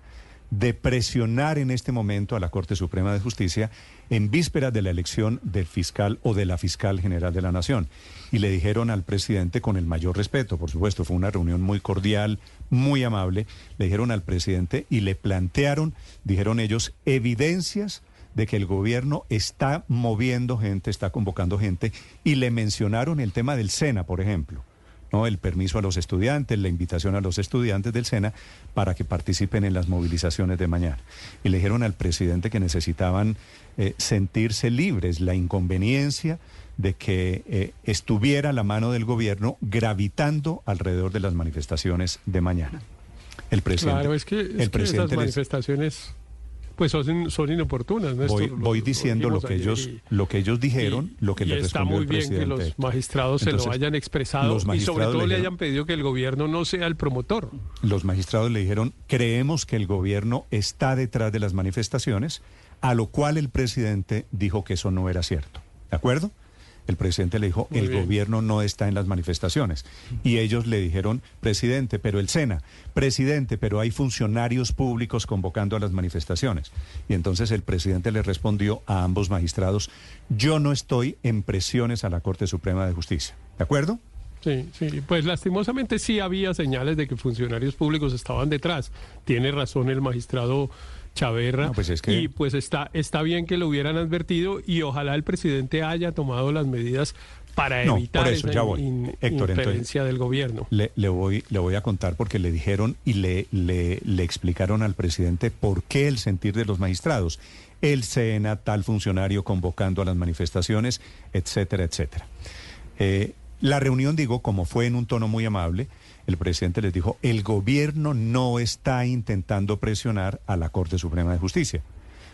[SPEAKER 18] de presionar en este momento a la Corte Suprema de Justicia en vísperas de la elección del fiscal o de la fiscal general de la Nación. Y le dijeron al presidente con el mayor respeto, por supuesto, fue una reunión muy cordial, muy amable, le dijeron al presidente y le plantearon, dijeron ellos, evidencias de que el gobierno está moviendo gente, está convocando gente, y le mencionaron el tema del SENA, por ejemplo. ¿no? el permiso a los estudiantes, la invitación a los estudiantes del SENA para que participen en las movilizaciones de mañana. Y le dijeron al presidente que necesitaban eh, sentirse libres, la inconveniencia de que eh, estuviera la mano del gobierno gravitando alrededor de las manifestaciones de mañana. El presidente,
[SPEAKER 90] claro, es que, es
[SPEAKER 18] el
[SPEAKER 90] que esas manifestaciones pues son, son inoportunas, Néstor.
[SPEAKER 18] voy, voy
[SPEAKER 90] lo
[SPEAKER 18] diciendo lo que ellos
[SPEAKER 90] y-
[SPEAKER 18] lo que ellos dijeron, lo que
[SPEAKER 90] y
[SPEAKER 18] le
[SPEAKER 90] está
[SPEAKER 18] respondió
[SPEAKER 90] muy
[SPEAKER 18] el
[SPEAKER 90] bien que
[SPEAKER 18] presidente.
[SPEAKER 90] los magistrados se lo hayan expresado
[SPEAKER 18] los
[SPEAKER 90] y sobre todo
[SPEAKER 18] le
[SPEAKER 90] le
[SPEAKER 18] dijeron-
[SPEAKER 90] hayan pedido que el gobierno no sea el promotor.
[SPEAKER 18] los magistrados le dijeron, creemos que el gobierno está detrás de las manifestaciones, a lo cual el presidente dijo que eso no era cierto. ¿De acuerdo? El presidente le dijo,
[SPEAKER 90] Muy
[SPEAKER 18] el
[SPEAKER 90] bien.
[SPEAKER 18] gobierno no está en las manifestaciones. Y ellos le dijeron, presidente, pero el SENA, presidente, pero hay funcionarios públicos convocando a las manifestaciones. Y entonces el presidente le respondió a ambos magistrados, yo no estoy en presiones a la Corte Suprema de Justicia. ¿De acuerdo?
[SPEAKER 90] Sí, sí, pues lastimosamente sí había señales de que funcionarios públicos estaban detrás. Tiene razón el magistrado Chaverra.
[SPEAKER 18] pues es que-
[SPEAKER 90] Y pues está, está bien que lo hubieran advertido y ojalá el presidente haya tomado las medidas para
[SPEAKER 18] No,
[SPEAKER 90] evitar
[SPEAKER 18] por eso,
[SPEAKER 90] esa
[SPEAKER 18] ya voy.
[SPEAKER 90] in-
[SPEAKER 18] Héctor, entonces-
[SPEAKER 90] inferencia del gobierno.
[SPEAKER 18] Le, le voy, le voy a contar porque le dijeron y le, le, le explicaron al presidente por qué el sentir de los magistrados. El SENA, tal funcionario convocando a las manifestaciones, etcétera, etcétera. Eh, la reunión, digo, como fue en un tono muy amable, el presidente les dijo, el gobierno no está intentando presionar a la Corte Suprema de Justicia.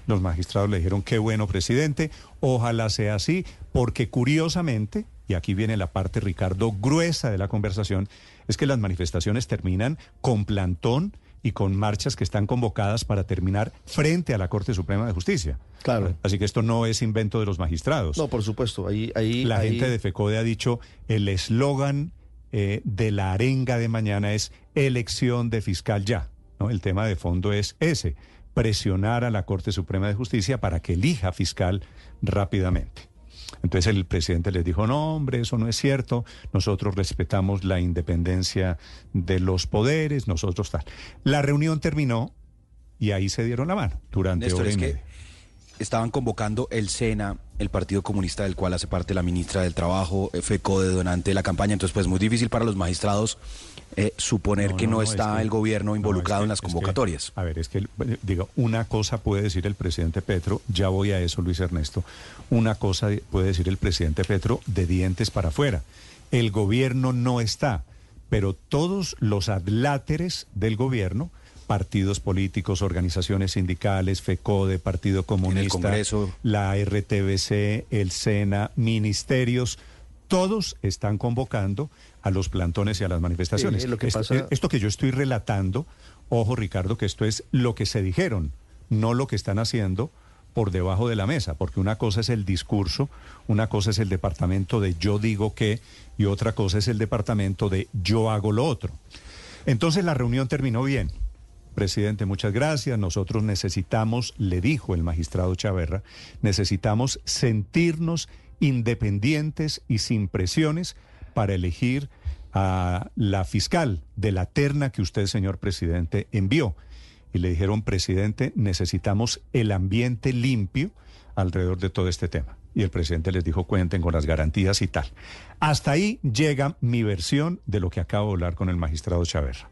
[SPEAKER 18] Los magistrados le dijeron, qué bueno, presidente, ojalá sea así, porque curiosamente, y aquí viene la parte, Ricardo, gruesa de la conversación, es que las manifestaciones terminan con plantón y con marchas que están convocadas para terminar frente a la Corte Suprema de Justicia.
[SPEAKER 85] Claro.
[SPEAKER 18] Así que esto no es invento de los magistrados.
[SPEAKER 85] No, por supuesto. Ahí, ahí,
[SPEAKER 18] La
[SPEAKER 85] ahí-
[SPEAKER 18] gente de FECODE ha dicho, el eslogan eh, de la arenga de mañana es elección de fiscal ya. ¿no? El tema de fondo es ese, presionar a la Corte Suprema de Justicia para que elija fiscal rápidamente. Entonces el presidente les dijo, no, hombre, eso no es cierto, nosotros respetamos la independencia de los poderes, nosotros tal. La reunión terminó y ahí se dieron la mano durante
[SPEAKER 101] Néstor,
[SPEAKER 18] hora y
[SPEAKER 101] es que
[SPEAKER 18] media.
[SPEAKER 101] Estaban convocando el SENA, el Partido Comunista del cual hace parte la ministra del Trabajo, eh, FECO de donante de la campaña, entonces pues muy difícil para los magistrados eh, suponer
[SPEAKER 18] No,
[SPEAKER 101] que
[SPEAKER 18] no,
[SPEAKER 101] no,
[SPEAKER 18] no, es
[SPEAKER 101] está
[SPEAKER 18] que-
[SPEAKER 101] el gobierno
[SPEAKER 18] no,
[SPEAKER 101] involucrado
[SPEAKER 18] es que-
[SPEAKER 101] en las
[SPEAKER 18] es que-
[SPEAKER 101] convocatorias.
[SPEAKER 18] a ver, es que, digo, una cosa puede decir el presidente Petro, ya voy a eso, Luis Ernesto, una cosa de- puede decir el presidente Petro de dientes para afuera. El gobierno no está, pero todos los adláteres del gobierno, partidos políticos, organizaciones sindicales, FECODE, Partido Comunista, la RTBC, el SENA, ministerios, todos están convocando a los plantones y a las manifestaciones.
[SPEAKER 85] Sí, lo que
[SPEAKER 18] Esto-
[SPEAKER 85] pasa-
[SPEAKER 18] esto que yo estoy relatando, ojo Ricardo, que esto es lo que se dijeron, no lo que están haciendo por debajo de la mesa, porque una cosa es el discurso, una cosa es el departamento de yo digo que y otra cosa es el departamento de yo hago lo otro. Entonces la reunión terminó bien. Presidente, muchas gracias. Nosotros necesitamos, le dijo el magistrado Chaverra, necesitamos sentirnos independientes y sin presiones para elegir a la fiscal de la terna que usted, señor presidente, envió. Y le dijeron, presidente, necesitamos el ambiente limpio alrededor de todo este tema. Y el presidente les dijo, cuenten con las garantías y tal. Hasta ahí llega mi versión de lo que acabo de hablar con el magistrado Chaverra.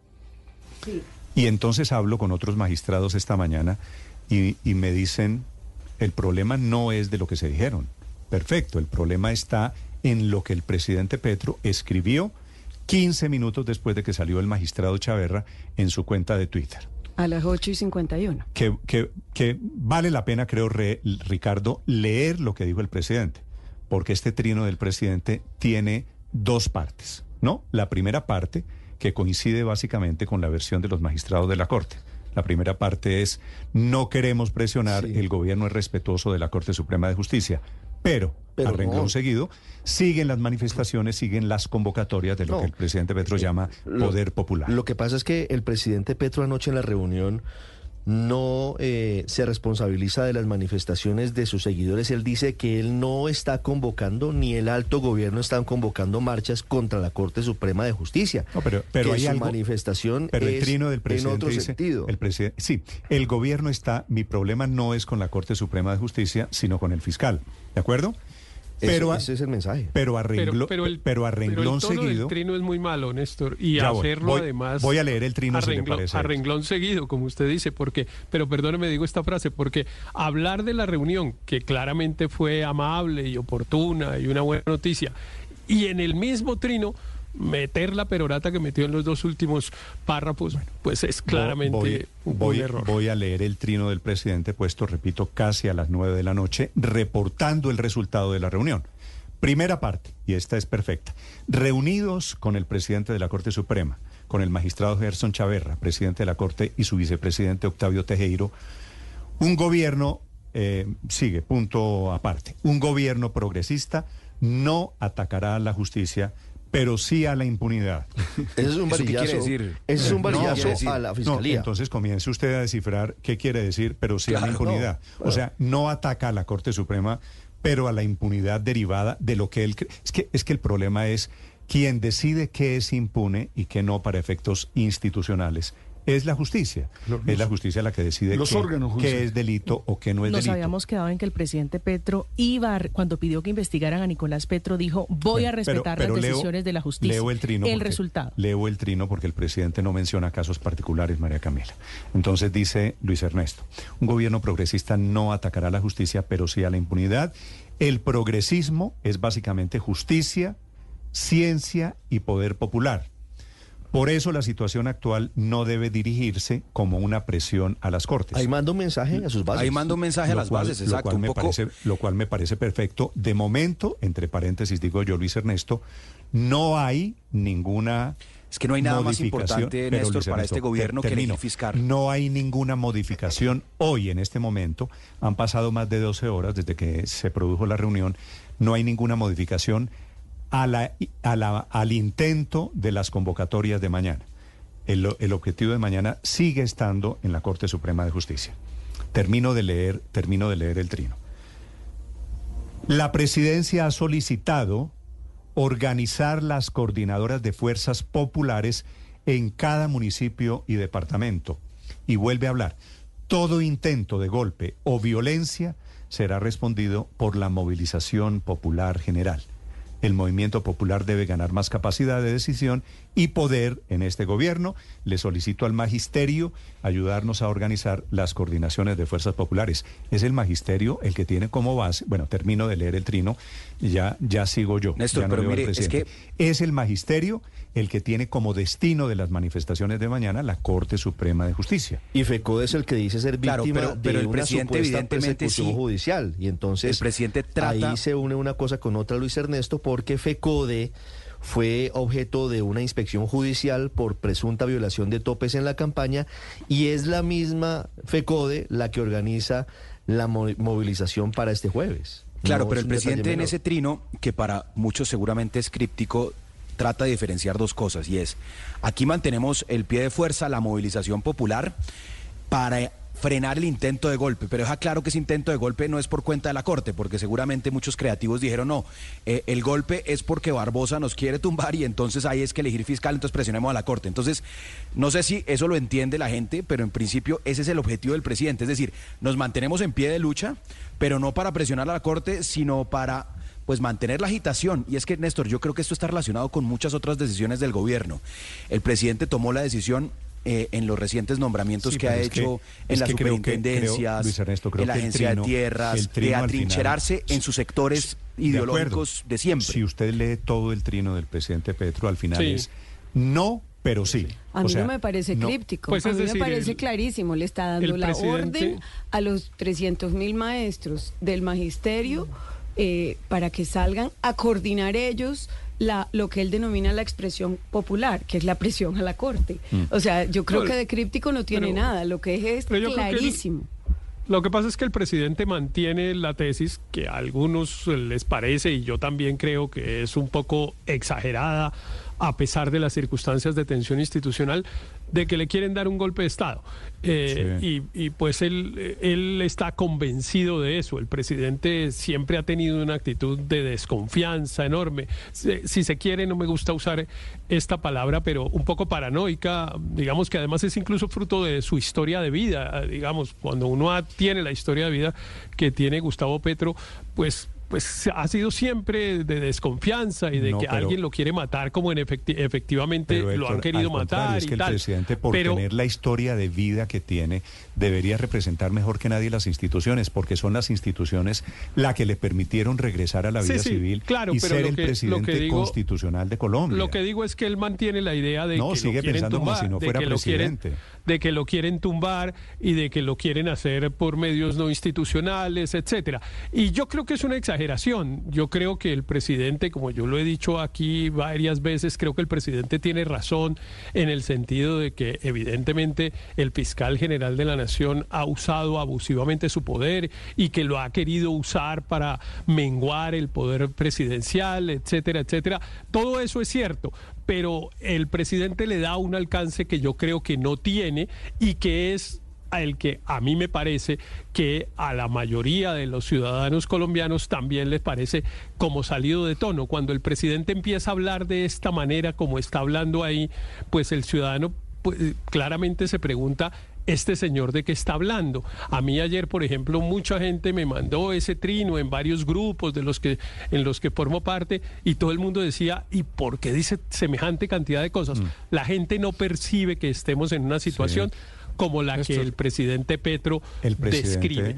[SPEAKER 18] Y entonces hablo con otros magistrados esta mañana y, y me dicen, el problema no es de lo que se dijeron. Perfecto, el problema está en lo que el presidente Petro escribió 15 minutos después de que salió el magistrado Chaverra en su cuenta de Twitter.
[SPEAKER 102] A las 8 y 51.
[SPEAKER 18] Que, que, que vale la pena, creo, re- Ricardo, leer lo que dijo el presidente, porque este trino del presidente tiene dos partes, ¿no? La primera parte, que coincide básicamente con la versión de los magistrados de la Corte. La primera parte es, no queremos presionar, el gobierno es respetuoso de la Corte Suprema de Justicia, pero,
[SPEAKER 85] Pero
[SPEAKER 18] a renglón
[SPEAKER 85] no.
[SPEAKER 18] seguido, siguen las manifestaciones, siguen las convocatorias de lo
[SPEAKER 85] No.
[SPEAKER 18] que el presidente Petro llama
[SPEAKER 85] Lo-
[SPEAKER 18] poder popular.
[SPEAKER 85] Lo que pasa es que el presidente Petro anoche en la reunión no eh, se responsabiliza de las manifestaciones de sus seguidores. Él dice que él no está convocando, ni el alto gobierno están convocando marchas contra la Corte Suprema de Justicia.
[SPEAKER 18] No, pero, pero
[SPEAKER 85] que
[SPEAKER 18] hay
[SPEAKER 85] su
[SPEAKER 18] algo,
[SPEAKER 85] manifestación
[SPEAKER 18] pero el
[SPEAKER 85] es
[SPEAKER 18] trino del presidente
[SPEAKER 85] en otro
[SPEAKER 18] dice,
[SPEAKER 85] sentido.
[SPEAKER 18] el presidente, sí, el gobierno está, mi problema no es con la Corte Suprema de Justicia, sino con el fiscal, ¿de acuerdo?
[SPEAKER 85] Ese-
[SPEAKER 18] Pero, a-
[SPEAKER 85] ese es el mensaje.
[SPEAKER 18] pero a renglón,
[SPEAKER 90] pero, el,
[SPEAKER 18] pero a
[SPEAKER 90] pero el
[SPEAKER 18] renglón
[SPEAKER 90] tono
[SPEAKER 18] seguido,
[SPEAKER 90] del trino es muy malo, Néstor. Y
[SPEAKER 18] Ya
[SPEAKER 90] hacerlo
[SPEAKER 18] voy-
[SPEAKER 90] además.
[SPEAKER 18] voy a leer el trino,
[SPEAKER 90] a
[SPEAKER 18] si le
[SPEAKER 90] renglón,
[SPEAKER 18] parece.
[SPEAKER 90] a renglón seguido, como usted dice, porque. Pero perdóneme, digo esta frase, porque hablar de la reunión, que claramente fue amable y oportuna y una buena noticia, y en el mismo trino meter la perorata que metió en los dos últimos párrafos, pues es claramente
[SPEAKER 18] voy,
[SPEAKER 90] un,
[SPEAKER 18] voy-
[SPEAKER 90] error.
[SPEAKER 18] voy a leer el trino del presidente puesto, repito, casi a las nueve de la noche, reportando el resultado de la reunión. Primera parte, y esta es perfecta. Reunidos con el presidente de la Corte Suprema, con el magistrado Gerson Chaverra, presidente de la Corte, y su vicepresidente Octavio Tejero, un gobierno, eh, sigue, punto aparte, un gobierno progresista no atacará a la justicia, pero sí a la impunidad.
[SPEAKER 85] Ese es un
[SPEAKER 101] ¿Eso qué quiere
[SPEAKER 85] varillazo.
[SPEAKER 101] decir?
[SPEAKER 85] Ese es un
[SPEAKER 18] No,
[SPEAKER 85] varillazo
[SPEAKER 101] decir?
[SPEAKER 85] a la
[SPEAKER 18] No,
[SPEAKER 85] fiscalía.
[SPEAKER 18] entonces comience usted a descifrar qué quiere decir, pero sí a la impunidad.
[SPEAKER 85] no,
[SPEAKER 18] O sea, no ataca a la Corte Suprema, pero a la impunidad derivada de lo que él cree. Es que, es que el problema es quien decide qué es impune y qué no para efectos institucionales. Es la justicia. es la justicia la que decide
[SPEAKER 84] los
[SPEAKER 18] qué,
[SPEAKER 84] órganos
[SPEAKER 18] qué
[SPEAKER 84] judiciales.
[SPEAKER 18] es delito o qué no es
[SPEAKER 99] Nos
[SPEAKER 18] delito.
[SPEAKER 99] habíamos quedado en que el presidente Petro iba, cuando pidió que investigaran a Nicolás Petro, dijo, voy a respetar
[SPEAKER 18] pero- pero
[SPEAKER 99] las
[SPEAKER 18] leo-
[SPEAKER 99] decisiones de la justicia.
[SPEAKER 18] Leo el trino. porque-
[SPEAKER 99] resultado.
[SPEAKER 18] Leo el trino porque el presidente no menciona casos particulares, María Camila. Entonces dice Luis Ernesto, un gobierno progresista no atacará a la justicia, pero sí a la impunidad. El progresismo es básicamente justicia, ciencia y poder popular. Por eso la situación actual no debe dirigirse como una presión a las Cortes.
[SPEAKER 85] Ahí manda un mensaje a sus bases.
[SPEAKER 101] Ahí manda un mensaje a las
[SPEAKER 18] cual-
[SPEAKER 101] bases,
[SPEAKER 18] lo
[SPEAKER 101] exacto.
[SPEAKER 18] cual
[SPEAKER 101] un
[SPEAKER 18] me
[SPEAKER 101] poco-
[SPEAKER 18] parece, lo cual me parece perfecto. De momento, entre paréntesis digo yo, Luis Ernesto, no hay ninguna
[SPEAKER 101] Es que no hay nada más
[SPEAKER 18] modificación-
[SPEAKER 101] importante, Néstor, para
[SPEAKER 18] Ernesto,
[SPEAKER 101] este gobierno que
[SPEAKER 18] termino.
[SPEAKER 101] elegir fiscal.
[SPEAKER 18] No hay ninguna modificación hoy en este momento. Han pasado más de 12 horas desde que se produjo la reunión. No hay ninguna modificación al intento de las convocatorias de mañana. el, el objetivo de mañana sigue estando en la Corte Suprema de Justicia. Termino de leer, termino de leer el trino. La presidencia ha solicitado organizar las coordinadoras de fuerzas populares en cada municipio y departamento. Y vuelve a hablar, todo intento de golpe o violencia será respondido por la movilización popular general. El movimiento popular debe ganar más capacidad de decisión y poder en este gobierno. Le solicito al magisterio ayudarnos a organizar las coordinaciones de fuerzas populares. Es el magisterio el que tiene como base, bueno, termino de leer el trino, ya, ya sigo yo.
[SPEAKER 101] Néstor,
[SPEAKER 18] ya no
[SPEAKER 101] pero mire, es
[SPEAKER 18] presidente. es el magisterio el que tiene como destino de las manifestaciones de mañana la Corte Suprema de Justicia.
[SPEAKER 85] Y FECODE es el que dice ser
[SPEAKER 101] Claro,
[SPEAKER 85] víctima
[SPEAKER 101] pero-
[SPEAKER 85] de
[SPEAKER 101] pero el
[SPEAKER 85] una
[SPEAKER 101] presidente
[SPEAKER 85] supuesta
[SPEAKER 101] evidentemente
[SPEAKER 85] persecución
[SPEAKER 101] sí.
[SPEAKER 85] judicial. Y entonces
[SPEAKER 101] El presidente trata-
[SPEAKER 85] ahí se une una cosa con otra, Luis Ernesto, porque FECODE fue objeto de una inspección judicial por presunta violación de topes en la campaña y es la misma FECODE la que organiza la mo- movilización para este jueves.
[SPEAKER 101] Claro,
[SPEAKER 85] No
[SPEAKER 101] pero
[SPEAKER 85] es
[SPEAKER 101] el presidente en ese trino, que para muchos seguramente es críptico, trata de diferenciar dos cosas y es, aquí mantenemos el pie de fuerza, la movilización popular para frenar el intento de golpe, pero deja claro que ese intento de golpe no es por cuenta de la Corte, porque seguramente muchos creativos dijeron, no, eh, el golpe es porque Barbosa nos quiere tumbar y entonces ahí es que elegir fiscal, entonces presionemos a la Corte. Entonces, no sé si eso lo entiende la gente, pero en principio ese es el objetivo del presidente, es decir, nos mantenemos en pie de lucha, pero no para presionar a la Corte, sino para pues mantener la agitación. Y es que, Néstor, yo creo que esto está relacionado con muchas otras decisiones del gobierno. El presidente tomó la decisión eh, en los recientes nombramientos
[SPEAKER 18] Sí,
[SPEAKER 101] que ha
[SPEAKER 18] que-
[SPEAKER 101] hecho en las
[SPEAKER 18] que creo que- creo,
[SPEAKER 101] superintendencias,
[SPEAKER 18] Luis Ernesto, creo
[SPEAKER 101] en la
[SPEAKER 18] que
[SPEAKER 101] agencia
[SPEAKER 18] trino-
[SPEAKER 101] de tierras, de
[SPEAKER 18] final-
[SPEAKER 101] atrincherarse en sus sectores
[SPEAKER 18] De
[SPEAKER 101] ideológicos
[SPEAKER 18] acuerdo.
[SPEAKER 101] de, siempre.
[SPEAKER 18] Si usted lee todo el trino del presidente Petro, al final
[SPEAKER 101] Sí.
[SPEAKER 18] es no, pero sí.
[SPEAKER 102] A
[SPEAKER 18] O
[SPEAKER 102] mí
[SPEAKER 18] sea,
[SPEAKER 102] no me parece
[SPEAKER 18] no-
[SPEAKER 102] críptico.
[SPEAKER 18] Pues
[SPEAKER 102] a mí
[SPEAKER 18] decir,
[SPEAKER 102] me parece
[SPEAKER 18] el-
[SPEAKER 102] clarísimo. Le está dando la
[SPEAKER 18] presidente-
[SPEAKER 102] orden a los 300 mil maestros del magisterio eh, para que salgan a coordinar ellos la, lo que él denomina la expresión popular, que es la presión a la corte.
[SPEAKER 90] Mm.
[SPEAKER 102] O sea, yo creo
[SPEAKER 90] Pero-
[SPEAKER 102] que de críptico no tiene
[SPEAKER 90] pero-
[SPEAKER 102] nada. Lo que es es
[SPEAKER 90] que
[SPEAKER 102] clarísimo.
[SPEAKER 90] Lo que pasa es que el presidente mantiene la tesis que a algunos les parece, y yo también creo que es un poco exagerada, a pesar de las circunstancias de tensión institucional, de que le quieren dar un golpe de Estado. Eh, y, y, pues él, él está convencido de eso. El presidente siempre ha tenido una actitud de desconfianza enorme. Si, si se quiere, no me gusta usar esta palabra, pero un poco paranoica, digamos que además es incluso fruto de su historia de vida. Digamos, cuando uno tiene la historia de vida que tiene Gustavo Petro, pues pues ha sido siempre de desconfianza y de
[SPEAKER 18] No,
[SPEAKER 90] que
[SPEAKER 18] pero-
[SPEAKER 90] alguien lo quiere matar como en efecti- efectivamente lo han querido matar
[SPEAKER 18] es
[SPEAKER 90] y
[SPEAKER 18] que el
[SPEAKER 90] tal.
[SPEAKER 18] presidente, por
[SPEAKER 90] Pero-
[SPEAKER 18] tener la historia de vida que tiene, debería representar mejor que nadie las instituciones, porque son las instituciones la que le permitieron regresar a la vida
[SPEAKER 90] sí,
[SPEAKER 18] civil
[SPEAKER 90] claro,
[SPEAKER 18] y
[SPEAKER 90] pero
[SPEAKER 18] ser el
[SPEAKER 90] que-
[SPEAKER 18] presidente
[SPEAKER 90] digo-
[SPEAKER 18] constitucional de Colombia.
[SPEAKER 90] Lo que digo es que él mantiene la idea de
[SPEAKER 18] No,
[SPEAKER 90] que
[SPEAKER 18] sigue
[SPEAKER 90] lo
[SPEAKER 18] pensando como si no fuera
[SPEAKER 90] quieren-
[SPEAKER 18] presidente.
[SPEAKER 90] De que lo quieren tumbar y de que lo quieren hacer por medios no institucionales, etcétera. Y yo creo que es una exageración. Yo creo que el presidente, como yo lo he dicho aquí varias veces, creo que el presidente tiene razón en el sentido de que evidentemente el fiscal general de la nación ha usado abusivamente su poder y que lo ha querido usar para menguar el poder presidencial, etcétera, etcétera. Todo eso es cierto, pero el presidente le da un alcance que yo creo que no tiene y que es el que a mí me parece que a la mayoría de los ciudadanos colombianos también les parece como salido de tono. Cuando el presidente empieza a hablar de esta manera como está hablando ahí, pues el ciudadano pues, claramente se pregunta este señor de qué está hablando. A mí ayer, por ejemplo, mucha gente me mandó ese trino en varios grupos de los que en los que formo parte y todo el mundo decía, ¿y por qué dice semejante cantidad de cosas? La gente no percibe que estemos en una situación como la que el presidente Petro
[SPEAKER 18] El presidente.
[SPEAKER 90] describe.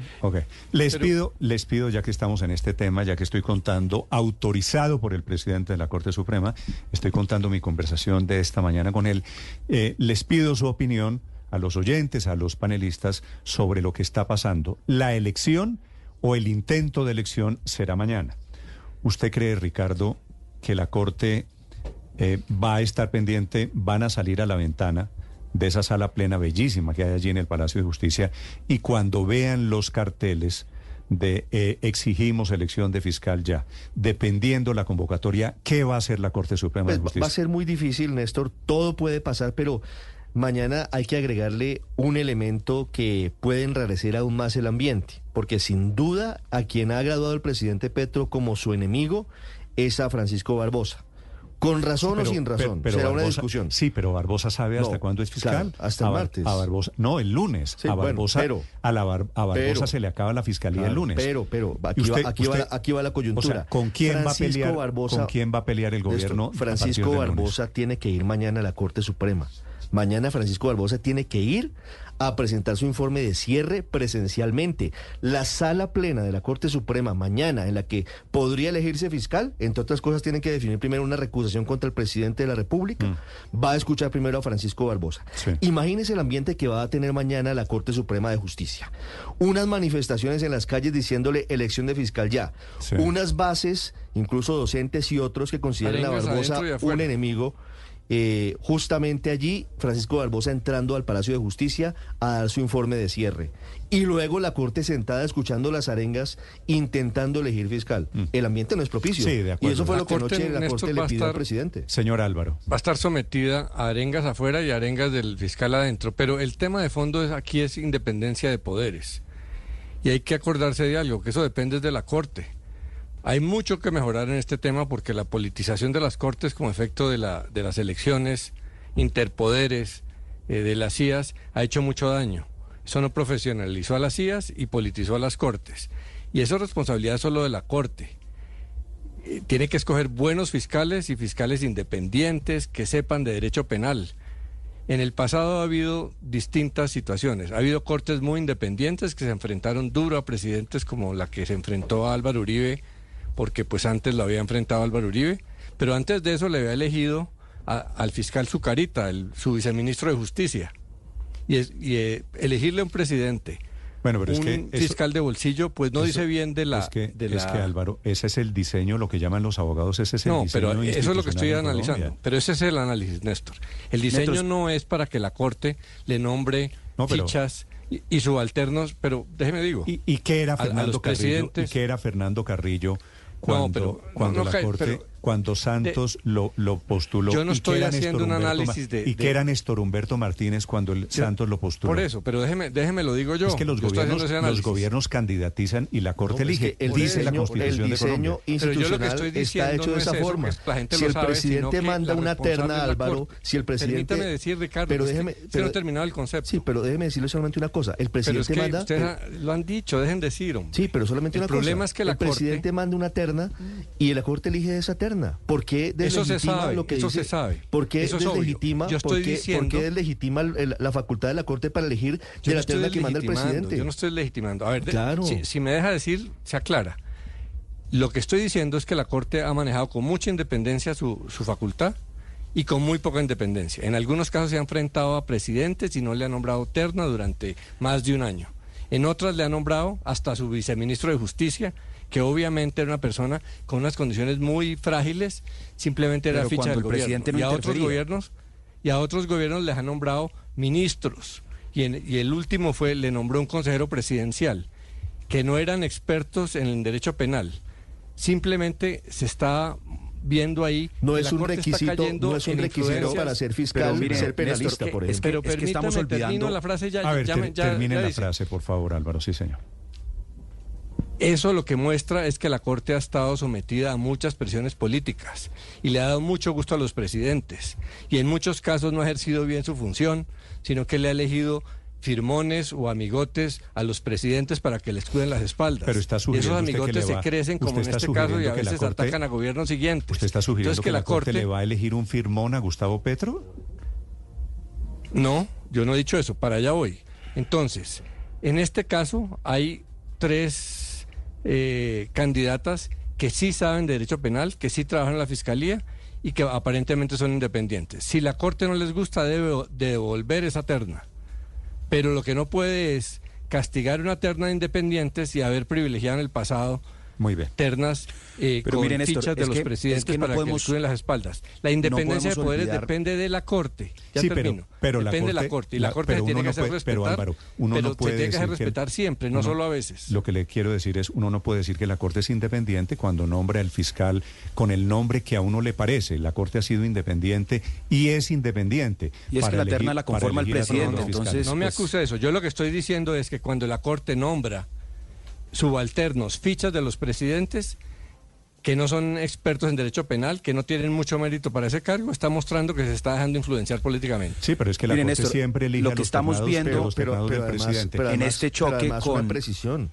[SPEAKER 18] Les
[SPEAKER 90] Pero-
[SPEAKER 18] pido, les pido, ya que estamos en este tema, ya que estoy contando, autorizado por el presidente de la Corte Suprema, estoy contando mi conversación de esta mañana con él. eh, les pido su opinión a los oyentes, a los panelistas, sobre lo que está pasando. La elección o el intento de elección será mañana. ¿Usted cree, Ricardo, que la Corte eh, va a estar pendiente, van a salir a la ventana de esa sala plena bellísima que hay allí en el Palacio de Justicia y cuando vean los carteles de eh, exigimos elección de fiscal ya, dependiendo la convocatoria, ¿qué va a hacer la Corte Suprema
[SPEAKER 85] Pues
[SPEAKER 18] de Justicia?
[SPEAKER 85] va a ser muy difícil, Néstor. Todo puede pasar, pero mañana hay que agregarle un elemento que puede enrarecer aún más el ambiente, porque sin duda a quien ha graduado el presidente Petro como su enemigo es a Francisco Barbosa. Con razón
[SPEAKER 18] Pero-
[SPEAKER 85] o sin razón,
[SPEAKER 18] pero- pero
[SPEAKER 85] será una discusión.
[SPEAKER 18] Sí, pero Barbosa sabe hasta
[SPEAKER 85] No,
[SPEAKER 18] cuándo es fiscal.
[SPEAKER 85] claro, hasta el
[SPEAKER 18] A
[SPEAKER 85] martes.
[SPEAKER 18] A Barbosa, no, el lunes.
[SPEAKER 85] Sí,
[SPEAKER 18] a
[SPEAKER 85] bueno,
[SPEAKER 18] Barbosa,
[SPEAKER 85] pero-
[SPEAKER 18] a, la Bar- a Barbosa se le acaba la fiscalía el lunes.
[SPEAKER 85] pero- pero, aquí va- aquí va la- aquí va la coyuntura.
[SPEAKER 18] o sea, ¿con quién va a pelear?
[SPEAKER 85] Barbosa-
[SPEAKER 18] ¿Con quién va a pelear el gobierno?
[SPEAKER 85] Francisco
[SPEAKER 18] lunes?
[SPEAKER 85] Barbosa tiene que ir mañana a la Corte Suprema. Mañana Francisco Barbosa tiene que ir a presentar su informe de cierre presencialmente. La sala plena de la Corte Suprema mañana, en la que podría elegirse fiscal, entre otras cosas, tienen que definir primero una recusación contra el presidente de la República.
[SPEAKER 18] Mm.
[SPEAKER 85] Va a escuchar primero a Francisco Barbosa. Imagínese el ambiente que va a tener mañana la Corte Suprema de Justicia. Unas manifestaciones en las calles diciéndole elección de fiscal ya. Unas bases, incluso docentes y otros que consideran a Barbosa un enemigo. Eh, justamente allí, Francisco Barbosa entrando al Palacio de Justicia a dar su informe de cierre. Y luego la Corte sentada escuchando las arengas, intentando elegir fiscal. El ambiente no es propicio.
[SPEAKER 18] Mm. Sí, de
[SPEAKER 85] y
[SPEAKER 18] acuerdo.
[SPEAKER 85] eso fue
[SPEAKER 103] La
[SPEAKER 85] lo que
[SPEAKER 103] Corte,
[SPEAKER 85] anoche la
[SPEAKER 103] Néstor,
[SPEAKER 85] Corte le pidió al presidente.
[SPEAKER 18] Señor Álvaro.
[SPEAKER 103] Va a estar sometida a arengas afuera y arengas del fiscal adentro, pero el tema de fondo es, aquí es independencia de poderes. Y hay que acordarse de algo, que eso depende de la Corte. Hay mucho que mejorar en este tema porque la politización de las Cortes como efecto de, la, de las elecciones, interpoderes, eh, de las CIAs, ha hecho mucho daño. Eso no profesionalizó a las CIAs y politizó a las Cortes. Y eso es responsabilidad solo de la Corte eh, tiene que escoger buenos fiscales y fiscales independientes que sepan de derecho penal. En el pasado ha habido distintas situaciones. Ha habido cortes muy independientes que se enfrentaron duro a presidentes como la que se enfrentó a Álvaro Uribe, porque pues antes lo había enfrentado Álvaro Uribe, pero antes de eso le había elegido a- al fiscal Zucarita, el, su viceministro de Justicia. Y, es- y, eh, elegirle a un presidente,
[SPEAKER 18] Bueno, pero es
[SPEAKER 103] un
[SPEAKER 18] que eso-
[SPEAKER 103] fiscal de bolsillo, pues no
[SPEAKER 18] eso-
[SPEAKER 103] dice bien de la...
[SPEAKER 18] Es que,
[SPEAKER 103] de
[SPEAKER 18] es que, Álvaro, ese es el diseño, lo que llaman los abogados, ese es el
[SPEAKER 103] no,
[SPEAKER 18] diseño
[SPEAKER 103] pero eso es lo que estoy analizando. Pero ese es el análisis, Néstor. El diseño
[SPEAKER 18] Néstor,
[SPEAKER 103] no es para que la Corte le nombre
[SPEAKER 18] No, pero-
[SPEAKER 103] fichas y, y subalternos, pero déjeme digo.
[SPEAKER 18] ¿Y, y qué era
[SPEAKER 103] a- a
[SPEAKER 18] Fernando
[SPEAKER 103] los
[SPEAKER 18] Carrillo? ¿Y qué era Fernando Carrillo cuando,
[SPEAKER 103] pero-
[SPEAKER 18] cuando
[SPEAKER 103] no,
[SPEAKER 18] la Corte,
[SPEAKER 103] pero-
[SPEAKER 18] cuando Santos lo, lo postuló?
[SPEAKER 103] Yo no
[SPEAKER 18] ¿Y qué
[SPEAKER 103] estoy
[SPEAKER 18] era
[SPEAKER 103] haciendo
[SPEAKER 18] Néstor
[SPEAKER 103] un
[SPEAKER 18] Humberto
[SPEAKER 103] análisis de-
[SPEAKER 18] ¿Y qué
[SPEAKER 103] de-
[SPEAKER 18] era Néstor Humberto Martínez cuando el Santos lo postuló?
[SPEAKER 103] Por eso, pero déjeme, déjeme lo digo yo.
[SPEAKER 18] Es que los
[SPEAKER 103] Yo
[SPEAKER 18] gobiernos, los gobiernos candidatizan y la Corte
[SPEAKER 85] No, es
[SPEAKER 18] elige.
[SPEAKER 85] que el
[SPEAKER 18] dice la
[SPEAKER 85] diseño-
[SPEAKER 18] Constitución
[SPEAKER 85] el
[SPEAKER 18] de
[SPEAKER 85] diseño
[SPEAKER 18] Colombia.
[SPEAKER 103] Pero yo lo que
[SPEAKER 85] institucional
[SPEAKER 103] estoy
[SPEAKER 85] está
[SPEAKER 103] diciendo
[SPEAKER 85] hecho
[SPEAKER 103] no
[SPEAKER 85] de
[SPEAKER 103] es
[SPEAKER 85] esa
[SPEAKER 103] eso,
[SPEAKER 85] forma.
[SPEAKER 103] que la gente
[SPEAKER 85] si
[SPEAKER 103] lo
[SPEAKER 85] el
[SPEAKER 103] sabe,
[SPEAKER 85] presidente
[SPEAKER 103] que
[SPEAKER 85] manda
[SPEAKER 103] la
[SPEAKER 85] una terna,
[SPEAKER 103] es la
[SPEAKER 85] Álvaro, si el presidente...
[SPEAKER 103] Permítame decir, Ricardo,
[SPEAKER 85] pero
[SPEAKER 103] es que
[SPEAKER 85] déjeme,
[SPEAKER 103] es que
[SPEAKER 85] pero-
[SPEAKER 103] no he terminado el concepto.
[SPEAKER 85] Sí, pero déjeme decirle solamente una cosa. El
[SPEAKER 103] Pero
[SPEAKER 85] presidente
[SPEAKER 103] es que
[SPEAKER 85] manda...
[SPEAKER 103] ustedes lo han dicho, dejen decir. hombre.
[SPEAKER 85] Sí, pero solamente
[SPEAKER 103] El
[SPEAKER 85] una
[SPEAKER 103] problema
[SPEAKER 85] cosa.
[SPEAKER 103] es que la
[SPEAKER 85] el
[SPEAKER 103] Corte-
[SPEAKER 85] presidente manda una terna y la Corte elige esa terna. ¿Por qué
[SPEAKER 103] Eso se
[SPEAKER 85] deslegitima
[SPEAKER 103] sabe,
[SPEAKER 85] lo que
[SPEAKER 103] eso
[SPEAKER 85] dice?
[SPEAKER 103] se sabe.
[SPEAKER 85] ¿Por qué
[SPEAKER 103] Eso es
[SPEAKER 85] deslegitima?
[SPEAKER 103] Yo
[SPEAKER 85] ¿por
[SPEAKER 103] estoy
[SPEAKER 85] qué-
[SPEAKER 103] diciendo-
[SPEAKER 85] ¿Por qué deslegitima el- el- la facultad de la Corte para elegir
[SPEAKER 103] Yo
[SPEAKER 85] de
[SPEAKER 103] no
[SPEAKER 85] la terna que manda el presidente?
[SPEAKER 103] Yo no estoy legitimando. A ver, de-
[SPEAKER 85] Claro.
[SPEAKER 103] si, si me deja decir, se aclara. Lo que estoy diciendo es que la Corte ha manejado con mucha independencia su, su facultad y con muy poca independencia. En algunos casos se ha enfrentado a presidentes y no le ha nombrado terna durante más de un año. En otras le ha nombrado hasta su viceministro de Justicia, que obviamente era una persona con unas condiciones muy frágiles, simplemente era
[SPEAKER 101] Pero
[SPEAKER 103] ficha del
[SPEAKER 101] el
[SPEAKER 103] gobierno.
[SPEAKER 101] presidente no
[SPEAKER 103] y a otros gobiernos y a otros gobiernos les ha nombrado ministros y, en- y el último fue le nombró un consejero presidencial que no eran expertos en el derecho penal simplemente se está viendo ahí
[SPEAKER 85] No
[SPEAKER 103] que
[SPEAKER 85] es un requisito, no es un requisito para ser fiscal,
[SPEAKER 101] mire,
[SPEAKER 85] ser penalista,
[SPEAKER 101] Néstor,
[SPEAKER 85] por
[SPEAKER 101] es
[SPEAKER 85] ejemplo.
[SPEAKER 101] que-
[SPEAKER 103] pero
[SPEAKER 101] es que estamos olvidando-
[SPEAKER 103] la frase ya,
[SPEAKER 18] A ver,
[SPEAKER 103] ya
[SPEAKER 18] ter-
[SPEAKER 103] ya-
[SPEAKER 18] termine
[SPEAKER 103] ya
[SPEAKER 18] la
[SPEAKER 103] dice.
[SPEAKER 18] frase, por favor, Álvaro. Sí, señor.
[SPEAKER 103] Eso lo que muestra es que la Corte ha estado sometida a muchas presiones políticas y le ha dado mucho gusto a los presidentes. Y en muchos casos no ha ejercido bien su función, sino que le ha elegido firmones o amigotes a los presidentes para que les cuiden las espaldas.
[SPEAKER 18] Pero está
[SPEAKER 103] y esos
[SPEAKER 18] sugiriendo usted que
[SPEAKER 103] amigotes se crecen como en este caso y a veces
[SPEAKER 18] Corte-
[SPEAKER 103] atacan a gobiernos siguientes.
[SPEAKER 18] ¿Usted está sugiriendo
[SPEAKER 103] Entonces
[SPEAKER 18] que, la Corte, le va a elegir un firmón a Gustavo Petro?
[SPEAKER 103] No, yo no he dicho eso, para allá voy. Entonces, en este caso hay tres eh, candidatas que sí saben de derecho penal, que sí trabajan en la fiscalía y que aparentemente son independientes. Si la Corte no les gusta, debe devolver esa terna. Pero lo que no puede es castigar una terna de independientes y haber privilegiado en el pasado
[SPEAKER 18] Muy bien.
[SPEAKER 103] ternas eh,
[SPEAKER 101] Pero
[SPEAKER 103] con
[SPEAKER 101] mire, Néstor,
[SPEAKER 103] fichas de los
[SPEAKER 101] que-
[SPEAKER 103] presidentes
[SPEAKER 101] es que no
[SPEAKER 103] para
[SPEAKER 101] podemos-
[SPEAKER 103] que las espaldas. La independencia de poderes
[SPEAKER 101] olvidar-
[SPEAKER 103] depende de la Corte. Ya
[SPEAKER 18] Sí, pero- la
[SPEAKER 103] depende de la
[SPEAKER 18] Corte-.
[SPEAKER 103] Y la,
[SPEAKER 18] la-
[SPEAKER 103] Corte se tiene que hacer
[SPEAKER 18] puede-
[SPEAKER 103] respetar.
[SPEAKER 18] pero, Álvaro, uno
[SPEAKER 103] pero
[SPEAKER 18] no puede
[SPEAKER 103] se tiene que hacer
[SPEAKER 18] que-
[SPEAKER 103] respetar siempre, no
[SPEAKER 18] uno-
[SPEAKER 103] solo a veces.
[SPEAKER 18] Lo que le quiero decir es, uno no puede decir que la Corte es independiente cuando nombra al fiscal con el nombre que a uno le parece. La Corte ha sido independiente y es independiente.
[SPEAKER 101] Y es
[SPEAKER 18] para
[SPEAKER 101] que la
[SPEAKER 18] elegir-
[SPEAKER 101] terna la conforma el presidente, entonces-
[SPEAKER 103] no me
[SPEAKER 101] pues-
[SPEAKER 103] acuse de eso. Yo lo que estoy diciendo es que cuando la Corte nombra subalternos, fichas de los presidentes, que no son expertos en derecho penal, que no tienen mucho mérito para ese cargo, está mostrando que se está dejando influenciar políticamente.
[SPEAKER 18] Sí, pero es que la
[SPEAKER 101] Miren,
[SPEAKER 18] Corte
[SPEAKER 101] Néstor,
[SPEAKER 18] siempre elige
[SPEAKER 101] lo
[SPEAKER 18] a
[SPEAKER 101] que
[SPEAKER 18] los
[SPEAKER 101] estamos
[SPEAKER 18] ternados,
[SPEAKER 101] viendo-
[SPEAKER 18] pero los
[SPEAKER 85] pero,
[SPEAKER 18] ternados
[SPEAKER 85] pero
[SPEAKER 18] del
[SPEAKER 85] además,
[SPEAKER 18] presidente.
[SPEAKER 85] pero
[SPEAKER 101] En este
[SPEAKER 85] pero
[SPEAKER 101] choque con-
[SPEAKER 85] precisión.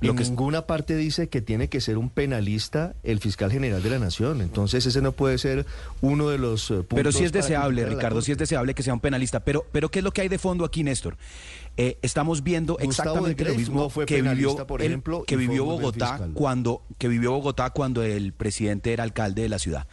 [SPEAKER 101] Lo que-
[SPEAKER 85] ninguna parte dice que tiene que ser un penalista el fiscal general de la nación. Entonces ese no puede ser uno de los eh, puntos.
[SPEAKER 101] Pero sí es deseable, Ricardo, sí es deseable que sea un penalista. Pero, pero ¿qué es lo que hay de fondo aquí, Néstor? Eh, estamos viendo
[SPEAKER 85] Gustavo
[SPEAKER 101] exactamente lo mismo
[SPEAKER 85] no fue
[SPEAKER 101] que vivió, el- que vivió Bogotá cuando que vivió Bogotá cuando el presidente era alcalde de la ciudad.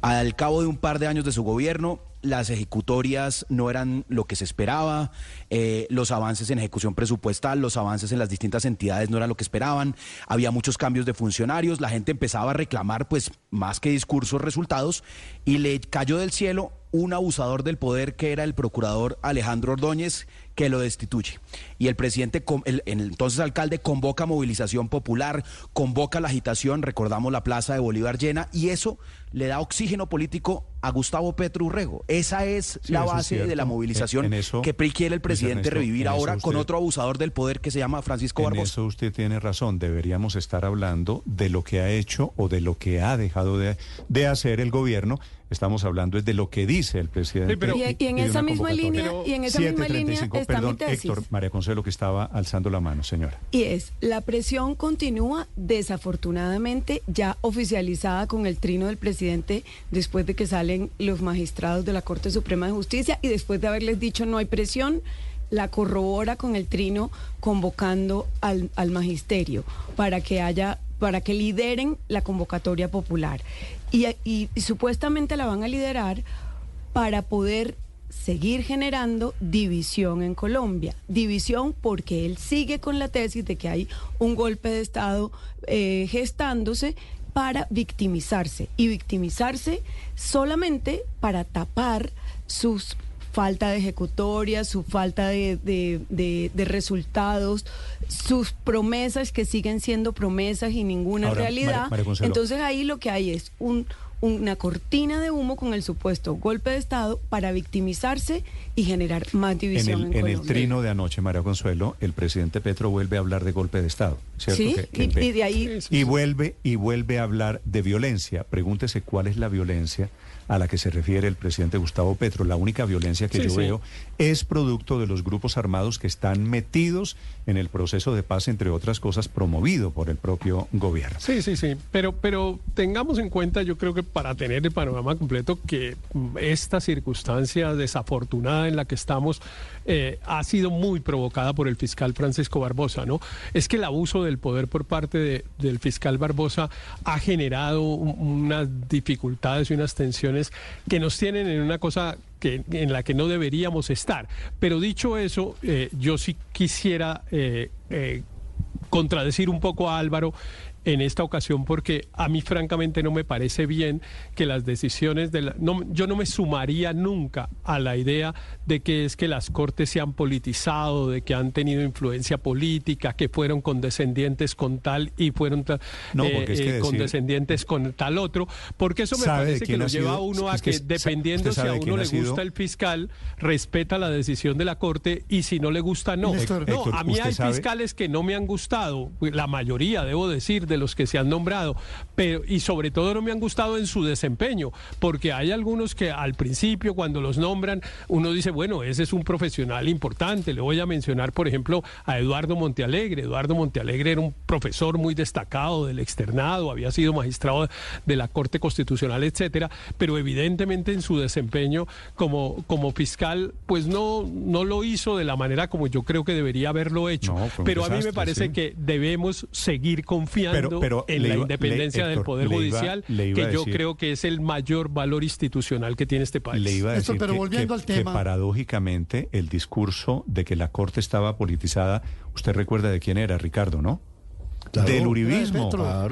[SPEAKER 101] Al cabo de un par de años de su gobierno, las ejecutorias no eran lo que se esperaba, eh, los avances en ejecución presupuestal, los avances en las distintas entidades no eran lo que esperaban, había muchos cambios de funcionarios, la gente empezaba a reclamar, pues, más que discursos, resultados, y le cayó del cielo un abusador del poder que era el procurador Alejandro Ordóñez, que lo destituye. Y el presidente, com- el, el entonces alcalde, convoca movilización popular, convoca la agitación, recordamos la plaza de Bolívar llena, y eso le da oxígeno político a Gustavo Petro Urrego. Esa es
[SPEAKER 18] Sí,
[SPEAKER 101] la
[SPEAKER 18] es
[SPEAKER 101] base de la movilización
[SPEAKER 18] En- en eso,
[SPEAKER 101] que PRI quiere el presidente
[SPEAKER 18] Ernesto,
[SPEAKER 101] revivir
[SPEAKER 18] en
[SPEAKER 101] ahora con otro abusador del poder que se llama Francisco
[SPEAKER 18] En
[SPEAKER 101] Barbosa.
[SPEAKER 18] eso usted tiene razón. Deberíamos estar hablando de lo que ha hecho o de lo que ha dejado de, de hacer el gobierno. Estamos hablando es de lo que dice el presidente.
[SPEAKER 90] Sí, pero-
[SPEAKER 102] Y, y en esa misma línea, y en esa misma línea
[SPEAKER 18] 7:35.
[SPEAKER 102] está
[SPEAKER 18] Perdón,
[SPEAKER 102] mi tesis.
[SPEAKER 18] Héctor, María Consuelo que estaba alzando la mano, señora.
[SPEAKER 102] Y es, la presión continúa desafortunadamente ya oficializada con el trino del presidente después de que salen los magistrados de la Corte Suprema de Justicia y después de haberles dicho no hay presión, la corrobora con el trino convocando al, al magisterio para que haya para que lideren la convocatoria popular. Y, supuestamente la van a liderar para poder seguir generando división en Colombia. División porque él sigue con la tesis de que hay un golpe de Estado eh, gestándose para victimizarse y victimizarse solamente para tapar sus falta de ejecutoria, su falta de, de- de- de resultados, sus promesas que siguen siendo promesas y ninguna
[SPEAKER 18] Ahora,
[SPEAKER 102] realidad.
[SPEAKER 18] María- María Consuelo.
[SPEAKER 102] Entonces ahí lo que hay es un, una cortina de humo con el supuesto golpe de Estado para victimizarse y generar más
[SPEAKER 18] En
[SPEAKER 102] división en,
[SPEAKER 18] el, en el
[SPEAKER 102] Colombia.
[SPEAKER 18] trino de anoche, María Consuelo, el presidente Petro vuelve a hablar de golpe de Estado. ¿cierto?
[SPEAKER 102] Sí,
[SPEAKER 18] Que- que
[SPEAKER 102] y,
[SPEAKER 18] ve-
[SPEAKER 102] y de ahí
[SPEAKER 18] Y vuelve y vuelve a hablar de violencia. Pregúntese cuál es la violencia a la que se refiere el presidente Gustavo Petro. La única violencia que
[SPEAKER 90] Sí,
[SPEAKER 18] yo
[SPEAKER 90] sí.
[SPEAKER 18] veo es producto de los grupos armados que están metidos en el proceso de paz, entre otras cosas, promovido por el propio gobierno.
[SPEAKER 90] Sí, sí, sí, pero, pero tengamos en cuenta, yo creo que para tener el panorama completo, que mm, esta circunstancia desafortunada en la que estamos eh, ha sido muy provocada por el fiscal Francisco Barbosa, ¿no? Es que el abuso del poder por parte de- del fiscal Barbosa ha generado un- unas dificultades y unas tensiones que nos tienen en una cosa que, en la que no deberíamos estar. Pero dicho eso, eh, yo sí quisiera eh, eh, contradecir un poco a Álvaro en esta ocasión porque a mí francamente no me parece bien que las decisiones de la, no, yo no me sumaría nunca a la idea de que es que las cortes se han politizado, de que han tenido influencia política, que fueron condescendientes con tal y fueron
[SPEAKER 18] No,
[SPEAKER 90] eh,
[SPEAKER 18] porque es que
[SPEAKER 90] eh, condescendientes con tal otro, porque eso me
[SPEAKER 18] ¿Sabe de
[SPEAKER 90] parece que lo lleva a uno a
[SPEAKER 18] Es que
[SPEAKER 90] que dependiendo
[SPEAKER 18] ¿usted
[SPEAKER 90] si a uno le
[SPEAKER 18] sido?
[SPEAKER 90] gusta el fiscal, respeta la decisión de la corte y si no le gusta no.
[SPEAKER 18] Néstor.
[SPEAKER 90] no,
[SPEAKER 18] Héctor,
[SPEAKER 90] a mí
[SPEAKER 18] ¿usted
[SPEAKER 90] hay
[SPEAKER 18] sabe?
[SPEAKER 90] fiscales que no me han gustado, la mayoría, debo decir, de los que se han nombrado, pero y sobre todo no me han gustado en su desempeño, porque hay algunos que al principio cuando los nombran uno dice, bueno, ese es un profesional importante, le voy a mencionar, por ejemplo, a Eduardo Montealegre. Eduardo Montealegre era un profesor muy destacado del externado, había sido magistrado de la Corte Constitucional, etcétera, pero evidentemente en su desempeño como, como fiscal, pues no, no lo hizo de la manera como yo creo que debería haberlo hecho.
[SPEAKER 18] No,
[SPEAKER 90] pero a mí me parece
[SPEAKER 18] sí.
[SPEAKER 90] que debemos seguir confiando
[SPEAKER 18] Pero- pero
[SPEAKER 90] en la
[SPEAKER 18] iba-
[SPEAKER 90] independencia
[SPEAKER 18] le-
[SPEAKER 90] del
[SPEAKER 18] Héctor,
[SPEAKER 90] Poder
[SPEAKER 18] iba-
[SPEAKER 90] Judicial,
[SPEAKER 18] iba
[SPEAKER 90] que yo
[SPEAKER 18] decir-
[SPEAKER 90] creo que es el mayor valor institucional que tiene este país.
[SPEAKER 18] Le iba a decir
[SPEAKER 104] pero
[SPEAKER 18] que-
[SPEAKER 104] volviendo
[SPEAKER 18] que,
[SPEAKER 104] al
[SPEAKER 18] que
[SPEAKER 104] tema.
[SPEAKER 18] paradójicamente el discurso de que la Corte estaba politizada, usted recuerda de quién era, Ricardo, ¿no? Del uribismo,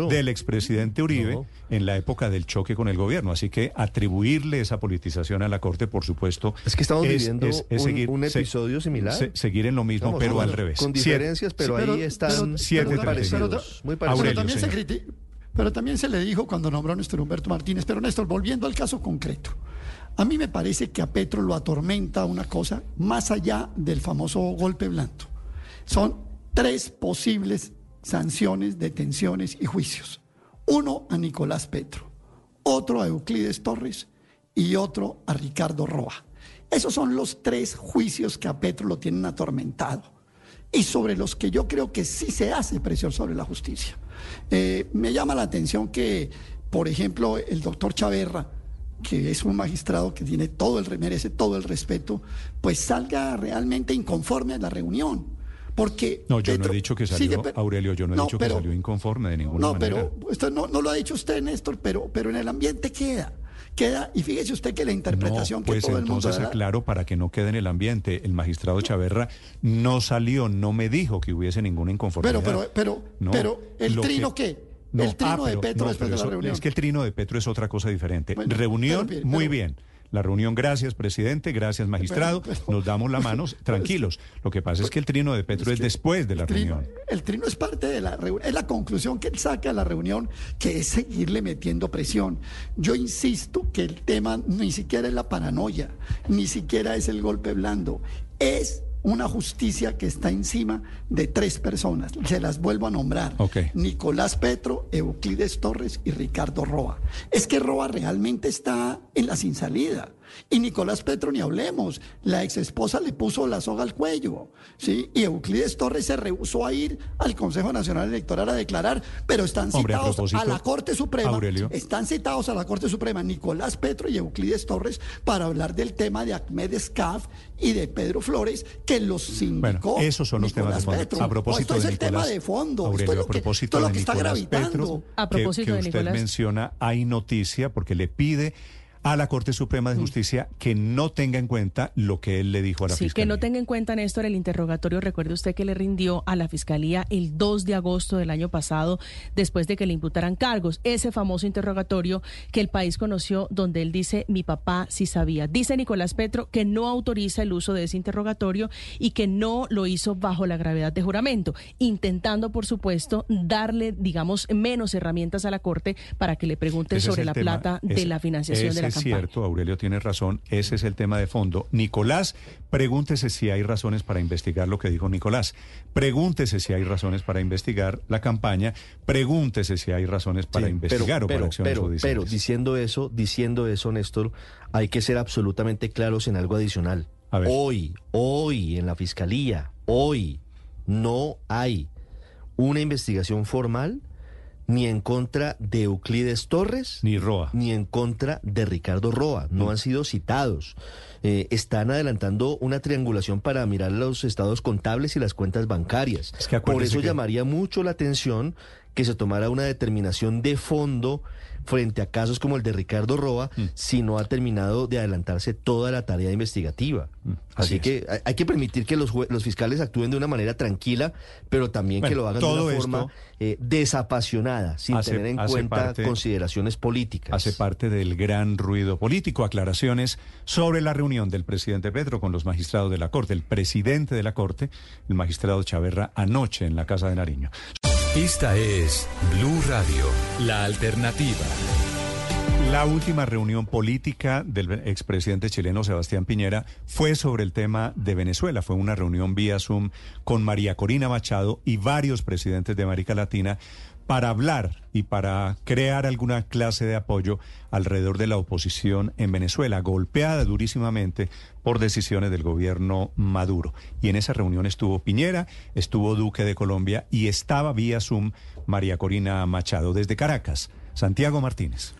[SPEAKER 18] del expresidente Uribe en la época del choque con el gobierno. Así que atribuirle esa politización a la Corte, por supuesto.
[SPEAKER 85] Es que estamos viviendo un- un
[SPEAKER 18] se-
[SPEAKER 85] episodio similar.
[SPEAKER 18] se- seguir en lo mismo,
[SPEAKER 85] Estamos
[SPEAKER 18] pero al revés.
[SPEAKER 85] con diferencias, pero ahí están
[SPEAKER 18] siete
[SPEAKER 85] muy
[SPEAKER 18] parecidos.
[SPEAKER 104] Pero
[SPEAKER 18] Aurelio,
[SPEAKER 104] también, se pero también se le dijo cuando nombró a Néstor Humberto Martínez. Pero Néstor, volviendo al caso concreto, a mí me parece que a Petro lo atormenta una cosa más allá del famoso golpe blando. Son tres posibles sanciones, detenciones y juicios. Uno a Nicolás Petro, otro a Euclides Torres y otro a Ricardo Roa. Esos son los tres juicios que a Petro lo tienen atormentado y sobre los que yo creo que sí se hace presión sobre la justicia. Eh, me llama la atención que, por ejemplo, el doctor Chaverra, que es un magistrado que tiene todo el, merece todo el respeto, pues salga realmente inconforme a la reunión. Porque
[SPEAKER 18] No, yo no he dicho que salió, Aurelio, yo no he
[SPEAKER 104] No,
[SPEAKER 18] dicho
[SPEAKER 104] pero-
[SPEAKER 18] que salió inconforme de ninguna
[SPEAKER 104] no,
[SPEAKER 18] manera.
[SPEAKER 104] pero esto no, no lo ha dicho usted, Néstor, pero, pero en el ambiente queda. Queda, y fíjese usted que la interpretación
[SPEAKER 18] No, pues
[SPEAKER 104] que todo el mundo
[SPEAKER 18] entonces aclaro para que no quede en el ambiente. El magistrado Chaverra no salió, no me dijo que hubiese ninguna inconformidad.
[SPEAKER 104] Pero, pero, pero,
[SPEAKER 18] No,
[SPEAKER 104] pero, ¿el trino
[SPEAKER 18] que-
[SPEAKER 104] qué?
[SPEAKER 18] No,
[SPEAKER 104] el trino
[SPEAKER 18] ah,
[SPEAKER 104] de Petro
[SPEAKER 18] no,
[SPEAKER 104] después de la
[SPEAKER 18] eso-
[SPEAKER 104] reunión.
[SPEAKER 18] Es que el trino de Petro es otra cosa diferente.
[SPEAKER 104] Bueno,
[SPEAKER 18] reunión, muy bien. La reunión, gracias, presidente, gracias, magistrado. Nos damos la mano, tranquilos. Lo que pasa es que el trino de Petro es después de la
[SPEAKER 104] trino-
[SPEAKER 18] reunión.
[SPEAKER 104] El trino es parte de la reunión, es la conclusión que él saca de la reunión, que es seguirle metiendo presión. Yo insisto que el tema ni siquiera es la paranoia, ni siquiera es el golpe blando, es una justicia que está encima de tres personas. Se las vuelvo a nombrar.
[SPEAKER 18] Ok.
[SPEAKER 104] Nicolás Petro, Euclides Torres y Ricardo Roa. Es que Roa realmente está en la sin salida. Y Nicolás Petro ni hablemos. La ex esposa le puso la soga al cuello. ¿sí? Y Euclides Torres se rehusó a ir al Consejo Nacional Electoral a declarar, pero están
[SPEAKER 18] Hombre, a
[SPEAKER 104] citados a, la Corte Suprema.
[SPEAKER 18] Aurelio.
[SPEAKER 104] Están citados a la Corte Suprema Nicolás Petro y Euclides Torres para hablar del tema de Ahmed Escaf y de Pedro Flores, que los sindicó.
[SPEAKER 18] Bueno, esos son los temas de fondo.
[SPEAKER 104] Petro.
[SPEAKER 18] A propósito
[SPEAKER 104] esto
[SPEAKER 18] de
[SPEAKER 104] es el tema de fondo.
[SPEAKER 18] Aurelio,
[SPEAKER 104] esto es
[SPEAKER 18] a
[SPEAKER 104] lo que,
[SPEAKER 18] propósito
[SPEAKER 104] esto es lo
[SPEAKER 18] de
[SPEAKER 104] que está
[SPEAKER 18] Nicolás
[SPEAKER 104] gravitando.
[SPEAKER 18] Petro,
[SPEAKER 99] A
[SPEAKER 18] que-
[SPEAKER 99] propósito
[SPEAKER 18] que,
[SPEAKER 99] de
[SPEAKER 18] usted
[SPEAKER 99] Nicolás.
[SPEAKER 18] menciona, hay noticia porque le pide a la Corte Suprema
[SPEAKER 99] Mm.
[SPEAKER 18] de Justicia que no tenga en cuenta lo que él le dijo a la
[SPEAKER 99] Sí,
[SPEAKER 18] Fiscalía.
[SPEAKER 99] que no tenga en cuenta, Néstor, el interrogatorio. Recuerde usted que le rindió a la Fiscalía el 2 de agosto del año pasado, después de que le imputaran cargos. Ese famoso interrogatorio que el país conoció, donde él dice, mi papá sí sabía. Dice Nicolás Petro que no autoriza el uso de ese interrogatorio y que no lo hizo bajo la gravedad de juramento, intentando, por supuesto, darle, digamos, menos herramientas a la Corte para que le pregunte
[SPEAKER 18] Ese
[SPEAKER 99] sobre la
[SPEAKER 18] tema,
[SPEAKER 99] plata de la financiación de la campaña.
[SPEAKER 18] Es cierto, Aurelio tiene razón, ese es el tema de fondo. Nicolás, pregúntese si hay razones para investigar lo que dijo Nicolás. Pregúntese si hay razones para investigar la campaña. Pregúntese si hay razones para
[SPEAKER 85] Sí,
[SPEAKER 18] investigar o para
[SPEAKER 85] pero,
[SPEAKER 18] acciones
[SPEAKER 85] pero,
[SPEAKER 18] judiciales.
[SPEAKER 85] pero diciendo eso, diciendo eso, Néstor, hay que ser absolutamente claros en algo adicional. Hoy, hoy en la fiscalía, hoy no hay una investigación formal ni en contra de Euclides Torres,
[SPEAKER 18] ni Roa,
[SPEAKER 85] ni en contra de Ricardo Roa. No han sido citados. Eh, están adelantando una triangulación para mirar los estados contables y las cuentas bancarias. Por
[SPEAKER 18] acuérdese
[SPEAKER 85] eso
[SPEAKER 18] que-
[SPEAKER 85] llamaría mucho la atención que se tomara una determinación de fondo frente a casos como el de Ricardo Roa
[SPEAKER 18] Mm.
[SPEAKER 85] si no ha terminado de adelantarse toda la tarea investigativa.
[SPEAKER 18] Mm,
[SPEAKER 85] así que hay, que permitir que los, los fiscales actúen de una manera tranquila, pero también que lo hagan de una forma eh, desapasionada, sin
[SPEAKER 18] hace-
[SPEAKER 85] tener en cuenta
[SPEAKER 18] parte-
[SPEAKER 85] consideraciones políticas.
[SPEAKER 18] Hace parte del gran ruido político. Aclaraciones sobre la reunión del presidente Petro con los magistrados de la Corte. El presidente de la Corte, el magistrado Chaverra, anoche en la Casa de Nariño.
[SPEAKER 3] Esta es Blue Radio, la alternativa.
[SPEAKER 18] La última reunión política del expresidente chileno Sebastián Piñera fue sobre el tema de Venezuela. Fue una reunión vía Zoom con María Corina Machado y varios presidentes de América Latina para hablar y para crear alguna clase de apoyo alrededor de la oposición en Venezuela, golpeada durísimamente por decisiones del gobierno Maduro. Y en esa reunión estuvo Piñera, estuvo Duque de Colombia y estaba vía Zoom María Corina Machado desde Caracas. Santiago Martínez.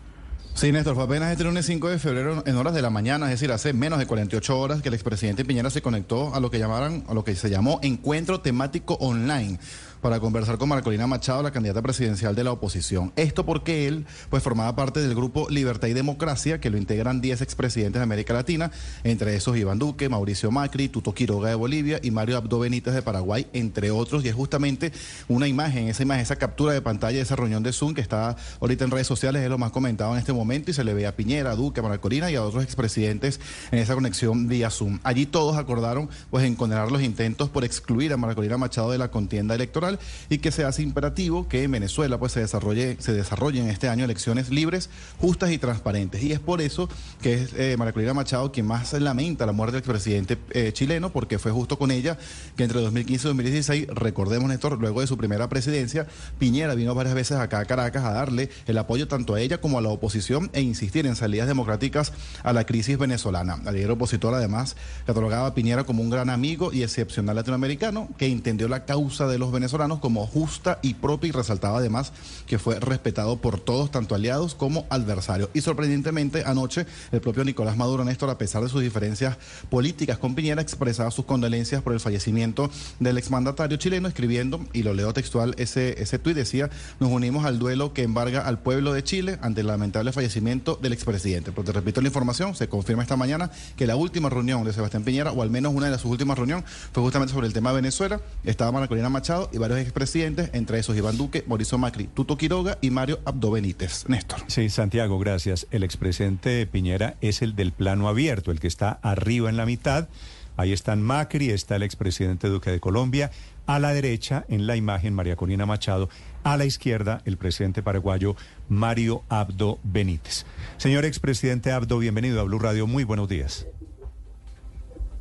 [SPEAKER 29] Sí, Néstor, fue apenas este lunes 5 de febrero en horas de la mañana, es decir, hace menos de 48 horas que el expresidente Piñera se conectó a lo que llamaran, a lo que se llamó encuentro temático online para conversar con Marcolina Machado, la candidata presidencial de la oposición. Esto porque él pues formaba parte del grupo Libertad y Democracia, que lo integran 10 expresidentes de América Latina, entre esos Iván Duque, Mauricio Macri, Tuto Quiroga de Bolivia y Mario Abdo Benítez de Paraguay, entre otros. Y es justamente una imagen, esa imagen, esa captura de pantalla de esa reunión de Zoom que está ahorita en redes sociales, es lo más comentado en este momento y se le ve a Piñera, a Duque, a Marcolina y a otros expresidentes en esa conexión vía Zoom. Allí todos acordaron pues en condenar los intentos por excluir a Marcolina Machado de la contienda electoral y que se hace imperativo que en Venezuela pues se desarrolle se desarrollen este año elecciones libres, justas y transparentes. Y es por eso que es eh, Marcolina Machado quien más lamenta la muerte del expresidente eh, chileno porque fue justo con ella que entre 2015 y 2016, recordemos Néstor, luego de su primera presidencia, Piñera vino varias veces acá a Caracas a darle el apoyo tanto a ella como a la oposición e insistir en salidas democráticas a la crisis venezolana. El líder opositor además catalogaba a Piñera como un gran amigo y excepcional latinoamericano que entendió la causa de los venezolanos como justa y propia y resaltaba además que fue respetado por todos, tanto aliados como adversarios. Y sorprendentemente anoche el propio Nicolás Maduro Néstor, a pesar de sus diferencias políticas con Piñera, expresaba sus condolencias por el fallecimiento del exmandatario chileno, escribiendo, y lo leo textual, ese, ese tuit decía, nos unimos al duelo que embarga al pueblo de Chile ante el lamentable fallecimiento del expresidente. Pero te repito la información, se confirma esta mañana que la última reunión de Sebastián Piñera, o al menos una de sus últimas reuniones, fue justamente sobre el tema de Venezuela. Estaba Maracolina Machado y varios expresidentes, entre esos Iván Duque, Mauricio Macri, Tuto Quiroga y Mario Abdo Benítez. Néstor.
[SPEAKER 18] Sí, Santiago, gracias. El expresidente Piñera es el del plano abierto, el que está arriba en la mitad. Ahí están Macri, está el expresidente Duque de Colombia. A la derecha, en la imagen, María Corina Machado. A la izquierda, el presidente paraguayo Mario Abdo Benítez. Señor expresidente Abdo, bienvenido a Blue Radio. Muy buenos días.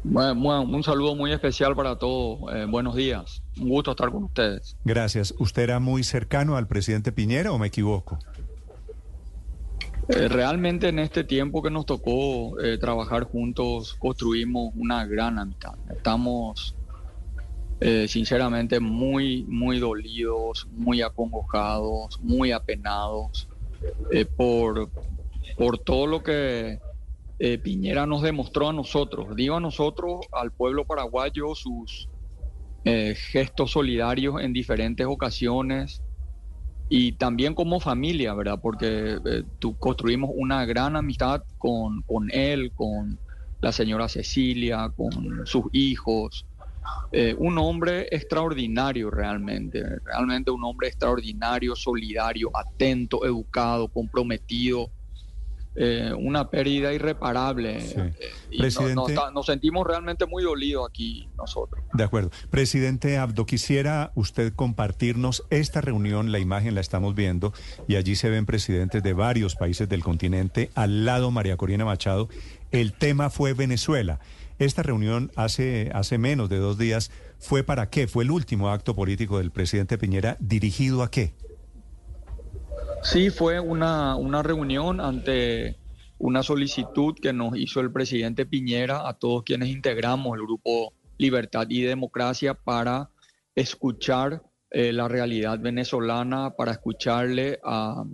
[SPEAKER 105] Bueno, un saludo muy especial para todos. Eh, buenos días. Un gusto estar con ustedes.
[SPEAKER 18] Gracias. ¿Usted era muy cercano al presidente Piñera o me equivoco?
[SPEAKER 105] Eh, realmente en este tiempo que nos tocó eh, trabajar juntos construimos una gran amistad. Estamos sinceramente muy, muy dolidos, muy acongojados, muy apenados por, por todo lo que eh, Piñera nos demostró a nosotros, digo a nosotros, al pueblo paraguayo, sus eh, gestos solidarios en diferentes ocasiones y también como familia, ¿verdad? Porque eh, construimos una gran amistad con, con, él, con la señora Cecilia, con sus hijos. un hombre extraordinario realmente, realmente un hombre extraordinario, solidario, atento, educado, comprometido eh, una pérdida irreparable. Eh, y nos sentimos realmente muy dolidos aquí nosotros.
[SPEAKER 18] De acuerdo. Presidente Abdo, quisiera usted compartirnos esta reunión, la imagen la estamos viendo, y allí se ven presidentes de varios países del continente, al lado María Corina Machado. El tema fue Venezuela. Esta reunión hace, hace menos de dos días fue para qué? Fue el último acto político del presidente Piñera dirigido a qué?
[SPEAKER 105] Sí, fue una, una reunión ante una solicitud que nos hizo el presidente Piñera a todos quienes integramos el grupo Libertad y Democracia para escuchar eh, la realidad venezolana, para escucharle a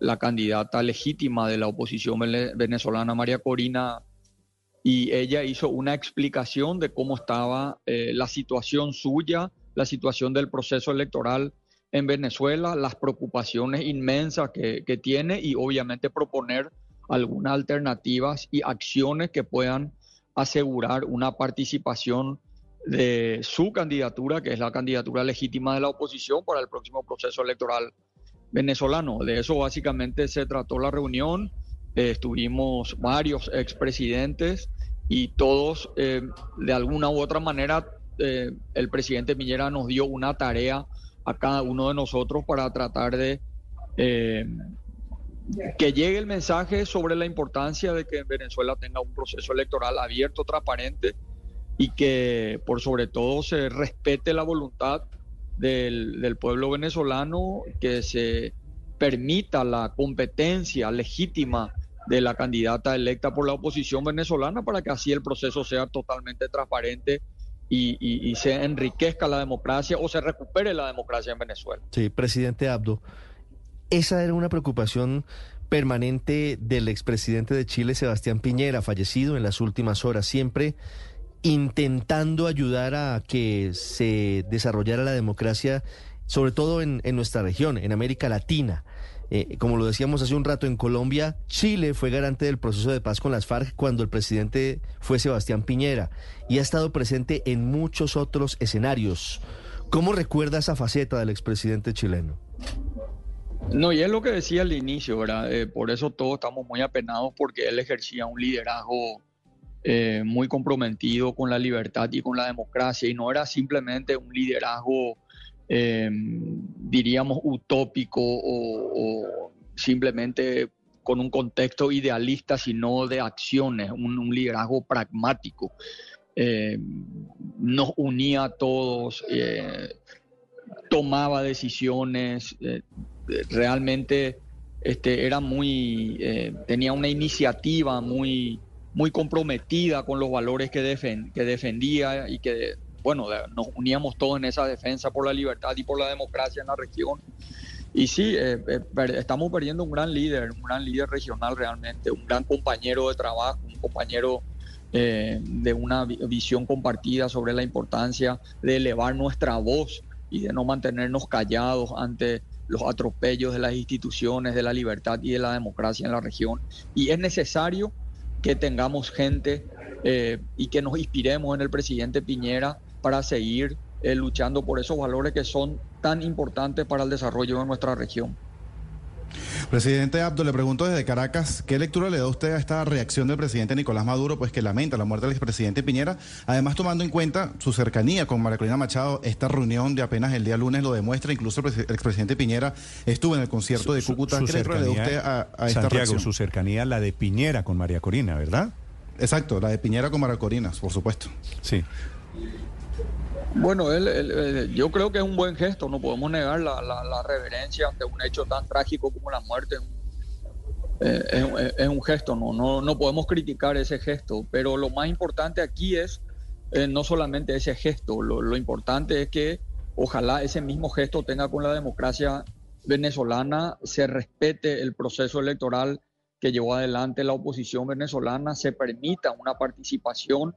[SPEAKER 105] la candidata legítima de la oposición venezolana, María Corina, y ella hizo una explicación de cómo estaba eh, la situación suya, la situación del proceso electoral en Venezuela, las preocupaciones inmensas que, tiene y obviamente proponer algunas alternativas y acciones que puedan asegurar una participación de su candidatura, que es la candidatura legítima de la oposición para el próximo proceso electoral venezolano. De eso básicamente se trató la reunión. Eh, estuvimos varios expresidentes y todos, eh, de alguna u otra manera, eh, el presidente Piñera nos dio una tarea a cada uno de nosotros para tratar de eh, que llegue el mensaje sobre la importancia de que en Venezuela tenga un proceso electoral abierto, transparente y que por sobre todo se respete la voluntad del, del pueblo venezolano, que se permita la competencia legítima de la candidata electa por la oposición venezolana para que así el proceso sea totalmente transparente y, se enriquezca la democracia o se recupere la democracia en Venezuela.
[SPEAKER 85] Sí, presidente Abdo, esa era una preocupación permanente del expresidente de Chile, Sebastián Piñera, fallecido en las últimas horas. Siempre intentando ayudar a que se desarrollara la democracia, sobre todo en, en nuestra región, en América Latina. Eh, como lo decíamos hace un rato, en Colombia, Chile fue garante del proceso de paz con las FARC cuando el presidente fue Sebastián Piñera y ha estado presente en muchos otros escenarios. ¿Cómo recuerda esa faceta del expresidente chileno?
[SPEAKER 105] No, y es lo que decía al inicio, ¿verdad? Eh, por eso todos estamos muy apenados porque él ejercía un liderazgo eh, muy comprometido con la libertad y con la democracia y no era simplemente un liderazgo, eh, diríamos, utópico o, simplemente con un contexto idealista, sino de acciones, un, liderazgo pragmático. nos unía a todos, tomaba decisiones, realmente este, era muy, eh, tenía una iniciativa muy, muy comprometida con los valores que, que defendía y que, bueno, nos uníamos todos en esa defensa por la libertad y por la democracia en la región. Y sí, eh, eh, estamos perdiendo un gran líder, un gran líder regional realmente, un gran compañero de trabajo, un compañero de una visión compartida sobre la importancia de elevar nuestra voz y de no mantenernos callados ante los atropellos de las instituciones, de la libertad y de la democracia en la región. Y es necesario que tengamos gente eh, y que nos inspiremos en el presidente Piñera para seguir eh, luchando por esos valores que son tan importantes para el desarrollo de nuestra región.
[SPEAKER 29] Presidente Abdo, le pregunto desde Caracas, ¿qué lectura le da usted a esta reacción del presidente Nicolás Maduro, pues que lamenta la muerte del expresidente Piñera? Además, tomando en cuenta su cercanía con María Corina Machado, esta reunión de apenas el día lunes lo demuestra, incluso el, expresidente Piñera estuvo en el concierto de Cúcuta.
[SPEAKER 18] ¿Qué lectura le da usted a, esta Santiago, su cercanía, la de Piñera con María Corina, ¿verdad?
[SPEAKER 29] Exacto, la de Piñera con María Corina, por supuesto.
[SPEAKER 18] Sí.
[SPEAKER 105] Bueno, él, yo creo que es un buen gesto, no podemos negar la, reverencia ante un hecho tan trágico como la muerte. Eh, es, un gesto, no, no, no podemos criticar ese gesto, pero lo más importante aquí es eh, no solamente ese gesto, lo, importante es que ojalá ese mismo gesto tenga con la democracia venezolana, se respete el proceso electoral que llevó adelante la oposición venezolana, se permita una participación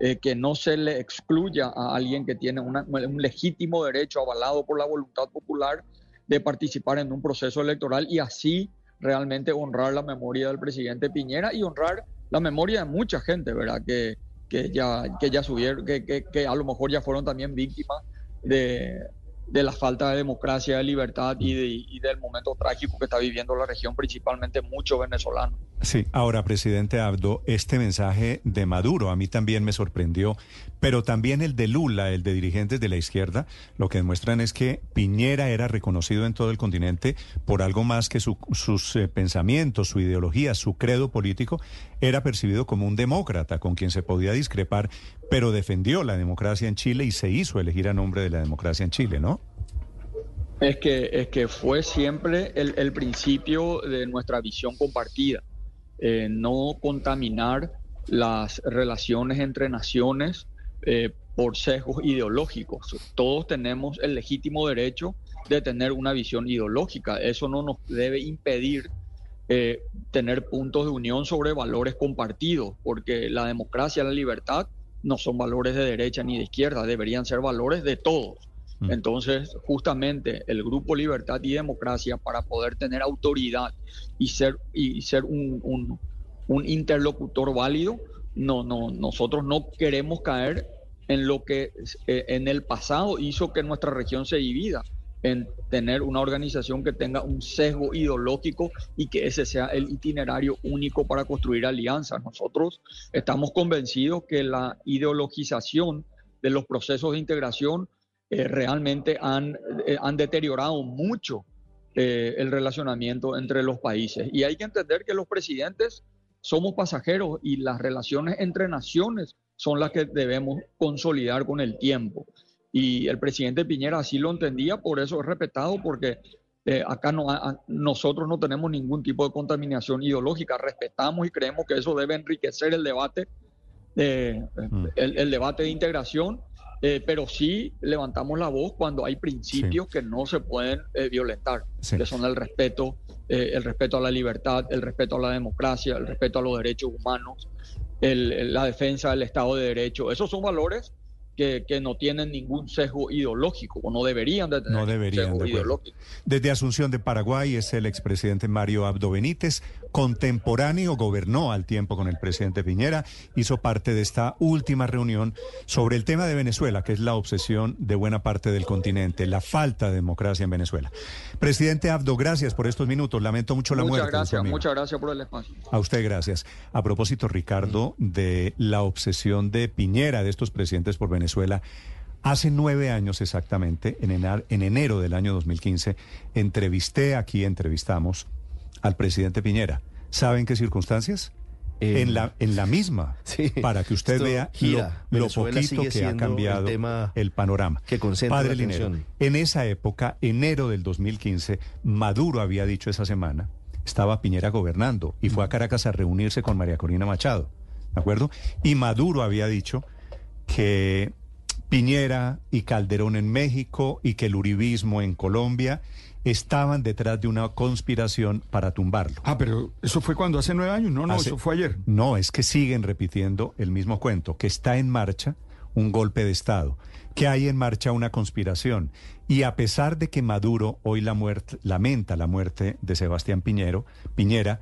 [SPEAKER 105] eh, que no se le excluya a alguien que tiene un legítimo derecho avalado por la voluntad popular de participar en un proceso electoral y así realmente honrar la memoria del presidente Piñera y honrar la memoria de mucha gente, ¿verdad? Que, que ya, que ya subieron, que, que, que a lo mejor ya fueron también víctimas de, de la falta de democracia, de libertad y, del momento trágico que está viviendo la región, principalmente muchos venezolanos.
[SPEAKER 18] Sí, ahora, presidente Abdo, este mensaje de Maduro a mí también me sorprendió, pero también el de Lula, el de dirigentes de la izquierda, lo que demuestran es que Piñera era reconocido en todo el continente por algo más que sus eh, pensamientos, su ideología, su credo político, era percibido como un demócrata con quien se podía discrepar, pero defendió la democracia en Chile y se hizo elegir a nombre de la democracia en Chile, ¿no?
[SPEAKER 105] Es que, es que fue siempre el, principio de nuestra visión compartida, eh, no contaminar las relaciones entre naciones eh, por sesgos ideológicos. Todos tenemos el legítimo derecho de tener una visión ideológica. Eso no nos debe impedir eh, tener puntos de unión sobre valores compartidos, porque la democracia, la libertad no son valores de derecha ni de izquierda, deberían ser valores de todos. Mm. Entonces, justamente el Grupo Libertad y Democracia, para poder tener autoridad y ser, y ser un, interlocutor válido, no, no, nosotros no queremos caer en lo que eh, en el pasado hizo que nuestra región se divida, en tener una organización que tenga un sesgo ideológico y que ese sea el itinerario único para construir alianzas. Nosotros estamos convencidos que la ideologización de los procesos de integración eh, realmente han, eh, han deteriorado mucho eh, el relacionamiento entre los países. Y hay que entender que los presidentes somos pasajeros y las relaciones entre naciones son las que debemos consolidar con el tiempo. Y el presidente Piñera así lo entendía, por eso es respetado, porque acá no, nosotros no tenemos ningún tipo de contaminación ideológica, respetamos y creemos que eso debe enriquecer el debate, mm. el, debate de integración eh, pero sí levantamos la voz cuando hay principios que no se pueden eh, violentar, que son el respeto, eh, el respeto a la libertad, el respeto a la democracia, el respeto a los derechos humanos, la defensa del Estado de Derecho. Esos son valores que, no tienen ningún sesgo ideológico o no deberían de tener
[SPEAKER 18] no deberían,
[SPEAKER 105] sesgo ideológico.
[SPEAKER 18] Desde Asunción de Paraguay es el expresidente Mario Abdo Benítez, contemporáneo, gobernó al tiempo con el presidente Piñera, hizo parte de esta última reunión sobre el tema de Venezuela, que es la obsesión de buena parte del continente, la falta de democracia en Venezuela. Presidente Abdo, gracias por estos minutos. Lamento mucho la
[SPEAKER 105] muchas
[SPEAKER 18] muerte.
[SPEAKER 105] Gracias, muchas gracias por el espacio.
[SPEAKER 18] A usted gracias. A propósito, Ricardo, de la obsesión de Piñera, de estos presidentes por Venezuela, Hace nueve años exactamente, en enero, del año 2015, entrevisté aquí, entrevistamos al presidente Piñera. ¿Saben qué circunstancias? en, la, en la misma, para que usted vea lo, poquito que ha cambiado el, panorama.
[SPEAKER 85] Que
[SPEAKER 18] Padre Linero, en esa época, enero del 2015, Maduro había dicho esa semana, estaba Piñera gobernando y fue a Caracas a reunirse con María Corina Machado, ¿de acuerdo? Y Maduro había dicho que Piñera y Calderón en México y que el uribismo en Colombia estaban detrás de una conspiración para tumbarlo.
[SPEAKER 84] Ah, pero eso fue cuando hace nueve años, no, no, eso fue ayer.
[SPEAKER 18] No, es que siguen repitiendo el mismo cuento, que está en marcha un golpe de Estado, que hay en marcha una conspiración. Y a pesar de que Maduro hoy la muerte, lamenta la muerte de Sebastián Piñero, Piñera,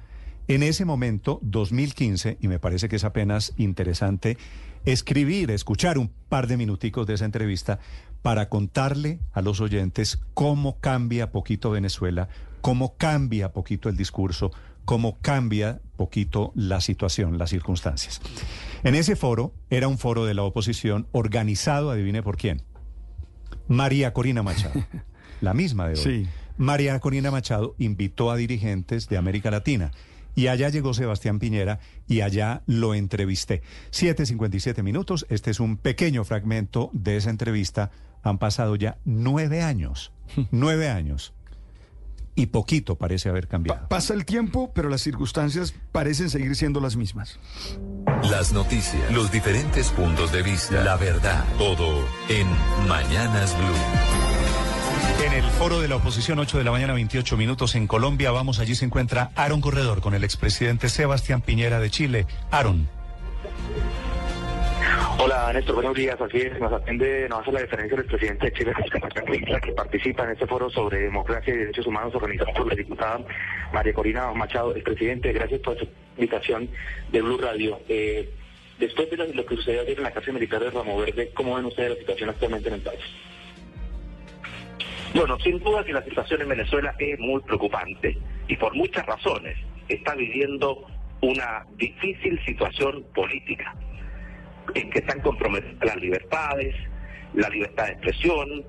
[SPEAKER 18] en ese momento, 2015, y me parece que es apenas interesante escribir, escuchar un par de minuticos de esa entrevista, para contarle a los oyentes cómo cambia poquito Venezuela, cómo cambia poquito el discurso, cómo cambia poquito la situación, las circunstancias. En ese foro, era un foro de la oposición organizado, adivine por quién. María Corina Machado, la misma de hoy. María Corina Machado invitó a dirigentes de América Latina y allá llegó Sebastián Piñera y allá lo entrevisté. 7.57 minutos, este es un pequeño fragmento de esa entrevista han pasado ya nueve años. nueve años. Y poquito parece haber cambiado.
[SPEAKER 84] pasa el tiempo, pero las circunstancias parecen seguir siendo las mismas.
[SPEAKER 3] Las noticias, los diferentes puntos de vista, la verdad, todo en Mañanas Blue.
[SPEAKER 18] En el foro de la oposición, 8 de la mañana, 28 minutos en Colombia, vamos, allí se encuentra Aaron Corredor con el expresidente Sebastián Piñera de Chile. Aaron.
[SPEAKER 19] Hola Néstor, buenos días. Así es, nos atiende, nos hace la diferencia el presidente de Chile, que participa en este foro sobre democracia y derechos humanos organizado por la diputada María Corina Machado. El presidente, gracias por su invitación de Blue Radio. Eh, después de lo, que sucedió ayer en la cárcel militar de Ramo Verde, ¿cómo ven ustedes la situación actualmente en el país? Bueno, sin duda que la situación en Venezuela es muy preocupante y por muchas razones. Está viviendo una difícil situación política que están comprometidas las libertades, la libertad de expresión,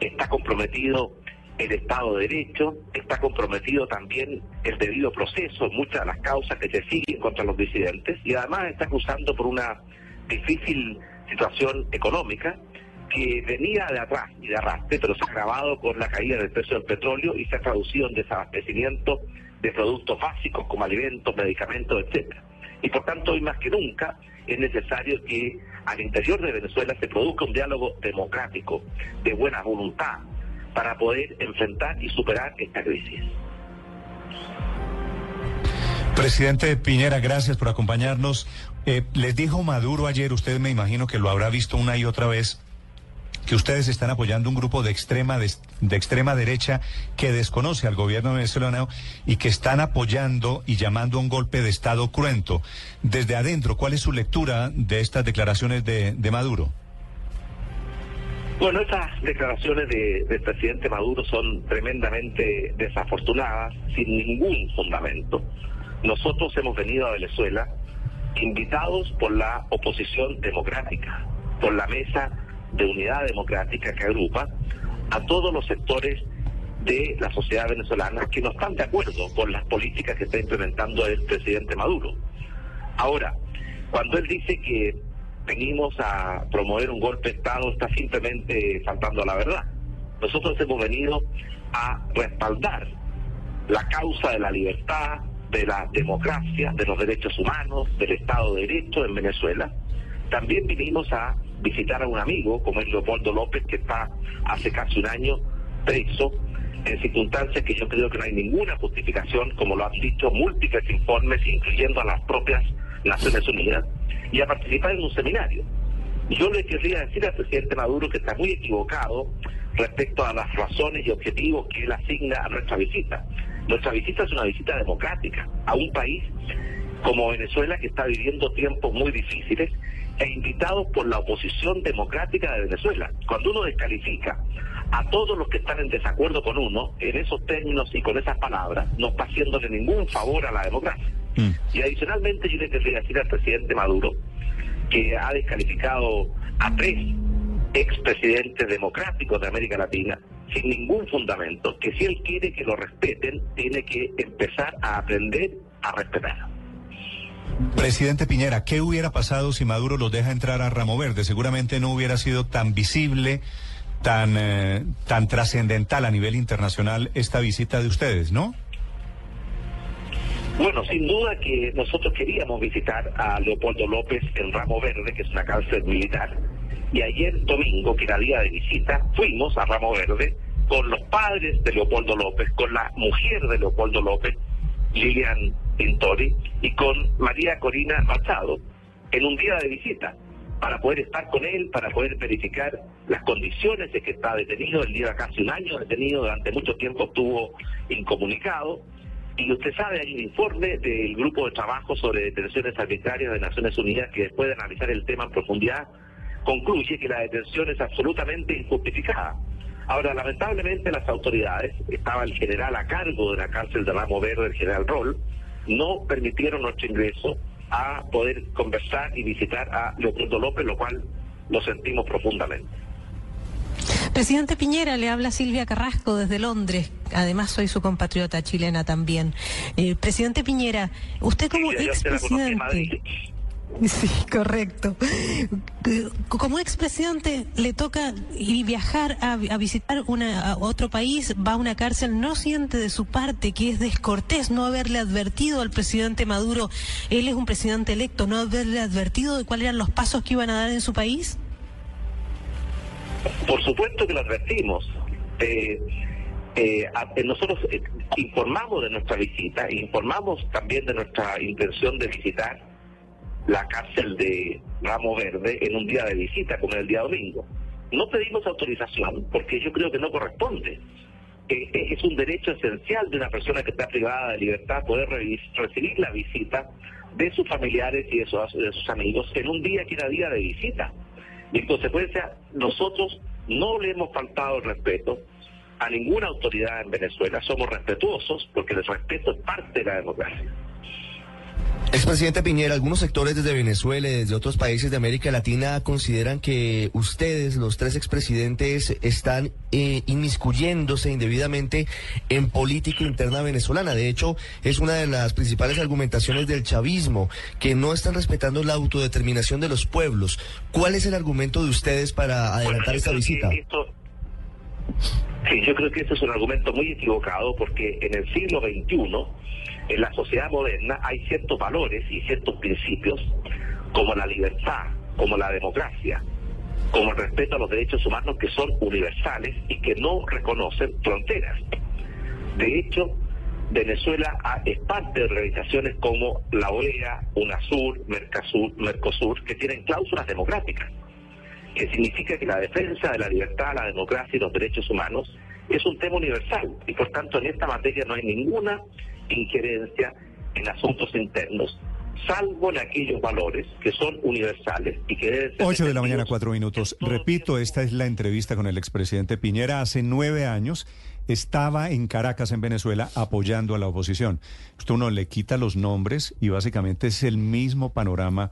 [SPEAKER 19] está comprometido el Estado de Derecho, está comprometido también el debido proceso, muchas de las causas que se siguen contra los disidentes, y además está cruzando por una difícil situación económica que venía de atrás y de arrastre, pero se ha agravado con la caída del precio del petróleo y se ha traducido en desabastecimiento de productos básicos como alimentos, medicamentos, etcétera. Y por tanto, hoy más que nunca, es necesario que al interior de Venezuela se produzca un diálogo democrático, de buena voluntad, para poder enfrentar y superar esta crisis.
[SPEAKER 18] Presidente Piñera, gracias por acompañarnos. Eh, les dijo Maduro ayer, usted me imagino que lo habrá visto una y otra vez, que ustedes están apoyando un grupo de extrema, de, extrema derecha que desconoce al gobierno venezolano y que están apoyando y llamando a un golpe de Estado cruento. Desde adentro, ¿cuál es su lectura de estas declaraciones de, Maduro?
[SPEAKER 19] Bueno, estas declaraciones del presidente Maduro son tremendamente desafortunadas, sin ningún fundamento. Nosotros hemos venido a Venezuela invitados por la oposición democrática, por la mesa de unidad democrática que agrupa a todos los sectores de la sociedad venezolana que no están de acuerdo con las políticas que está implementando el presidente Maduro. Ahora, cuando él dice que venimos a promover un golpe de Estado, está simplemente faltando a la verdad. Nosotros hemos venido a respaldar la causa de la libertad, de la democracia, de los derechos humanos, del Estado de Derecho en Venezuela. También vinimos a visitar a un amigo como es Leopoldo López, que está hace casi un año preso, en circunstancias que yo creo que no hay ninguna justificación, como lo han dicho múltiples informes, incluyendo a las propias Naciones Unidas. y a participar en un seminario. Yo le querría decir al presidente Maduro que está muy equivocado respecto a las razones y objetivos que él asigna a nuestra visita. Nuestra visita es una visita democrática a un país como Venezuela que está viviendo tiempos muy difíciles e invitados por la oposición democrática de Venezuela. Cuando uno descalifica a todos los que están en desacuerdo con uno, en esos términos y con esas palabras, no está haciéndole ningún favor a la democracia. Y adicionalmente yo le querría decir al presidente Maduro que ha descalificado a tres expresidentes democráticos de América Latina sin ningún fundamento, que si él quiere que lo respeten, tiene que empezar a aprender a respetar.
[SPEAKER 18] Presidente Piñera, ¿qué hubiera pasado si Maduro los deja entrar a Ramo Verde? Seguramente no hubiera sido tan visible, tan, eh, tan trascendental a nivel internacional esta visita de ustedes, ¿no?
[SPEAKER 19] Bueno, sin duda que nosotros queríamos visitar a Leopoldo López en Ramo Verde, que es una cárcel militar, y ayer domingo, que era día de visita, fuimos a Ramo Verde con los padres de Leopoldo López, con la mujer de Leopoldo López, Lilian Pintori, y con María Corina Machado, en un día de visita, para poder estar con él, para poder verificar las condiciones de que está detenido. Él lleva casi un año detenido, durante mucho tiempo estuvo incomunicado. Y usted sabe, hay un informe del Grupo de Trabajo sobre Detenciones Arbitrarias de Naciones Unidas que después de analizar el tema en profundidad concluye que la detención es absolutamente injustificada. Ahora, lamentablemente las autoridades, estaba el general a cargo de la cárcel de Ramo Verde, el general Roll, no permitieron nuestro ingreso a poder conversar y visitar a Leopoldo López, lo cual lo sentimos profundamente.
[SPEAKER 91] Presidente Piñera, le habla Silvia Carrasco desde Londres. Además, soy su compatriota chilena también. Eh, presidente Piñera, usted como expresidente. Sí, correcto. Como expresidente le toca viajar a, visitar una, a otro país, va a una cárcel, no siente de su parte que es descortés no haberle advertido al presidente Maduro, él es un presidente electo, no haberle advertido de cuáles eran los pasos que iban a dar en su país.
[SPEAKER 19] Por supuesto que lo advertimos. Eh, eh, eh, nosotros informamos de nuestra visita, informamos también de nuestra intención de visitar la cárcel de Ramo Verde en un día de visita, como el día domingo. No pedimos autorización porque yo creo que no corresponde. es un derecho esencial de una persona que está privada de libertad poder recibir la visita de sus familiares y de sus, de sus amigos en un día que era día de visita. Y en consecuencia, nosotros no le hemos faltado el respeto a ninguna autoridad en Venezuela. Somos respetuosos porque el respeto es parte de la democracia.
[SPEAKER 85] Expresidente Piñera, algunos sectores desde Venezuela y desde otros países de América Latina consideran que ustedes, los tres expresidentes, están eh, inmiscuyéndose indebidamente en política interna venezolana. De hecho, es una de las principales argumentaciones del chavismo, que no están respetando la autodeterminación de los pueblos. ¿Cuál es el argumento de ustedes para adelantar esta visita?
[SPEAKER 19] sí, yo creo que ese es un argumento muy equivocado porque en el siglo XXI en la sociedad moderna hay ciertos valores y ciertos principios como la libertad, como la democracia, como el respeto a los derechos humanos que son universales y que no reconocen fronteras. De hecho, Venezuela es parte de organizaciones como la OEA, UNASUR, Mercosur, Mercosur, que tienen cláusulas democráticas, que significa que la defensa de la libertad, la democracia y los derechos humanos es un tema universal y por tanto en esta materia no hay ninguna injerencia en asuntos internos, salvo en aquellos valores que son universales y que deben ser...
[SPEAKER 18] 8 de la mañana, cuatro minutos. Repito, esta es la entrevista con el expresidente Piñera hace nueve años. Estaba en Caracas, en Venezuela, apoyando a la oposición. Usted uno le quita los nombres y básicamente es el mismo panorama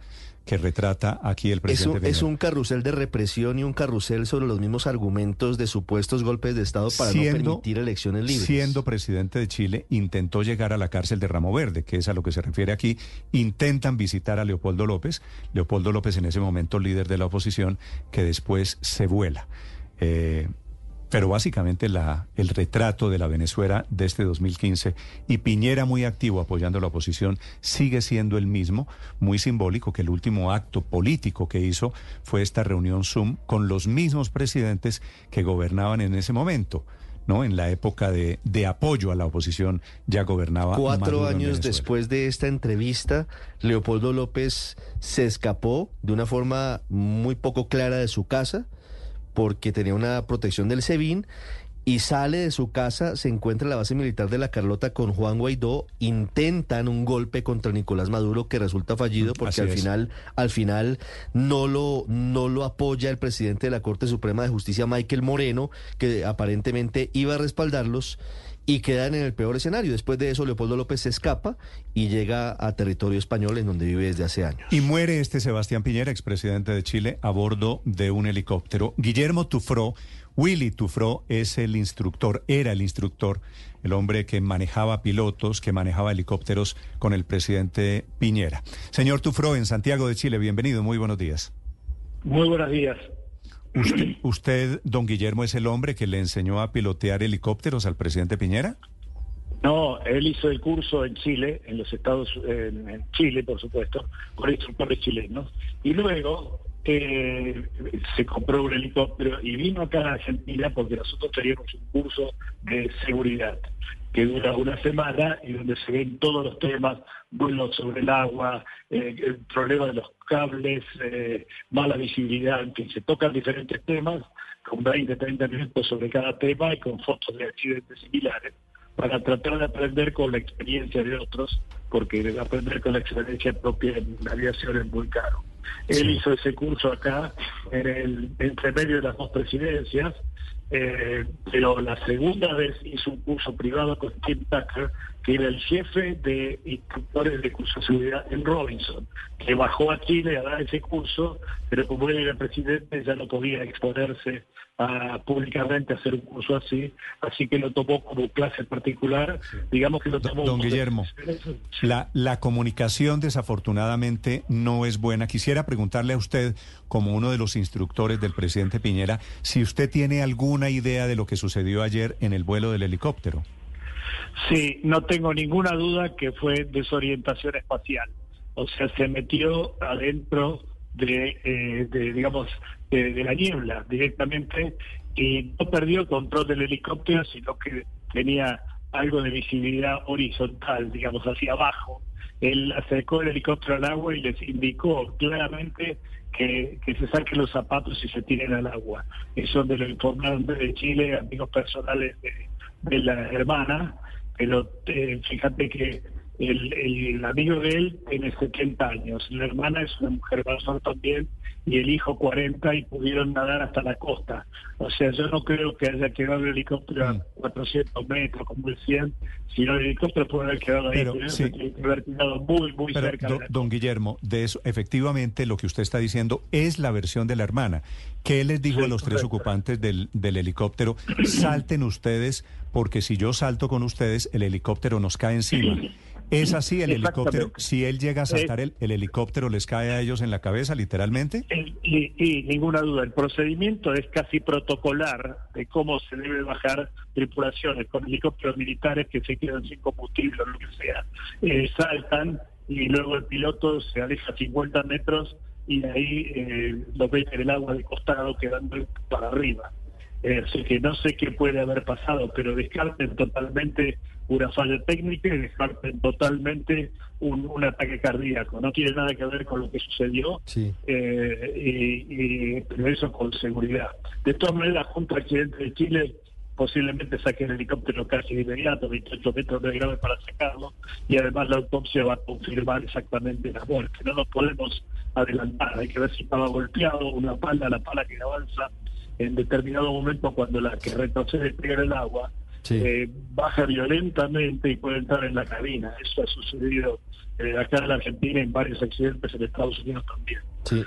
[SPEAKER 18] que retrata aquí el presidente.
[SPEAKER 85] Es un, carrusel de represión y un carrusel sobre los mismos argumentos de supuestos golpes de Estado para no permitir elecciones libres.
[SPEAKER 18] Siendo presidente de Chile, intentó llegar a la cárcel de Ramo Verde, que es a lo que se refiere aquí. Intentan visitar a Leopoldo López. Leopoldo López, en ese momento líder de la oposición, que después se vuela. Eh, pero básicamente la, el retrato de la Venezuela de este 2015 y Piñera muy activo apoyando la oposición sigue siendo el mismo, muy simbólico que el último acto político que hizo fue esta reunión Zoom con los mismos presidentes que gobernaban en ese momento. ¿no? En la época de, de apoyo a la oposición ya gobernaba.
[SPEAKER 85] Cuatro
[SPEAKER 18] Maduro
[SPEAKER 85] años después de esta entrevista, Leopoldo López se escapó de una forma muy poco clara de su casa porque tenía una protección del SEBIN y sale de su casa, se encuentra en la base militar de la Carlota con Juan Guaidó, intentan un golpe contra Nicolás Maduro que resulta fallido porque
[SPEAKER 18] Así
[SPEAKER 85] al
[SPEAKER 18] es.
[SPEAKER 85] final al final no lo no lo apoya el presidente de la Corte Suprema de Justicia Michael Moreno, que aparentemente iba a respaldarlos y quedan en el peor escenario. Después de eso, Leopoldo López se escapa y llega a territorio español, en donde vive desde hace años.
[SPEAKER 18] Y muere este Sebastián Piñera, expresidente de Chile, a bordo de un helicóptero. Guillermo Tufró, Willy Tufró es el instructor, era el instructor, el hombre que manejaba pilotos, que manejaba helicópteros con el presidente Piñera. Señor Tufró, en Santiago de Chile, bienvenido, muy buenos días.
[SPEAKER 106] Muy buenos días.
[SPEAKER 18] ¿Usted, usted, don Guillermo, es el hombre que le enseñó a pilotear helicópteros al presidente Piñera?
[SPEAKER 106] No, él hizo el curso en Chile, en los Estados en, en Chile, por supuesto, con instructores chilenos. Y luego eh, se compró un helicóptero y vino acá a Argentina porque nosotros teníamos un curso de seguridad que dura una semana y donde se ven todos los temas, vuelos sobre el agua, eh, el problema de los cables, eh, mala visibilidad, en fin, se tocan diferentes temas con 20, 30 minutos sobre cada tema y con fotos de accidentes similares para tratar de aprender con la experiencia de otros, porque aprender con la experiencia propia en aviación es muy caro. Él hizo ese curso acá, en el entre medio de las dos presidencias, eh, pero la segunda vez hizo un curso privado con Tim Tucker, que era el jefe de instructores de curso de seguridad en Robinson, que bajó a Chile a dar ese curso, pero como él era presidente ya no podía exponerse a, públicamente a hacer un curso así, así que lo tomó como clase particular, digamos que lo tomó...
[SPEAKER 18] Don Guillermo, la, la comunicación desafortunadamente no es buena. Quisiera preguntarle a usted, como uno de los instructores del presidente Piñera, si usted tiene alguna idea de lo que sucedió ayer en el vuelo del helicóptero.
[SPEAKER 106] Sí, no tengo ninguna duda que fue desorientación espacial. O sea, se metió adentro de, eh, de, digamos, de, de la niebla directamente y no perdió control del helicóptero, sino que tenía algo de visibilidad horizontal, digamos, hacia abajo. Él acercó el helicóptero al agua y les indicó claramente que, que se saquen los zapatos y se tiren al agua. Eso me lo informaron desde Chile, amigos personales de, de la hermana, pero eh, fíjate que el, el amigo de él tiene 70 años, la hermana es una mujer mayor también y el hijo 40 y pudieron nadar hasta la costa. O sea, yo no creo que haya quedado el helicóptero a 400 metros como decían, sino el helicóptero puede haber quedado ahí,
[SPEAKER 18] Pero,
[SPEAKER 106] pero
[SPEAKER 18] sí.
[SPEAKER 106] que haber quedado muy, muy
[SPEAKER 18] Pero,
[SPEAKER 106] cerca
[SPEAKER 18] do-
[SPEAKER 106] de la
[SPEAKER 18] don Guillermo, de eso, efectivamente, lo que usted está diciendo es la versión de la hermana. ¿Qué les dijo a los tres ocupantes del, del helicóptero? Salten ustedes, porque si yo salto con ustedes, el helicóptero nos cae encima. ¿Es así el helicóptero? Si él llega a saltar, el, el helicóptero les cae a ellos en la cabeza, literalmente.
[SPEAKER 106] Y, y ninguna duda, el procedimiento es casi protocolar de cómo se debe bajar tripulaciones con helicópteros militares que se quedan sin combustible o lo que sea. Eh, saltan y luego el piloto se aleja 50 metros y ahí eh, lo mete en el agua de costado quedando para arriba. Eh, así que no sé qué puede haber pasado, pero descarten totalmente una falla técnica y descarten totalmente un, un ataque cardíaco. No tiene nada que ver con lo que sucedió, eh, y, y- pero eso con seguridad. De todas maneras, la Junta de Accidentes de Chile posiblemente saque el helicóptero casi de inmediato, 28 metros de grave para sacarlo, y además la autopsia va a confirmar exactamente la muerte. No nos podemos adelantar, hay que ver si estaba golpeado, una pala, la pala que avanza en determinado momento cuando la que retrocede pega el agua, eh, baja violentamente y puede entrar en la cabina. Eso ha sucedido eh, acá en la Argentina en varios accidentes en Estados Unidos también.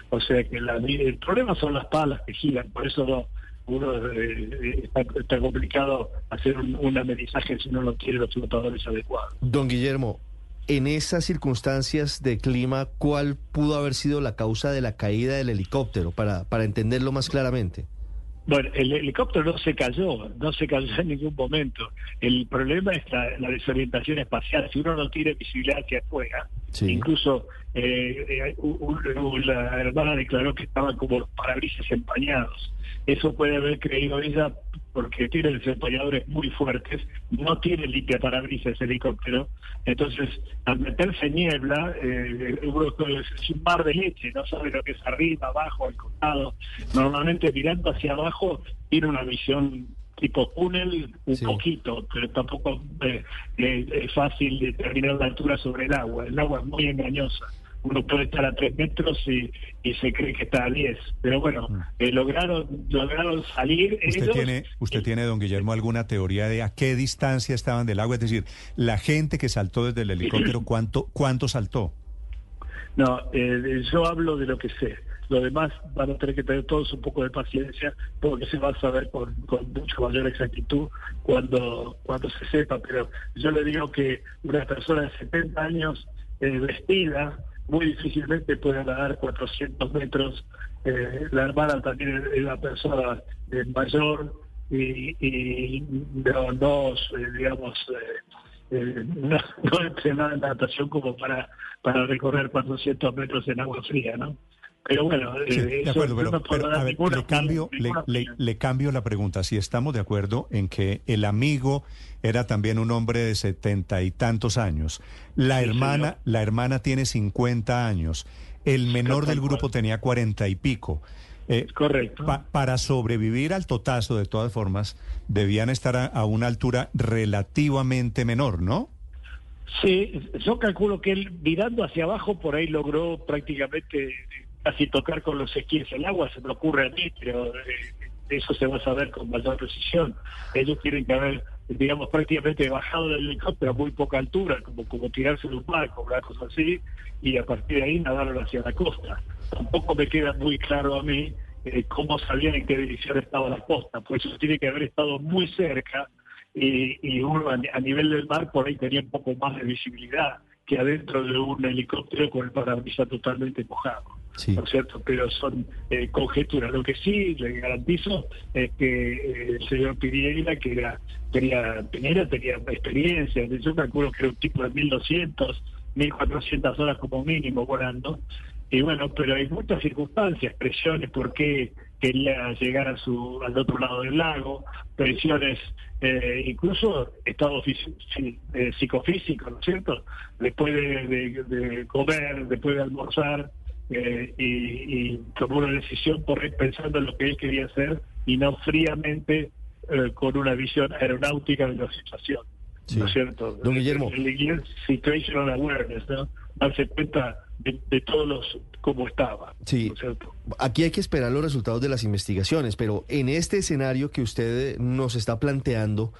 [SPEAKER 106] O sea que la- el problema son las palas que giran, por eso no, uno eh, está, está complicado hacer un, un amenizaje si no lo tiene los flotadores adecuados.
[SPEAKER 85] Don Guillermo, en esas circunstancias de clima, ¿cuál pudo haber sido la causa de la caída del helicóptero? Para, para entenderlo más claramente.
[SPEAKER 106] Bueno, el helicóptero no se cayó, no se cayó en ningún momento. El problema es la, la desorientación espacial. Si uno no tiene visibilidad hacia afuera, incluso eh, eh, la hermana declaró que estaban como los parabrisas empañados. Eso puede haber creído ella porque tiene desempeñadores muy fuertes, no tiene limpia parabrisas ese helicóptero, entonces al meterse niebla, eh, es un mar de leche, no sabe lo que es arriba, abajo, al costado, normalmente mirando hacia abajo tiene una visión tipo túnel un poquito, pero tampoco eh, eh, es fácil determinar la altura sobre el agua, el agua es muy engañosa uno puede estar a tres metros y, y se cree que está a diez. Pero bueno, mm. eh, lograron, lograron salir.
[SPEAKER 18] ¿Usted, tiene, ¿Usted tiene, don Guillermo, alguna teoría de a qué distancia estaban del agua? Es decir, la gente que saltó desde el helicóptero, ¿cuánto, cuánto saltó?
[SPEAKER 106] No, eh, yo hablo de lo que sé. Lo demás van a tener que tener todos un poco de paciencia porque se va a saber con, con mucha mayor exactitud cuando, cuando se sepa. Pero yo le digo que una persona de 70 años eh, vestida muy difícilmente puede nadar 400 metros. Eh, la hermana también es una persona eh, mayor y, y no, no eh, digamos, no, no entrenada en natación como para, para recorrer 400 metros en agua fría, ¿no? Pero bueno,
[SPEAKER 18] de acuerdo, pero, a ver, le, cambio, le, le, cambio la pregunta. Si estamos de acuerdo en que el amigo era también un hombre de setenta y tantos años, la hermana, la hermana tiene 50 años, el menor del grupo tenía cuarenta y pico.
[SPEAKER 106] Eh, Correcto.
[SPEAKER 18] para sobrevivir al totazo, de todas formas, debían estar a, una altura relativamente menor, ¿no?
[SPEAKER 106] Sí, yo calculo que él mirando hacia abajo por ahí logró prácticamente casi tocar con los esquíes el agua, se me ocurre a mí, pero eh, eso se va a saber con mayor precisión. Ellos tienen que haber, digamos, prácticamente bajado del helicóptero a muy poca altura, como, como tirarse de un barco, una cosa así, y a partir de ahí nadaron hacia la costa. Tampoco me queda muy claro a mí eh, cómo sabían en qué dirección estaba la costa, pues eso tiene que haber estado muy cerca y, uno a nivel del mar por ahí tenía un poco más de visibilidad que adentro de un helicóptero con el parabrisas totalmente mojado. ¿No es cierto? Pero son eh, conjeturas. Lo que sí le garantizo es que eh, el señor Piñera, que era, tenía, Piñera tenía experiencia, yo calculo que era un tipo de 1200, 1400 horas como mínimo volando, y bueno, pero hay muchas circunstancias, presiones, por qué quería llegar a su, al otro lado del lago, presiones, eh, incluso estado eh, psicofísico, ¿no es cierto? Después de, comer, después de almorzar, eh, y, tomó una decisión por pensando en lo que él quería hacer y no fríamente con una visión aeronáutica de la situación. ¿No es cierto?
[SPEAKER 85] Don Guillermo.
[SPEAKER 106] El, situational awareness, ¿no? Darse cuenta de, todos los cómo estaba.
[SPEAKER 85] Sí. Aquí hay que esperar los resultados de las investigaciones, pero en este escenario que usted nos está planteando,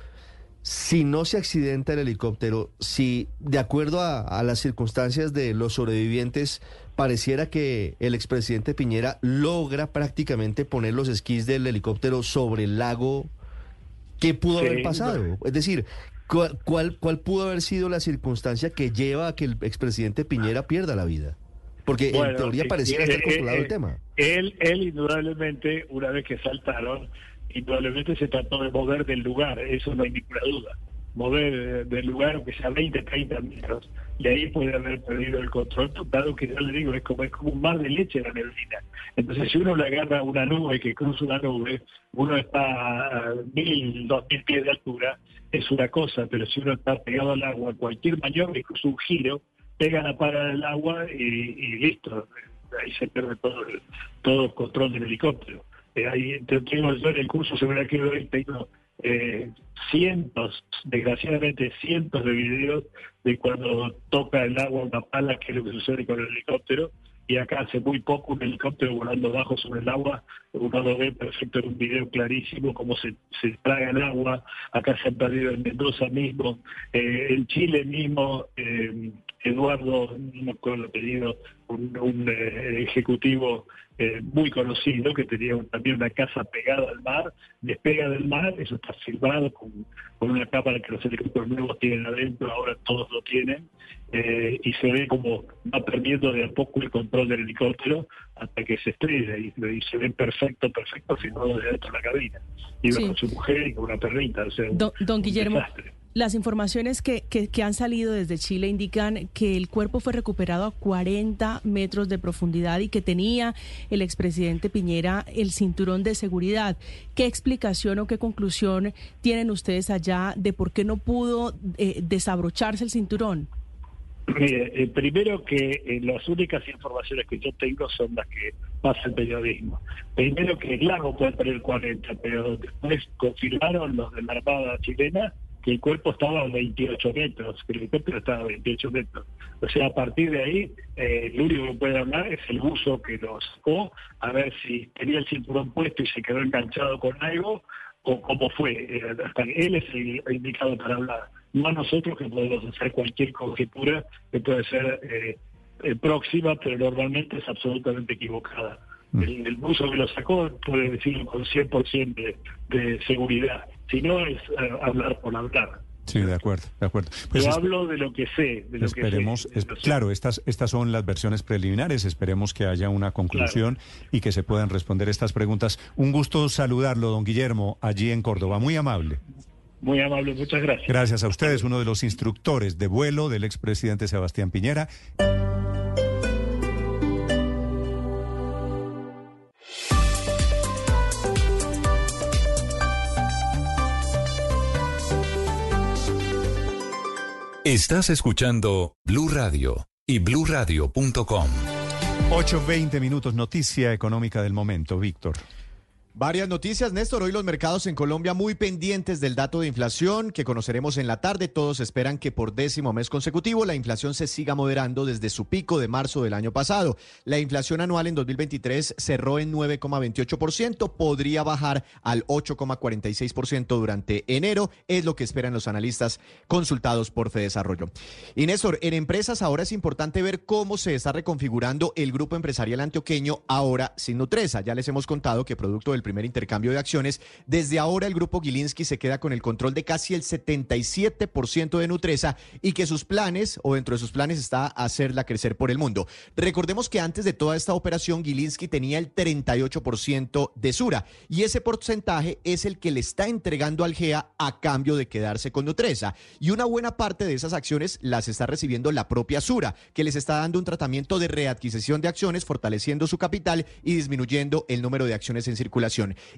[SPEAKER 85] si no se accidenta el helicóptero, si de acuerdo a, las circunstancias de los sobrevivientes pareciera que el expresidente Piñera logra prácticamente poner los esquís del helicóptero sobre el lago, ¿qué pudo haber pasado? Es decir, ¿Cuál, ¿Cuál, pudo haber sido la circunstancia que lleva a que el expresidente Piñera pierda la vida? Porque en teoría parecía estar controlado el tema.
[SPEAKER 106] Él, él indudablemente, una vez que saltaron, indudablemente se trató de mover del lugar, eso no hay ninguna duda. Mover del lugar, aunque sea 20, 30 metros, y ahí puede haber perdido el control, dado que yo le digo, es como, es como un mar de leche la neblina. Entonces, si uno le agarra una nube que cruza una nube, uno está a mil, dos mil pies de altura, es una cosa, pero si uno está pegado al agua, cualquier maniobra, incluso un giro, pega la para del agua y, listo. Ahí se pierde todo el, todo el control del helicóptero. Eh, ahí, tengo yo en el curso sobre que hoy tengo eh, cientos, desgraciadamente cientos de videos de cuando toca el agua una pala, que es lo que sucede con el helicóptero, y acá hace muy poco un helicóptero volando bajo sobre el agua, uno lo ve perfecto en un video clarísimo cómo se, se traga el agua, acá se ha perdido en Mendoza mismo, eh, en Chile mismo, eh, Eduardo, no me acuerdo el apellido, un, eh, ejecutivo eh, muy conocido que tenía también una casa pegada al mar, despega del mar, eso está filmado con, una cámara que los helicópteros nuevos tienen adentro, ahora todos lo tienen, eh, y se ve como va perdiendo de a poco el control del helicóptero hasta que se estrella y, se ve perfecto, perfecto, filmado desde dentro de la cabina. Iba con su mujer y con una perrita, o sea,
[SPEAKER 99] don, Guillermo. Las informaciones que, que, que, han salido desde Chile indican que el cuerpo fue recuperado a 40 metros de profundidad y que tenía el expresidente Piñera el cinturón de seguridad. ¿Qué explicación o qué conclusión tienen ustedes allá de por qué no pudo eh, desabrocharse el cinturón?
[SPEAKER 106] Mire, eh, primero que eh, las únicas informaciones que yo tengo son las que pasa el periodismo. Primero que el lago puede tener 40, pero después confirmaron los de la Armada chilena que el cuerpo estaba a 28 metros, que el helicóptero estaba a 28 metros. O sea, a partir de ahí, eh, lo único que puede hablar es el buzo que lo sacó, a ver si tenía el cinturón puesto y se quedó enganchado con algo, o cómo fue. Eh, hasta él es el indicado para hablar, no nosotros que podemos hacer cualquier conjetura que puede ser eh, eh próxima, pero normalmente es absolutamente equivocada. Mm. El, el, buzo que lo sacó puede decirlo con 100% de, de seguridad si no es eh, hablar por hablar.
[SPEAKER 18] Sí, de acuerdo, de acuerdo.
[SPEAKER 106] Pues Yo hablo de lo que sé. De lo
[SPEAKER 18] esperemos,
[SPEAKER 106] que sé,
[SPEAKER 18] claro, estas, estas son las versiones preliminares. Esperemos que haya una conclusión claro. y que se puedan responder estas preguntas. Un gusto saludarlo, don Guillermo, allí en Córdoba. Muy amable.
[SPEAKER 106] Muy amable, muchas gracias.
[SPEAKER 18] Gracias a ustedes, uno de los instructores de vuelo del expresidente Sebastián Piñera.
[SPEAKER 3] Estás escuchando Blue Radio y bluradio.com.
[SPEAKER 18] 8.20 minutos, noticia económica del momento, Víctor.
[SPEAKER 80] Varias noticias, Néstor. Hoy los mercados en Colombia muy pendientes del dato de inflación que conoceremos en la tarde. Todos esperan que por décimo mes consecutivo la inflación se siga moderando desde su pico de marzo del año pasado. La inflación anual en 2023 cerró en 9,28%, podría bajar al 8,46% durante enero, es lo que esperan los analistas consultados por Fedesarrollo. Y Néstor, en empresas ahora es importante ver cómo se está reconfigurando el grupo empresarial antioqueño ahora sin Nutresa. Ya les hemos contado que producto del primer intercambio de acciones. Desde ahora el grupo Gilinski se queda con el control de casi el 77% de Nutresa y que sus planes, o dentro de sus planes, está hacerla crecer por el mundo. Recordemos que antes de toda esta operación, Gilinski tenía el 38% de Sura y ese porcentaje es el que le está entregando al GEA a cambio de quedarse con Nutresa. Y una buena parte de esas acciones las está recibiendo la propia Sura, que les está dando un tratamiento de readquisición de acciones, fortaleciendo su capital y disminuyendo el número de acciones en circulación.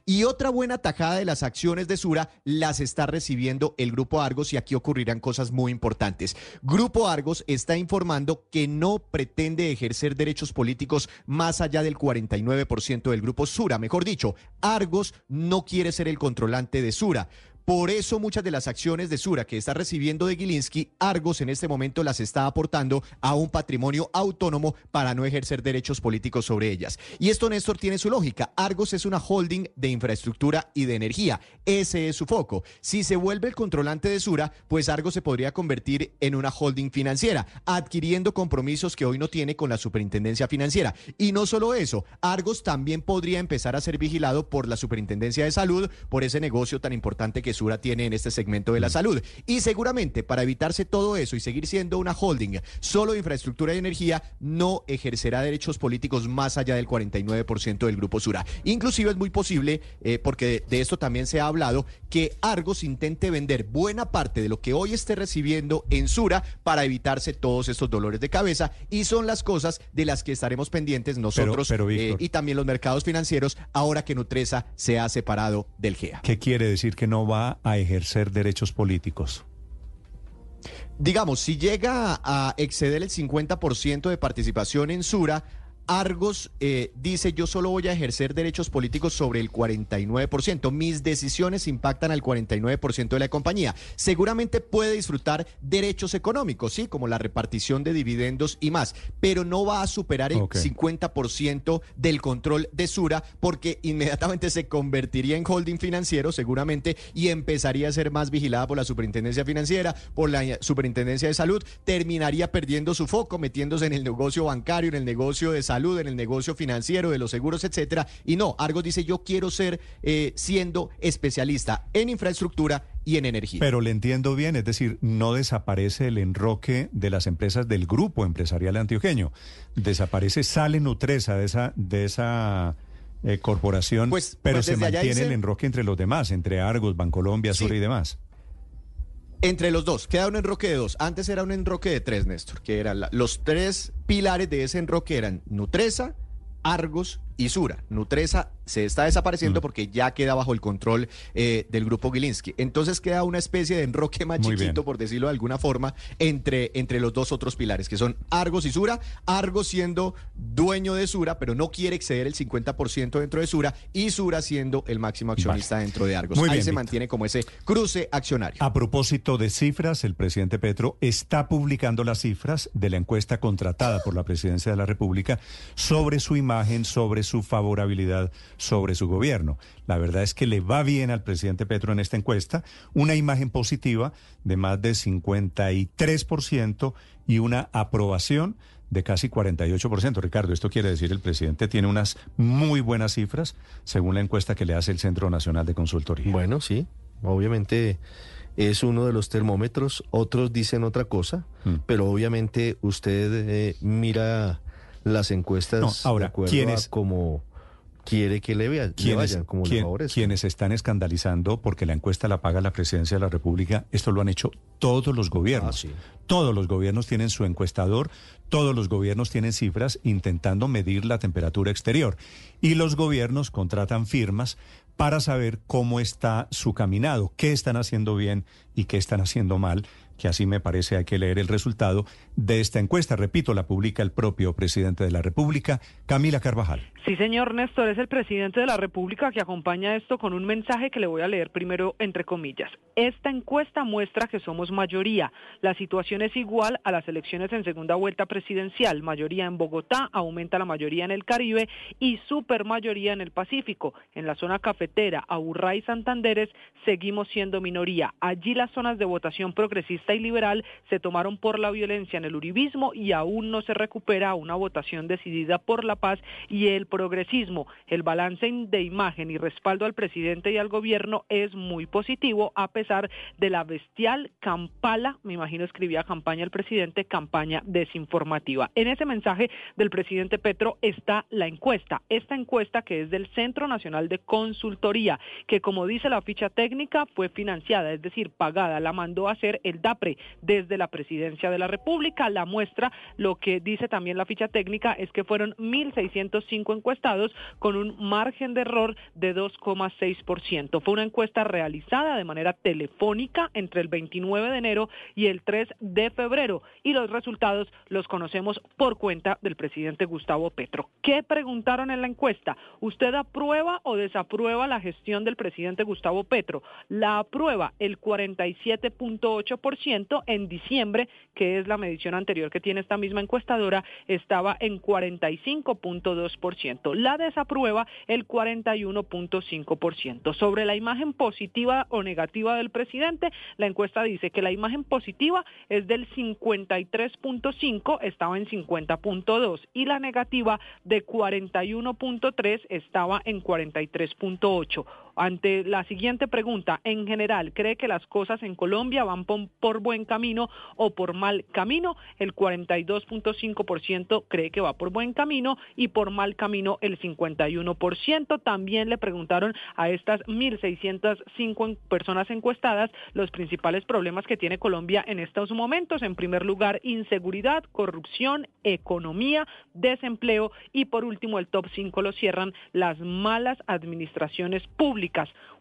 [SPEAKER 80] Y otra buena tajada de las acciones de Sura las está recibiendo el Grupo Argos y aquí ocurrirán cosas muy importantes. Grupo Argos está informando que no pretende ejercer derechos políticos más allá del 49% del Grupo Sura. Mejor dicho, Argos no quiere ser el controlante de Sura. Por eso muchas de las acciones de Sura que está recibiendo de Gilinski, Argos en este momento las está aportando a un patrimonio autónomo para no ejercer derechos políticos sobre ellas. Y esto, Néstor, tiene su lógica. Argos es una holding de infraestructura y de energía. Ese es su foco. Si se vuelve el controlante de Sura, pues Argos se podría convertir en una holding financiera, adquiriendo compromisos que hoy no tiene con la superintendencia financiera. Y no solo eso, Argos también podría empezar a ser vigilado por la superintendencia de salud, por ese negocio tan importante que Sura tiene en este segmento de la salud. Y seguramente para evitarse todo eso y seguir siendo una holding solo de infraestructura y energía, no ejercerá derechos políticos más allá del 49% del grupo Sura. Inclusive es muy posible, eh, porque de, de esto también se ha hablado, que Argos intente vender buena parte de lo que hoy esté recibiendo en Sura para evitarse todos estos dolores de cabeza y son las cosas de las que estaremos pendientes nosotros
[SPEAKER 18] pero, pero,
[SPEAKER 80] eh, y también los mercados financieros ahora que Nutresa se ha separado del GEA.
[SPEAKER 18] ¿Qué quiere decir que no va a ejercer derechos políticos?
[SPEAKER 80] Digamos, si llega a exceder el 50% de participación en Sura, Argos eh, dice yo solo voy a ejercer derechos políticos sobre el 49%. Mis decisiones impactan al 49% de la compañía. Seguramente puede disfrutar derechos económicos, sí, como la repartición de dividendos y más, pero no va a superar el okay. 50% del control de Sura porque inmediatamente se convertiría en holding financiero seguramente y empezaría a ser más vigilada por la superintendencia financiera, por la superintendencia de salud, terminaría perdiendo su foco, metiéndose en el negocio bancario, en el negocio de salud salud, en el negocio financiero, de los seguros, etcétera. Y no, Argos dice yo quiero ser eh, siendo especialista en infraestructura y en energía.
[SPEAKER 18] Pero le entiendo bien, es decir, no desaparece el enroque de las empresas del grupo empresarial antioqueño. Desaparece, sale Nutresa de esa, de esa eh, corporación, pues, pero pues se mantiene el enroque entre los demás, entre Argos, Bancolombia, sí. Sur y demás.
[SPEAKER 80] Entre los dos, queda un enroque de dos. Antes era un enroque de tres, Néstor, que eran los tres pilares de ese enroque eran Nutresa, Argos y Sura. Nutresa se está desapareciendo porque ya queda bajo el control eh, del grupo Gilinski. Entonces queda una especie de enroque más
[SPEAKER 18] Muy
[SPEAKER 80] chiquito,
[SPEAKER 18] bien.
[SPEAKER 80] por decirlo de alguna forma, entre, entre los dos otros pilares, que son Argos y Sura. Argos siendo dueño de Sura, pero no quiere exceder el 50% dentro de Sura, y Sura siendo el máximo accionista dentro de Argos.
[SPEAKER 18] Muy
[SPEAKER 80] Ahí
[SPEAKER 18] bien,
[SPEAKER 80] se mantiene como ese cruce accionario.
[SPEAKER 18] A propósito de cifras, el presidente Petro está publicando las cifras de la encuesta contratada por la presidencia de la República sobre su imagen, sobre su favorabilidad, sobre su gobierno. La verdad es que le va bien al presidente Petro en esta encuesta, una imagen positiva de más de 53% y una aprobación de casi 48%. Ricardo, esto quiere decir el presidente tiene unas muy buenas cifras según la encuesta que le hace el Centro Nacional de Consultoría.
[SPEAKER 85] Bueno, sí, obviamente es uno de los termómetros, otros dicen otra cosa,
[SPEAKER 18] Mm.
[SPEAKER 85] pero obviamente usted eh, mira las encuestas
[SPEAKER 18] No, ahora,
[SPEAKER 85] de acuerdo
[SPEAKER 18] ¿quiénes-
[SPEAKER 85] a como quiere que le, vea, le
[SPEAKER 18] quienes,
[SPEAKER 85] vayan, como le
[SPEAKER 18] quienes están escandalizando porque la encuesta la paga la presidencia de la República, esto lo han hecho todos los gobiernos. Todos los gobiernos tienen su encuestador, todos los gobiernos tienen cifras intentando medir la temperatura exterior. Y los gobiernos contratan firmas para saber cómo está su caminado, qué están haciendo bien y qué están haciendo mal, que así me parece hay que leer el resultado de esta encuesta. Repito, la publica el propio presidente de la República, Camila Carvajal.
[SPEAKER 107] Sí, señor Néstor, es el presidente de la República que acompaña esto con un mensaje que le voy a leer primero entre comillas. Esta encuesta muestra que somos mayoría. La situación es igual a las elecciones en segunda vuelta presidencial. Mayoría en Bogotá, aumenta la mayoría en el Caribe y supermayoría en el Pacífico. En la zona cafetera, Aburrá y Santanderes, seguimos siendo minoría. Allí las zonas de votación progresista y liberal se tomaron por la violencia en el uribismo y aún no se recupera una votación decidida por la paz y el progresismo. El balance de imagen y respaldo al presidente y al gobierno es muy positivo a pesar de la bestial campala, me imagino escribía campaña el presidente, campaña desinformativa. En ese mensaje del presidente Petro está la encuesta, esta encuesta que es del Centro Nacional de Consultoría, que como dice la ficha técnica fue financiada, es decir, pagada, la mandó a hacer el Desde la presidencia de la República. La muestra, lo que dice también la ficha técnica, es que fueron 1.605 encuestados con un margen de error de 2,6%. Fue una encuesta realizada de manera telefónica entre el 29 de enero y el 3 de febrero y los resultados los conocemos por cuenta del presidente Gustavo Petro. ¿Qué preguntaron en la encuesta? ¿Usted aprueba o desaprueba la gestión del presidente Gustavo Petro? La aprueba el 47.8% en diciembre, que es la medición anterior que tiene esta misma encuestadora, estaba en 45.2%. La desaprueba el 41.5%. Sobre la imagen positiva o negativa del presidente, la encuesta dice que la imagen positiva es del 53.5, estaba en 50.2 y la negativa de 41.3 estaba en 43.8. Ante la siguiente pregunta, en general, ¿cree que las cosas en Colombia van por, buen camino o por mal camino? El 42.5% cree que va por buen camino y por mal camino el 51%. También le preguntaron a estas 1.605 personas encuestadas los principales problemas que tiene Colombia en estos momentos. En primer lugar, inseguridad, corrupción, economía, desempleo y por último el top 5 lo cierran las malas administraciones públicas.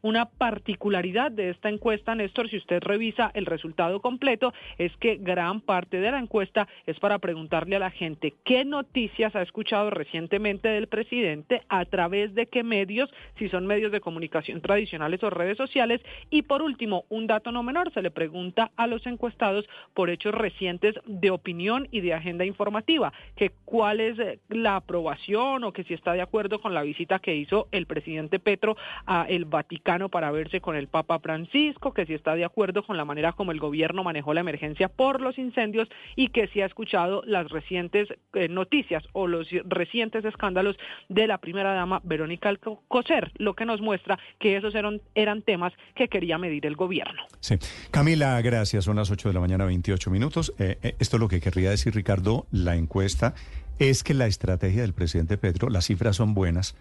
[SPEAKER 107] Una particularidad de esta encuesta, Néstor, si usted revisa el resultado completo, es que gran parte de la encuesta es para preguntarle a la gente qué noticias ha escuchado recientemente del presidente, a través de qué medios, si son medios de comunicación tradicionales o redes sociales. Y por último, un dato no menor, se le pregunta a los encuestados por hechos recientes de opinión y de agenda informativa, que cuál es eh, la aprobación o que si está de acuerdo con la visita que hizo el presidente Petro a el Vaticano para verse con el Papa Francisco, que si está de acuerdo con la manera como el gobierno manejó la emergencia por los incendios y que si ha escuchado las recientes eh, noticias o los recientes escándalos de la primera dama Verónica Alcocer, lo que nos muestra que esos eran, eran temas que quería medir el gobierno.
[SPEAKER 18] Sí. Camila, gracias. Son las 8 de la mañana, 28 minutos. Eh, eh, esto es lo que querría decir, Ricardo. La encuesta es que la estrategia del presidente Pedro, las cifras son buenas,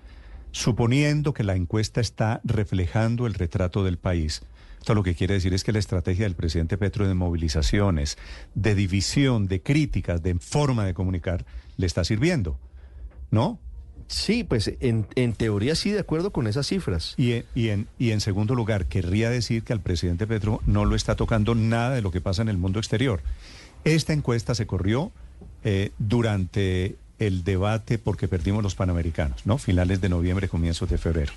[SPEAKER 18] suponiendo que la encuesta está reflejando el retrato del país, Esto lo que quiere decir es que la estrategia del presidente Petro de movilizaciones, de división, de críticas, de forma de comunicar, le está sirviendo, ¿no?
[SPEAKER 85] Sí, pues en, en teoría sí, de acuerdo con esas cifras.
[SPEAKER 18] Y en, y, en, y en segundo lugar, querría decir que al presidente Petro no lo está tocando nada de lo que pasa en el mundo exterior. Esta encuesta se corrió eh, durante el debate porque perdimos los Panamericanos, ¿no? Finales de noviembre, comienzos de febrero.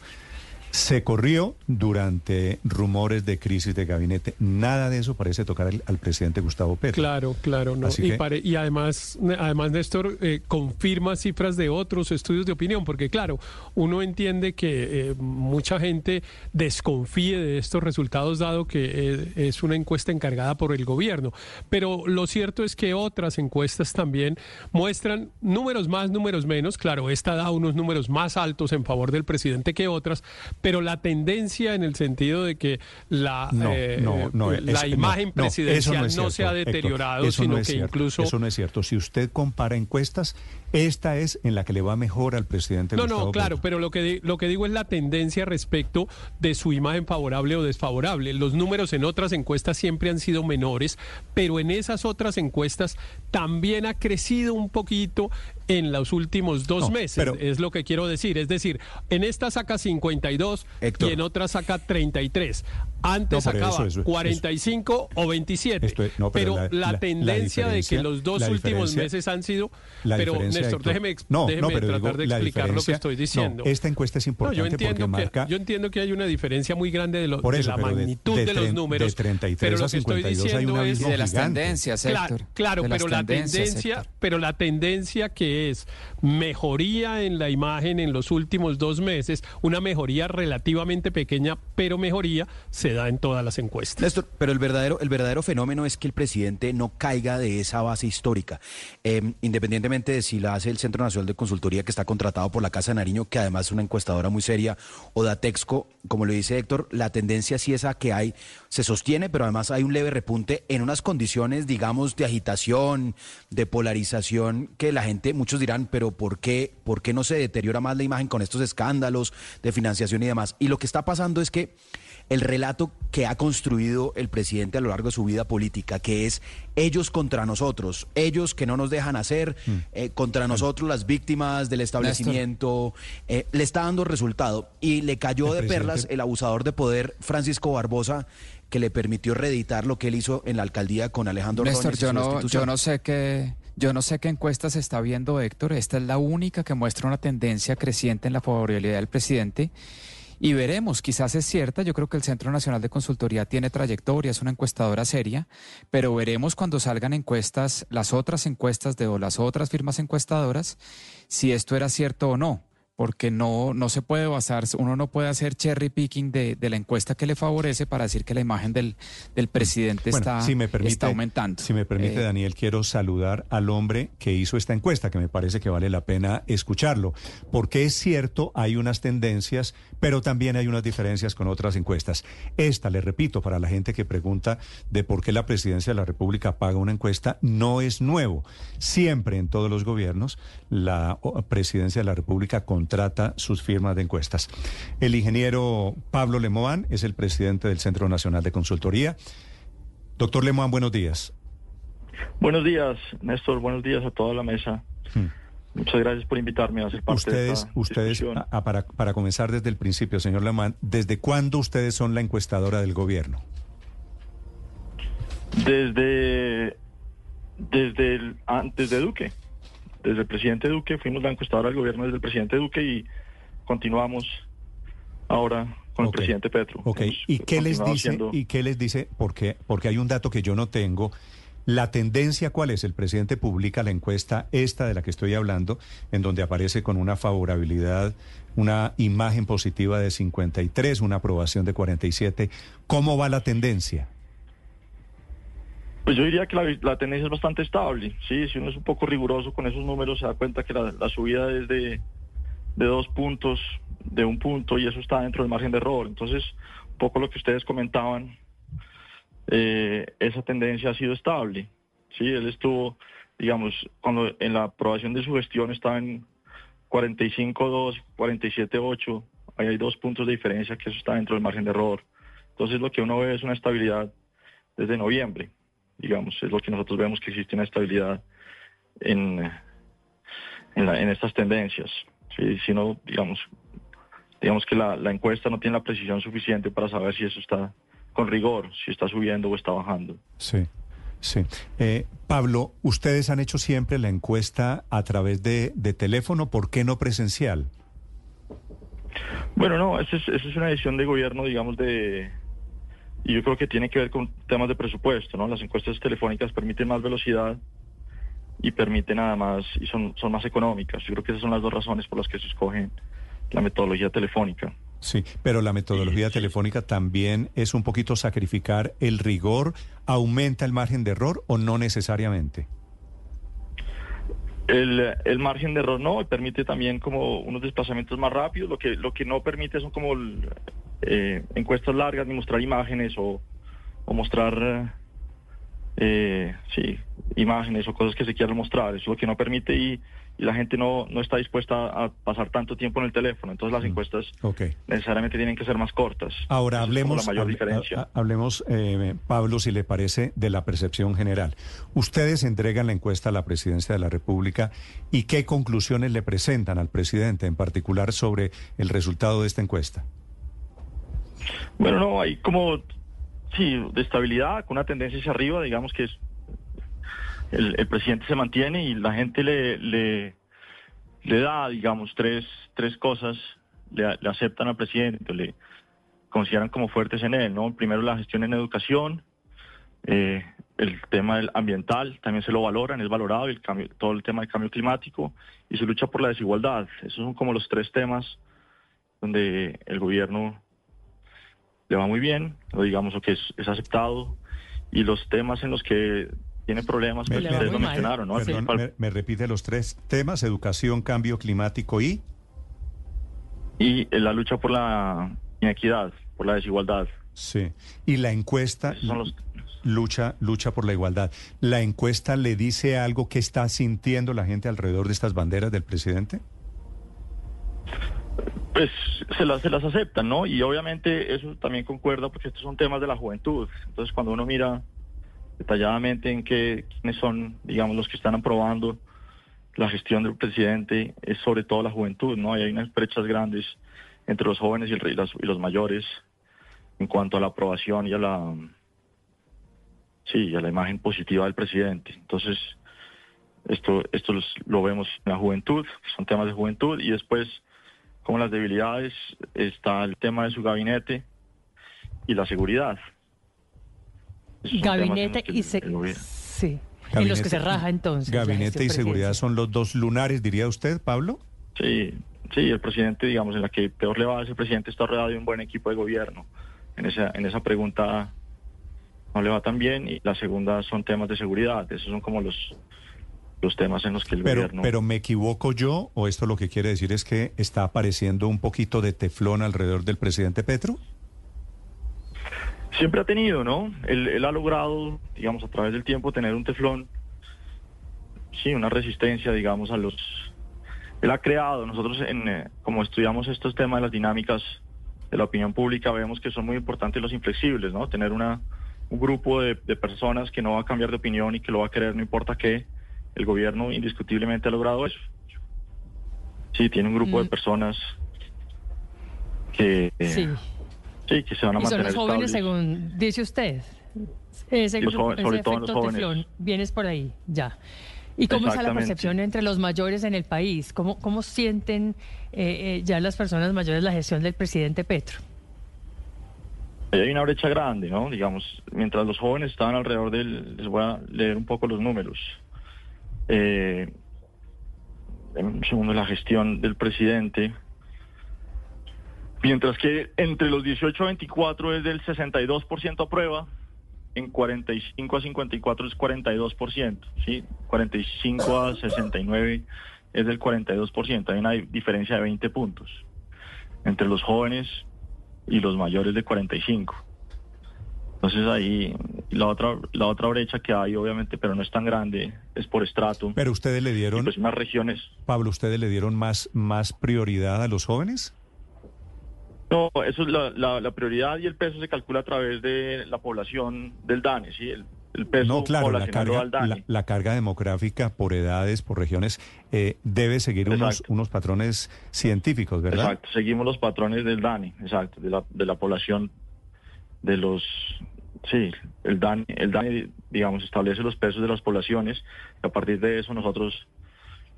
[SPEAKER 18] Se corrió durante rumores de crisis de gabinete. Nada de eso parece tocar al, al presidente Gustavo Petro.
[SPEAKER 90] Claro, claro, no.
[SPEAKER 18] Así
[SPEAKER 90] Y,
[SPEAKER 18] que-
[SPEAKER 90] pare- y además, además Néstor eh, confirma cifras de otros estudios de opinión, porque claro, uno entiende que eh, mucha gente desconfíe de estos resultados dado que eh, es una encuesta encargada por el gobierno. Pero lo cierto es que otras encuestas también muestran números más, números menos. Claro, esta da unos números más altos en favor del presidente que otras, pero la tendencia en el sentido de que la,
[SPEAKER 18] No,
[SPEAKER 90] eh,
[SPEAKER 18] no, no,
[SPEAKER 90] la
[SPEAKER 18] es-
[SPEAKER 90] imagen presidencial
[SPEAKER 18] eso
[SPEAKER 90] no,
[SPEAKER 18] es cierto,
[SPEAKER 90] se ha deteriorado, sino que
[SPEAKER 18] cierto,
[SPEAKER 90] incluso...
[SPEAKER 18] Eso no es cierto. Si usted compara encuestas, esta es en la que le va mejor al presidente
[SPEAKER 90] No,
[SPEAKER 18] Gustavo
[SPEAKER 90] no, claro, pero lo que, lo que digo es la tendencia respecto de su imagen favorable o desfavorable. Los números en otras encuestas siempre han sido menores, pero en esas otras encuestas también ha crecido un poquito en los últimos dos
[SPEAKER 18] No,
[SPEAKER 90] meses,
[SPEAKER 18] pero-
[SPEAKER 90] es lo que quiero decir. Es decir, en esta saca 52
[SPEAKER 80] Héctor.
[SPEAKER 90] y en otra saca 33. Antes
[SPEAKER 18] No,
[SPEAKER 90] sacaba
[SPEAKER 18] eso, eso.
[SPEAKER 90] 45 o 27.
[SPEAKER 18] Esto es- no, pero
[SPEAKER 90] pero
[SPEAKER 18] la-
[SPEAKER 90] la,
[SPEAKER 18] la-
[SPEAKER 90] tendencia
[SPEAKER 18] la
[SPEAKER 90] de que los dos últimos meses han sido...
[SPEAKER 18] La
[SPEAKER 90] pero Néstor, déjeme, ex-
[SPEAKER 18] no,
[SPEAKER 90] déjeme
[SPEAKER 18] no, pero
[SPEAKER 90] tratar
[SPEAKER 18] digo,
[SPEAKER 90] de explicar lo que estoy
[SPEAKER 18] no,
[SPEAKER 90] diciendo.
[SPEAKER 18] esta encuesta es
[SPEAKER 90] No,
[SPEAKER 18] importante
[SPEAKER 90] yo entiendo
[SPEAKER 18] porque
[SPEAKER 90] que,
[SPEAKER 18] marca-
[SPEAKER 90] yo entiendo que hay una diferencia muy grande de, lo-
[SPEAKER 18] Por
[SPEAKER 90] de la
[SPEAKER 18] pero de-
[SPEAKER 90] magnitud
[SPEAKER 18] de
[SPEAKER 90] de, los números.
[SPEAKER 18] de 33
[SPEAKER 90] pero lo que estoy
[SPEAKER 18] 52 hay
[SPEAKER 90] diciendo es
[SPEAKER 108] de las
[SPEAKER 18] gigante.
[SPEAKER 108] tendencias,
[SPEAKER 90] Claro,
[SPEAKER 108] Héctor.
[SPEAKER 90] claro,
[SPEAKER 108] de las
[SPEAKER 90] pero la tendencia,
[SPEAKER 108] Héctor.
[SPEAKER 90] pero la tendencia que es mejoría en la imagen en los últimos dos meses, una mejoría relativamente pequeña, pero mejoría se en todas las encuestas.
[SPEAKER 101] Néstor, pero el verdadero, el verdadero fenómeno es que el presidente no caiga de esa base histórica, Eh, independientemente de si la hace el Centro Nacional de Consultoría que está contratado por la Casa de Nariño, que además es una encuestadora muy seria, o Datexco, como lo dice Héctor, la tendencia sí es a que hay, se sostiene, pero además hay un leve repunte en unas condiciones, digamos, de agitación, de polarización, que la gente, muchos dirán, pero ¿por qué, por qué no se deteriora más la imagen con estos escándalos de financiación y demás? Y lo que está pasando es que el relato que ha construido el presidente a lo largo de su vida política, que es ellos contra nosotros, ellos que no nos dejan hacer, eh, contra nosotros las víctimas del establecimiento, eh, le está dando resultado. Y le cayó
[SPEAKER 18] El
[SPEAKER 101] de
[SPEAKER 18] presidente-
[SPEAKER 101] perlas el abusador de poder Francisco Barbosa, que le permitió reeditar lo que él hizo en la alcaldía con Alejandro
[SPEAKER 108] Néstor,
[SPEAKER 101] Ordóñez
[SPEAKER 108] yo no, yo no sé qué, yo no sé qué encuesta se está viendo, Héctor. Esta es la única que muestra una tendencia creciente en la favorabilidad del presidente. Y veremos, quizás es cierta, yo creo que el Centro Nacional de Consultoría tiene trayectoria, es una encuestadora seria, pero veremos cuando salgan encuestas, las otras encuestas de o las otras firmas encuestadoras, si esto era cierto o no. Porque no, no se puede basar, uno no puede hacer cherry picking de, de la encuesta que le favorece para decir que la imagen del, del presidente
[SPEAKER 18] Bueno,
[SPEAKER 108] está,
[SPEAKER 18] si me permite,
[SPEAKER 108] está aumentando.
[SPEAKER 18] Si me permite,
[SPEAKER 108] Eh,
[SPEAKER 18] Daniel, quiero saludar al hombre que hizo esta encuesta, que me parece que vale la pena escucharlo, porque es cierto, hay unas tendencias, pero también hay unas diferencias con otras encuestas. Esta, le repito, para la gente que pregunta de por qué la presidencia de la República paga una encuesta, no es nuevo. Siempre en todos los gobiernos, la presidencia de la República contrata sus firmas de encuestas. El ingeniero Pablo Lemoán es el presidente del Centro Nacional de Consultoría. Doctor Lemoán, buenos días.
[SPEAKER 61] Buenos días, Néstor. Buenos días a toda la mesa. Muchas gracias por invitarme a ser parte de
[SPEAKER 18] Hmm.
[SPEAKER 61] Esta
[SPEAKER 18] ustedes
[SPEAKER 61] discusión.
[SPEAKER 18] a- a- para, para comenzar desde el principio, señor Lemoán, ¿desde cuándo ustedes son la encuestadora del gobierno?
[SPEAKER 61] Desde, desde el, antes de Duque, desde el presidente Duque, fuimos la encuestadora del gobierno desde el presidente Duque y continuamos ahora con el presidente Petro.
[SPEAKER 18] Ok,
[SPEAKER 61] Hemos
[SPEAKER 18] ¿y qué les dice?
[SPEAKER 61] siendo-
[SPEAKER 18] ¿Y qué les dice? Porque, porque hay un dato que yo no tengo. La tendencia, ¿cuál es? El presidente publica la encuesta, esta de la que estoy hablando, en donde aparece con una favorabilidad, una imagen positiva de 53, una aprobación de 47. ¿Cómo va la tendencia?
[SPEAKER 61] Pues yo diría que la, tendencia es bastante estable. Sí, si uno es un poco riguroso con esos números, se da cuenta que la, la subida es de, de dos puntos, de un punto, y eso está dentro del margen de error. Entonces, un poco lo que ustedes comentaban, eh, esa tendencia ha sido estable. Sí, él estuvo, digamos, cuando en la aprobación de su gestión estaba en 45-2, 47-8, ahí hay dos puntos de diferencia, que eso está dentro del margen de error. Entonces lo que uno ve es una estabilidad desde noviembre, digamos, es lo que nosotros vemos que existe una estabilidad en, en, la- en estas tendencias. Sí, si no, digamos, digamos que la, la encuesta no tiene la precisión suficiente para saber si eso está con rigor, si está subiendo o está bajando.
[SPEAKER 18] Sí, sí. Eh, Pablo, ustedes han hecho siempre la encuesta a través de, de teléfono, ¿por qué no presencial?
[SPEAKER 61] Bueno, no, esa es, esa es una decisión de gobierno, digamos, de... Y yo creo que tiene que ver con temas de presupuesto, ¿no? Las encuestas telefónicas permiten más velocidad y permiten además, y son, son más económicas. Yo creo que esas son las dos razones por las que se escoge la metodología telefónica.
[SPEAKER 18] Sí, pero la metodología telefónica también es un poquito sacrificar el rigor, aumenta el margen de error o no necesariamente.
[SPEAKER 61] El, el margen de error no, permite también como unos desplazamientos más rápidos. Lo que, lo que no permite son como el, eh, encuestas largas, ni mostrar imágenes o, o mostrar, eh, eh, sí, imágenes o cosas que se quieran mostrar. Eso es lo que no permite y, y la gente no, no está dispuesta a pasar tanto tiempo en el teléfono. Entonces las encuestas
[SPEAKER 18] Ok.
[SPEAKER 61] necesariamente tienen que ser más cortas.
[SPEAKER 18] Ahora
[SPEAKER 61] Esa
[SPEAKER 18] hablemos,
[SPEAKER 61] la mayor
[SPEAKER 18] hable-
[SPEAKER 61] diferencia.
[SPEAKER 18] ha- ha- hablemos eh, Pablo, si le parece, de la percepción general. Ustedes entregan la encuesta a la presidencia de la República y qué conclusiones le presentan al presidente, en particular sobre el resultado de esta encuesta.
[SPEAKER 61] Bueno, no, hay como, sí, de estabilidad, con una tendencia hacia arriba, digamos que es, el, presidente se mantiene y la gente le, le, da, digamos, tres, tres cosas, le, aceptan al presidente, le consideran como fuertes en él, ¿no? Primero la gestión en educación, eh, el tema del ambiental también se lo valoran, es valorado, y el cambio, todo el tema del cambio climático y se lucha por la desigualdad. Esos son como los tres temas donde el gobierno le va muy bien, digamos que es, es aceptado, y los temas en los que tiene problemas, pues ustedes lo mencionaron, ¿no?
[SPEAKER 18] Perdón, me, me repite los tres temas, educación, cambio climático y...
[SPEAKER 61] y eh, la lucha por la inequidad, por la desigualdad.
[SPEAKER 18] Sí. Y la encuesta lucha, lucha por la igualdad. ¿La encuesta le dice algo que está sintiendo la gente alrededor de estas banderas del presidente?
[SPEAKER 61] Pues se las, se las aceptan, ¿no? Y obviamente eso también concuerda porque estos son temas de la juventud. Entonces cuando uno mira detalladamente en qué quiénes son, digamos, los que están aprobando la gestión del presidente, es sobre todo la juventud, ¿no? Hay unas brechas grandes entre los jóvenes y, el, y, las- y los mayores en cuanto a la aprobación y a la sí, a la imagen positiva del presidente. Entonces, esto, esto lo vemos en la juventud, son temas de juventud, y después, como las debilidades, está el tema de su gabinete y la seguridad. Esos
[SPEAKER 109] Gabinete y
[SPEAKER 61] el-
[SPEAKER 109] se...
[SPEAKER 61] el gobierno-
[SPEAKER 109] Sí. en los que se raja entonces.
[SPEAKER 18] Gabinete y seguridad son los dos lunares, diría usted, Pablo.
[SPEAKER 61] Sí, sí, el presidente, digamos, en la que peor le va ese presidente está rodeado de un buen equipo de gobierno. En esa, en esa pregunta no le va tan bien y la segunda son temas de seguridad. Esos son como los, los temas en los que el
[SPEAKER 18] Pero,
[SPEAKER 61] gobierno...
[SPEAKER 18] pero me equivoco yo, o esto lo que quiere decir es que está apareciendo un poquito de teflón alrededor del presidente Petro.
[SPEAKER 61] Siempre ha tenido, ¿no? Él, él ha logrado, digamos, a través del tiempo tener un teflón, sí, una resistencia, digamos, a los... Él ha creado, nosotros en, eh, como estudiamos estos temas de las dinámicas de la opinión pública, vemos que son muy importantes los inflexibles, ¿no? Tener una, un grupo de, de personas que no va a cambiar de opinión y que lo va a querer no importa qué. El gobierno indiscutiblemente ha logrado eso. Sí, tiene un grupo de personas que... eh,
[SPEAKER 109] Sí.
[SPEAKER 61] Sí, que se van a
[SPEAKER 109] Y son los jóvenes,
[SPEAKER 61] estables.
[SPEAKER 109] según dice usted. Ese,
[SPEAKER 61] Los
[SPEAKER 109] grupo-
[SPEAKER 61] jóvenes, sobre
[SPEAKER 109] ese
[SPEAKER 61] todo los
[SPEAKER 109] efecto
[SPEAKER 61] jóvenes.
[SPEAKER 109] teflón, vienes por ahí, ya. ¿Y cómo está la percepción entre los mayores en el país? ¿Cómo, cómo sienten eh, eh, ya las personas mayores la gestión del presidente Petro?
[SPEAKER 61] Ahí hay una brecha grande, ¿no? Digamos, mientras los jóvenes estaban alrededor del... Les voy a leer un poco los números. Eh, segundo, la gestión del presidente. Mientras que entre los 18 a 24 es del 62% aprueba, en 45 a 54 es 42%, ¿sí? 45 a 69 es del 42%. Hay una diferencia de 20 puntos entre los jóvenes y los mayores de 45. Entonces ahí la otra la otra brecha que hay obviamente, pero no es tan grande, es por estrato.
[SPEAKER 18] Pero ustedes le dieron,
[SPEAKER 61] Pues unas regiones,
[SPEAKER 18] Pablo, ustedes le dieron más, más prioridad a los jóvenes.
[SPEAKER 61] No, eso es la, la- la prioridad y el peso se calcula a través de la población del DANE, ¿sí? El, el peso
[SPEAKER 18] No, claro, la carga, la, la carga demográfica por edades, por regiones, eh, debe seguir unos, unos patrones científicos, ¿verdad?
[SPEAKER 61] Exacto, seguimos los patrones del DANE, exacto, de la, de la población, de los, sí, el DANE, el DANE, digamos, establece los pesos de las poblaciones, y a partir de eso nosotros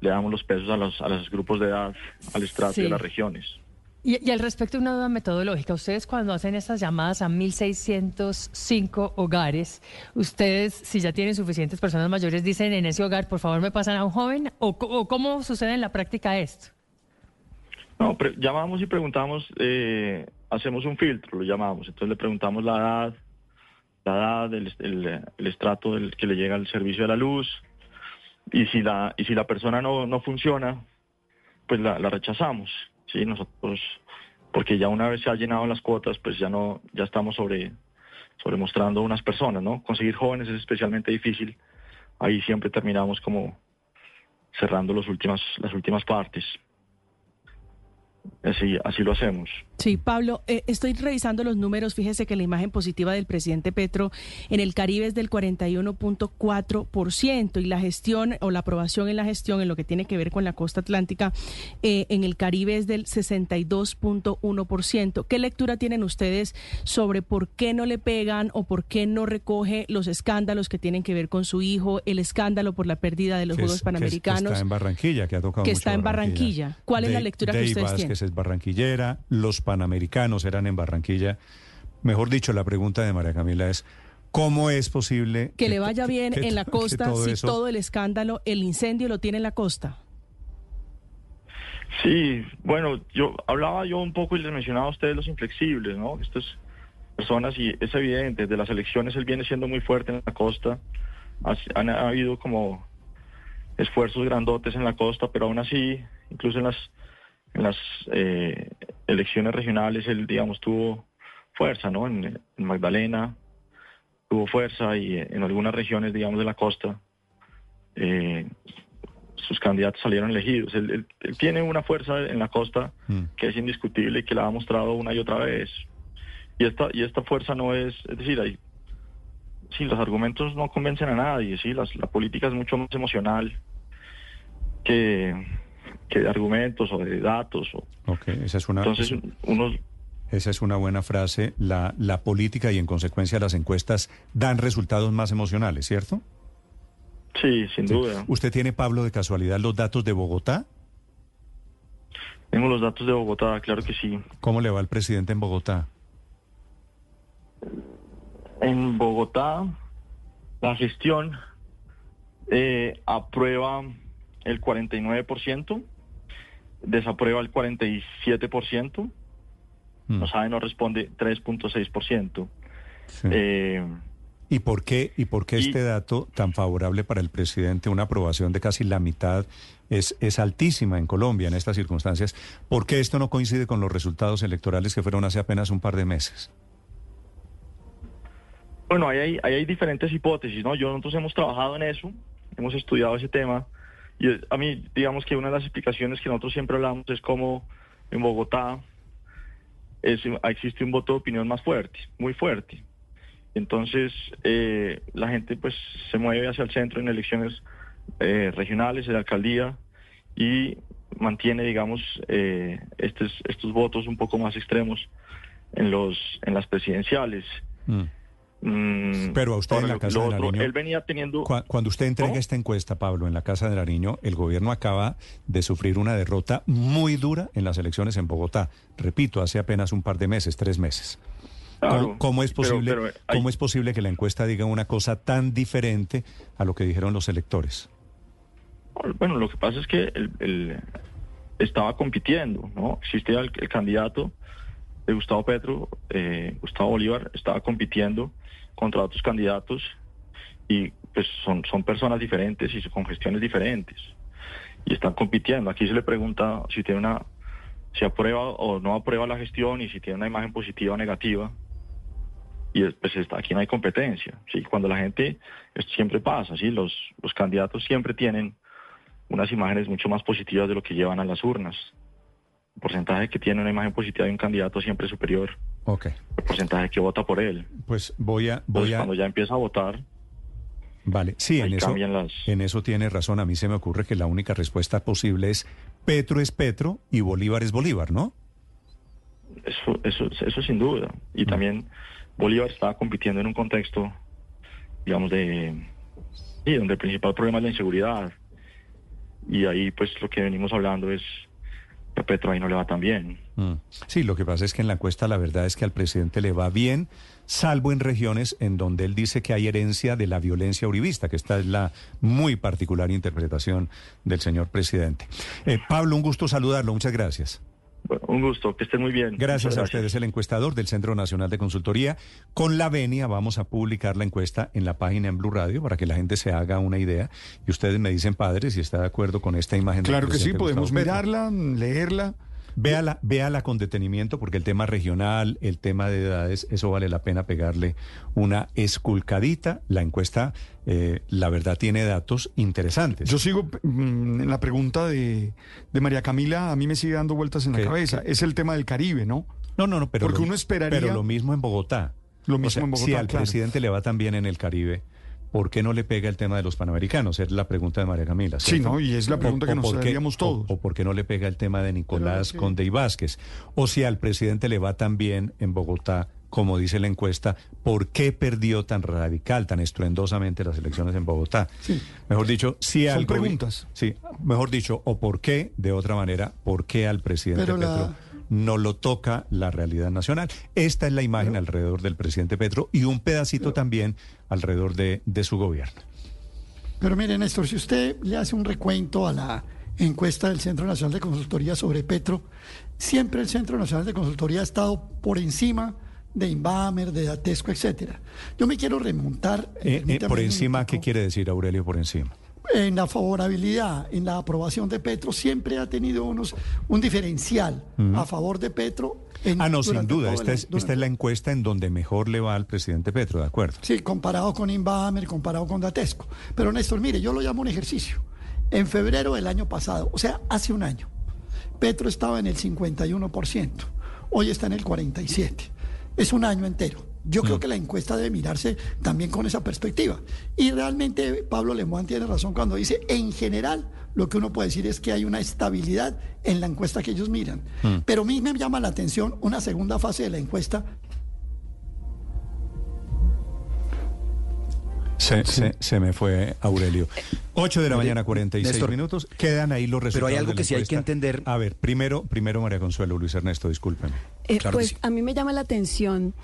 [SPEAKER 61] le damos los pesos a los, a los grupos de edad, al estrato
[SPEAKER 109] Sí.
[SPEAKER 61] de las regiones.
[SPEAKER 109] Y, y al respecto, una duda metodológica. Ustedes cuando hacen estas llamadas a 1.605 hogares, ustedes, si ya tienen suficientes personas mayores, dicen en ese hogar, por favor, me pasan a un joven, o, cómo sucede en la práctica esto?
[SPEAKER 61] No, pre- llamamos y preguntamos, eh, hacemos un filtro, lo llamamos. Entonces le preguntamos la edad, la edad, el, estrato del que le llega el servicio de la luz. Y si la, y si la persona no, no funciona, pues la, la rechazamos. Sí, nosotros, porque ya una vez se han llenado las cuotas, pues ya no, ya estamos sobre, sobre mostrando unas personas, ¿no? Conseguir jóvenes es especialmente difícil. Ahí siempre terminamos como cerrando los últimas, las últimas partes. Así, así lo hacemos.
[SPEAKER 99] Sí, Pablo, eh, estoy revisando los números. Fíjese que la imagen positiva del presidente Petro en el Caribe es del 41.4% y la gestión o la aprobación en la gestión en lo que tiene que ver con la costa atlántica eh, en el Caribe es del 62.1%. ¿Qué lectura tienen ustedes sobre por qué no le pegan o por qué no recoge los escándalos que tienen que ver con su hijo, el escándalo por la pérdida de los
[SPEAKER 18] Que
[SPEAKER 99] Juegos
[SPEAKER 18] que es- que
[SPEAKER 99] Panamericanos?
[SPEAKER 18] está en Barranquilla, que ha tocado
[SPEAKER 99] que
[SPEAKER 18] mucho
[SPEAKER 99] está en Barranquilla. ¿Cuál es la lectura que ustedes
[SPEAKER 18] Vázquez
[SPEAKER 99] tienen?
[SPEAKER 18] Es barranquillera, los panamericanos eran en Barranquilla. Mejor dicho, la pregunta de María Camila es, ¿cómo es posible
[SPEAKER 99] Que le vaya bien
[SPEAKER 18] que
[SPEAKER 99] en la costa
[SPEAKER 18] todo
[SPEAKER 99] si
[SPEAKER 18] eso-
[SPEAKER 99] todo el escándalo, el incendio lo tiene en la costa.
[SPEAKER 61] Sí, bueno, yo hablaba yo un poco y les mencionaba a ustedes los inflexibles, ¿no? Estas personas, y es evidente, desde las elecciones él viene siendo muy fuerte en la costa. Ha- Han ha habido como esfuerzos grandotes en la costa, pero aún así, incluso en las en las eh, elecciones regionales, él, digamos, tuvo fuerza, ¿no? En, en Magdalena tuvo fuerza y en algunas regiones, digamos, de la costa, eh, sus candidatos salieron elegidos. Él, él- él tiene una fuerza en la costa que es indiscutible y que la ha mostrado una y otra vez. Y esta, y esta fuerza no es, es decir, hay, sí, los argumentos no convencen a nadie, sí, las- la política es mucho más emocional que, que de argumentos o de datos. O,
[SPEAKER 18] Ok, esa es una,
[SPEAKER 61] entonces, unos,
[SPEAKER 18] esa es una buena frase. La, la política y en consecuencia las encuestas dan resultados más emocionales, ¿cierto?
[SPEAKER 61] sí, sin duda.
[SPEAKER 18] ¿Usted tiene, Pablo, de casualidad los datos de Bogotá?
[SPEAKER 61] Tengo los datos de Bogotá, claro que sí.
[SPEAKER 18] ¿Cómo le va al presidente en Bogotá?
[SPEAKER 61] En Bogotá, la gestión eh, aprueba el 49%, desaprueba el 47%, no sabe, no responde 3.6%. Eh,
[SPEAKER 18] ¿Y por qué, y por qué
[SPEAKER 61] Y-
[SPEAKER 18] este dato tan favorable para el presidente, una aprobación de casi la mitad, es, es altísima en Colombia en estas circunstancias? ¿Por qué esto no coincide con los resultados electorales que fueron hace apenas un par de meses?
[SPEAKER 61] Bueno, ahí hay, ahí hay diferentes hipótesis, ¿no? Yo nosotros hemos trabajado en eso, hemos estudiado ese tema y a mí, digamos que una de las explicaciones que nosotros siempre hablamos es cómo en Bogotá existe un voto de opinión más fuerte, muy fuerte. Entonces, eh, la gente pues se mueve hacia el centro en elecciones eh, regionales, de alcaldía y mantiene, digamos, eh, estos, estos votos un poco más extremos en los en las presidenciales. Mm,
[SPEAKER 18] Pero a usted en la Casa de
[SPEAKER 61] otro,
[SPEAKER 18] Nariño...
[SPEAKER 61] Él venía teniendo...
[SPEAKER 18] Cu- Cuando usted entrega esta encuesta, Pablo, en la Casa de Nariño, el gobierno acaba de sufrir una derrota muy dura en las elecciones en Bogotá. Repito, hace apenas un par de meses, tres meses.
[SPEAKER 61] Claro,
[SPEAKER 18] ¿Cómo, cómo es
[SPEAKER 61] pero-
[SPEAKER 18] posible,
[SPEAKER 61] pero hay-
[SPEAKER 18] ¿Cómo es posible que la encuesta diga una cosa tan diferente a lo que dijeron los electores?
[SPEAKER 61] Bueno, lo que pasa es que el, el- estaba compitiendo, ¿no? Existía el, el candidato Gustavo Petro, eh, Gustavo Bolívar, estaba compitiendo contra otros candidatos y pues son, son personas diferentes y con gestiones diferentes y están compitiendo. Aquí se le pregunta si tiene una, si aprueba o no aprueba la gestión y si tiene una imagen positiva o negativa. Y es- pues está, aquí no hay competencia. ¿sí? Cuando la gente, esto siempre pasa, ¿sí? los, los candidatos siempre tienen unas imágenes mucho más positivas de lo que llevan a las urnas. El porcentaje que tiene una imagen positiva de un candidato siempre es superior
[SPEAKER 18] Ok.
[SPEAKER 61] al porcentaje que vota por él.
[SPEAKER 18] Pues voy a...
[SPEAKER 61] Entonces,
[SPEAKER 18] Voy a
[SPEAKER 61] cuando ya empieza a votar,
[SPEAKER 18] Vale, sí, en eso,
[SPEAKER 61] las-
[SPEAKER 18] en eso tiene razón. A mí se me ocurre que la única respuesta posible es Petro es Petro y Bolívar es Bolívar, ¿no?
[SPEAKER 61] eso, eso, eso sin duda. Y también Bolívar estaba compitiendo en un contexto, digamos, de... Sí, donde el principal problema es la inseguridad. Y ahí, pues, lo que venimos hablando es Petro ahí no le va tan bien.
[SPEAKER 18] Mm. Sí, lo que pasa es que en la encuesta la verdad es que al presidente le va bien, salvo en regiones en donde él dice que hay herencia de la violencia uribista, que esta es la muy particular interpretación del señor presidente. Eh, Pablo, un gusto saludarlo, muchas gracias.
[SPEAKER 61] Bueno, un gusto, que estén muy bien.
[SPEAKER 18] Gracias a ustedes, el encuestador del Centro Nacional de Consultoría. Con la venia vamos a publicar la encuesta en la página en Blue Radio para que la gente se haga una idea. Y ustedes me dicen, padre, si está de acuerdo con esta imagen. del
[SPEAKER 84] Claro que sí, podemos
[SPEAKER 18] Gustavo Petro.
[SPEAKER 84] mirarla, leerla.
[SPEAKER 18] Véala, véala con detenimiento porque el tema regional, el tema de edades, eso vale la pena pegarle una esculcadita. La encuesta, eh, la verdad, tiene datos interesantes.
[SPEAKER 84] Yo sigo mm, en la pregunta de, de María Camila, a mí me sigue dando vueltas en la
[SPEAKER 18] ¿Qué?
[SPEAKER 84] cabeza. Es el tema del Caribe, ¿no?
[SPEAKER 18] No, no, no, pero
[SPEAKER 84] Porque
[SPEAKER 18] lo,
[SPEAKER 84] uno esperaría-
[SPEAKER 18] Pero lo mismo en Bogotá.
[SPEAKER 84] Lo
[SPEAKER 18] O
[SPEAKER 84] mismo
[SPEAKER 18] sea,
[SPEAKER 84] en Bogotá,
[SPEAKER 18] Si al
[SPEAKER 84] claro.
[SPEAKER 18] presidente le va tan bien en el Caribe, ¿por qué no le pega el tema de los panamericanos? Es la pregunta de María Camila.
[SPEAKER 84] Sí. ¿no? Y es la pregunta que nos haríamos todos.
[SPEAKER 18] O, o por qué no le pega el tema de Nicolás
[SPEAKER 84] sí.
[SPEAKER 18] Conde y Vázquez. O si al presidente le va tan bien en Bogotá, como dice la encuesta, ¿por qué perdió tan radical, tan estruendosamente las elecciones en Bogotá? Mejor dicho, si al
[SPEAKER 84] preguntas.
[SPEAKER 18] Sí, mejor dicho, o por qué, de otra manera, por qué al presidente
[SPEAKER 104] Pero la-
[SPEAKER 18] Petro no lo toca la realidad nacional. Esta es la imagen alrededor del presidente Petro y un pedacito también alrededor de, de su gobierno.
[SPEAKER 104] Pero mire, Néstor, si usted le hace un recuento a la encuesta del Centro Nacional de Consultoría sobre Petro, siempre el Centro Nacional de Consultoría ha estado por encima de Inbamer, de Datesco, etcétera. Yo me quiero remontar
[SPEAKER 18] Eh, eh,
[SPEAKER 104] permítame
[SPEAKER 18] por encima. ¿qué quiere decir Aurelio por encima?
[SPEAKER 104] En la favorabilidad, en la aprobación de Petro, siempre ha tenido unos, un diferencial a favor de Petro. en-
[SPEAKER 18] Ah, no, sin duda. Esta es, esta es la encuesta en donde mejor le va al presidente Petro, ¿de acuerdo?
[SPEAKER 104] Sí, comparado con Inbamer, comparado con Datesco. Pero Néstor, mire, yo lo llamo un ejercicio. En febrero del año pasado, o sea, hace un año, Petro estaba en el 51%, hoy está en el 47%. Es un año entero. Yo creo que la encuesta debe mirarse también con esa perspectiva. Y realmente Pablo Lemoine tiene razón cuando dice, en general, lo que uno puede decir es que hay una estabilidad en la encuesta que ellos miran.
[SPEAKER 18] Mm.
[SPEAKER 104] Pero a mí me llama la atención una segunda fase de la encuesta
[SPEAKER 18] Se, se- se me fue Aurelio. 8 de la mañana, 46
[SPEAKER 101] Néstor,
[SPEAKER 18] minutos. Quedan ahí los resultados.
[SPEAKER 101] pero hay algo que sí hay que entender.
[SPEAKER 18] A ver, primero, primero María Consuelo, Luis Ernesto, discúlpeme.
[SPEAKER 102] Eh, pues a mí me llama la atención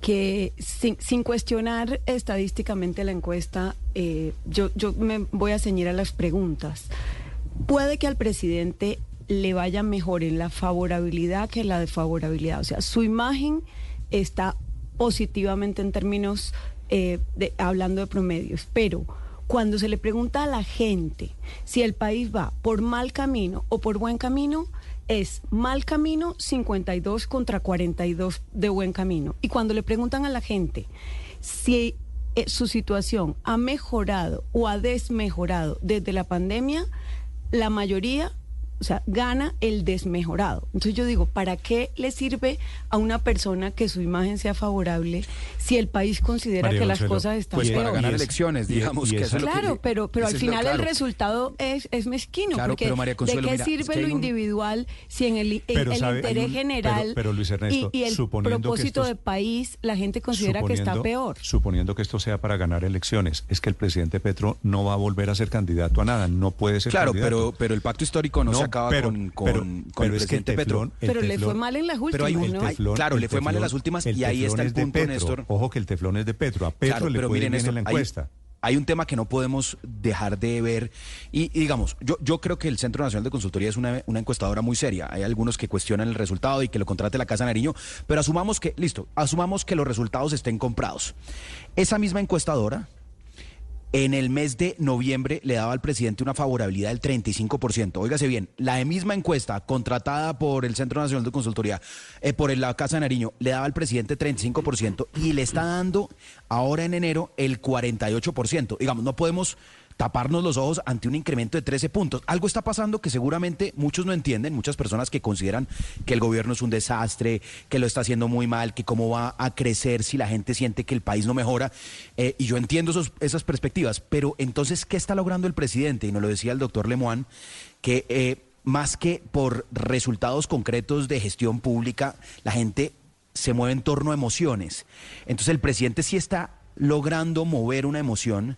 [SPEAKER 102] que sin, cuestionar estadísticamente la encuesta, eh, yo, yo me voy a ceñir a las preguntas. Puede que al presidente le vaya mejor en la favorabilidad que en la desfavorabilidad. O sea, su imagen está positivamente en términos eh, de, hablando de promedios, pero cuando se le pregunta a la gente si el país va por mal camino o por buen camino, es mal camino 52 contra 42 de buen camino. Y cuando le preguntan a la gente si eh, su situación ha mejorado o ha desmejorado desde la pandemia, la mayoría, o sea, gana el desmejorado. Entonces yo digo, ¿para qué le sirve a una persona que su imagen sea favorable si el país considera
[SPEAKER 18] María
[SPEAKER 102] que las cosas están
[SPEAKER 101] Pues para
[SPEAKER 102] peor?
[SPEAKER 101] ganar
[SPEAKER 18] Y es-
[SPEAKER 101] elecciones, digamos
[SPEAKER 18] y
[SPEAKER 101] que eso es lo que-
[SPEAKER 102] Claro, pero, pero al final
[SPEAKER 101] claro.
[SPEAKER 102] el resultado es, es mezquino,
[SPEAKER 101] Claro,
[SPEAKER 102] porque
[SPEAKER 101] pero María Consuelo,
[SPEAKER 102] ¿de qué
[SPEAKER 101] mira, es
[SPEAKER 102] sirve
[SPEAKER 101] que
[SPEAKER 102] lo
[SPEAKER 101] un-
[SPEAKER 102] individual si en el, en
[SPEAKER 18] Pero
[SPEAKER 102] el
[SPEAKER 18] sabe,
[SPEAKER 102] interés
[SPEAKER 18] un-
[SPEAKER 102] general
[SPEAKER 18] pero- pero, Luis Ernesto,
[SPEAKER 102] y, y el propósito
[SPEAKER 18] estos-
[SPEAKER 102] de país la gente considera que está peor?
[SPEAKER 18] Suponiendo que esto sea para ganar elecciones, es que el presidente Petro no va a volver a ser candidato a nada, no puede ser
[SPEAKER 101] Claro,
[SPEAKER 18] candidato.
[SPEAKER 101] pero, pero el pacto histórico no, se acaba
[SPEAKER 18] pero-
[SPEAKER 101] con, con-
[SPEAKER 18] pero-
[SPEAKER 101] con
[SPEAKER 18] pero
[SPEAKER 101] el
[SPEAKER 18] es que el
[SPEAKER 101] presidente Petro.
[SPEAKER 18] el
[SPEAKER 102] Pero le fue mal en las últimas,
[SPEAKER 101] Pero hay un-
[SPEAKER 102] ¿no?
[SPEAKER 101] hay- claro, le fue mal en las últimas y ahí está el
[SPEAKER 18] es de
[SPEAKER 101] punto,
[SPEAKER 18] Petro.
[SPEAKER 101] Néstor.
[SPEAKER 18] Ojo que el teflón es de Petro. A Petro
[SPEAKER 101] Claro,
[SPEAKER 18] le
[SPEAKER 101] pero miren
[SPEAKER 18] bien
[SPEAKER 101] esto,
[SPEAKER 18] en la
[SPEAKER 101] hay-
[SPEAKER 18] encuesta.
[SPEAKER 101] Hay, un tema que no podemos dejar de ver y, y digamos, yo, yo creo que el Centro Nacional de Consultoría es una, una encuestadora muy seria. Hay algunos que cuestionan el resultado y que lo contrate la Casa Nariño, pero asumamos que, listo, asumamos que los resultados estén comprados. Esa misma encuestadora en el mes de noviembre le daba al presidente una favorabilidad del 35%. Óigase bien, la misma encuesta contratada por el Centro Nacional de Consultoría, eh, por la Casa de Nariño, le daba al presidente 35% y le está dando ahora en enero el 48%. Digamos, no podemos taparnos los ojos ante un incremento de 13 puntos. Algo está pasando que seguramente muchos no entienden, muchas personas que consideran que el gobierno es un desastre, que lo está haciendo muy mal, que cómo va a crecer si la gente siente que el país no mejora. Eh, y yo entiendo esas perspectivas, pero entonces, ¿qué está logrando el presidente? Y nos lo decía el doctor Lemoine, que eh, más que por resultados concretos de gestión pública, la gente se mueve en torno a emociones. Entonces el presidente sí está logrando mover una emoción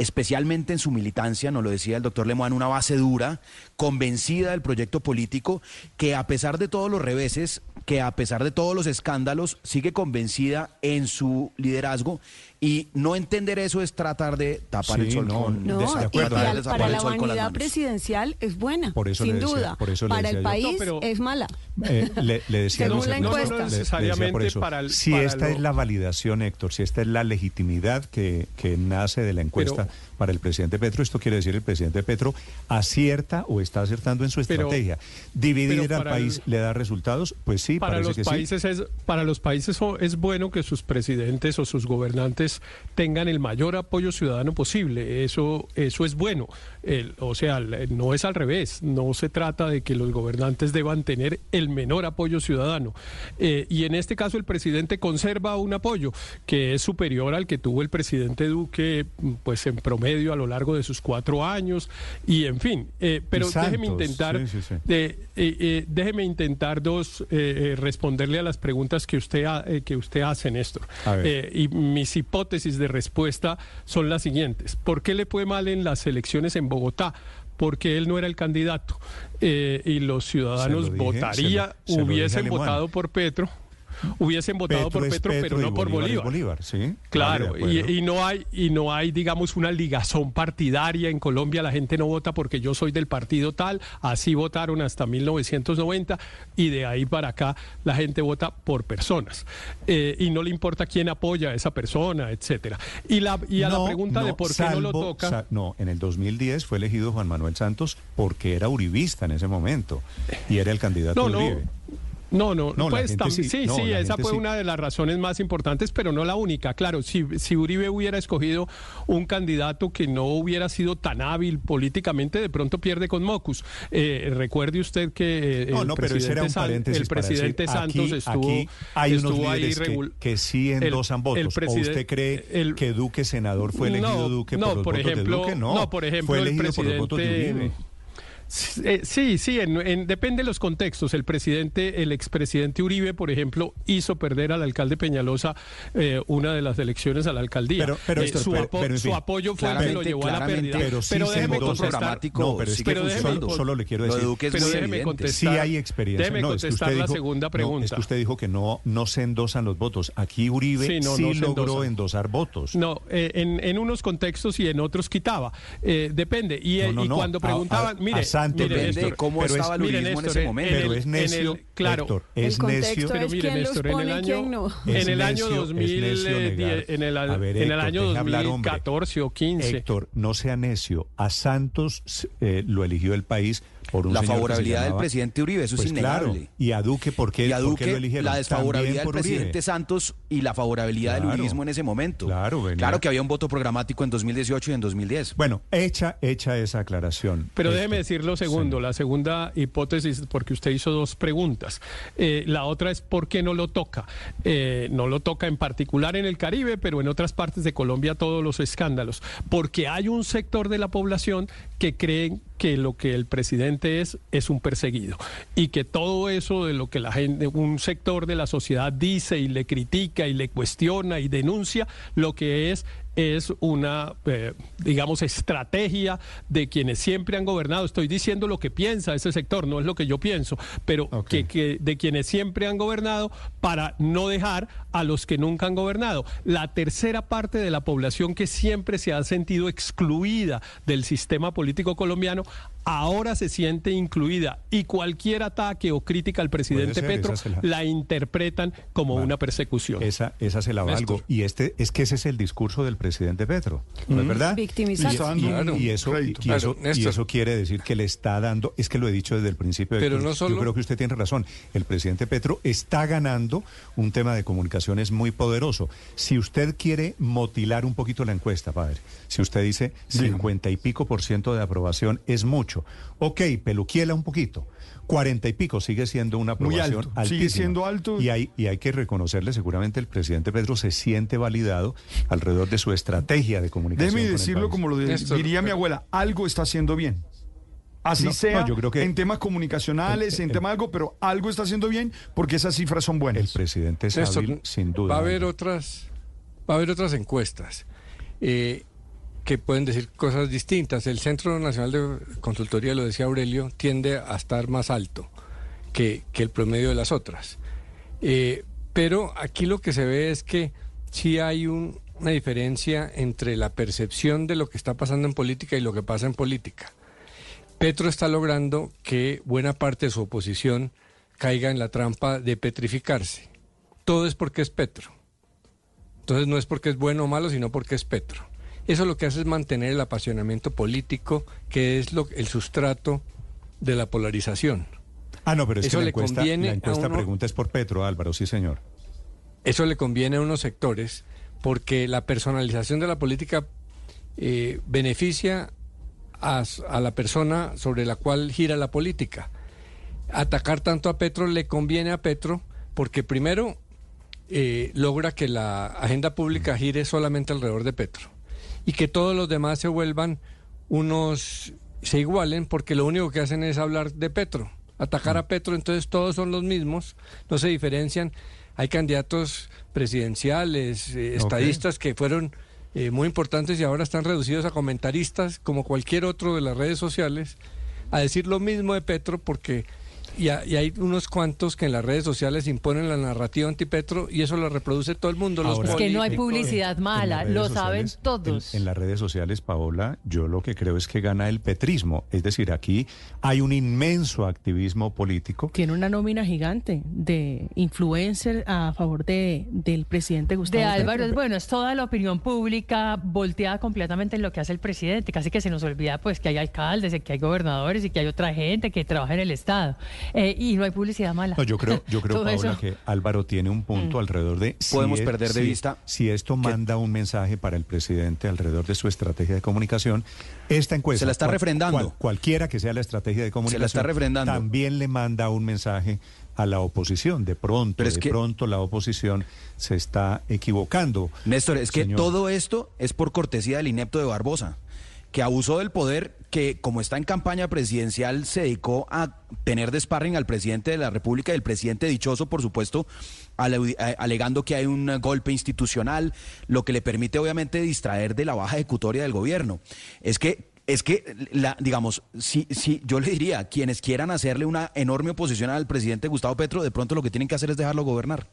[SPEAKER 101] especialmente en su militancia, nos lo decía el doctor Lemoine, una base dura, convencida del proyecto político, que a pesar de todos los reveses, que a pesar de todos los escándalos, sigue convencida en su liderazgo y no entender eso es tratar de tapar el sol
[SPEAKER 18] no,
[SPEAKER 101] con
[SPEAKER 102] No,
[SPEAKER 18] de
[SPEAKER 102] y para,
[SPEAKER 101] tapar
[SPEAKER 102] para
[SPEAKER 101] el
[SPEAKER 102] la
[SPEAKER 101] sol con las
[SPEAKER 102] vanidad presidencial es buena,
[SPEAKER 18] Por eso le
[SPEAKER 102] sin
[SPEAKER 18] decía-
[SPEAKER 102] duda.
[SPEAKER 18] por eso le
[SPEAKER 102] para el
[SPEAKER 18] yo.
[SPEAKER 102] país
[SPEAKER 90] No, pero-
[SPEAKER 102] es mala.
[SPEAKER 18] Eh, le, le decía
[SPEAKER 102] Según
[SPEAKER 18] Luis
[SPEAKER 102] la encuesta.
[SPEAKER 18] le- le decía
[SPEAKER 90] necesariamente
[SPEAKER 18] por eso,
[SPEAKER 90] para el-
[SPEAKER 18] si
[SPEAKER 90] para
[SPEAKER 18] esta
[SPEAKER 90] lo-
[SPEAKER 18] es la validación, Héctor, si esta es la legitimidad que, que nace de la encuesta
[SPEAKER 90] Pero-
[SPEAKER 18] para el presidente Petro, esto quiere decir el presidente Petro acierta o está acertando en su
[SPEAKER 90] Pero-
[SPEAKER 18] estrategia. ¿Dividir
[SPEAKER 90] pero
[SPEAKER 18] al país
[SPEAKER 90] el-
[SPEAKER 18] le da resultados? Pues sí,
[SPEAKER 90] para los
[SPEAKER 18] que sí.
[SPEAKER 90] países es para los países es bueno que sus presidentes o sus gobernantes tengan el mayor apoyo ciudadano posible eso eso es bueno El- o sea el- no es al revés no se trata de que los gobernantes deban tener el menor apoyo ciudadano Eh, y en este caso el presidente conserva un apoyo que es superior al que tuvo el presidente Duque pues en promedio a lo largo de sus cuatro años y en fin eh, pero déjeme intentar
[SPEAKER 18] sí, sí, sí.
[SPEAKER 90] eh, eh, déjeme intentar dos eh, responderle a las preguntas que usted ha- que usted hace, Néstor. Y mis hipótesis de respuesta son las siguientes: ¿Por qué le fue mal en las elecciones en Bogotá? Porque él no era el candidato eh, y los ciudadanos
[SPEAKER 18] Se lo dije,
[SPEAKER 90] votaría,
[SPEAKER 18] lo-
[SPEAKER 90] hubiesen votado por Petro. Hubiesen votado por Petro, pero no por
[SPEAKER 18] Bolívar
[SPEAKER 90] Bolívar.
[SPEAKER 18] Bolívar, sí.
[SPEAKER 90] Claro,
[SPEAKER 18] Vale,
[SPEAKER 90] y, y no hay y no hay digamos una ligazón partidaria en Colombia. La gente no vota porque yo soy del partido tal. Así votaron hasta 1990 y de ahí para acá la gente vota por personas Eh, y no le importa quién apoya a esa persona, etcétera. Y la y a la
[SPEAKER 18] No,
[SPEAKER 90] pregunta de por qué no lo toca.
[SPEAKER 18] no, en el 2010 fue elegido Juan Manuel Santos porque era uribista en ese momento y era el candidato
[SPEAKER 90] No,
[SPEAKER 18] de
[SPEAKER 90] no.
[SPEAKER 18] Uribe.
[SPEAKER 90] No, no,
[SPEAKER 18] No,
[SPEAKER 90] pues
[SPEAKER 18] sí,
[SPEAKER 90] sí,
[SPEAKER 18] no,
[SPEAKER 90] sí, esa fue
[SPEAKER 18] sí.
[SPEAKER 90] una de las razones más importantes, pero no la única. Claro, si, si Uribe hubiera escogido un candidato que no hubiera sido tan hábil políticamente, de pronto pierde con Mocus. Eh, recuerde usted que eh,
[SPEAKER 18] No,
[SPEAKER 90] el
[SPEAKER 18] no, pero ese era
[SPEAKER 90] presidente, San- el presidente
[SPEAKER 18] decir,
[SPEAKER 90] Santos
[SPEAKER 18] aquí-
[SPEAKER 90] estuvo,
[SPEAKER 18] aquí hay unos
[SPEAKER 90] estuvo ahí
[SPEAKER 18] líderes que, sí
[SPEAKER 90] el-
[SPEAKER 18] endosan
[SPEAKER 90] el
[SPEAKER 18] votos. ¿O
[SPEAKER 90] preside-
[SPEAKER 18] usted cree
[SPEAKER 90] el-
[SPEAKER 18] que Duque, senador, fue elegido Duque
[SPEAKER 90] no,
[SPEAKER 18] por los
[SPEAKER 90] por
[SPEAKER 18] votos
[SPEAKER 90] ejemplo,
[SPEAKER 18] de Duque? No,
[SPEAKER 90] por ejemplo,
[SPEAKER 18] fue
[SPEAKER 90] el
[SPEAKER 18] elegido por los votos de Uribe.
[SPEAKER 90] Eh, sí, sí, en- en- depende de los contextos. El presidente, el expresidente Uribe, por ejemplo, hizo perder al alcalde Peñalosa eh, una de las elecciones a la alcaldía.
[SPEAKER 18] Pero- pero,
[SPEAKER 90] Eh,
[SPEAKER 18] Héctor,
[SPEAKER 90] su,
[SPEAKER 18] pero-
[SPEAKER 90] apo-
[SPEAKER 18] pero, en
[SPEAKER 90] su apoyo fue el que lo
[SPEAKER 101] claramente-
[SPEAKER 90] llevó a la pérdida.
[SPEAKER 18] pero sí
[SPEAKER 90] pero déjeme contestar.
[SPEAKER 18] No, pero es
[SPEAKER 101] sí
[SPEAKER 18] que
[SPEAKER 90] pero déjeme
[SPEAKER 18] solo, le quiero decir.
[SPEAKER 101] Es
[SPEAKER 90] pero déjeme contestar.
[SPEAKER 18] Sí hay experiencia.
[SPEAKER 90] Déjeme
[SPEAKER 18] no, es que usted
[SPEAKER 90] contestar la
[SPEAKER 18] dijo-
[SPEAKER 90] segunda
[SPEAKER 18] no,
[SPEAKER 90] pregunta.
[SPEAKER 18] es que usted dijo que no, no se endosan los votos. Aquí Uribe
[SPEAKER 90] Sí,
[SPEAKER 18] sí,
[SPEAKER 90] no, no
[SPEAKER 18] logró
[SPEAKER 90] endosan.
[SPEAKER 18] endosar votos.
[SPEAKER 90] No, eh, en, en unos contextos y en otros quitaba. Eh, depende. Y,
[SPEAKER 18] No, no,
[SPEAKER 90] y
[SPEAKER 18] no.
[SPEAKER 90] cuando preguntaban, mire,
[SPEAKER 18] a Santos
[SPEAKER 90] mire,
[SPEAKER 18] le-
[SPEAKER 101] Depende
[SPEAKER 90] Néstor,
[SPEAKER 101] de cómo
[SPEAKER 18] pero es-
[SPEAKER 101] estaba el
[SPEAKER 90] mire,
[SPEAKER 101] uribismo en
[SPEAKER 90] Néstor,
[SPEAKER 101] ese momento.
[SPEAKER 18] Pero
[SPEAKER 90] el-
[SPEAKER 18] es
[SPEAKER 90] en
[SPEAKER 18] necio,
[SPEAKER 90] el- claro.
[SPEAKER 18] Héctor,
[SPEAKER 102] El
[SPEAKER 18] es
[SPEAKER 102] contexto
[SPEAKER 18] necio.
[SPEAKER 90] Pero mire,
[SPEAKER 102] quién los
[SPEAKER 90] Néstor, en el año,
[SPEAKER 102] quién no.
[SPEAKER 90] En el año
[SPEAKER 18] necio- es
[SPEAKER 90] 2000,
[SPEAKER 18] necio
[SPEAKER 90] eh,
[SPEAKER 18] negar.
[SPEAKER 90] en el,
[SPEAKER 18] ver,
[SPEAKER 90] en el año
[SPEAKER 18] deje hablar, hombre.
[SPEAKER 90] 2014 o 15.
[SPEAKER 18] Héctor, no sea necio. A Santos eh, lo eligió el país por un
[SPEAKER 101] La favorabilidad del presidente Uribe, eso es
[SPEAKER 18] Pues claro.
[SPEAKER 101] innegable.
[SPEAKER 18] Y a Duque, ¿por qué,
[SPEAKER 101] y a
[SPEAKER 18] por qué lo
[SPEAKER 101] Duque,
[SPEAKER 18] eligieron?
[SPEAKER 101] la desfavorabilidad del
[SPEAKER 18] Uribe.
[SPEAKER 101] presidente Santos y la favorabilidad del
[SPEAKER 18] Claro.
[SPEAKER 101] uribismo en ese momento.
[SPEAKER 18] Claro, venía-
[SPEAKER 101] que había un voto programático en 2018 y en 2010.
[SPEAKER 18] Bueno, hecha, hecha esa aclaración.
[SPEAKER 90] Pero déjeme decir lo segundo, la segunda hipótesis, porque usted hizo dos preguntas. Eh, la otra es por qué no lo toca. Eh, no lo toca en particular en el Caribe, pero en otras partes de Colombia todos los escándalos. Porque hay un sector de la población que creen que lo que el presidente es es un perseguido. Y que todo eso de lo que la gente, un sector de la sociedad dice y le critica y le cuestiona y denuncia, lo que es es una, eh, digamos, estrategia de quienes siempre han gobernado. Estoy diciendo lo que piensa ese sector, no es lo que yo pienso, pero que, que de quienes siempre han gobernado para no dejar a los que nunca han gobernado. La tercera parte de la población que siempre se ha sentido excluida del sistema político colombiano ahora se siente incluida y cualquier ataque o crítica al presidente
[SPEAKER 18] ser,
[SPEAKER 90] Petro
[SPEAKER 18] la-
[SPEAKER 90] la... interpretan como una persecución.
[SPEAKER 18] Esa, esa se la valgo. Y este es que ese es el discurso del presidente Petro, ¿no es
[SPEAKER 90] Mm.
[SPEAKER 18] verdad?
[SPEAKER 102] Victimizarse.
[SPEAKER 18] Y, eso, y,
[SPEAKER 103] crédito.
[SPEAKER 18] y
[SPEAKER 103] Claro,
[SPEAKER 18] eso, y
[SPEAKER 103] Néstor.
[SPEAKER 18] eso quiere decir que le está dando, es que lo he dicho desde el principio.
[SPEAKER 103] Pero
[SPEAKER 18] Héctor,
[SPEAKER 103] no solo-
[SPEAKER 18] Yo creo que usted tiene razón. El presidente Petro está ganando un tema de comunicaciones muy poderoso. Si usted quiere motilar un poquito la encuesta, padre, si usted dice 50 y pico por ciento de aprobación es mucho, ok, peluquiela un poquito. 40 y pico sigue siendo una
[SPEAKER 84] Muy
[SPEAKER 18] aprobación
[SPEAKER 84] alto, sigue siendo alto.
[SPEAKER 18] Y hay, y hay que reconocerle, seguramente el presidente Pedro se siente validado alrededor de su estrategia de comunicación.
[SPEAKER 84] Déjeme decirlo como lo de- diría mi
[SPEAKER 103] pero-
[SPEAKER 84] abuela, algo está haciendo bien. Así
[SPEAKER 18] No,
[SPEAKER 84] sea
[SPEAKER 18] no, yo creo que-
[SPEAKER 84] en temas comunicacionales,
[SPEAKER 18] El-
[SPEAKER 84] en temas de algo, pero algo está haciendo bien porque esas cifras son buenas.
[SPEAKER 18] El presidente es
[SPEAKER 103] Néstor,
[SPEAKER 18] hábil, sin duda.
[SPEAKER 103] Va a haber otras, va a haber otras encuestas eh, que pueden decir cosas distintas. El Centro Nacional de Consultoría, lo decía Aurelio, tiende a estar más alto que, el promedio de las otras. Eh, pero aquí lo que se ve es que sí hay un- una diferencia entre la percepción de lo que está pasando en política y lo que pasa en política. Petro está logrando que buena parte de su oposición caiga en la trampa de petrificarse. Todo es porque es Petro. Entonces no es porque es bueno o malo, sino porque es Petro. Eso lo que hace es mantener el apasionamiento político, que es lo, el sustrato de la polarización.
[SPEAKER 18] Ah, no, pero es
[SPEAKER 103] Eso
[SPEAKER 18] que la
[SPEAKER 103] le
[SPEAKER 18] encuesta, la
[SPEAKER 103] uno-
[SPEAKER 18] pregunta es por Petro, Álvaro, sí, señor.
[SPEAKER 103] Eso le conviene a unos sectores porque la personalización de la política eh, beneficia a, la persona sobre la cual gira la política. Atacar tanto a Petro le conviene a Petro porque primero eh, logra que la agenda pública gire solamente alrededor de Petro y que todos los demás se vuelvan unos, se igualen porque lo único que hacen es hablar de Petro, atacar a Petro, entonces todos son los mismos, no se diferencian. Hay candidatos presidenciales, eh, estadistas que fueron eh, muy importantes y ahora están reducidos a comentaristas como cualquier otro de las redes sociales a decir lo mismo de Petro porque y, ha- y hay unos cuantos que en las redes sociales imponen la narrativa anti-Petro y eso lo reproduce todo el mundo. los
[SPEAKER 18] Ahora-
[SPEAKER 109] Es que no hay publicidad
[SPEAKER 18] En las
[SPEAKER 109] mala,
[SPEAKER 18] redes
[SPEAKER 109] lo
[SPEAKER 18] sociales-
[SPEAKER 109] saben
[SPEAKER 18] en-
[SPEAKER 109] todos.
[SPEAKER 18] En, las redes sociales, Paola, yo lo que creo es que gana el petrismo. Es decir, aquí hay un inmenso activismo político.
[SPEAKER 99] Tiene una nómina gigante de influencer a favor de, del presidente Gustavo
[SPEAKER 109] De Álvaro,
[SPEAKER 99] Petro.
[SPEAKER 109] es bueno, es toda la opinión pública volteada completamente en lo que hace el presidente. Casi que se nos olvida pues que hay alcaldes, que hay gobernadores y que hay otra gente que trabaja en el Estado. Eh, y no hay publicidad mala.
[SPEAKER 18] No, yo creo, yo creo
[SPEAKER 109] Todo
[SPEAKER 18] Paola,
[SPEAKER 109] eso.
[SPEAKER 18] que Álvaro tiene un punto
[SPEAKER 109] Mm.
[SPEAKER 18] alrededor de...
[SPEAKER 101] Podemos
[SPEAKER 18] es-
[SPEAKER 101] perder de
[SPEAKER 18] si-
[SPEAKER 101] vista
[SPEAKER 18] Si esto manda un mensaje para el presidente alrededor de su estrategia de comunicación, esta encuesta...
[SPEAKER 101] Se la está refrendando.
[SPEAKER 18] cualquiera que sea la estrategia de comunicación...
[SPEAKER 101] está refrendando.
[SPEAKER 18] También le manda un mensaje a la oposición. De pronto,
[SPEAKER 101] Pero es
[SPEAKER 18] de
[SPEAKER 101] que-
[SPEAKER 18] pronto la oposición se está equivocando.
[SPEAKER 101] Néstor, es que
[SPEAKER 18] Señor.
[SPEAKER 101] todo esto es por cortesía del inepto de Barbosa, que abusó del poder, que como está en campaña presidencial se dedicó a tener de sparring al presidente de la República y el presidente dichoso, por supuesto, alegando que hay un golpe institucional, lo que le permite obviamente distraer de la baja ejecutoria del gobierno. Es que es que, la, digamos, si, si yo le diría, quienes quieran hacerle una enorme oposición al presidente Gustavo Petro, de pronto lo que tienen que hacer es dejarlo gobernar.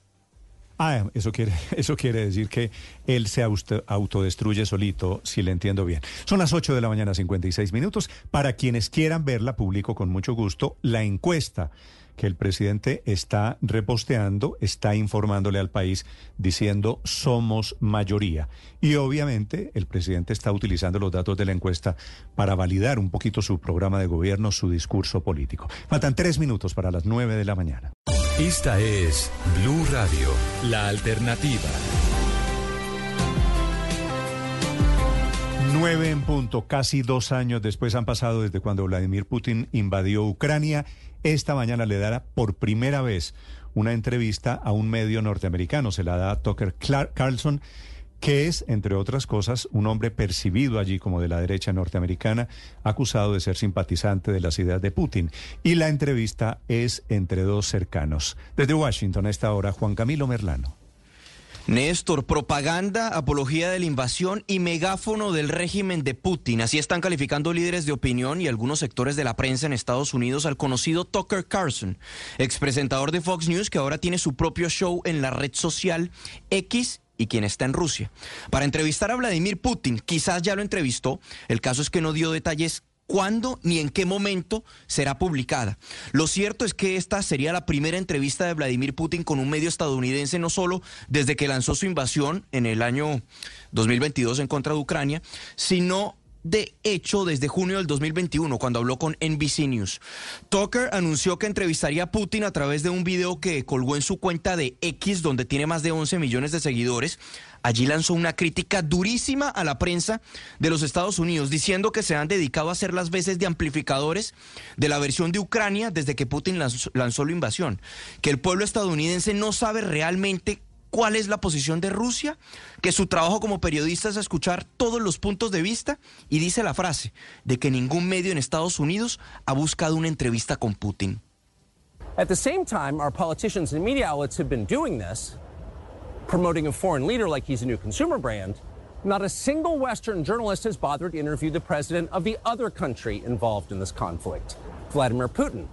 [SPEAKER 18] Ah, eso quiere, eso quiere decir que él se autodestruye solito, si le entiendo bien. Son las 8 de la mañana, 56 minutos. Para quienes quieran verla, publico con mucho gusto la encuesta que el presidente está reposteando, está informándole al país diciendo somos mayoría. Y obviamente el presidente está utilizando los datos de la encuesta para validar un poquito su programa de gobierno, su discurso político. Faltan tres minutos para las 9 de la mañana.
[SPEAKER 3] Esta es Blue Radio, la alternativa.
[SPEAKER 18] Nueve en punto, casi dos años después han pasado desde cuando Vladimir Putin invadió Ucrania. Esta mañana le dará por primera vez una entrevista a un medio norteamericano. Se la da Tucker Carlson, que es, entre otras cosas, un hombre percibido allí como de la derecha norteamericana, acusado de ser simpatizante de las ideas de Putin. Y la entrevista es entre dos cercanos. Desde Washington a esta hora, Juan Camilo Merlano.
[SPEAKER 110] Néstor, propaganda, apología de la invasión y megáfono del régimen de Putin. Así están calificando líderes de opinión y algunos sectores de la prensa en Estados Unidos al conocido Tucker Carlson, expresentador de Fox News que ahora tiene su propio show en la red social X y quien está en Rusia. Para entrevistar a Vladimir Putin, quizás ya lo entrevistó, el caso es que no dio detalles cuándo ni en qué momento será publicada. Lo cierto es que esta sería la primera entrevista de Vladimir Putin con un medio estadounidense, no solo desde que lanzó su invasión en el año 2022 en contra de Ucrania, sino de hecho desde junio del 2021, cuando habló con NBC News. Tucker anunció que entrevistaría a Putin a través de un video que colgó en su cuenta de X, donde tiene más de 11 millones de seguidores. Allí lanzó una crítica durísima a la prensa de los Estados Unidos, diciendo que se han dedicado a hacer las veces de amplificadores de la versión de Ucrania desde que Putin lanzó, lanzó la invasión, que el pueblo estadounidense no sabe realmente cuál es la posición de Rusia, que su trabajo como periodista es escuchar todos los puntos de vista y dice la frase de que ningún medio en Estados Unidos ha buscado una entrevista con Putin.
[SPEAKER 111] At the same time, our politicians and media outlets have been doing this, promoting a foreign leader like he's a new consumer brand. Not a single Western journalist has bothered to interview the president of the other country involved in this conflict, Vladimir Putin.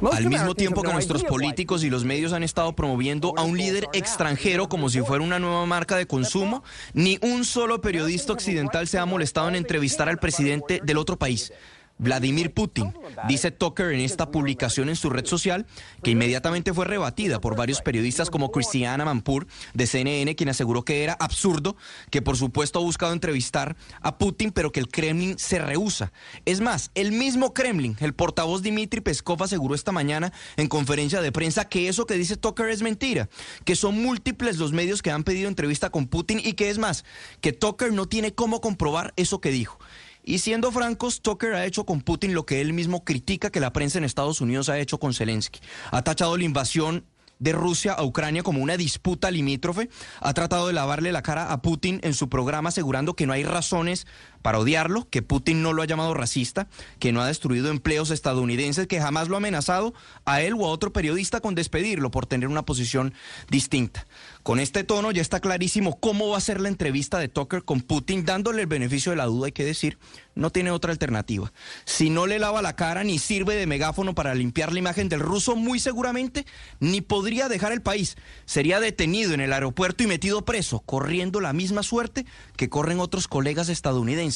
[SPEAKER 110] Al mismo tiempo que nuestros políticos y los medios han estado promoviendo a un líder extranjero como si fuera una nueva marca de consumo, ni un solo periodista occidental se ha molestado en entrevistar al presidente del otro país. Vladimir Putin, dice Tucker en esta publicación en su red social, que inmediatamente fue rebatida por varios periodistas como Cristiana Mampur de CNN, quien aseguró que era absurdo, que por supuesto ha buscado entrevistar a Putin, pero que el Kremlin se rehúsa. Es más, el mismo Kremlin, el portavoz Dmitry Peskov aseguró esta mañana en conferencia de prensa que eso que dice Tucker es mentira, que son múltiples los medios que han pedido entrevista con Putin y que es más, que Tucker no tiene cómo comprobar eso que dijo. Y siendo francos, Tucker ha hecho con Putin lo que él mismo critica que la prensa en Estados Unidos ha hecho con Zelensky. Ha tachado la invasión de Rusia a Ucrania como una disputa limítrofe, ha tratado de lavarle la cara a Putin en su programa asegurando que no hay razones para odiarlo, que Putin no lo ha llamado racista, que no ha destruido empleos estadounidenses, que jamás lo ha amenazado a él o a otro periodista con despedirlo por tener una posición distinta. Con este tono ya está clarísimo cómo va a ser la entrevista de Tucker con Putin, dándole el beneficio de la duda, hay que decir, no tiene otra alternativa. Si no le lava la cara ni sirve de megáfono para limpiar la imagen del ruso, muy seguramente ni podría dejar el país. Sería detenido en el aeropuerto y metido preso, corriendo la misma suerte que corren otros colegas estadounidenses,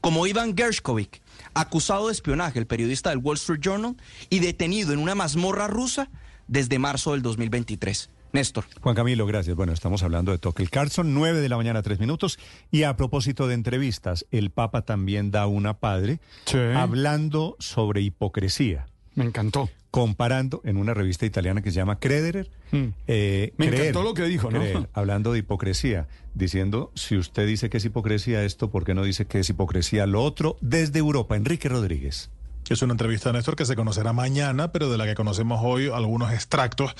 [SPEAKER 110] como Ivan Gershkovich, acusado de espionaje, el periodista del Wall Street Journal, y detenido en una mazmorra rusa desde marzo del 2023. Néstor.
[SPEAKER 18] Juan Camilo, gracias. Bueno, estamos hablando de Tucker Carlson, 9 de la mañana, tres minutos. Y a propósito de entrevistas, el Papa también da una padre hablando sobre hipocresía.
[SPEAKER 84] Me encantó.
[SPEAKER 18] Comparando en una revista italiana que se llama Crederer. eh,
[SPEAKER 84] Me
[SPEAKER 18] creer,
[SPEAKER 84] encantó lo que dijo, ¿no?
[SPEAKER 18] creer, hablando de hipocresía, diciendo, si usted dice que es hipocresía esto, ¿por qué no dice que es hipocresía lo otro? Desde Europa, Enrique Rodríguez.
[SPEAKER 112] Es una entrevista, Néstor, que se conocerá mañana, pero de la que conocemos hoy algunos extractos.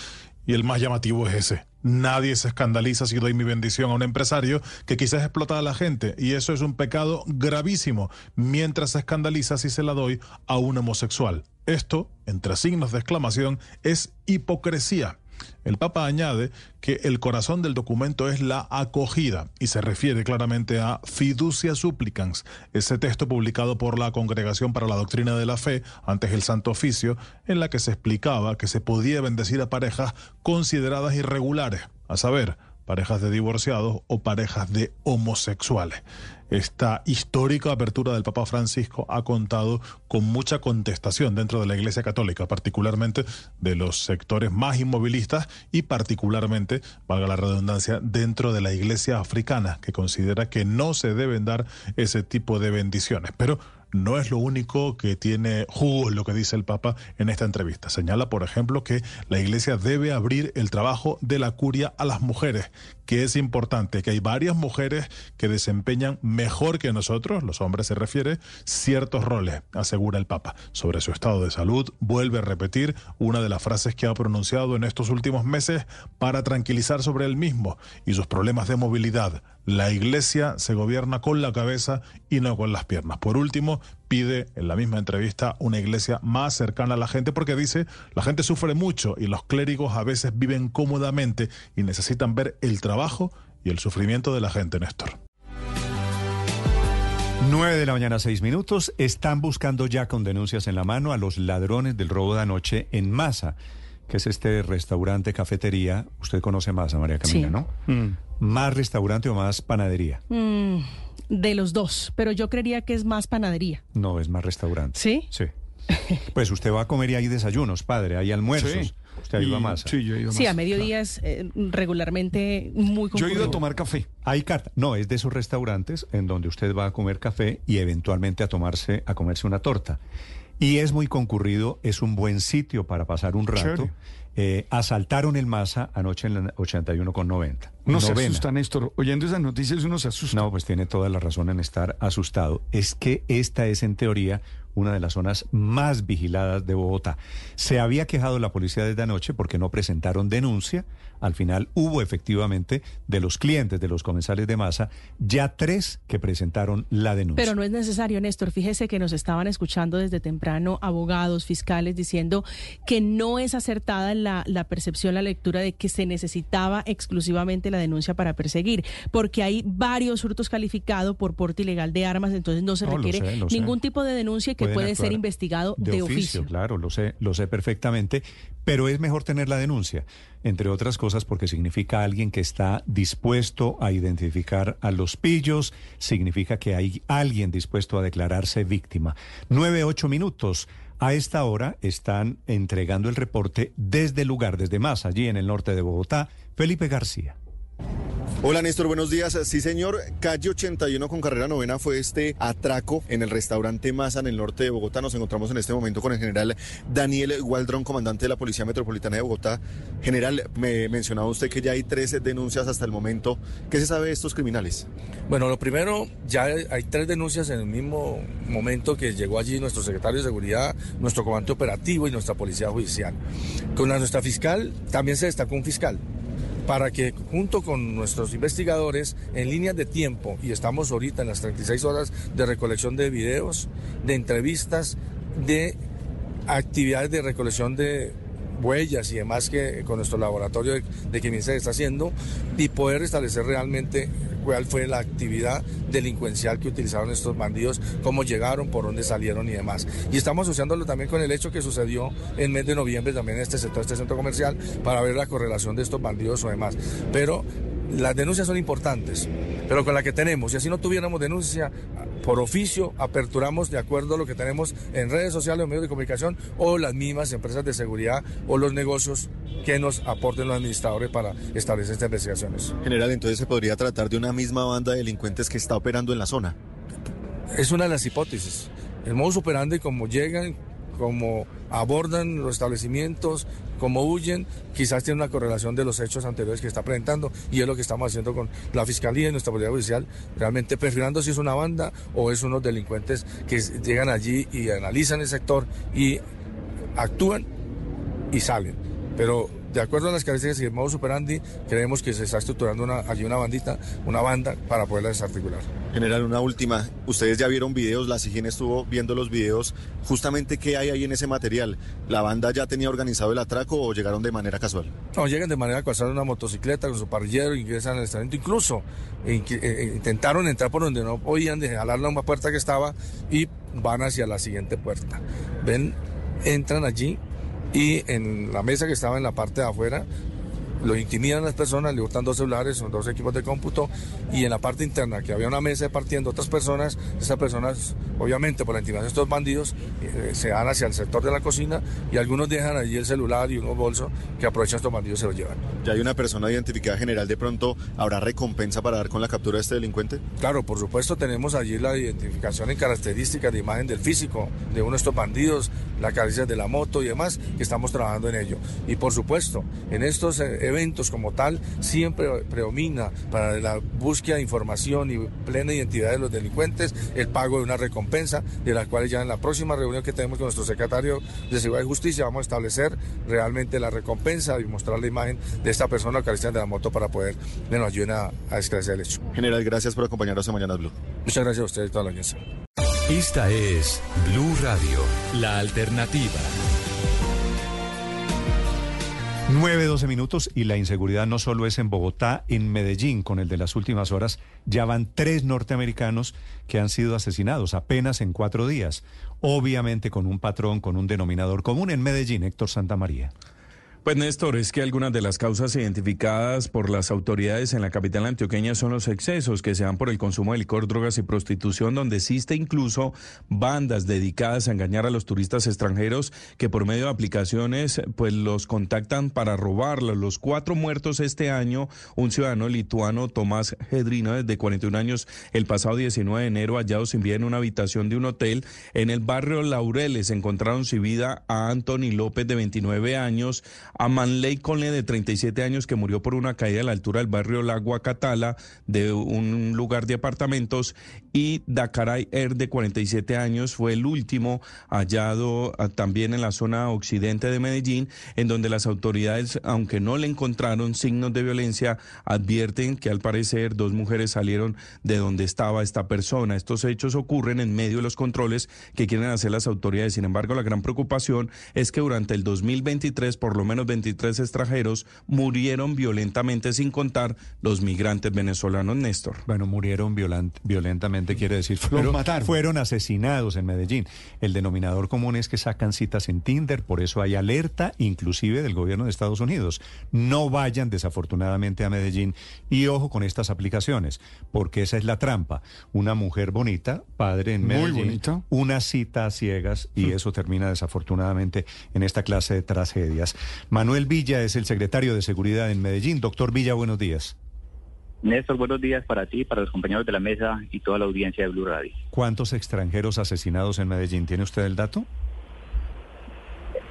[SPEAKER 112] Y el más llamativo es ese. Nadie se escandaliza si doy mi bendición a un empresario que quizás explota a la gente. Y eso es un pecado gravísimo, mientras se escandaliza si se la doy a un homosexual. Esto, entre signos de exclamación, es hipocresía. El Papa añade que el corazón del documento es la acogida y se refiere claramente a Fiducia Supplicans, ese texto publicado por la Congregación para la Doctrina de la Fe antes el Santo Oficio, en la que se explicaba que se podía bendecir a parejas consideradas irregulares, a saber, parejas de divorciados o parejas de homosexuales. Esta histórica apertura del Papa Francisco ha contado con mucha contestación dentro de la Iglesia Católica, particularmente de los sectores más inmovilistas y particularmente, valga la redundancia, dentro de la Iglesia africana, que considera que no se deben dar ese tipo de bendiciones. Pero no es lo único que tiene jugo lo que dice el Papa en esta entrevista. Señala, por ejemplo, que la Iglesia debe abrir el trabajo de la curia a las mujeres, que es importante, que hay varias mujeres que desempeñan mejor que nosotros, los hombres se refiere, ciertos roles, asegura el Papa. Sobre su estado de salud, vuelve a repetir una de las frases que ha pronunciado en estos últimos meses para tranquilizar sobre él mismo y sus problemas de movilidad. La iglesia se gobierna con la cabeza y no con las piernas. Por último, pide en la misma entrevista una iglesia más cercana a la gente porque dice, la gente sufre mucho y los clérigos a veces viven cómodamente y necesitan ver el trabajo y el sufrimiento de la gente, Néstor.
[SPEAKER 18] 9 de la mañana, 6 minutos. Están buscando ya con denuncias en la mano a los ladrones del robo de anoche en masa. que es este restaurante, cafetería, usted conoce más a María Camila,
[SPEAKER 99] Sí.
[SPEAKER 18] ¿no? ¿Más restaurante o más panadería?
[SPEAKER 99] Mm, de los dos, pero yo creería que es más panadería.
[SPEAKER 18] No, es más restaurante.
[SPEAKER 99] ¿Sí?
[SPEAKER 18] Sí. Pues usted va a comer y hay desayunos, padre, hay almuerzos.
[SPEAKER 84] Sí.
[SPEAKER 18] Usted ha ido a
[SPEAKER 84] Y-
[SPEAKER 18] masa.
[SPEAKER 84] sí, yo he ido a
[SPEAKER 99] Sí, a mediodía es eh, regularmente muy
[SPEAKER 18] Yo he ido a
[SPEAKER 99] concurrido.
[SPEAKER 18] tomar café. Hay carta. No, es de esos restaurantes en donde usted va a comer café y eventualmente a tomarse, a comerse una torta. Y es muy concurrido, es un buen sitio para pasar un rato.
[SPEAKER 84] Chévere.
[SPEAKER 18] Eh, asaltaron el Masa anoche en la 81 con 90.
[SPEAKER 84] No se asusta, Néstor. Oyendo esas noticias uno se asusta.
[SPEAKER 18] No, pues tiene toda la razón en estar asustado. Es que esta es, en teoría, una de las zonas más vigiladas de Bogotá. Se había quejado la policía desde anoche porque no presentaron denuncia. Al final hubo efectivamente de los clientes de los comensales de masa ya tres que presentaron la denuncia.
[SPEAKER 99] Pero no es necesario, Néstor. Fíjese que nos estaban escuchando desde temprano abogados, fiscales, diciendo que no es acertada la, la percepción, la lectura de que se necesitaba exclusivamente la denuncia para perseguir, porque hay varios hurtos calificados por porte ilegal de armas, entonces no se
[SPEAKER 18] No, lo
[SPEAKER 99] requiere
[SPEAKER 18] sé, lo sé.
[SPEAKER 99] ningún tipo de denuncia que
[SPEAKER 18] Pueden
[SPEAKER 99] puede ser investigado de, oficio.
[SPEAKER 18] Claro, lo sé, lo sé perfectamente, pero es mejor tener la denuncia, entre otras cosas porque significa alguien que está dispuesto a identificar a los pillos, significa que hay alguien dispuesto a declararse víctima. Nueve, ocho minutos. A esta hora están entregando el reporte desde el lugar, desde más allí en el norte de Bogotá, Felipe García.
[SPEAKER 113] Hola Néstor, buenos días. Sí señor, calle 81 con carrera novena fue este atraco en el restaurante Masa en el norte de Bogotá. Nos encontramos en este momento con el general Daniel Waldron, comandante de la Policía Metropolitana de Bogotá. General, me mencionaba usted que ya hay 13 denuncias hasta el momento. ¿Qué se sabe de estos criminales?
[SPEAKER 114] Bueno, lo primero, ya hay tres denuncias en el mismo momento que llegó allí nuestro secretario de Seguridad, nuestro comandante operativo y nuestra policía judicial. Con la, nuestra fiscal también se destacó un fiscal para que junto con nuestros investigadores en líneas de tiempo, y estamos ahorita en las 36 horas de recolección de videos, de entrevistas, de actividades de recolección de huellas y demás que con nuestro laboratorio de, de está haciendo y poder establecer realmente cuál fue la actividad delincuencial que utilizaron estos bandidos, cómo llegaron, por dónde salieron y demás. Y estamos asociándolo también con el hecho que sucedió en mes de noviembre también en este sector, este centro comercial, para ver la correlación de estos bandidos o demás. Pero las denuncias son importantes, pero con la que tenemos, y así no tuviéramos denuncia, por oficio aperturamos de acuerdo a lo que tenemos en redes sociales o medios de comunicación o las mismas empresas de seguridad o los negocios que nos aporten los administradores para establecer estas investigaciones.
[SPEAKER 113] General, entonces se podría tratar de una misma banda de delincuentes que está operando en la zona.
[SPEAKER 114] Es una de las hipótesis. El modus operandi, como llegan, como abordan los establecimientos, como huyen, quizás tiene una correlación de los hechos anteriores que está presentando y es lo que estamos haciendo con la Fiscalía y nuestra Policía Judicial, realmente perfilando si es una banda o es unos delincuentes que llegan allí y analizan el sector y actúan y salen. Pero de acuerdo a las características y el modus operandi, creemos que se está estructurando una, allí una bandita, una banda para poderla desarticular.
[SPEAKER 113] General, una última. Ustedes ya vieron videos, la SIGIN estuvo viendo los videos. Justamente, ¿qué hay ahí en ese material? ¿La banda ya tenía organizado el atraco o llegaron de manera casual?
[SPEAKER 114] No, llegan de manera casual una motocicleta con su parrillero, ingresan al establecimiento. Incluso eh, eh, intentaron entrar por donde no podían, de jalar la puerta que estaba y van hacia la siguiente puerta. Ven, entran allí y en la mesa que estaba en la parte de afuera los intimidan las personas, le hurtan dos celulares, son dos equipos de cómputo y en la parte interna que había una mesa partiendo otras personas, esas personas obviamente por la intimidación de estos bandidos eh, se van hacia el sector de la cocina y algunos dejan allí el celular y unos bolsos que aprovechan estos bandidos y se los llevan.
[SPEAKER 113] ¿Ya hay una persona identificada general de pronto? ¿Habrá recompensa para dar con la captura de este delincuente?
[SPEAKER 114] Claro, por supuesto tenemos allí la identificación en características de imagen del físico de uno de estos bandidos, la caricia de la moto y demás, que estamos trabajando en ello. Y por supuesto, en estos eventos como tal, siempre predomina para la búsqueda de información y plena identidad de los delincuentes el pago de una recompensa, de las cuales ya en la próxima reunión que tenemos con nuestro secretario de Seguridad y Justicia vamos a establecer realmente la recompensa y mostrar la imagen de esta persona que de la moto para poder que nos ayuden a, a esclarecer el hecho.
[SPEAKER 113] General, gracias por acompañarnos en Mañanas Blue.
[SPEAKER 114] Muchas gracias a ustedes y toda la audiencia.
[SPEAKER 3] Esta es Blue Radio, la alternativa.
[SPEAKER 18] 9, 12 minutos y la inseguridad no solo es en Bogotá, en Medellín, con el de las últimas horas, ya van tres norteamericanos que han sido asesinados apenas en cuatro días, obviamente con un patrón, con un denominador común en Medellín, Héctor Santa María.
[SPEAKER 115] Pues Néstor, es que algunas de las causas identificadas por las autoridades en la capital antioqueña son los excesos que se dan por el consumo de licor, drogas y prostitución, donde existe incluso bandas dedicadas a engañar a los turistas extranjeros que por medio de aplicaciones pues los contactan para robarlos. Los cuatro muertos este año, un ciudadano lituano, Tomás Gedrino, de 41 años, el pasado 19 de enero, hallado sin vida en una habitación de un hotel en el barrio Laureles. Encontraron sin vida a Anthony López, de 29 años, a Manley de 37 años, que murió por una caída a la altura del barrio La Guacatala, de un lugar de apartamentos, y Dakaray Er, de 47 años, fue el último hallado ah, también en la zona occidente de Medellín, en donde las autoridades, aunque no le encontraron signos de violencia, advierten que al parecer dos mujeres salieron de donde estaba esta persona. Estos hechos ocurren en medio de los controles que quieren hacer las autoridades. Sin embargo, la gran preocupación es que durante el 2023, por lo menos 23 extranjeros murieron violentamente, sin contar los migrantes venezolanos, Néstor.
[SPEAKER 18] Bueno, murieron violentamente, quiere decir, fueron, fueron asesinados en Medellín. El denominador común es que sacan citas en Tinder, por eso hay alerta, inclusive del gobierno de Estados Unidos. No vayan desafortunadamente a Medellín y ojo con estas aplicaciones, porque esa es la trampa. Una mujer bonita, padre en Medellín, una cita a ciegas y eso termina desafortunadamente en esta clase de tragedias. Manuel Villa es el secretario de Seguridad en Medellín. Doctor Villa, buenos días.
[SPEAKER 116] Néstor, buenos días para ti, para los compañeros de la mesa y toda la audiencia de Blue Radio.
[SPEAKER 18] ¿Cuántos extranjeros asesinados en Medellín? ¿Tiene usted el dato?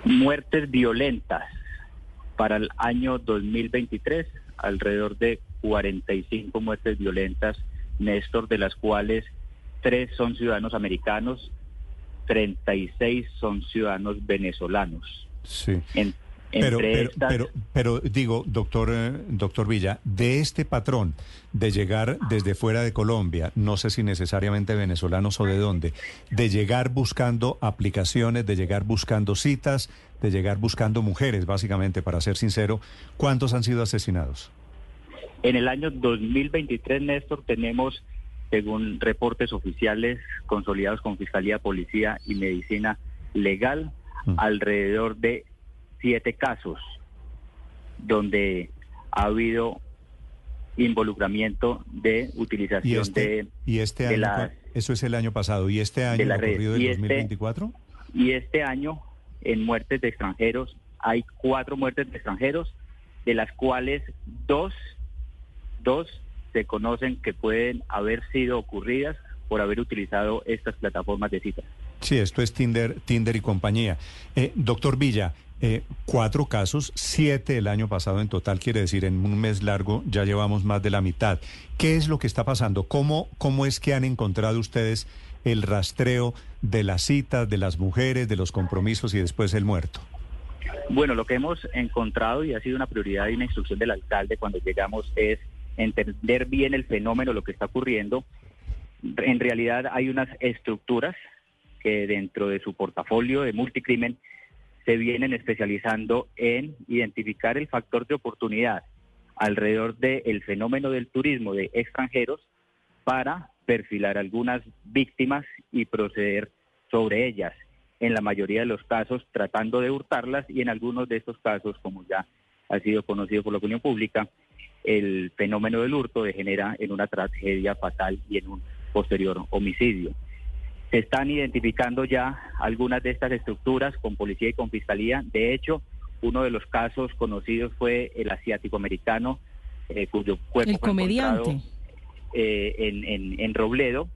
[SPEAKER 116] Muertes violentas para el año 2023, alrededor de 45 muertes violentas, Néstor, de las cuales tres son ciudadanos americanos, 36 son ciudadanos venezolanos.
[SPEAKER 18] Sí. Pero, pero, pero, digo, doctor, eh, doctor Villa, de este patrón de llegar desde fuera de Colombia, no sé si necesariamente venezolanos o de dónde, de llegar buscando aplicaciones, de llegar buscando citas, de llegar buscando mujeres, básicamente, para ser sincero, ¿cuántos han sido asesinados?
[SPEAKER 116] En el año 2023, Néstor, tenemos según reportes oficiales consolidados con Fiscalía, Policía y Medicina Legal, mm. alrededor de siete casos donde ha habido involucramiento de utilización
[SPEAKER 18] este,
[SPEAKER 116] de
[SPEAKER 18] y este año eso es el año pasado y este año la ocurrido del 2024
[SPEAKER 116] este y este año en muertes de extranjeros hay cuatro muertes de extranjeros de las cuales dos dos se conocen que pueden haber sido ocurridas por haber utilizado estas plataformas de citas.
[SPEAKER 18] Sí, esto es Tinder, Tinder y compañía. Eh, doctor Villa, eh, cuatro casos, siete el año pasado en total, quiere decir en un mes largo ya llevamos más de la mitad. ¿Qué es lo que está pasando? ¿Cómo, cómo es que han encontrado ustedes el rastreo de las citas, de las mujeres, de los compromisos y después el muerto?
[SPEAKER 116] Bueno, lo que hemos encontrado y ha sido una prioridad y una instrucción del alcalde cuando llegamos es entender bien el fenómeno, lo que está ocurriendo. En realidad hay unas estructuras que dentro de su portafolio de multicrimen se vienen especializando en identificar el factor de oportunidad alrededor del fenómeno del turismo de extranjeros para perfilar algunas víctimas y proceder sobre ellas. En la mayoría de los casos tratando de hurtarlas y en algunos de estos casos, como ya ha sido conocido por la opinión pública, el fenómeno del hurto degenera en una tragedia fatal y en un posterior homicidio. Se están identificando ya algunas de estas estructuras con policía y con fiscalía. De hecho, uno de los casos conocidos fue el asiático americano, eh, cuyo cuerpo
[SPEAKER 99] el comediante.
[SPEAKER 116] Eh, en, en Robledo.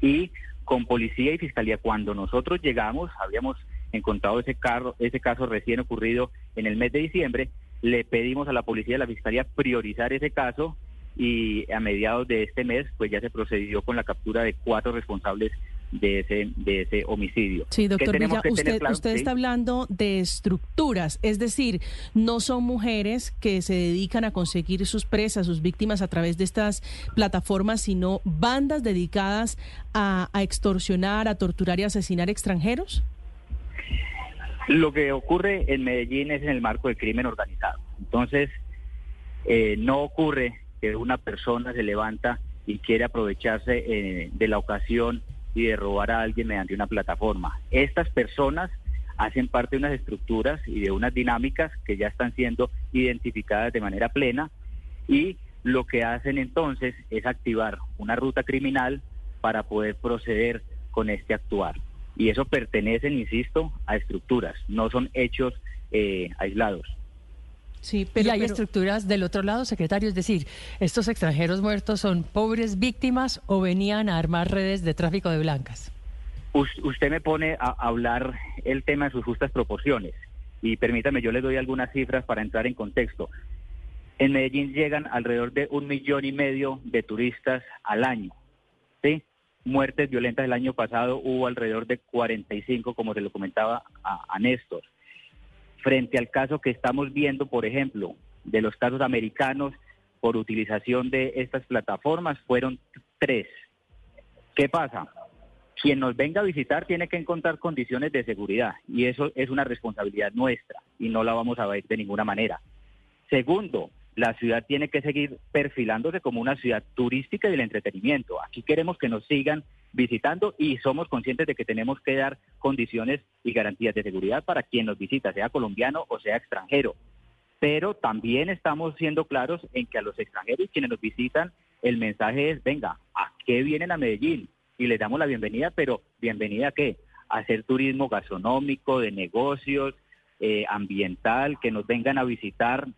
[SPEAKER 116] Y con policía y fiscalía, cuando nosotros llegamos, habíamos encontrado ese, carro, ese caso recién ocurrido en el mes de diciembre le pedimos a la policía y a la fiscalía priorizar ese caso y a mediados de este mes pues ya se procedió con la captura de cuatro responsables de ese de ese homicidio.
[SPEAKER 99] Sí, doctor Villa, usted, está hablando de estructuras, es decir, no son mujeres que se dedican a conseguir sus presas, sus víctimas a través de estas plataformas, sino bandas dedicadas a, a extorsionar, a torturar y asesinar extranjeros.
[SPEAKER 116] Lo que ocurre en Medellín es en el marco del crimen organizado. Entonces, eh, no ocurre que una persona se levanta y quiere aprovecharse eh, de la ocasión y de robar a alguien mediante una plataforma. Estas personas hacen parte de unas estructuras y de unas dinámicas que ya están siendo identificadas de manera plena y lo que hacen entonces es activar una ruta criminal para poder proceder con este actuar. Y eso pertenecen, insisto, a estructuras, no son hechos eh, aislados.
[SPEAKER 109] Sí, pero, y hay estructuras del otro lado, secretario, es decir, estos extranjeros muertos son pobres víctimas o venían a armar redes de tráfico de blancas.
[SPEAKER 116] Usted me pone a hablar el tema en sus justas proporciones y permítame, yo le doy algunas cifras para entrar en contexto. En Medellín llegan alrededor de un millón y medio de turistas al año. ¿sí? Muertes violentas el año pasado hubo alrededor de 45, como se lo comentaba a, a Néstor frente al caso que estamos viendo, por ejemplo, de los casos americanos por utilización de estas plataformas, fueron tres. ¿Qué pasa? Quien nos venga a visitar tiene que encontrar condiciones de seguridad y eso es una responsabilidad nuestra y no la vamos a ver de ninguna manera. Segundo, la ciudad tiene que seguir perfilándose como una ciudad turística y del entretenimiento. Aquí queremos que nos sigan visitando y somos conscientes de que tenemos que dar condiciones y garantías de seguridad para quien nos visita, sea colombiano o sea extranjero. Pero también estamos siendo claros en que a los extranjeros quienes nos visitan, el mensaje es, venga, ¿a qué vienen a Medellín? Y les damos la bienvenida, pero ¿bienvenida a qué? A hacer turismo gastronómico, de negocios, eh, ambiental, que nos vengan a visitar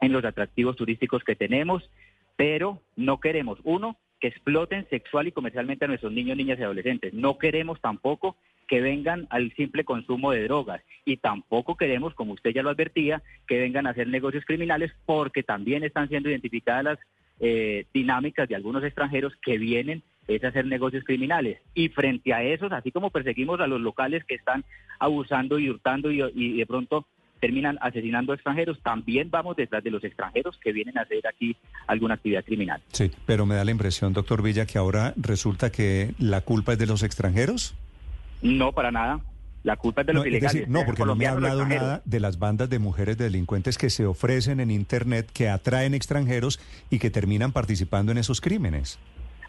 [SPEAKER 116] en los atractivos turísticos que tenemos, pero no queremos, uno, que exploten sexual y comercialmente a nuestros niños, niñas y adolescentes. No queremos tampoco que vengan al simple consumo de drogas y tampoco queremos, como usted ya lo advertía, que vengan a hacer negocios criminales porque también están siendo identificadas las eh, dinámicas de algunos extranjeros que vienen es hacer negocios criminales. Y frente a esos, así como perseguimos a los locales que están abusando y hurtando y de pronto terminan asesinando a extranjeros, también vamos detrás de los extranjeros que vienen a hacer aquí alguna actividad criminal.
[SPEAKER 18] Sí, pero me da la impresión, doctor Villa, que ahora resulta que la culpa es de los extranjeros.
[SPEAKER 116] No, para nada. La culpa es de los ilegales.
[SPEAKER 18] no, porque no me ha hablado nada de las bandas de mujeres delincuentes que se ofrecen en Internet, que atraen extranjeros y que terminan participando en esos crímenes.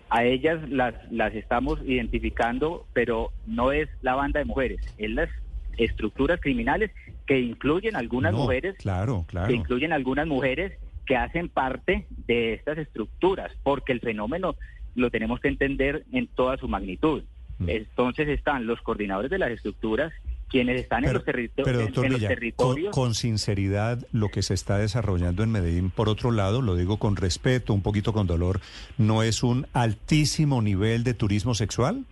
[SPEAKER 116] A ellas las, las estamos identificando, pero no es la banda de mujeres, es las estructuras criminales que incluyen algunas mujeres,
[SPEAKER 18] claro, claro.
[SPEAKER 116] que incluyen algunas mujeres que hacen parte de estas estructuras, porque el fenómeno lo tenemos que entender en toda su magnitud. Mm. Entonces están los coordinadores de las estructuras, quienes están en, los, territorios.
[SPEAKER 18] con, sinceridad, lo que se está desarrollando en Medellín, por otro lado, lo digo con respeto, un poquito con dolor, ¿no es un altísimo nivel de turismo sexual?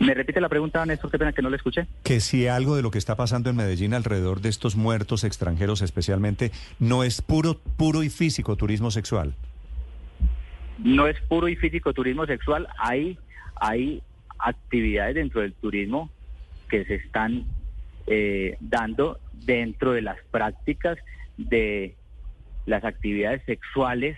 [SPEAKER 116] ¿Me repite la pregunta, Néstor? Qué pena que no le escuché.
[SPEAKER 18] Que si algo de lo que está pasando en Medellín alrededor de estos muertos extranjeros especialmente no es puro, puro y físico turismo sexual.
[SPEAKER 116] No es puro y físico turismo sexual. Hay, hay actividades dentro del turismo que se están eh, dando dentro de las prácticas de las actividades sexuales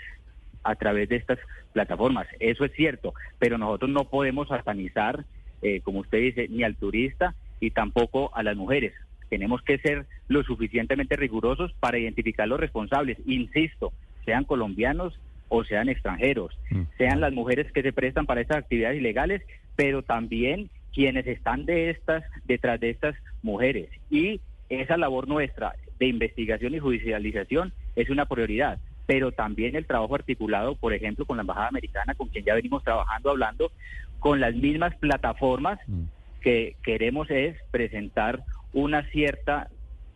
[SPEAKER 116] a través de estas plataformas. Eso es cierto, pero nosotros no podemos satanizar eh, como usted dice, ni al turista y tampoco a las mujeres. Tenemos que ser lo suficientemente rigurosos para identificar los responsables, insisto, sean colombianos o sean extranjeros, mm. sean las mujeres que se prestan para estas actividades ilegales, pero también quienes están de estas, detrás de estas mujeres. Y esa labor nuestra de investigación y judicialización es una prioridad pero también el trabajo articulado, por ejemplo, con la Embajada Americana, con quien ya venimos trabajando, hablando, con las mismas plataformas mm. que queremos es presentar una cierta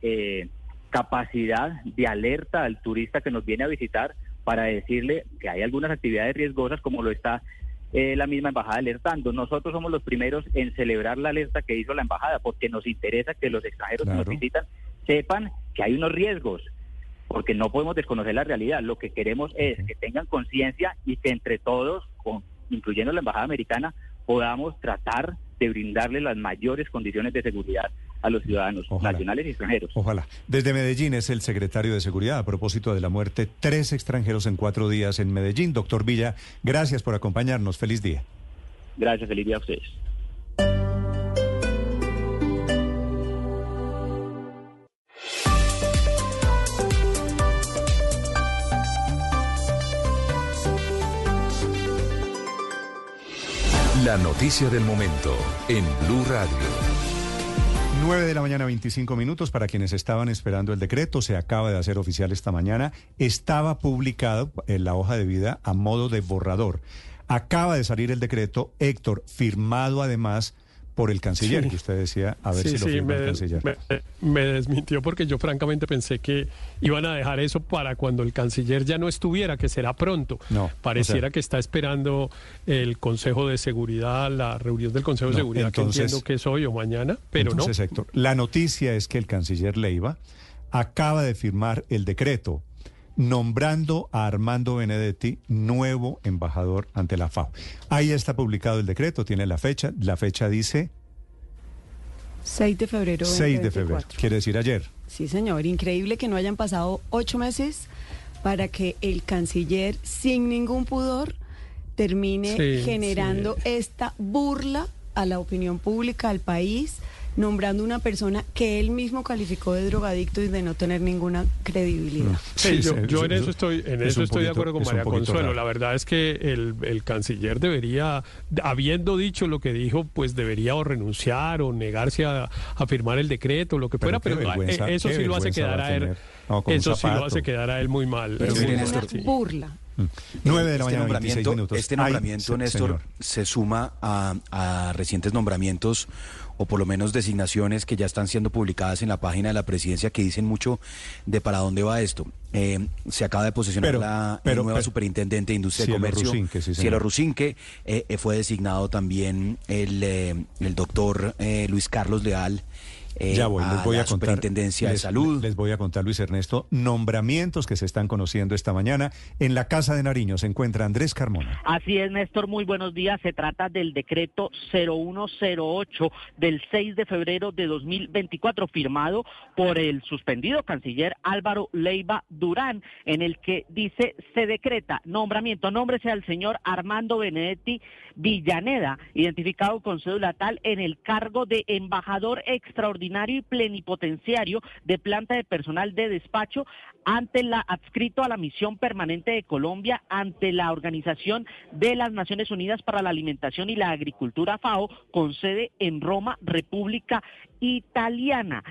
[SPEAKER 116] eh, capacidad de alerta al turista que nos viene a visitar para decirle que hay algunas actividades riesgosas como lo está eh, la misma embajada alertando. Nosotros somos los primeros en celebrar la alerta que hizo la embajada porque nos interesa que los extranjeros que nos visitan sepan que hay unos riesgos porque no podemos desconocer la realidad. Lo que queremos es que tengan conciencia y que entre todos, incluyendo la Embajada Americana, podamos tratar de brindarle las mayores condiciones de seguridad a los ciudadanos nacionales y extranjeros.
[SPEAKER 18] Ojalá. Desde Medellín es el secretario de Seguridad a propósito de la muerte. Tres extranjeros en cuatro días en Medellín. Doctor Villa, gracias por acompañarnos. Feliz día.
[SPEAKER 116] Gracias, feliz día a ustedes.
[SPEAKER 3] La noticia del momento en Blue Radio.
[SPEAKER 18] 9 de la mañana, 25 minutos. Para quienes estaban esperando el decreto, se acaba de hacer oficial esta mañana. Estaba publicado en la hoja de vida a modo de borrador. Acaba de salir el decreto, Héctor, firmado además por el canciller,
[SPEAKER 90] Sí.
[SPEAKER 18] que usted decía, a ver
[SPEAKER 90] Sí,
[SPEAKER 18] si lo
[SPEAKER 90] sí,
[SPEAKER 18] firma
[SPEAKER 90] me,
[SPEAKER 18] el canciller.
[SPEAKER 90] me- me desmintió porque yo francamente pensé que iban a dejar eso para cuando el canciller ya no estuviera, que será pronto.
[SPEAKER 18] No,
[SPEAKER 90] Pareciera
[SPEAKER 18] o sea-
[SPEAKER 90] que está esperando el Consejo de Seguridad, la reunión del Consejo de Seguridad,
[SPEAKER 18] entonces-
[SPEAKER 90] que entiendo que es hoy o mañana, pero
[SPEAKER 18] Entonces,
[SPEAKER 90] no.
[SPEAKER 18] Héctor, la noticia es que el canciller Leiva acaba de firmar el decreto nombrando a Armando Benedetti nuevo embajador ante la FAO. Ahí está publicado el decreto, tiene la fecha. La fecha dice
[SPEAKER 102] 6 de febrero.
[SPEAKER 18] 6 de febrero,
[SPEAKER 102] 2024.
[SPEAKER 18] quiere decir ayer.
[SPEAKER 102] Sí, señor. Increíble que no hayan pasado ocho meses para que el canciller, sin ningún pudor, termine
[SPEAKER 90] Sí,
[SPEAKER 102] generando esta burla a la opinión pública, al país, nombrando una persona que él mismo calificó de drogadicto y de no tener ninguna credibilidad.
[SPEAKER 90] Sí, yo,
[SPEAKER 18] sí,
[SPEAKER 90] yo
[SPEAKER 18] sí,
[SPEAKER 90] en eso estoy, en
[SPEAKER 18] es
[SPEAKER 90] eso estoy de acuerdo con
[SPEAKER 18] es
[SPEAKER 90] María Consuelo.
[SPEAKER 18] raro.
[SPEAKER 90] La verdad es que el, el canciller debería, habiendo dicho lo que dijo, pues debería o renunciar o negarse a, a firmar el decreto, lo que fuera, pero eh, eso sí lo hace quedar
[SPEAKER 18] a
[SPEAKER 90] a él.
[SPEAKER 18] No,
[SPEAKER 90] eso sí lo hace quedar a él muy mal.
[SPEAKER 101] Pero
[SPEAKER 90] muy
[SPEAKER 101] mire,
[SPEAKER 90] mal,
[SPEAKER 101] Néstor,
[SPEAKER 90] sí.
[SPEAKER 102] Burla.
[SPEAKER 18] 9 de la
[SPEAKER 101] este
[SPEAKER 18] mañana, 26
[SPEAKER 101] nombramiento,
[SPEAKER 18] minutos.
[SPEAKER 101] este
[SPEAKER 18] Ay,
[SPEAKER 101] nombramiento,
[SPEAKER 18] se-
[SPEAKER 101] Néstor,
[SPEAKER 18] señor.
[SPEAKER 101] se suma a, a recientes nombramientos o por lo menos designaciones que ya están siendo publicadas en la página de la presidencia que dicen mucho de para dónde va esto. Eh, se acaba de posesionar
[SPEAKER 18] Pero-
[SPEAKER 101] la
[SPEAKER 18] pero-
[SPEAKER 101] nueva
[SPEAKER 18] pero-
[SPEAKER 101] superintendente de Industria y Comercio,
[SPEAKER 18] Rusinque, sí.
[SPEAKER 101] Cielo Rusinque. Eh, eh, fue designado también el, eh, el doctor Luis Carlos Leal. Eh,
[SPEAKER 18] Ya voy,
[SPEAKER 101] a
[SPEAKER 18] les voy
[SPEAKER 101] la
[SPEAKER 18] a contar.
[SPEAKER 101] Superintendencia de Salud.
[SPEAKER 18] Les voy a contar, Luis Ernesto, nombramientos que se están conociendo esta mañana. En la Casa de Nariño se encuentra Andrés Carmona.
[SPEAKER 117] Así es, Néstor, muy buenos días. Se trata del decreto 0108 del 6 de febrero de 2024, firmado por el suspendido canciller Álvaro Leiva Durán, en el que dice, se decreta nombramiento, nómbrese al señor Armando Benedetti Villaneda, identificado con cédula tal en el cargo de embajador extraordinario y plenipotenciario de planta de personal de despacho ante la adscrito a la misión permanente de Colombia ante la Organización de las Naciones Unidas para la Alimentación y la Agricultura FAO con sede en Roma, República Italiana.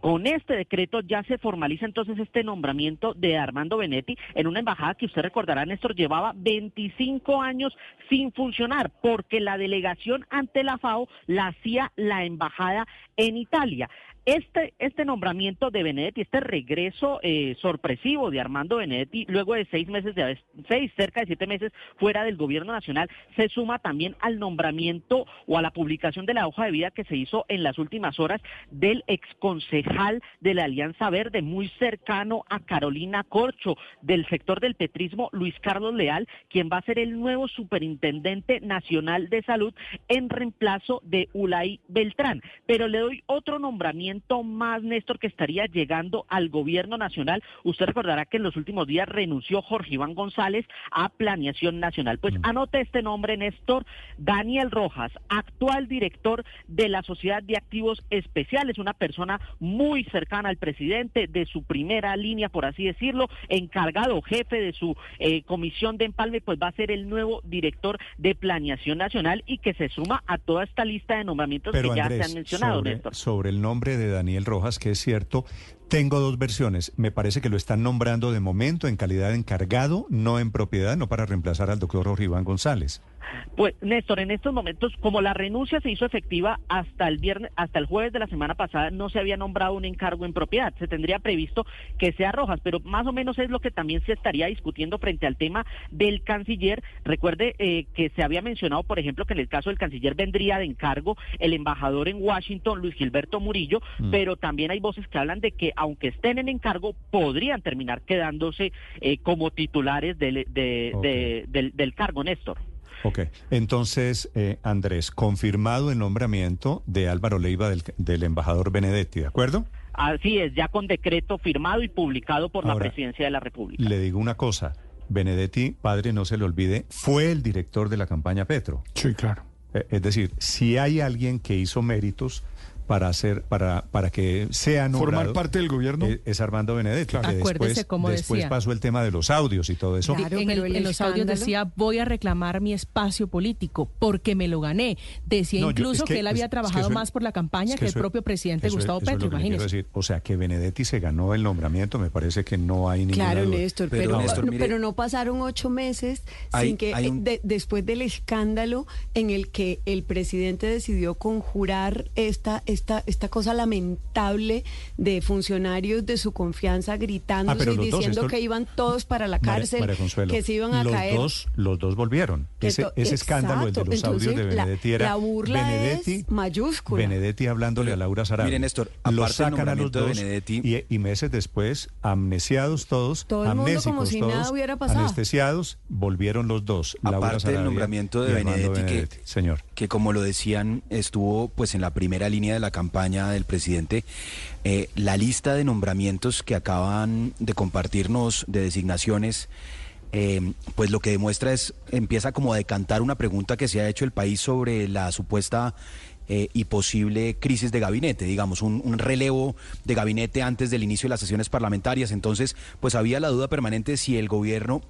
[SPEAKER 117] Con este decreto ya se formaliza entonces este nombramiento de Armando Benetti en una embajada que usted recordará, Néstor, llevaba 25 años sin funcionar porque la delegación ante la FAO la hacía la embajada en Italia. Este, este nombramiento de Benedetti, este regreso eh, sorpresivo de Armando Benedetti, luego de seis meses, de seis, cerca de siete meses fuera del gobierno nacional, se suma también al nombramiento o a la publicación de la hoja de vida que se hizo en las últimas horas del exconcejal de la Alianza Verde, muy cercano a Carolina Corcho, del sector del petrismo, Luis Carlos Leal, quien va a ser el nuevo superintendente nacional de salud en reemplazo de Ulay Beltrán. Pero le doy otro nombramiento más, Néstor, que estaría llegando al gobierno nacional. Usted recordará que en los últimos días renunció Jorge Iván González a Planeación Nacional. Pues anote este nombre, Néstor, Daniel Rojas, actual director de la Sociedad de Activos Especiales, una persona muy cercana al presidente, de su primera línea, por así decirlo, encargado jefe de su eh, comisión de empalme, pues va a ser el nuevo director de Planeación Nacional y que se suma a toda esta lista de nombramientos
[SPEAKER 18] Pero
[SPEAKER 117] que ya
[SPEAKER 18] Andrés,
[SPEAKER 117] se han mencionado,
[SPEAKER 18] sobre,
[SPEAKER 117] Néstor.
[SPEAKER 18] sobre el nombre de Daniel Rojas, que es cierto, tengo dos versiones. Me parece que lo están nombrando de momento en calidad de encargado, no en propiedad, no para reemplazar al doctor Iván González.
[SPEAKER 117] Pues Néstor, en estos momentos, como la renuncia se hizo efectiva hasta el viernes, hasta el jueves de la semana pasada, no se había nombrado un encargo en propiedad. Se tendría previsto que sea Rojas, pero más o menos es lo que también se estaría discutiendo frente al tema del canciller. Recuerde eh, que se había mencionado, por ejemplo, que en el caso del canciller vendría de encargo el embajador en Washington, Luis Gilberto Murillo,
[SPEAKER 118] Mm.
[SPEAKER 117] pero también hay voces que hablan de que aunque estén en encargo, podrían terminar quedándose eh, como titulares del, de- de- del, del cargo, Néstor.
[SPEAKER 18] Ok, entonces, eh, Andrés, confirmado el nombramiento de Álvaro Leiva del, del embajador Benedetti, ¿de acuerdo?
[SPEAKER 117] Así es, ya con decreto firmado y publicado por la presidencia de la República.
[SPEAKER 18] Le digo una cosa, Benedetti, padre, no se le olvide, fue el director de la campaña Petro.
[SPEAKER 90] Sí, claro.
[SPEAKER 18] Eh, Es decir, si hay alguien que hizo méritos para hacer, para, para que sea nombrado.
[SPEAKER 84] Formar parte del gobierno.
[SPEAKER 18] eh, Es, Armando Benedetti.
[SPEAKER 99] Claro.
[SPEAKER 18] que
[SPEAKER 99] Acuérdese
[SPEAKER 18] después,
[SPEAKER 99] cómo
[SPEAKER 18] después
[SPEAKER 99] decía.
[SPEAKER 18] pasó el tema de los audios y todo eso.
[SPEAKER 102] Claro,
[SPEAKER 99] en, el-
[SPEAKER 102] el
[SPEAKER 99] en los audios decía, voy a reclamar mi espacio político porque me lo gané. Decía
[SPEAKER 18] No, yo-
[SPEAKER 99] incluso
[SPEAKER 18] es
[SPEAKER 99] que,
[SPEAKER 18] que-
[SPEAKER 99] él
[SPEAKER 18] es-
[SPEAKER 99] había
[SPEAKER 18] es que
[SPEAKER 99] trabajado más por la campaña
[SPEAKER 18] Es
[SPEAKER 99] que, el propio presidente Gustavo Petro, imagínese.
[SPEAKER 18] decir. O sea, que Benedetti se ganó el nombramiento, me parece que no hay ninguna
[SPEAKER 102] Claro,
[SPEAKER 18] duda.
[SPEAKER 102] Néstor, pero,
[SPEAKER 101] Néstor, mire-
[SPEAKER 102] pero no pasaron ocho meses
[SPEAKER 101] Hay-
[SPEAKER 102] sin que
[SPEAKER 101] un-
[SPEAKER 102] eh, de- después del escándalo en el que el presidente decidió conjurar esta esta esta cosa lamentable de funcionarios de su confianza gritándose
[SPEAKER 18] Ah,
[SPEAKER 102] y
[SPEAKER 18] los dos,
[SPEAKER 102] diciendo
[SPEAKER 18] esto-
[SPEAKER 102] que iban todos para la
[SPEAKER 18] María-
[SPEAKER 102] cárcel,
[SPEAKER 18] María Consuelo,
[SPEAKER 102] que se iban a
[SPEAKER 18] los
[SPEAKER 102] caer.
[SPEAKER 18] Dos, los dos volvieron. Ese,
[SPEAKER 102] to-
[SPEAKER 18] ese escándalo, el de los
[SPEAKER 102] Exacto.
[SPEAKER 18] audios de
[SPEAKER 102] Entonces, la-
[SPEAKER 18] Benedetti era
[SPEAKER 102] la burla
[SPEAKER 18] Benedetti,
[SPEAKER 102] es mayúscula.
[SPEAKER 18] Benedetti hablándole a Laura Sarabia.
[SPEAKER 101] Mire, Néstor,
[SPEAKER 18] los sacan a los dos
[SPEAKER 101] Benedetti-
[SPEAKER 18] y, y meses después, amnesiados todos,
[SPEAKER 102] Todo
[SPEAKER 18] amnésicos
[SPEAKER 102] como si
[SPEAKER 18] todos,
[SPEAKER 102] nada hubiera pasado.
[SPEAKER 18] anestesiados, volvieron los dos. Laura
[SPEAKER 101] Aparte
[SPEAKER 18] Sarabia
[SPEAKER 101] del nombramiento de
[SPEAKER 18] Armando
[SPEAKER 101] Benedetti, que,
[SPEAKER 18] Benedetti. Señor.
[SPEAKER 101] que como lo decían, estuvo pues en la primera línea de la campaña del presidente, eh, la lista de nombramientos que acaban de compartirnos de designaciones, eh, pues lo que demuestra es, empieza como a decantar una pregunta que se ha hecho el país sobre la supuesta eh, y posible crisis de gabinete, digamos, un, un relevo de gabinete antes del inicio de las sesiones parlamentarias. Entonces, pues había la duda permanente si el gobierno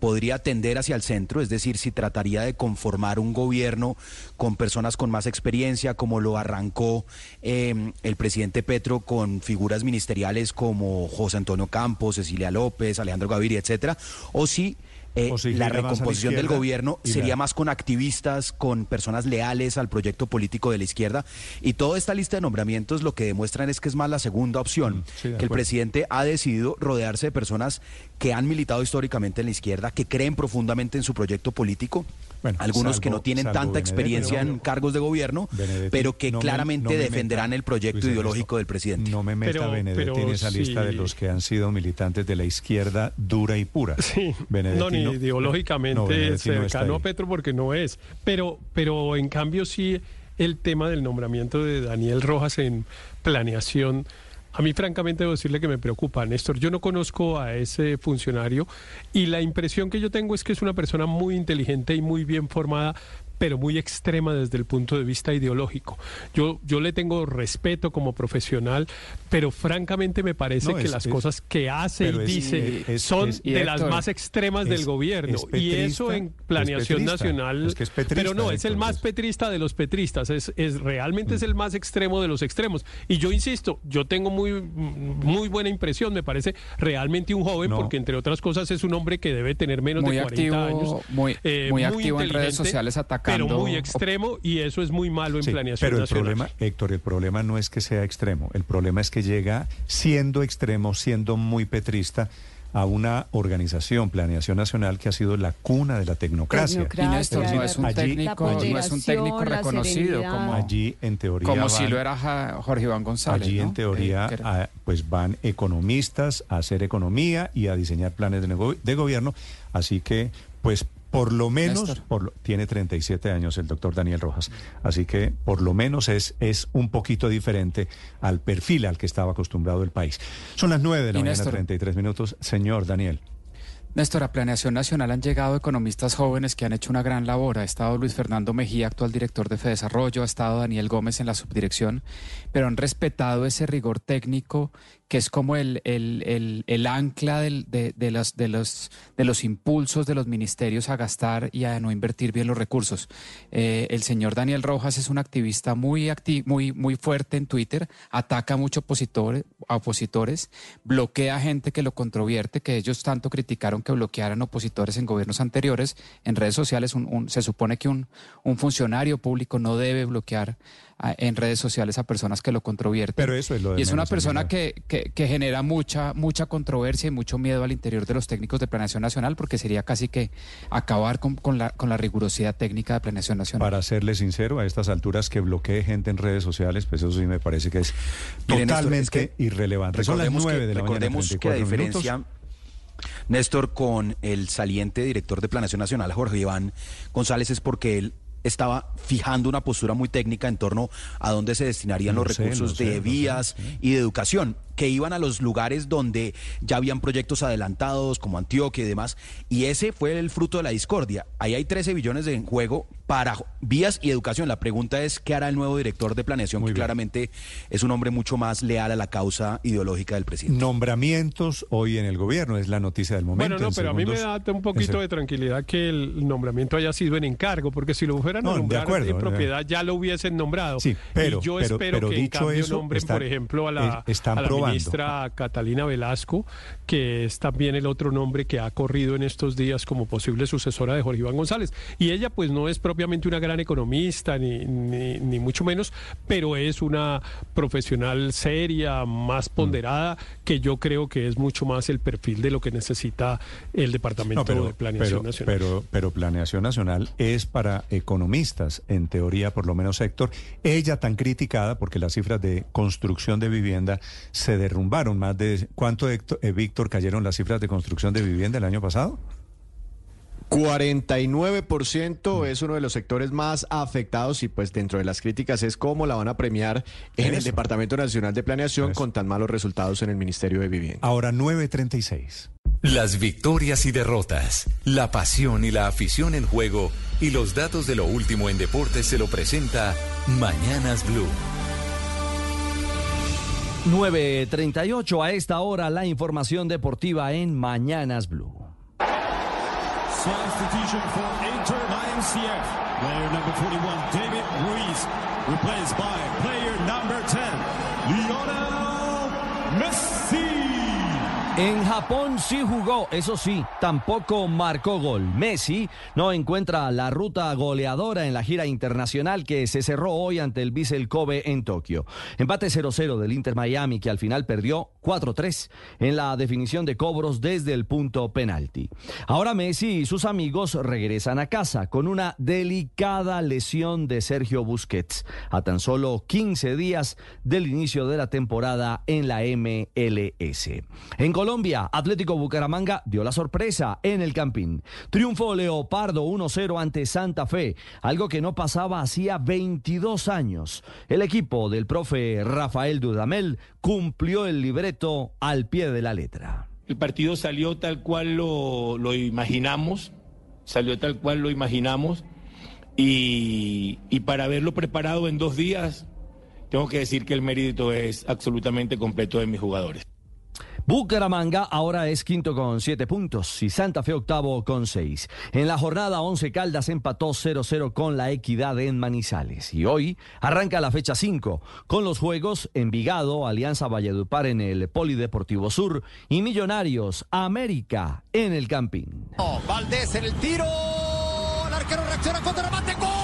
[SPEAKER 101] podría tender hacia el centro, es decir, si trataría de conformar un gobierno con personas con más experiencia, como lo arrancó eh, el presidente Petro con figuras ministeriales como José Antonio Campos, Cecilia López, Alejandro Gaviria, etcétera, o si eh,
[SPEAKER 18] si
[SPEAKER 101] la recomposición del gobierno sería más con activistas, con personas leales al proyecto político de la izquierda. Y toda esta lista de nombramientos lo que demuestran es que es más la segunda opción,
[SPEAKER 18] Mm, sí,
[SPEAKER 101] que el presidente ha decidido rodearse de personas que han militado históricamente en la izquierda, que creen profundamente en su proyecto político.
[SPEAKER 18] Bueno,
[SPEAKER 101] Algunos que no tienen tanta experiencia en cargos de gobierno,
[SPEAKER 18] Benedetti,
[SPEAKER 101] pero que
[SPEAKER 18] no me-
[SPEAKER 101] claramente
[SPEAKER 18] no me
[SPEAKER 101] defenderán
[SPEAKER 18] meta,
[SPEAKER 101] el proyecto
[SPEAKER 18] Luis Ernesto,
[SPEAKER 101] ideológico del presidente.
[SPEAKER 18] No me meta
[SPEAKER 90] Pero-
[SPEAKER 18] Benedetti
[SPEAKER 90] pero
[SPEAKER 18] en esa lista de los que han sido militantes de la izquierda dura y pura.
[SPEAKER 90] Sí,
[SPEAKER 18] Benedetti
[SPEAKER 90] no, ni
[SPEAKER 18] no-
[SPEAKER 90] ideológicamente cercano a Petro porque no es. Pero, pero en cambio sí el tema del nombramiento de Daniel Rojas en planeación, a mí francamente debo decirle que me preocupa, Néstor. Yo no conozco a ese funcionario y la impresión que yo tengo es que es una persona muy inteligente y muy bien formada pero muy extrema desde el punto de vista ideológico. Yo, yo le tengo respeto como profesional, pero francamente me parece
[SPEAKER 18] No,
[SPEAKER 90] que
[SPEAKER 18] es-
[SPEAKER 90] las
[SPEAKER 18] es-
[SPEAKER 90] cosas que hace y dice
[SPEAKER 18] es-
[SPEAKER 90] son
[SPEAKER 18] es-
[SPEAKER 90] de las más extremas del gobierno.
[SPEAKER 18] es
[SPEAKER 90] y eso en planeación nacional.
[SPEAKER 18] es que es petrista,
[SPEAKER 90] pero no, es el más petrista de los petristas. Es, es realmente es el más extremo de los extremos. Y yo insisto, yo tengo muy, muy buena impresión. Me parece realmente un joven,
[SPEAKER 18] No.
[SPEAKER 90] porque entre otras cosas es un hombre que debe tener menos
[SPEAKER 119] Muy
[SPEAKER 90] de 40
[SPEAKER 119] activo,
[SPEAKER 90] años.
[SPEAKER 119] muy-
[SPEAKER 90] eh,
[SPEAKER 119] muy activo en redes sociales atacando-
[SPEAKER 90] Pero muy extremo y eso es muy malo en
[SPEAKER 18] Sí,
[SPEAKER 90] planeación
[SPEAKER 18] pero el
[SPEAKER 90] nacional.
[SPEAKER 18] problema, Héctor, el problema no es que sea extremo, el problema es que llega siendo extremo, siendo muy petrista a una organización, Planeación Nacional, que ha sido la cuna de la tecnocracia.
[SPEAKER 119] Y Néstor no es un
[SPEAKER 18] allí,
[SPEAKER 119] técnico, no es un técnico reconocido como,
[SPEAKER 18] allí, en teoría,
[SPEAKER 119] como si lo era Jorge Iván González.
[SPEAKER 18] allí
[SPEAKER 119] ¿no?
[SPEAKER 18] en teoría,
[SPEAKER 119] Eh,
[SPEAKER 18] ah, pues van economistas a hacer economía y a diseñar planes de, de gobierno, así que, pues por lo menos,
[SPEAKER 119] Néstor.
[SPEAKER 18] por lo- tiene 37 años el doctor Daniel Rojas, así que por lo menos es, es un poquito diferente al perfil al que estaba acostumbrado el país. Son las 9 de la
[SPEAKER 119] Y
[SPEAKER 18] mañana,
[SPEAKER 119] Néstor.
[SPEAKER 18] 33 minutos. Señor Daniel.
[SPEAKER 119] Néstor, a Planeación Nacional han llegado economistas jóvenes que han hecho una gran labor. Ha estado Luis Fernando Mejía, actual director de Fedesarrollo, ha estado Daniel Gómez en la subdirección, pero han respetado ese rigor técnico que es como el, el, el, ancla de, de los, de, los, de los impulsos de los ministerios a gastar y a no invertir bien los recursos. Eh, el señor Daniel Rojas es un activista muy, acti- muy, muy fuerte en Twitter, ataca a muchos opositores, a opositores, bloquea gente que lo controvierte, que ellos tanto criticaron que bloquearan opositores en gobiernos anteriores. En redes sociales un- se supone que un, un funcionario público no debe bloquear en redes sociales a personas que lo controvierten.
[SPEAKER 18] Pero eso es lo de
[SPEAKER 119] Y es una persona que, que, que genera mucha, mucha controversia y mucho miedo al interior de los técnicos de Planeación Nacional, porque sería casi que acabar con, con la, con la rigurosidad técnica de Planeación Nacional.
[SPEAKER 18] Para serle sincero, a estas alturas que bloquee gente en redes sociales, pues eso sí me parece que es totalmente
[SPEAKER 101] es que
[SPEAKER 18] irrelevante. Son las
[SPEAKER 101] Recordemos
[SPEAKER 18] 9
[SPEAKER 101] que,
[SPEAKER 18] de la mañana,
[SPEAKER 101] recordemos que a
[SPEAKER 18] 34
[SPEAKER 101] diferencia,
[SPEAKER 18] minutos.
[SPEAKER 101] Néstor, con el saliente director de Planeación Nacional, Jorge Iván González, es porque él estaba fijando una postura muy técnica en torno a dónde se destinarían
[SPEAKER 18] Lo
[SPEAKER 101] los
[SPEAKER 18] sé,
[SPEAKER 101] recursos
[SPEAKER 18] sé,
[SPEAKER 101] de
[SPEAKER 18] sé,
[SPEAKER 101] vías y de educación, que iban a los lugares donde ya habían proyectos adelantados, como Antioquia y demás, y ese fue el fruto de la discordia. Ahí hay 13 billones en juego para vías y educación. La pregunta es, ¿qué hará el nuevo director de planeación, que claramente es un hombre mucho más leal a la causa ideológica del presidente?
[SPEAKER 18] Nombramientos hoy en el gobierno, es la noticia del momento.
[SPEAKER 90] Bueno, no, pero a mí me da un poquito de tranquilidad que el nombramiento haya sido en encargo, porque si lo fueran a nombrar en propiedad ya lo hubiesen nombrado.
[SPEAKER 18] Sí, pero,
[SPEAKER 90] y yo
[SPEAKER 18] pero,
[SPEAKER 90] espero
[SPEAKER 18] pero
[SPEAKER 90] que en
[SPEAKER 18] dicho
[SPEAKER 90] cambio
[SPEAKER 18] eso,
[SPEAKER 90] nombren,
[SPEAKER 18] están-
[SPEAKER 90] por ejemplo, a la,
[SPEAKER 18] eh, están
[SPEAKER 90] a la
[SPEAKER 18] probando.
[SPEAKER 90] Ministra Catalina Velasco, que es también el otro nombre que ha corrido en estos días como posible sucesora de Jorge Iván González. Y ella pues no es propiamente una gran economista, ni, ni, ni mucho menos, pero es una profesional seria, más
[SPEAKER 18] Mm.
[SPEAKER 90] ponderada, que yo creo que es mucho más el perfil de lo que necesita el Departamento
[SPEAKER 18] No, pero,
[SPEAKER 90] de Planeación
[SPEAKER 18] pero-
[SPEAKER 90] Nacional.
[SPEAKER 18] pero- pero planeación nacional es para economistas, en teoría, por lo menos Héctor. Ella tan criticada porque las cifras de construcción de vivienda se derrumbaron. Más de ¿cuánto, Héctor, eh, Víctor, cayeron las cifras de construcción de vivienda el año pasado?
[SPEAKER 80] 49% es uno de los sectores más afectados y pues dentro de las críticas es cómo la van a premiar en el. Departamento Nacional de Planeación con tan malos resultados en el Ministerio de Vivienda.
[SPEAKER 18] Ahora 936.
[SPEAKER 3] Las victorias y derrotas, la pasión y la afición en juego y los datos de lo último en deportes se lo presenta Mañanas Blue.
[SPEAKER 40] 9.38 a esta hora la información deportiva en Mañanas Blue.
[SPEAKER 120] Substitution for Inter Miami CF. Player number 41, David Ruiz, replaced by player number 10, Lionel Messi.
[SPEAKER 40] En Japón sí jugó, eso sí, tampoco marcó gol. Messi no encuentra la ruta goleadora en la gira internacional que se cerró hoy ante el Vissel Kobe en Tokio. Empate 0-0 del Inter Miami que al final perdió 4-3 en la definición de cobros desde el punto penalti. Ahora Messi y sus amigos regresan a casa con una delicada lesión de Sergio Busquets a tan solo 15 días del inicio de la temporada en la MLS. En Colombia, Atlético Bucaramanga dio la sorpresa en el Campín. Triunfo Leopardo 1-0 ante Santa Fe, algo que no pasaba hacía 22 años. El equipo del profe Rafael Dudamel cumplió el libreto al pie de la letra.
[SPEAKER 121] El partido salió tal cual lo, imaginamos, salió tal cual lo imaginamos y, y para haberlo preparado en dos días, tengo que decir que el mérito es absolutamente completo de mis jugadores.
[SPEAKER 40] Bucaramanga ahora es quinto con siete puntos y Santa Fe octavo con seis. En la jornada 11 Caldas empató 0-0 con la Equidad en Manizales y hoy arranca la fecha 5 con los juegos Envigado, Alianza Valledupar en el Polideportivo Sur y Millonarios América en el Campín.
[SPEAKER 122] Valdés en el tiro. El arquero reacciona contra remate.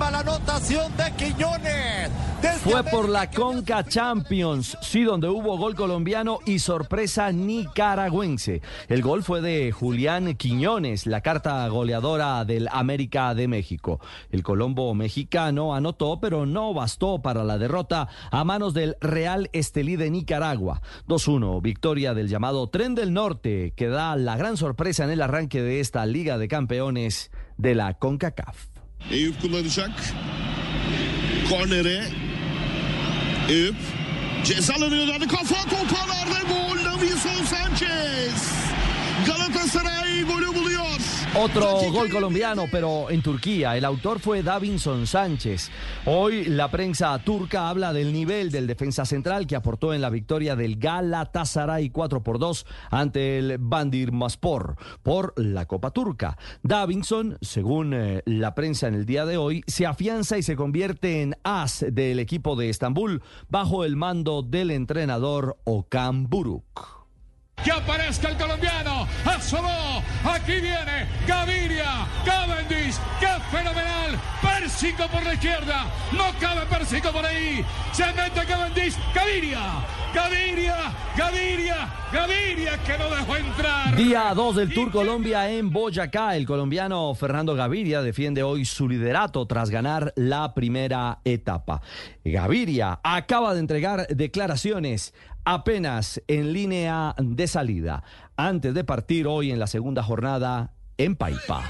[SPEAKER 122] La anotación de Quiñones. Desde
[SPEAKER 40] Fue por la Conca Champions, sí, donde hubo gol colombiano y sorpresa nicaragüense. El gol fue de Julián Quiñones, la carta goleadora del América de México. El colombo mexicano anotó, pero no bastó para la derrota a manos del Real Estelí de Nicaragua. 2-1, victoria del llamado Tren del Norte, que da la gran sorpresa en el arranque de esta Liga de Campeones de la CONCACAF.
[SPEAKER 123] Eyüp kullanacak. Korneri. Eyüp. Ceza alanı yöneldi. Kafa toparlarda gol. Davinson Sanchez. Galatasaray golü buluyor.
[SPEAKER 40] Otro gol colombiano, pero en Turquía. El autor fue Davinson Sánchez. Hoy la prensa turca habla del nivel del defensa central que aportó en la victoria del Galatasaray 4 por 2 ante el Bandırmaspor por la Copa Turca. Davinson, según eh, la prensa en el día de hoy, se afianza y se convierte en as del equipo de Estambul bajo el mando del entrenador Okan Buruk.
[SPEAKER 124] Que aparezca el colombiano. Asomó. Aquí viene Gaviria. Cavendish. ¡Qué fenomenal! Pérsico por la izquierda. No cabe Pérsico por ahí. Se mete Cavendish. Gaviria. Gaviria. Gaviria. Gaviria que no dejó entrar.
[SPEAKER 40] Día 2 del Tour Colombia en Boyacá. El colombiano Fernando Gaviria defiende hoy su liderato tras ganar la primera etapa. Gaviria acaba de entregar declaraciones apenas en línea de salida, antes de partir hoy en la segunda jornada en Paipa.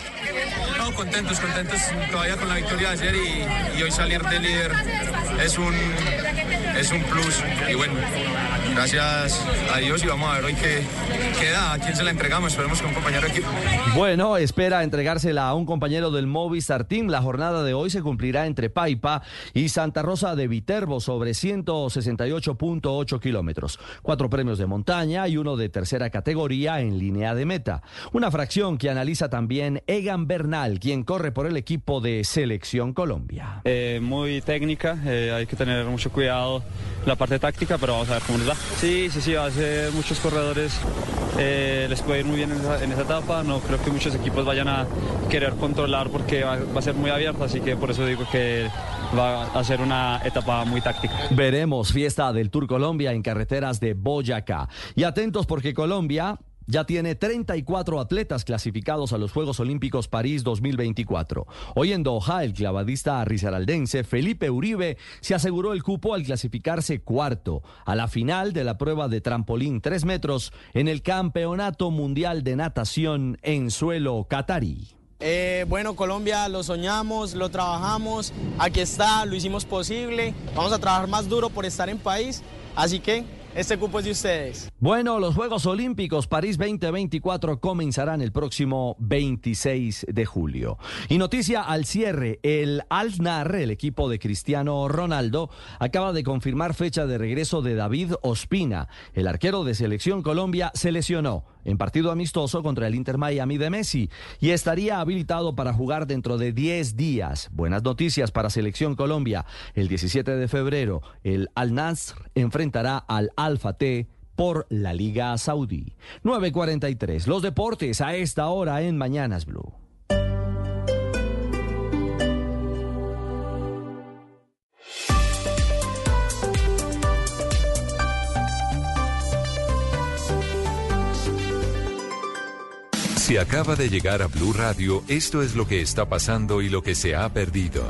[SPEAKER 122] No, contentos, contentos todavía con la victoria de ayer y, y hoy salir de líder es un, es un plus. Y bueno, gracias a Dios y vamos a ver hoy qué, qué da, a quién se la entregamos. Esperemos que un compañero de equipo.
[SPEAKER 40] Bueno, espera entregársela a un compañero del Movistar Team. La jornada de hoy se cumplirá entre Paipa y Santa Rosa de Viterbo sobre 168.8 kilómetros. Cuatro premios de montaña y uno de tercera categoría en línea de meta. Una fracción que analiza también Egan Bernal, quien corre por el equipo de Selección Colombia.
[SPEAKER 125] Eh, muy técnica, eh, hay que tener mucho cuidado la parte táctica, pero vamos a ver cómo nos da. Sí, sí, sí, va a ser muchos corredores, eh, les puede ir muy bien en esa, etapa, no creo que muchos equipos vayan a querer controlar porque va, va a ser muy abierta, así que por eso digo que va a ser una etapa muy táctica.
[SPEAKER 40] Veremos fiesta del Tour Colombia en carreteras de Boyacá. Y atentos porque Colombia ya tiene 34 atletas clasificados a los Juegos Olímpicos París 2024. Hoy en Doha, el clavadista risaraldense Felipe Uribe se aseguró el cupo al clasificarse cuarto a la final de la prueba de trampolín 3 metros en el Campeonato Mundial de Natación en suelo catarí.
[SPEAKER 126] Eh, bueno, Colombia lo soñamos, lo trabajamos, aquí está, lo hicimos posible, vamos a trabajar más duro por estar en país, así que este cupo es de ustedes.
[SPEAKER 40] Bueno, los Juegos Olímpicos París 2024 comenzarán el próximo 26 de julio. Y noticia al cierre, el Al el equipo de Cristiano Ronaldo, acaba de confirmar fecha de regreso de David Ospina. El arquero de Selección Colombia se lesionó en partido amistoso contra el Inter Miami de Messi y estaría habilitado para jugar dentro de 10 días. Buenas noticias para Selección Colombia. El 17 de febrero, el Al Nassr enfrentará al Al Fateh por la Liga Saudí. 9.43. Los deportes a esta hora en Mañanas Blue.
[SPEAKER 3] Si acaba de llegar a Blue Radio, esto es lo que está pasando y lo que se ha perdido.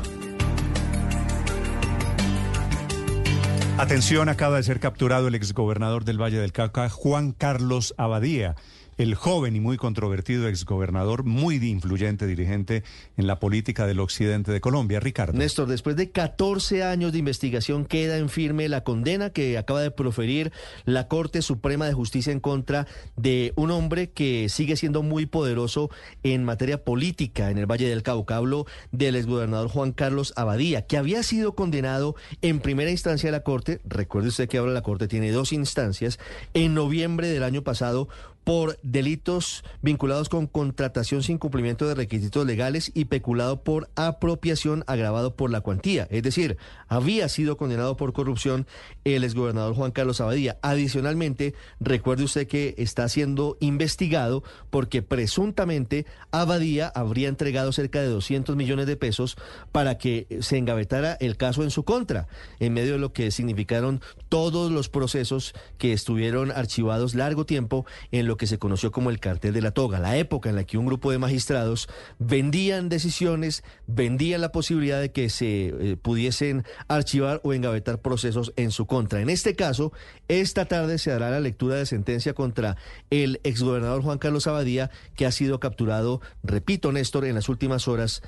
[SPEAKER 18] Atención, acaba de ser capturado el exgobernador del Valle del Cauca, Juan Carlos Abadía, el joven y muy controvertido exgobernador, muy influyente dirigente en la política del occidente de Colombia. Ricardo.
[SPEAKER 85] Néstor, después de 14 años de investigación queda en firme la condena que acaba de proferir la Corte Suprema de Justicia en contra de un hombre que sigue siendo muy poderoso en materia política en el Valle del Cauca. Hablo del exgobernador Juan Carlos Abadía, que había sido condenado en primera instancia de la Corte. Recuerde usted que ahora la Corte tiene dos instancias. En noviembre del año pasado por delitos vinculados con contratación sin cumplimiento de requisitos legales y peculado por apropiación agravado por la cuantía. Es decir, había sido condenado por corrupción el exgobernador Juan Carlos Abadía. Adicionalmente, recuerde usted que está siendo investigado porque presuntamente Abadía habría entregado cerca de 200 millones de pesos para que se engavetara el caso en su contra, en medio de lo que significaron todos los procesos que estuvieron archivados largo tiempo en lo que se conoció como el cartel de la toga, la época en la que un grupo de magistrados vendían decisiones, vendían la posibilidad de que se eh, pudiesen archivar o engavetar procesos en su contra. En este caso, esta tarde se dará la lectura de sentencia contra el exgobernador Juan Carlos Abadía, que ha sido capturado, repito Néstor, en las últimas horas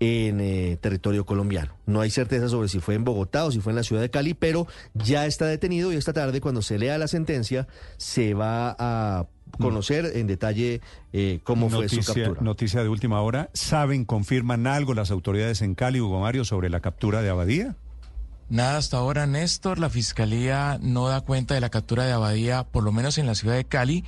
[SPEAKER 85] en eh, territorio colombiano. No hay certeza sobre si fue en Bogotá o si fue en la ciudad de Cali, pero ya está detenido y esta tarde cuando se lea la sentencia se va a conocer en detalle eh, cómo fue su captura.
[SPEAKER 18] noticia de última hora. ¿Saben, confirman algo las autoridades en Cali, Hugo Mario, sobre la captura de Abadía?
[SPEAKER 127] Nada hasta ahora, Néstor. La fiscalía no da cuenta de la captura de Abadía, por lo menos en la ciudad de Cali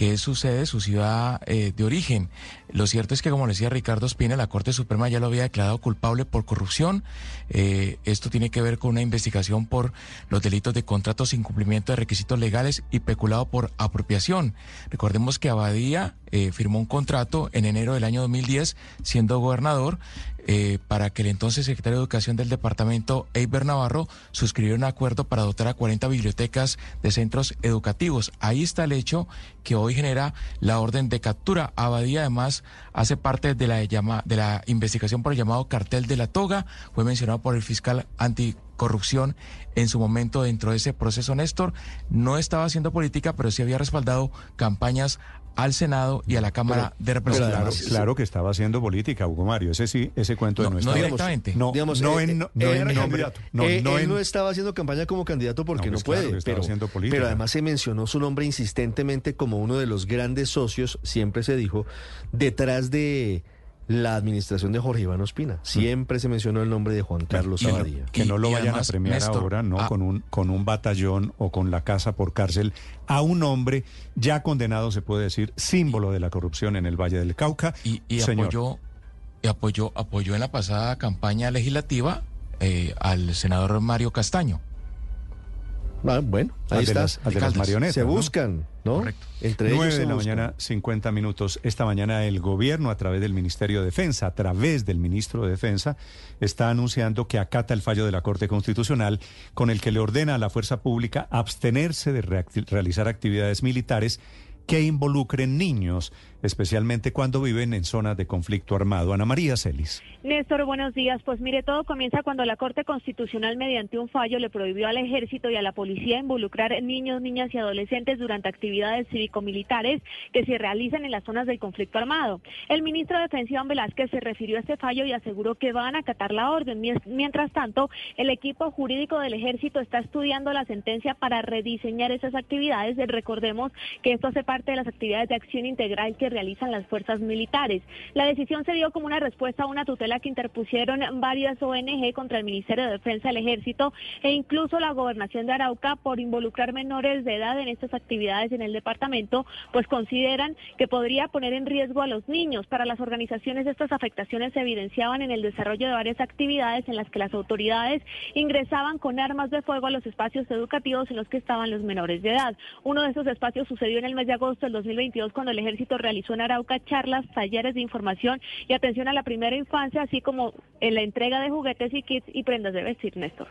[SPEAKER 127] que es su sede, su ciudad eh, de origen. Lo cierto es que, como decía Ricardo Espina, la Corte Suprema ya lo había declarado culpable por corrupción. Eh, esto tiene que ver con una investigación por los delitos de contratos sin cumplimiento de requisitos legales y peculado por apropiación. Recordemos que Abadía eh, firmó un contrato en enero del año 2010, siendo gobernador, eh, para que el entonces secretario de Educación del departamento, Eiber Navarro, suscribiera un acuerdo para dotar a 40 bibliotecas de centros educativos. Ahí está el hecho que hoy genera la orden de captura. Abadía además hace parte de la, de la investigación por el llamado cartel de la toga, fue mencionado por el fiscal anti
[SPEAKER 128] corrupción en su momento dentro de ese proceso. Néstor no estaba haciendo política, pero sí había respaldado campañas al Senado y a la Cámara de Representantes.
[SPEAKER 18] Claro, claro, que estaba haciendo política, Hugo Mario. Ese sí, ese cuento de no,
[SPEAKER 128] no directamente.
[SPEAKER 18] No,
[SPEAKER 129] digamos,
[SPEAKER 18] no,
[SPEAKER 129] eh,
[SPEAKER 18] en, no, no
[SPEAKER 129] eh,
[SPEAKER 18] en
[SPEAKER 129] eh,
[SPEAKER 18] nombre. No,
[SPEAKER 129] eh,
[SPEAKER 18] no
[SPEAKER 129] él
[SPEAKER 18] en-
[SPEAKER 129] no estaba haciendo campaña como candidato porque
[SPEAKER 18] No,
[SPEAKER 129] no,
[SPEAKER 18] pues claro
[SPEAKER 129] puede,
[SPEAKER 18] estaba
[SPEAKER 129] pero,
[SPEAKER 18] haciendo política.
[SPEAKER 129] pero además se mencionó su nombre insistentemente como uno de los grandes socios, siempre se dijo, detrás de la administración de Jorge Iván Ospina. Siempre se mencionó el nombre de Juan Carlos
[SPEAKER 18] no,
[SPEAKER 129] Abadía.
[SPEAKER 18] que no lo
[SPEAKER 128] y
[SPEAKER 18] vayan
[SPEAKER 128] además,
[SPEAKER 18] a premiar
[SPEAKER 128] Néstor,
[SPEAKER 18] ahora, no
[SPEAKER 128] ah.
[SPEAKER 18] con un con un batallón o con la casa por cárcel a un hombre ya condenado, se puede decir, símbolo de la corrupción en el Valle del Cauca.
[SPEAKER 128] y, y
[SPEAKER 18] Señor.
[SPEAKER 128] apoyó y apoyó apoyó en la pasada campaña legislativa eh, al senador Mario Castaño.
[SPEAKER 129] Ah, bueno, ahí está.
[SPEAKER 18] las- al de las marionetas,
[SPEAKER 129] Se
[SPEAKER 18] ¿no?
[SPEAKER 129] buscan, ¿no?
[SPEAKER 128] Correcto.
[SPEAKER 129] Entre
[SPEAKER 18] 9
[SPEAKER 129] ellos se
[SPEAKER 18] de la
[SPEAKER 129] buscan.
[SPEAKER 18] mañana, 50 minutos. Esta mañana el gobierno, a través del Ministerio de Defensa, a través del ministro de Defensa, está anunciando que acata el fallo de la Corte Constitucional con el que le ordena a la fuerza pública abstenerse de realizar actividades militares que involucren niños, especialmente cuando viven en zonas de conflicto armado. Ana María Celis.
[SPEAKER 130] Néstor, buenos días. Pues mire, todo comienza cuando la Corte Constitucional, mediante un fallo, le prohibió al Ejército y a la Policía involucrar niños, niñas y adolescentes durante actividades cívico-militares que se realizan en las zonas del conflicto armado. El ministro de Defensa, Iván Velázquez, se refirió a este fallo y aseguró que van a acatar la orden. Mientras tanto, el equipo jurídico del Ejército está estudiando la sentencia para rediseñar esas actividades. Recordemos que esto hace parte de las actividades de acción integral que realizan las fuerzas militares. La decisión se dio como una respuesta a una tutela que interpusieron varias ONG contra el Ministerio de Defensa, el Ejército e incluso la Gobernación de Arauca por involucrar menores de edad en estas actividades en el departamento, pues consideran que podría poner en riesgo a los niños. Para las organizaciones estas afectaciones se evidenciaban en el desarrollo de varias actividades en las que las autoridades ingresaban con armas de fuego a los espacios educativos en los que estaban los menores de edad. Uno de esos espacios sucedió en el mes de agosto del 2022 cuando el ejército realizó en Arauca charlas, talleres de información y atención a la primera infancia, así como en la entrega de juguetes y kits y prendas de vestir, Néstor.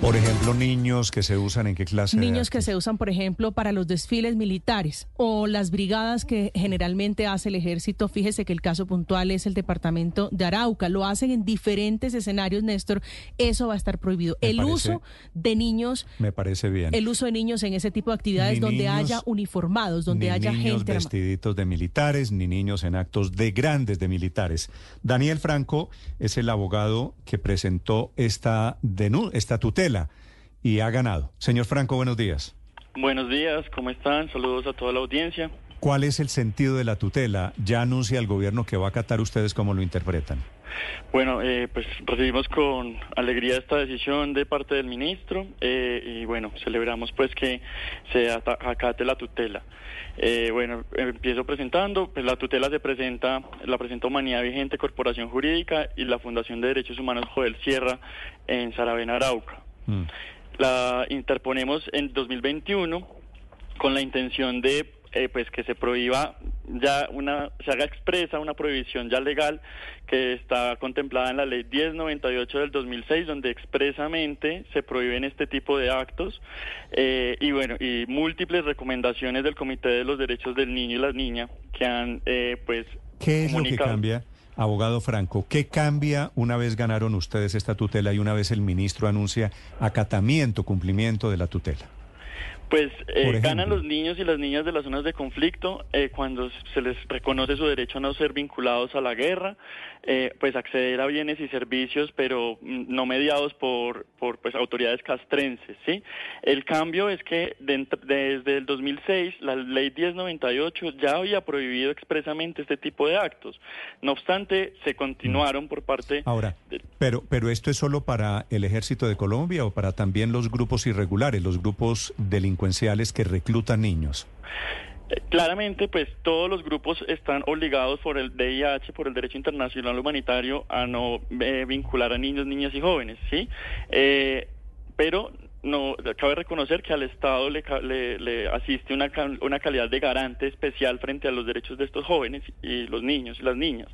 [SPEAKER 18] Por ejemplo, niños que se usan en qué clase
[SPEAKER 99] Niños que se usan, por ejemplo, para los desfiles militares o las brigadas que generalmente hace el ejército. Fíjese que el caso puntual es el departamento de Arauca. Lo hacen en diferentes escenarios, Néstor. Eso va a estar prohibido.
[SPEAKER 18] Me
[SPEAKER 99] el
[SPEAKER 18] parece-
[SPEAKER 99] uso de niños,
[SPEAKER 18] Me parece bien.
[SPEAKER 99] el uso de niños en ese tipo de actividades
[SPEAKER 18] Ni
[SPEAKER 99] donde
[SPEAKER 18] niños-
[SPEAKER 99] haya uniformados, donde
[SPEAKER 18] ni
[SPEAKER 99] haya
[SPEAKER 18] niños
[SPEAKER 99] gente armada.
[SPEAKER 18] vestiditos de militares, ni niños en actos de grandes de militares. Daniel Franco es el abogado que presentó esta, esta tutela y ha ganado. Señor Franco, buenos días.
[SPEAKER 131] Buenos días, ¿cómo están? Saludos a toda la audiencia.
[SPEAKER 18] ¿Cuál es el sentido de la tutela? Ya anuncia el gobierno que va a acatar ustedes cómo lo interpretan.
[SPEAKER 131] Bueno, eh, pues recibimos con alegría esta decisión de parte del ministro eh, y bueno, celebramos pues que se acate la tutela. Eh, bueno, empiezo presentando, pues la tutela se presenta, la presenta Humanidad Vigente, Corporación Jurídica y la Fundación de Derechos Humanos Joel Sierra en Saravena, Arauca. La interponemos en 2021 con la intención de eh, pues que se prohíba ya una se haga expresa una prohibición ya legal que está contemplada en la ley 1098 del 2006 donde expresamente se prohíben este tipo de actos eh, y bueno y múltiples recomendaciones del Comité de los Derechos del Niño y la Niña que han eh, pues
[SPEAKER 18] ¿Qué es lo que cambia, abogado Franco? ¿Qué cambia una vez ganaron ustedes esta tutela y una vez el ministro anuncia acatamiento, cumplimiento de la tutela?
[SPEAKER 131] Pues eh, ganan los niños y las niñas de las zonas de conflicto eh, cuando se les reconoce su derecho a no ser vinculados a la guerra, eh, pues acceder a bienes y servicios, pero no mediados por, por pues, autoridades castrenses. ¿sí? El cambio es que desde el 2006 la ley 1098 ya había prohibido expresamente este tipo de actos. No obstante, se continuaron por parte
[SPEAKER 18] Ahora, pero, pero esto es solo para el ejército de Colombia o para también los grupos irregulares, los grupos delincuenciales que reclutan niños.
[SPEAKER 131] Eh, Claramente, pues todos los grupos están obligados por el DIH, por el derecho internacional humanitario, a no eh, vincular a niños, niñas y jóvenes, ¿sí? Eh, pero no cabe reconocer que al Estado le, le- le asiste una, una calidad de garante especial frente a los derechos de estos jóvenes y los niños y las niñas.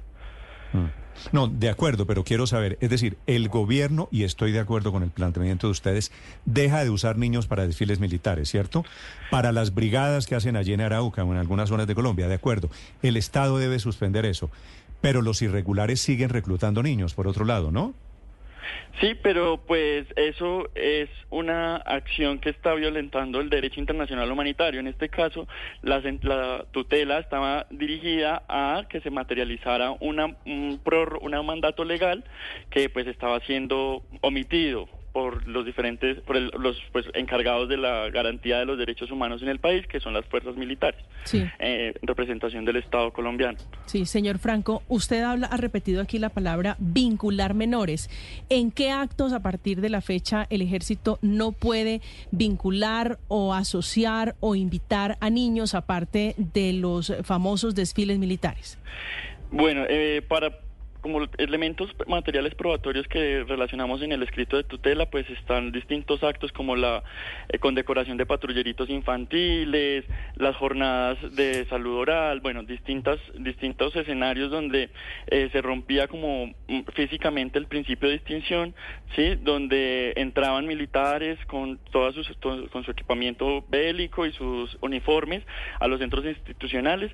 [SPEAKER 18] No, de acuerdo, pero quiero saber, es decir, el gobierno, y estoy de acuerdo con el planteamiento de ustedes, deja de usar niños para desfiles militares, ¿cierto? Para las brigadas que hacen allí en Arauca o en algunas zonas de Colombia, de acuerdo. El Estado debe suspender eso, pero los irregulares siguen reclutando niños, por otro lado, ¿no?
[SPEAKER 131] Sí, pero pues eso es una acción que está violentando el derecho internacional humanitario. En este caso, la, la tutela estaba dirigida a que se materializara una, un, un mandato legal que pues estaba siendo omitido por los diferentes, por los pues, encargados de la garantía de los derechos humanos en el país, que son las fuerzas militares,
[SPEAKER 99] sí.
[SPEAKER 131] eh, representación del Estado colombiano.
[SPEAKER 99] Sí, señor Franco, usted habla, ha repetido aquí la palabra vincular menores. ¿En qué actos a partir de la fecha el ejército no puede vincular o asociar o invitar a niños aparte de los famosos desfiles militares?
[SPEAKER 131] Bueno, eh, para como elementos materiales probatorios que relacionamos en el escrito de tutela, pues están distintos actos como la eh, condecoración de patrulleritos infantiles, las jornadas de salud oral, bueno, distintas, distintos escenarios donde eh, se rompía como mm, físicamente el principio de distinción, ¿sí? Donde entraban militares con, todas sus, con su equipamiento bélico y sus uniformes a los centros institucionales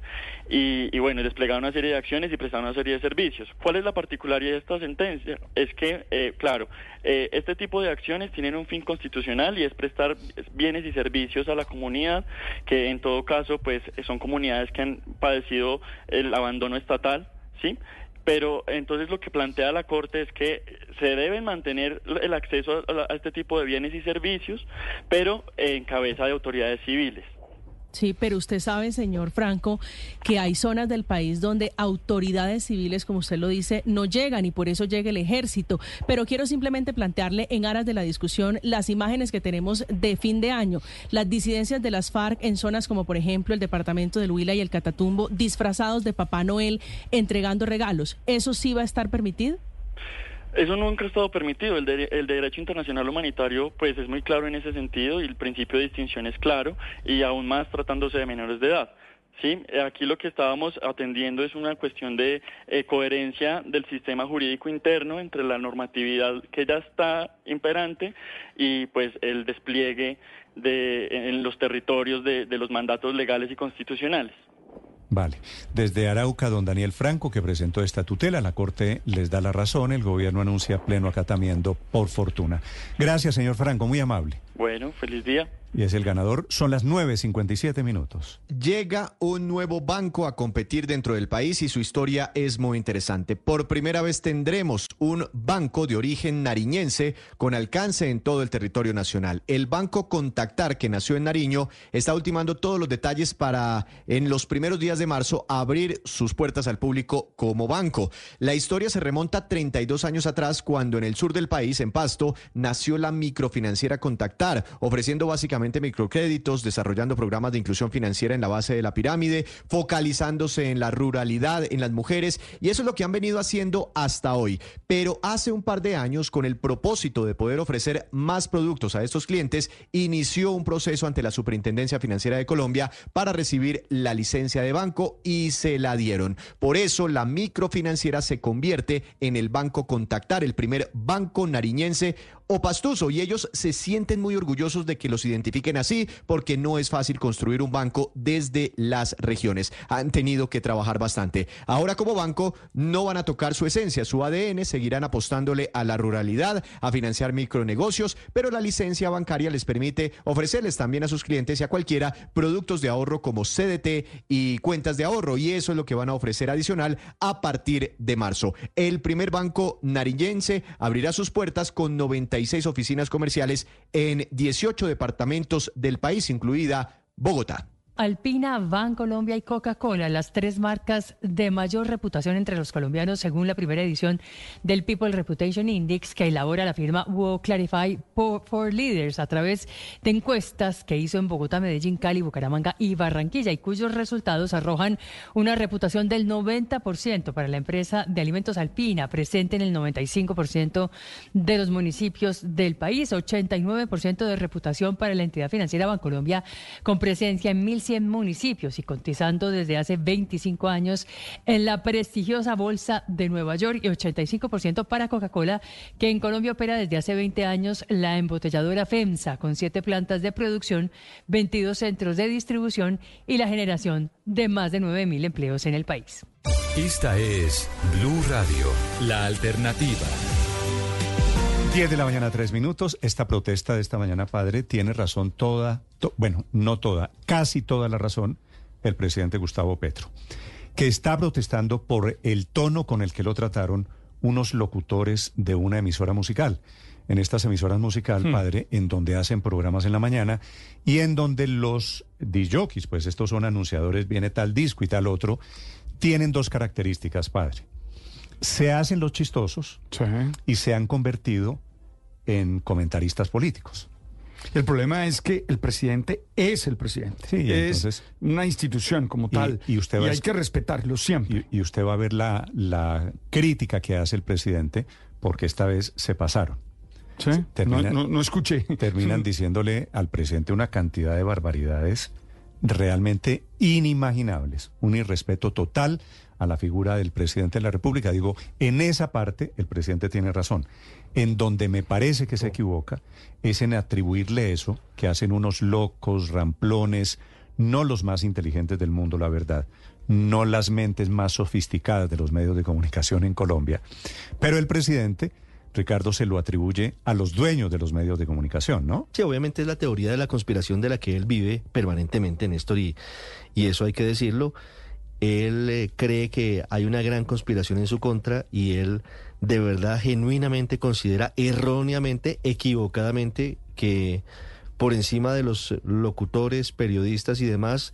[SPEAKER 131] y, bueno, desplegaban una serie de acciones y prestaban una serie de servicios. ¿Cuál la particularidad de esta sentencia? Es que, eh, claro, eh, este tipo de acciones tienen un fin constitucional y es prestar bienes y servicios a la comunidad, que en todo caso, pues, son comunidades que han padecido el abandono estatal, ¿sí? pero entonces lo que plantea la Corte es que se deben mantener el acceso a, a, este tipo de bienes y servicios, pero en cabeza de autoridades civiles.
[SPEAKER 99] Sí, pero usted sabe, señor Franco, que hay zonas del país donde autoridades civiles, como usted lo dice, no llegan y por eso llega el ejército. Pero quiero simplemente plantearle en aras de la discusión las imágenes que tenemos de fin de año, las disidencias de las FARC en zonas como por ejemplo el departamento del Huila y el Catatumbo, disfrazados de Papá Noel, entregando regalos. ¿Eso sí va a estar permitido?
[SPEAKER 131] Eso nunca ha estado permitido. El, de, el, derecho internacional humanitario pues es muy claro en ese sentido y el principio de distinción es claro y aún más tratándose de menores de edad. Sí, aquí lo que estábamos atendiendo es una cuestión de eh, coherencia del sistema jurídico interno entre la normatividad que ya está imperante y pues el despliegue de, en los territorios de, de los mandatos legales y constitucionales.
[SPEAKER 18] Vale. Desde Arauca, don Daniel Franco, que presentó esta tutela, la Corte les da la razón, el gobierno anuncia pleno acatamiento por fortuna. Gracias, señor Franco, muy amable.
[SPEAKER 131] Bueno, feliz día.
[SPEAKER 18] Y es el ganador. Son las 9.57 minutos.
[SPEAKER 80] Llega un nuevo banco a competir dentro del país y su historia es muy interesante. Por primera vez tendremos un banco de origen nariñense con alcance en todo el territorio nacional. El Banco Contactar, que nació en Nariño, está ultimando todos los detalles para en los primeros días de marzo abrir sus puertas al público como banco. La historia se remonta 32 años atrás cuando en el sur del país, en Pasto, nació la microfinanciera Contactar, ofreciendo básicamente microcréditos, desarrollando programas de inclusión financiera en la base de la pirámide, focalizándose en la ruralidad, en las mujeres, y eso es lo que han venido haciendo hasta hoy. Pero hace un par de años, con el propósito de poder ofrecer más productos a estos clientes, inició un proceso ante la Superintendencia Financiera de Colombia para recibir la licencia de banco y se la dieron. Por eso la microfinanciera se convierte en el banco Contactar, el primer banco nariñense o pastuso y ellos se sienten muy orgullosos de que los identifiquen así porque no es fácil construir un banco desde las regiones. Han tenido que trabajar bastante. Ahora como banco no van a tocar su esencia, su ADN, seguirán apostándole a la ruralidad, a financiar micronegocios, pero la licencia bancaria les permite ofrecerles también a sus clientes y a cualquiera productos de ahorro como CDT y cuentas de ahorro y eso es lo que van a ofrecer adicional a partir de marzo. El primer banco nariñense abrirá sus puertas con 90 oficinas comerciales en 18 departamentos del país, incluida Bogotá.
[SPEAKER 97] Alpina, Colombia y Coca-Cola, las tres marcas de mayor reputación entre los colombianos según la primera edición del People Reputation Index que elabora la firma Wo Clarify for Leaders a través de encuestas que hizo en Bogotá, Medellín, Cali, Bucaramanga y Barranquilla y cuyos resultados arrojan una reputación del 90% para la empresa de alimentos Alpina, presente en el 95% de los municipios del país, 89% de reputación para la entidad financiera Bancolombia con presencia en mil 100 municipios y cotizando desde hace 25 años en la prestigiosa Bolsa de Nueva York y 85% para Coca-Cola, que en Colombia opera desde hace 20 años la embotelladora FEMSA, con siete plantas de producción, 22 centros de distribución y la generación de más de 9 mil empleos en el país.
[SPEAKER 3] Esta es Blue Radio, la alternativa.
[SPEAKER 18] 10 de la mañana, tres minutos. Esta protesta de esta mañana, padre, tiene razón toda, to- bueno, no toda, casi toda la razón el presidente Gustavo Petro, que está protestando por el tono con el que lo trataron unos locutores de una emisora musical. En estas emisoras musical, padre, en donde hacen programas en la mañana y en donde los DJs, pues estos son anunciadores, viene tal disco y tal otro, tienen dos características, padre se hacen los chistosos y se han convertido en comentaristas políticos.
[SPEAKER 84] El problema es que el presidente es el presidente.
[SPEAKER 18] Sí,
[SPEAKER 84] es
[SPEAKER 18] entonces-
[SPEAKER 84] una institución como tal.
[SPEAKER 18] y usted va a
[SPEAKER 84] hay
[SPEAKER 18] es-
[SPEAKER 84] que respetarlo siempre.
[SPEAKER 18] Y, y usted va a ver la, la crítica que hace el presidente porque esta vez se pasaron.
[SPEAKER 84] ¿Sí?
[SPEAKER 18] Terminan-
[SPEAKER 84] no, no, no escuché.
[SPEAKER 18] Terminan diciéndole al presidente una cantidad de barbaridades realmente inimaginables. Un irrespeto total a la figura del presidente de la República. Digo, en esa parte el presidente tiene razón. En donde me parece que se equivoca es en atribuirle eso que hacen unos locos, ramplones, no los más inteligentes del mundo, la verdad, no las mentes más sofisticadas de los medios de comunicación en Colombia. Pero el presidente, Ricardo, se lo atribuye a los dueños de los medios de comunicación, ¿no?
[SPEAKER 85] Sí, obviamente es la teoría de la conspiración de la que él vive permanentemente, Néstor, y, y eso hay que decirlo. Él eh, cree que hay una gran conspiración en su contra y él de verdad genuinamente considera erróneamente, equivocadamente, que por encima de los locutores, periodistas y demás,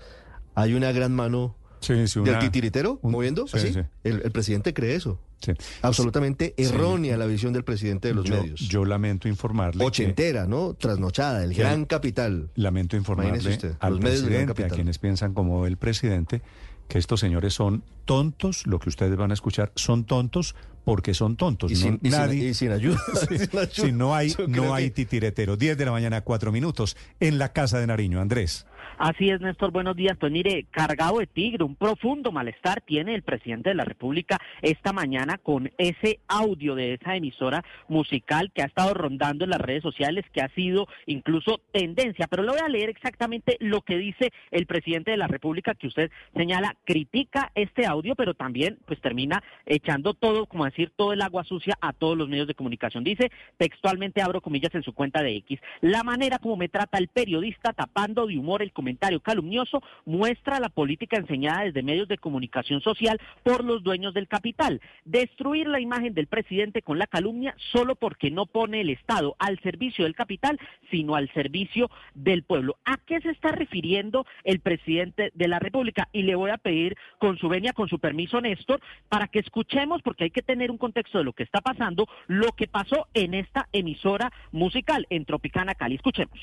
[SPEAKER 85] hay una gran mano
[SPEAKER 18] Sí, sí,
[SPEAKER 85] del titiritero
[SPEAKER 18] un-
[SPEAKER 85] moviendo.
[SPEAKER 18] sí,
[SPEAKER 85] así.
[SPEAKER 18] sí.
[SPEAKER 85] El, el presidente cree eso.
[SPEAKER 18] Sí.
[SPEAKER 85] Absolutamente
[SPEAKER 18] Sí.
[SPEAKER 85] errónea la visión del presidente de los
[SPEAKER 18] yo,
[SPEAKER 85] medios.
[SPEAKER 18] Yo lamento informarle. que-
[SPEAKER 85] Ochentera, ¿no? Trasnochada, el
[SPEAKER 18] que-
[SPEAKER 85] gran capital.
[SPEAKER 18] Lamento informarle
[SPEAKER 85] usted,
[SPEAKER 18] al presidente, a quienes piensan como el presidente, que estos señores son tontos, lo que ustedes van a escuchar, son tontos porque son tontos.
[SPEAKER 85] Y
[SPEAKER 18] no,
[SPEAKER 85] sin- y sin-
[SPEAKER 18] nadie,
[SPEAKER 85] y sin ayuda,
[SPEAKER 18] Sí,
[SPEAKER 85] sin ayuda.
[SPEAKER 18] no hay, no hay
[SPEAKER 85] que-
[SPEAKER 18] titiretero. 10 de la mañana, 4 minutos, en la casa de Nariño. Andrés.
[SPEAKER 117] Así es, Néstor, buenos días. Pues mire, cargado de tigre, un profundo malestar tiene el presidente de la República esta mañana con ese audio de esa emisora musical que ha estado rondando en las redes sociales, que ha sido incluso tendencia. Pero le voy a leer exactamente lo que dice el presidente de la República, que usted señala, critica este audio, pero también pues termina echando todo, como decir, todo el agua sucia a todos los medios de comunicación. Dice textualmente, abro comillas en su cuenta de X, la manera como me trata el periodista tapando de humor el comentario calumnioso muestra la política enseñada desde medios de comunicación social por los dueños del capital. Destruir la imagen del presidente con la calumnia solo porque no pone el Estado al servicio del capital, sino al servicio del pueblo. ¿A qué se está refiriendo el presidente de la República? Y le voy a pedir con su venia, con su permiso, Néstor, para que escuchemos, porque hay que tener un contexto de lo que está pasando, lo que pasó en esta emisora musical en Tropicana Cali. Escuchemos.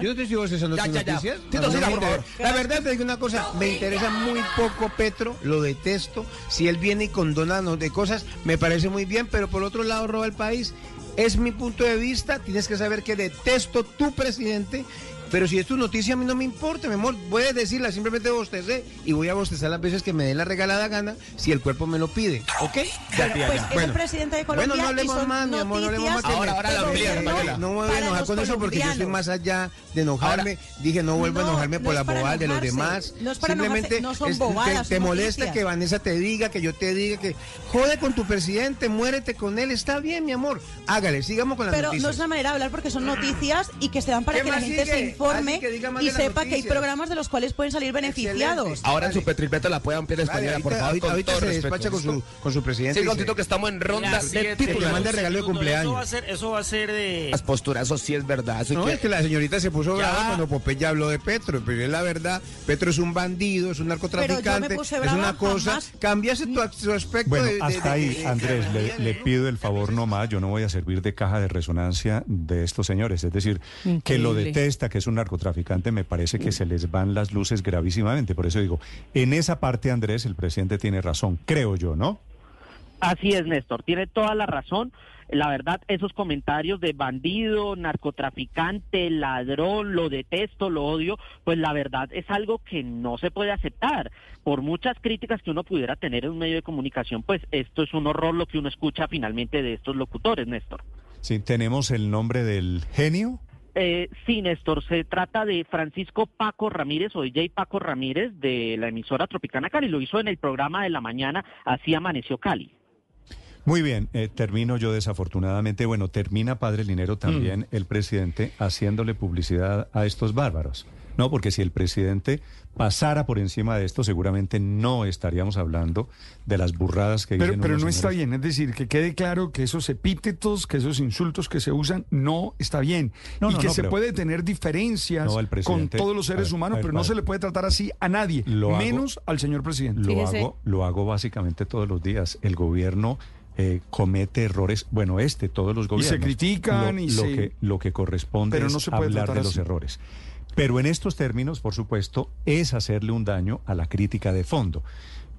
[SPEAKER 132] Yo no te sigo cesando
[SPEAKER 117] Ya,
[SPEAKER 132] tus
[SPEAKER 117] ya, ya. Favor.
[SPEAKER 132] La verdad te digo una cosa, me interesa muy poco Petro, lo detesto. Si él viene y condona no- de cosas, me parece muy bien, pero por otro lado roba el país. Es mi punto de vista, tienes que saber que detesto tu presidente. Pero si es tu noticia, a mí no me importa, mi amor. Puedes decirla, simplemente bostecé y voy a bostezar las veces que me dé la regalada gana si el cuerpo me lo pide. ¿Ok?
[SPEAKER 133] Bueno, pues es el presidente de Colombia
[SPEAKER 132] Bueno, no hablemos más, mi amor, no hablemos más.
[SPEAKER 133] Ahora, ahora la amplía,
[SPEAKER 132] no, no me voy a enojar con eso porque yo estoy más allá de enojarme. Dije, no vuelvo a
[SPEAKER 133] No,
[SPEAKER 132] enojarme
[SPEAKER 133] no
[SPEAKER 132] por
[SPEAKER 133] es
[SPEAKER 132] las bobadas de los demás.
[SPEAKER 133] no es para
[SPEAKER 132] Simplemente
[SPEAKER 133] no son
[SPEAKER 132] es-
[SPEAKER 133] bobadas,
[SPEAKER 132] te, te
[SPEAKER 133] son
[SPEAKER 132] molesta que Vanessa te diga, que yo te diga, que jode con tu presidente, muérete con él. Está bien, mi amor. Hágale, sigamos con las
[SPEAKER 133] Pero no es una manera de hablar porque son noticias y que se dan para
[SPEAKER 132] ¿Qué
[SPEAKER 133] que la gente
[SPEAKER 132] sigue?
[SPEAKER 133] se informe
[SPEAKER 132] Que
[SPEAKER 133] y sepa que hay programas de los cuales pueden salir beneficiados.
[SPEAKER 6] Ahora en su Petripeto la puede ampliar española,
[SPEAKER 132] Dale,
[SPEAKER 6] por favor,
[SPEAKER 132] ahorita-
[SPEAKER 6] con
[SPEAKER 132] ahorita
[SPEAKER 6] todo
[SPEAKER 132] se
[SPEAKER 6] respeto.
[SPEAKER 132] despacha con su, con su presidente.
[SPEAKER 6] Sí,
[SPEAKER 132] y
[SPEAKER 6] con
[SPEAKER 132] se-
[SPEAKER 6] Tito, que estamos en ronda de títulos.
[SPEAKER 132] que mande regalo de cumpleaños.
[SPEAKER 6] Eso va a
[SPEAKER 132] ser,
[SPEAKER 6] eso va a ser de... Las posturas, eso sí es verdad. Eso
[SPEAKER 132] No,
[SPEAKER 6] que-
[SPEAKER 132] es que la señorita se puso
[SPEAKER 6] Ya.
[SPEAKER 132] brava cuando Popeye habló de Petro, pero es la verdad, Petro es un bandido, es un narcotraficante, es una cosa, cambiase tu, su aspecto
[SPEAKER 18] Bueno,
[SPEAKER 132] de,
[SPEAKER 18] hasta
[SPEAKER 132] de-
[SPEAKER 18] ahí,
[SPEAKER 132] de-
[SPEAKER 18] Andrés, le, le pido el favor no más. Yo no voy a servir de caja de resonancia de estos señores. Es decir, que lo detesta, que es un narcotraficante, me parece que se les van las luces gravísimamente. Por eso digo, en esa parte, Andrés, el presidente tiene razón, creo yo, ¿no?
[SPEAKER 117] Así es, Néstor, tiene toda la razón. La verdad, esos comentarios de bandido, narcotraficante, ladrón, lo detesto, lo odio, pues la verdad es algo que no se puede aceptar. Por muchas críticas que uno pudiera tener en un medio de comunicación, pues esto es un horror lo que uno escucha finalmente de estos locutores, Néstor.
[SPEAKER 18] Sí, tenemos el nombre del genio.
[SPEAKER 117] Eh, sí, Néstor, se trata de Francisco Paco Ramírez o DJ Paco Ramírez de la emisora Tropicana Cali. Lo hizo en el programa de la mañana, así amaneció Cali.
[SPEAKER 18] Muy bien, eh, termino yo desafortunadamente. Bueno, termina Padre Linero también
[SPEAKER 84] Mm.
[SPEAKER 18] el presidente haciéndole publicidad a estos bárbaros. No, porque si el presidente pasara por encima de esto, seguramente no estaríamos hablando de las burradas que
[SPEAKER 84] Pero,
[SPEAKER 18] dicen
[SPEAKER 84] pero no está bien, es decir, que quede claro que esos epítetos, que esos insultos que se usan, no está bien.
[SPEAKER 18] No,
[SPEAKER 84] y
[SPEAKER 18] no,
[SPEAKER 84] que
[SPEAKER 18] no,
[SPEAKER 84] se
[SPEAKER 18] pero-
[SPEAKER 84] puede tener diferencias con todos los seres
[SPEAKER 18] ver,
[SPEAKER 84] humanos,
[SPEAKER 18] ver,
[SPEAKER 84] pero no se le puede tratar así a nadie,
[SPEAKER 18] Lo hago-
[SPEAKER 84] menos al señor presidente.
[SPEAKER 18] Lo hago, lo hago básicamente todos los días. El gobierno eh, comete errores, bueno, este, todos los
[SPEAKER 84] Y
[SPEAKER 18] gobiernos.
[SPEAKER 84] se critican
[SPEAKER 18] lo,
[SPEAKER 84] y
[SPEAKER 18] lo
[SPEAKER 84] se-
[SPEAKER 18] que, lo que corresponde
[SPEAKER 84] Pero
[SPEAKER 18] es
[SPEAKER 84] no se puede
[SPEAKER 18] hablar de los errores. Pero en estos términos, por supuesto, es hacerle un daño a la crítica de fondo,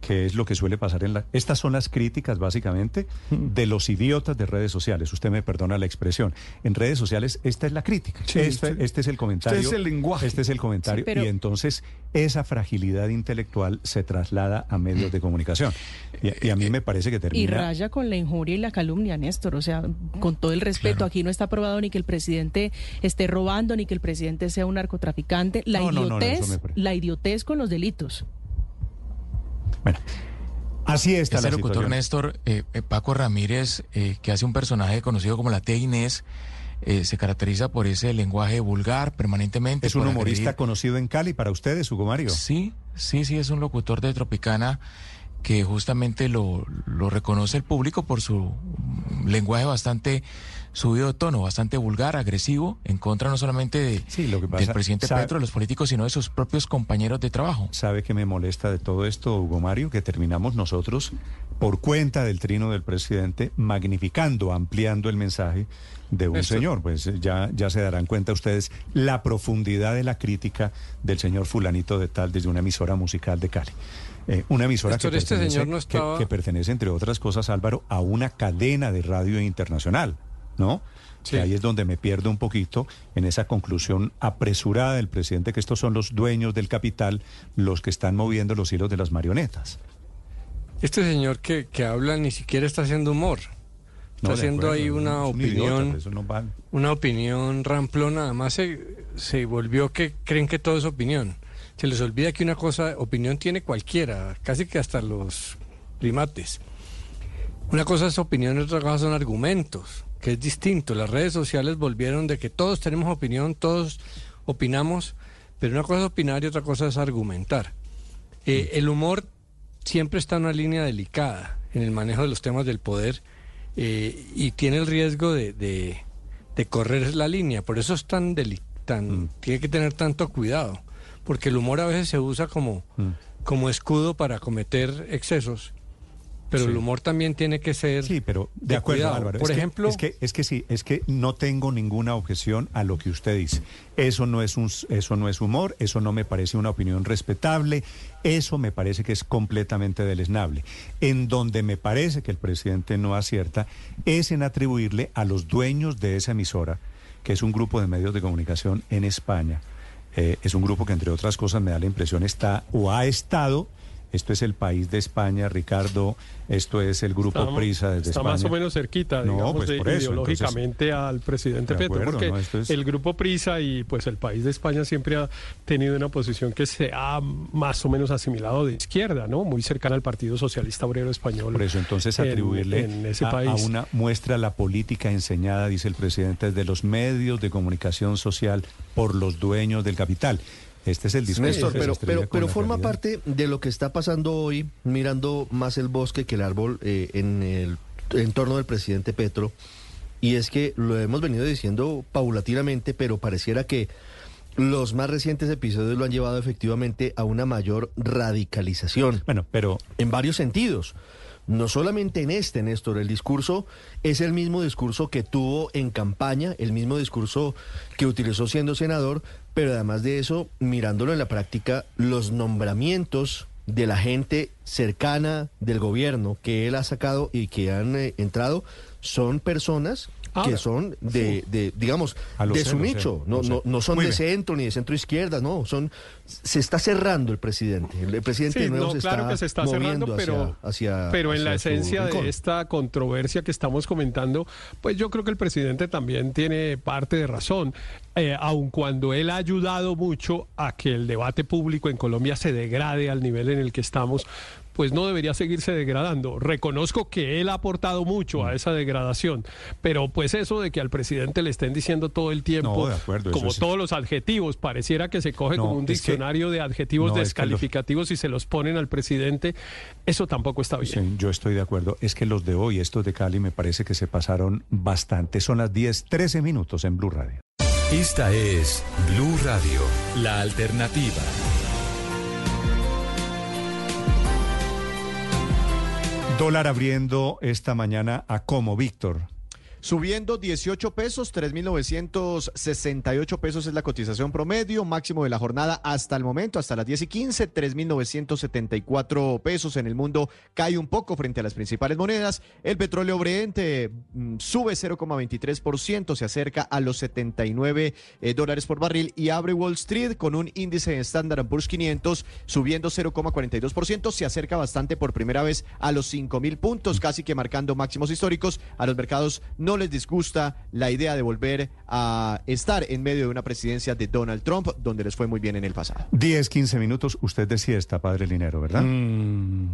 [SPEAKER 18] que es lo que suele pasar en la... Estas son las críticas, básicamente, de los idiotas de redes sociales. Usted me perdona la expresión. En redes sociales, esta es la crítica.
[SPEAKER 84] Sí,
[SPEAKER 18] este,
[SPEAKER 84] este-
[SPEAKER 18] este es el comentario.
[SPEAKER 84] este es el lenguaje.
[SPEAKER 18] Este es el comentario.
[SPEAKER 84] Sí, pero-
[SPEAKER 18] Y entonces, esa fragilidad intelectual se traslada a medios de comunicación. Y, y a mí me parece que
[SPEAKER 99] Y
[SPEAKER 18] termina...
[SPEAKER 99] raya con la injuria y la calumnia, Néstor. O sea, con todo el respeto, aquí no está probado ni que el presidente esté robando, ni que el presidente sea un narcotraficante. La
[SPEAKER 18] No, no, no, no,
[SPEAKER 99] idiotez, la idiotez con los delitos.
[SPEAKER 18] Así está
[SPEAKER 128] Este
[SPEAKER 18] la
[SPEAKER 128] locutor
[SPEAKER 18] situación.
[SPEAKER 128] Néstor, eh, eh, Paco Ramírez, eh, que hace un personaje conocido como la tía Inés, eh, se caracteriza por ese lenguaje vulgar permanentemente.
[SPEAKER 18] Es un humorista
[SPEAKER 128] agredir-
[SPEAKER 18] conocido en Cali para ustedes, Hugo Mario.
[SPEAKER 128] Sí, sí, sí, es un locutor de Tropicana que justamente lo, lo reconoce el público por su lenguaje bastante subido de tono, bastante vulgar, agresivo, en contra no solamente de,
[SPEAKER 18] lo que pasa-
[SPEAKER 128] del presidente
[SPEAKER 18] sabe-
[SPEAKER 128] Petro, de los políticos, sino de sus propios compañeros de trabajo.
[SPEAKER 18] ¿Sabe que me molesta de todo esto, Hugo Mario? Que terminamos nosotros, por cuenta del trino del presidente, magnificando, ampliando el mensaje de un señor. Pues ya, ya se darán cuenta ustedes la profundidad de la crítica del señor fulanito de tal desde una emisora musical de Cali. Eh, una emisora que
[SPEAKER 103] este
[SPEAKER 18] pertenece,
[SPEAKER 103] señor no
[SPEAKER 18] que-
[SPEAKER 103] estaba-
[SPEAKER 18] que pertenece, entre otras cosas, Álvaro, a una cadena de radio internacional, ¿no? Que ahí es donde me pierdo un poquito en esa conclusión apresurada del presidente que estos son los dueños del capital los que están moviendo los hilos de las marionetas.
[SPEAKER 103] Este señor que, que habla ni siquiera está haciendo humor. Está
[SPEAKER 18] No,
[SPEAKER 103] haciendo
[SPEAKER 18] acuerdo,
[SPEAKER 103] ahí una
[SPEAKER 18] idiota,
[SPEAKER 103] opinión,
[SPEAKER 18] no vale.
[SPEAKER 103] una opinión ramplona. Además se, se volvió que creen que todo es opinión. Se les olvida que una cosa, opinión tiene cualquiera, casi que hasta los primates. Una cosa es opinión otra cosa son argumentos, que es distinto. Las redes sociales volvieron de que todos tenemos opinión, todos opinamos, pero una cosa es opinar y otra cosa es argumentar. Eh, el humor siempre está en una línea delicada en el manejo de los temas del poder eh, y tiene el riesgo de, de- de correr la línea. Por eso es tan, deli- tan tiene que tener tanto cuidado, porque el humor a veces se usa como, como escudo para cometer excesos. Pero
[SPEAKER 18] Sí.
[SPEAKER 103] el humor también tiene que ser
[SPEAKER 18] Sí, pero de, acuerdo,
[SPEAKER 103] cuidado.
[SPEAKER 18] Álvaro.
[SPEAKER 103] Por
[SPEAKER 18] es que-
[SPEAKER 103] ejemplo,
[SPEAKER 18] es que es que sí, es que no tengo ninguna objeción a lo que usted dice. Eso no es un eso no es humor, eso no me parece una opinión respetable, eso me parece que es completamente deleznable. En donde me parece que el presidente no acierta es en atribuirle a los dueños de esa emisora, que es un grupo de medios de comunicación en España. Eh, es un grupo que entre otras cosas me da la impresión está o ha estado esto es el país de España, Ricardo. Esto es el grupo
[SPEAKER 90] Está-
[SPEAKER 18] Prisa desde
[SPEAKER 90] está
[SPEAKER 18] España.
[SPEAKER 90] más o menos cerquita,
[SPEAKER 18] No,
[SPEAKER 90] digamos,
[SPEAKER 18] pues
[SPEAKER 90] de-
[SPEAKER 18] por eso,
[SPEAKER 90] ideológicamente al presidente
[SPEAKER 18] De
[SPEAKER 90] Petro, porque
[SPEAKER 18] no, esto es-
[SPEAKER 90] el grupo Prisa y pues el país de España siempre ha tenido una posición que se ha más o menos asimilado de izquierda, ¿no? Muy cercana al Partido Socialista Obrero Español.
[SPEAKER 18] Por eso entonces
[SPEAKER 90] en-
[SPEAKER 18] atribuirle
[SPEAKER 90] en, ese
[SPEAKER 18] a,
[SPEAKER 90] país.
[SPEAKER 18] a una muestra la política enseñada, dice el presidente, de los medios de comunicación social por los dueños del capital. Este es el discurso.
[SPEAKER 85] Néstor, pero, pero, pero forma
[SPEAKER 18] realidad.
[SPEAKER 85] parte de lo que está pasando hoy, mirando más el bosque que el árbol eh, en el entorno del presidente Petro. Y es que lo hemos venido diciendo paulatinamente, pero pareciera que los más recientes episodios lo han llevado efectivamente a una mayor radicalización.
[SPEAKER 18] Bueno, pero...
[SPEAKER 85] En varios sentidos. No solamente en este, Néstor, el discurso es el mismo discurso que tuvo en campaña, el mismo discurso que utilizó siendo senador, pero además de eso, mirándolo en la práctica, los nombramientos de la gente cercana del gobierno que él ha sacado y que han eh, entrado son personas
[SPEAKER 18] Ahora,
[SPEAKER 85] que son de, de, digamos, de su nicho, no, no, no son
[SPEAKER 18] Muy
[SPEAKER 85] de centro ni de centro izquierda, no, son, se está cerrando el presidente. El presidente
[SPEAKER 90] Sí,
[SPEAKER 85] de nuevo
[SPEAKER 90] no,
[SPEAKER 85] se
[SPEAKER 90] claro
[SPEAKER 85] está
[SPEAKER 90] que se está
[SPEAKER 85] moviendo
[SPEAKER 90] cerrando, pero,
[SPEAKER 85] hacia- hacia-
[SPEAKER 90] pero en la
[SPEAKER 85] hacia
[SPEAKER 90] esencia de esta controversia que estamos comentando, pues yo creo que el presidente también tiene parte de razón, eh, aun cuando él ha ayudado mucho a que el debate público en Colombia se degrade al nivel en el que estamos. Pues no debería seguirse degradando. Reconozco que él ha aportado mucho
[SPEAKER 18] Mm.
[SPEAKER 90] a esa degradación, pero pues eso de que al presidente le estén diciendo todo el tiempo,
[SPEAKER 18] No, de acuerdo, eso
[SPEAKER 90] como
[SPEAKER 18] sí.
[SPEAKER 90] todos los adjetivos, pareciera que se coge
[SPEAKER 18] No,
[SPEAKER 90] como un
[SPEAKER 18] que-
[SPEAKER 90] diccionario de adjetivos
[SPEAKER 18] no, es que los-
[SPEAKER 90] descalificativos y se los ponen al presidente, eso tampoco está bien.
[SPEAKER 18] Sí, yo estoy de acuerdo. Es que los de hoy, estos de Cali, me parece que se pasaron bastante. Son las 10, 13 minutos en Blue Radio.
[SPEAKER 3] Esta es Blue Radio, la alternativa.
[SPEAKER 18] Dólar abriendo esta mañana a como, Víctor.
[SPEAKER 80] Subiendo 18 pesos, 3.968 pesos es la cotización promedio, máximo de la jornada hasta el momento, hasta las 10 y 15, 3.974 pesos en el mundo, cae un poco frente a las principales monedas. El petróleo Brent mm, sube 0,23%, se acerca a los 79 eh, dólares por barril y abre Wall Street con un índice de Standard Poor's 500 subiendo 0,42%, se acerca bastante por primera vez a los 5.000 puntos, casi que marcando máximos históricos. A los mercados no les disgusta la idea de volver a estar en medio de una presidencia de Donald Trump, donde les fue muy bien en el pasado.
[SPEAKER 18] 10, 15 minutos. Usted de siesta, padre Linero, ¿verdad?
[SPEAKER 84] Mm.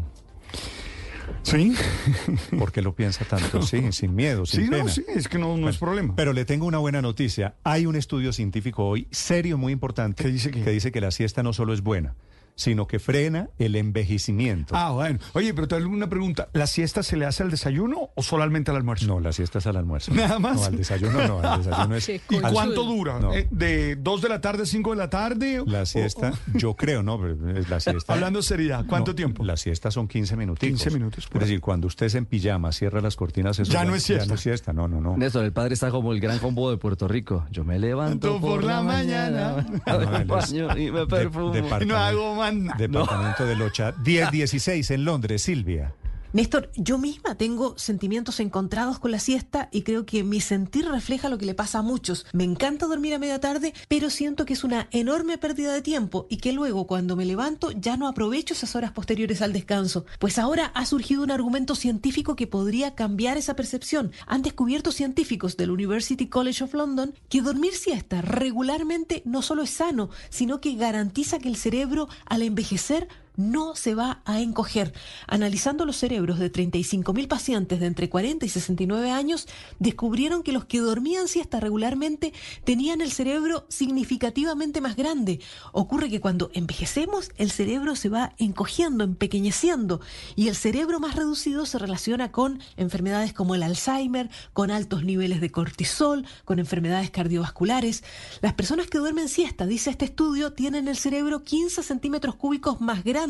[SPEAKER 84] Sí.
[SPEAKER 18] ¿Por qué lo piensa tanto? Sí, sin miedo, sin
[SPEAKER 84] Sí, no,
[SPEAKER 18] pena.
[SPEAKER 84] sí, es que no, no es problema.
[SPEAKER 18] Pero le tengo una buena noticia. Hay un estudio científico hoy, serio, muy importante, que dice que la siesta no solo es buena, sino que frena el envejecimiento.
[SPEAKER 84] Ah, bueno. Oye, pero te hago una pregunta. ¿La siesta se le hace al desayuno o solamente al almuerzo?
[SPEAKER 18] No, la siesta es al almuerzo.
[SPEAKER 84] Nada más.
[SPEAKER 18] No, al desayuno no, al desayuno es...
[SPEAKER 84] ¿Y
[SPEAKER 18] al-
[SPEAKER 84] cuánto dura?
[SPEAKER 18] No.
[SPEAKER 84] Eh, ¿De dos de la tarde, cinco de la tarde?
[SPEAKER 18] La siesta, yo creo, ¿no? Pero es La siesta.
[SPEAKER 84] Hablando seriedad, ¿cuánto
[SPEAKER 18] No,
[SPEAKER 84] tiempo?
[SPEAKER 18] La siesta son 15 minutos.
[SPEAKER 84] 15 minutos,
[SPEAKER 18] Es decir, cuando usted es en pijama, cierra las cortinas, eso
[SPEAKER 84] Ya no es siesta.
[SPEAKER 18] Ya no es siesta, no, no, no.
[SPEAKER 118] Néstor, el padre está como el gran combo de Puerto Rico. Yo me levanto
[SPEAKER 84] Por
[SPEAKER 118] por,
[SPEAKER 84] la
[SPEAKER 118] la mañana,
[SPEAKER 18] No,
[SPEAKER 118] me
[SPEAKER 18] él es
[SPEAKER 118] baño y me perfumo.
[SPEAKER 84] Y no hago más
[SPEAKER 18] Departamento de Locha, 1016 en Londres, Silvia.
[SPEAKER 91] Néstor, yo misma tengo sentimientos encontrados con la siesta y creo que mi sentir refleja lo que le pasa a muchos. Me encanta dormir a media tarde, pero siento que es una enorme pérdida de tiempo y que luego cuando me levanto ya no aprovecho esas horas posteriores al descanso. Pues ahora ha surgido un argumento científico que podría cambiar esa percepción. Han descubierto científicos del University College of London que dormir siesta regularmente no solo es sano, sino que garantiza que el cerebro al envejecer no se va a encoger. Analizando los cerebros de 35.000 pacientes de entre 40 y 69 años, descubrieron que los que dormían siesta regularmente tenían el cerebro significativamente más grande. Ocurre que cuando envejecemos, el cerebro se va encogiendo, empequeñeciendo, y el cerebro más reducido se relaciona con enfermedades como el Alzheimer, con altos niveles de cortisol, con enfermedades cardiovasculares. Las personas que duermen siesta, dice este estudio, tienen el cerebro 15 centímetros cúbicos más grande.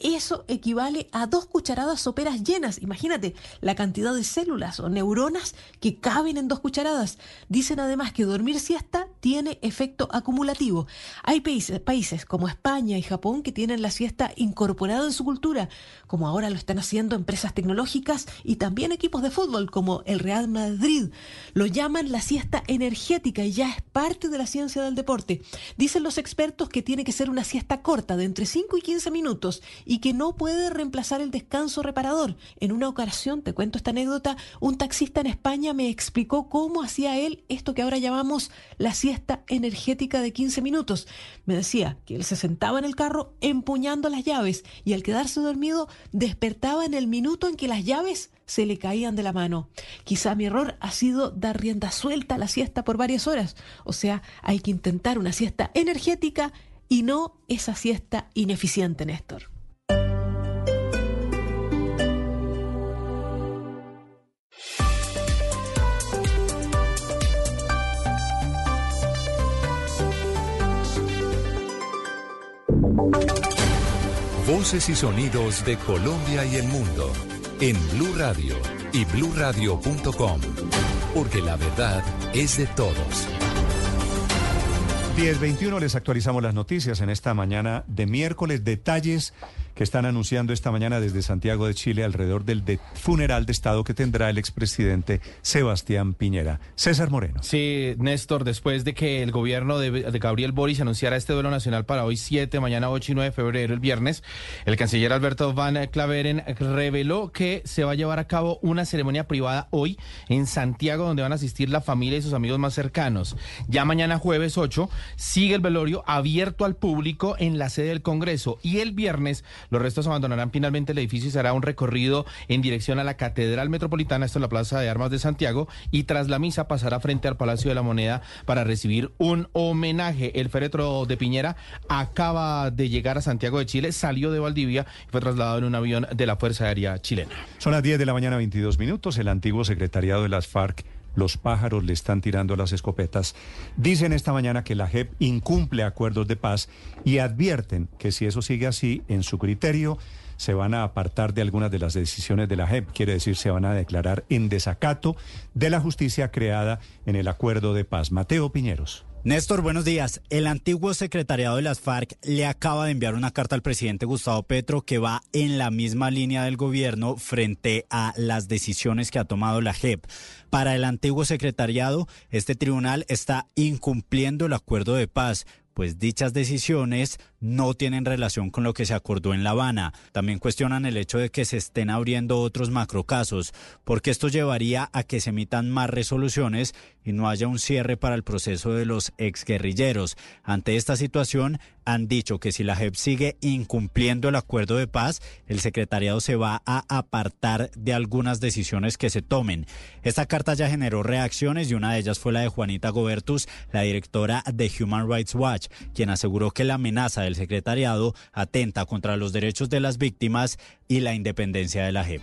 [SPEAKER 91] Eso equivale a dos cucharadas soperas llenas. Imagínate la cantidad de células o neuronas que caben en dos cucharadas. Dicen además que dormir siesta tiene efecto acumulativo. Hay países, países como España y Japón que tienen la siesta incorporada en su cultura, como ahora lo están haciendo empresas tecnológicas y también equipos de fútbol como el Real Madrid. Lo llaman la siesta energética y ya es parte de la ciencia del deporte. Dicen los expertos que tiene que ser una siesta corta de entre 5 y 15 minutos y que no puede reemplazar el descanso reparador. En una ocasión, te cuento esta anécdota, un taxista en España me explicó cómo hacía él esto que ahora llamamos la siesta energética de 15 minutos. Me decía que él se sentaba en el carro empuñando las llaves y al quedarse dormido despertaba en el minuto en que las llaves se le caían de la mano. Quizá mi error ha sido dar rienda suelta a la siesta por varias horas. O sea, hay que intentar una siesta energética y no esa siesta ineficiente, Néstor.
[SPEAKER 3] Voces y sonidos de Colombia y el mundo en Blue Radio y bluradio.com, porque la verdad es de todos.
[SPEAKER 18] 1021 les actualizamos las noticias en esta mañana de miércoles. Detalles que están anunciando esta mañana desde Santiago de Chile alrededor del de- funeral de Estado que tendrá el expresidente Sebastián Piñera. César Moreno.
[SPEAKER 47] Sí, Néstor, después de que el gobierno de, de Gabriel Boris anunciara este duelo nacional para hoy 7, mañana 8 y 9 de febrero, el viernes, el canciller Alberto Van Claveren reveló que se va a llevar a cabo una ceremonia privada hoy en Santiago, donde van a asistir la familia y sus amigos más cercanos. Ya mañana jueves 8 sigue el velorio abierto al público en la sede del Congreso y el viernes los restos abandonarán finalmente el edificio y será un recorrido en dirección a la Catedral Metropolitana, esto en la Plaza de Armas de Santiago, y tras la misa pasará frente al Palacio de la Moneda para recibir un homenaje. El féretro de Piñera acaba de llegar a Santiago de Chile, salió de Valdivia y fue trasladado en un avión de la Fuerza Aérea chilena.
[SPEAKER 18] Son las 10 de la mañana 22 minutos. El antiguo secretariado de las FARC, los pájaros le están tirando las escopetas. Dicen esta mañana que la JEP incumple acuerdos de paz y advierten que si eso sigue así, en su criterio, se van a apartar de algunas de las decisiones de la JEP. Quiere decir, se van a declarar en desacato de la justicia creada en el acuerdo de paz. Mateo Piñeros.
[SPEAKER 134] Néstor, buenos días. El antiguo secretariado de las FARC le acaba de enviar una carta al presidente Gustavo Petro que va en la misma línea del gobierno frente a las decisiones que ha tomado la JEP. Para el antiguo secretariado, este tribunal está incumpliendo el acuerdo de paz pues dichas decisiones no tienen relación con lo que se acordó en La Habana. También cuestionan el hecho de que se estén abriendo otros macrocasos, porque esto llevaría a que se emitan más resoluciones y no haya un cierre para el proceso de los exguerrilleros. Ante esta situación, han dicho que si la JEP sigue incumpliendo el acuerdo de paz, el secretariado se va a apartar de algunas decisiones que se tomen. Esta carta ya generó reacciones y una de ellas fue la de Juanita Gobertus, la directora de Human Rights Watch, quien aseguró que la amenaza del secretariado atenta contra los derechos de las víctimas y la independencia de la JEP.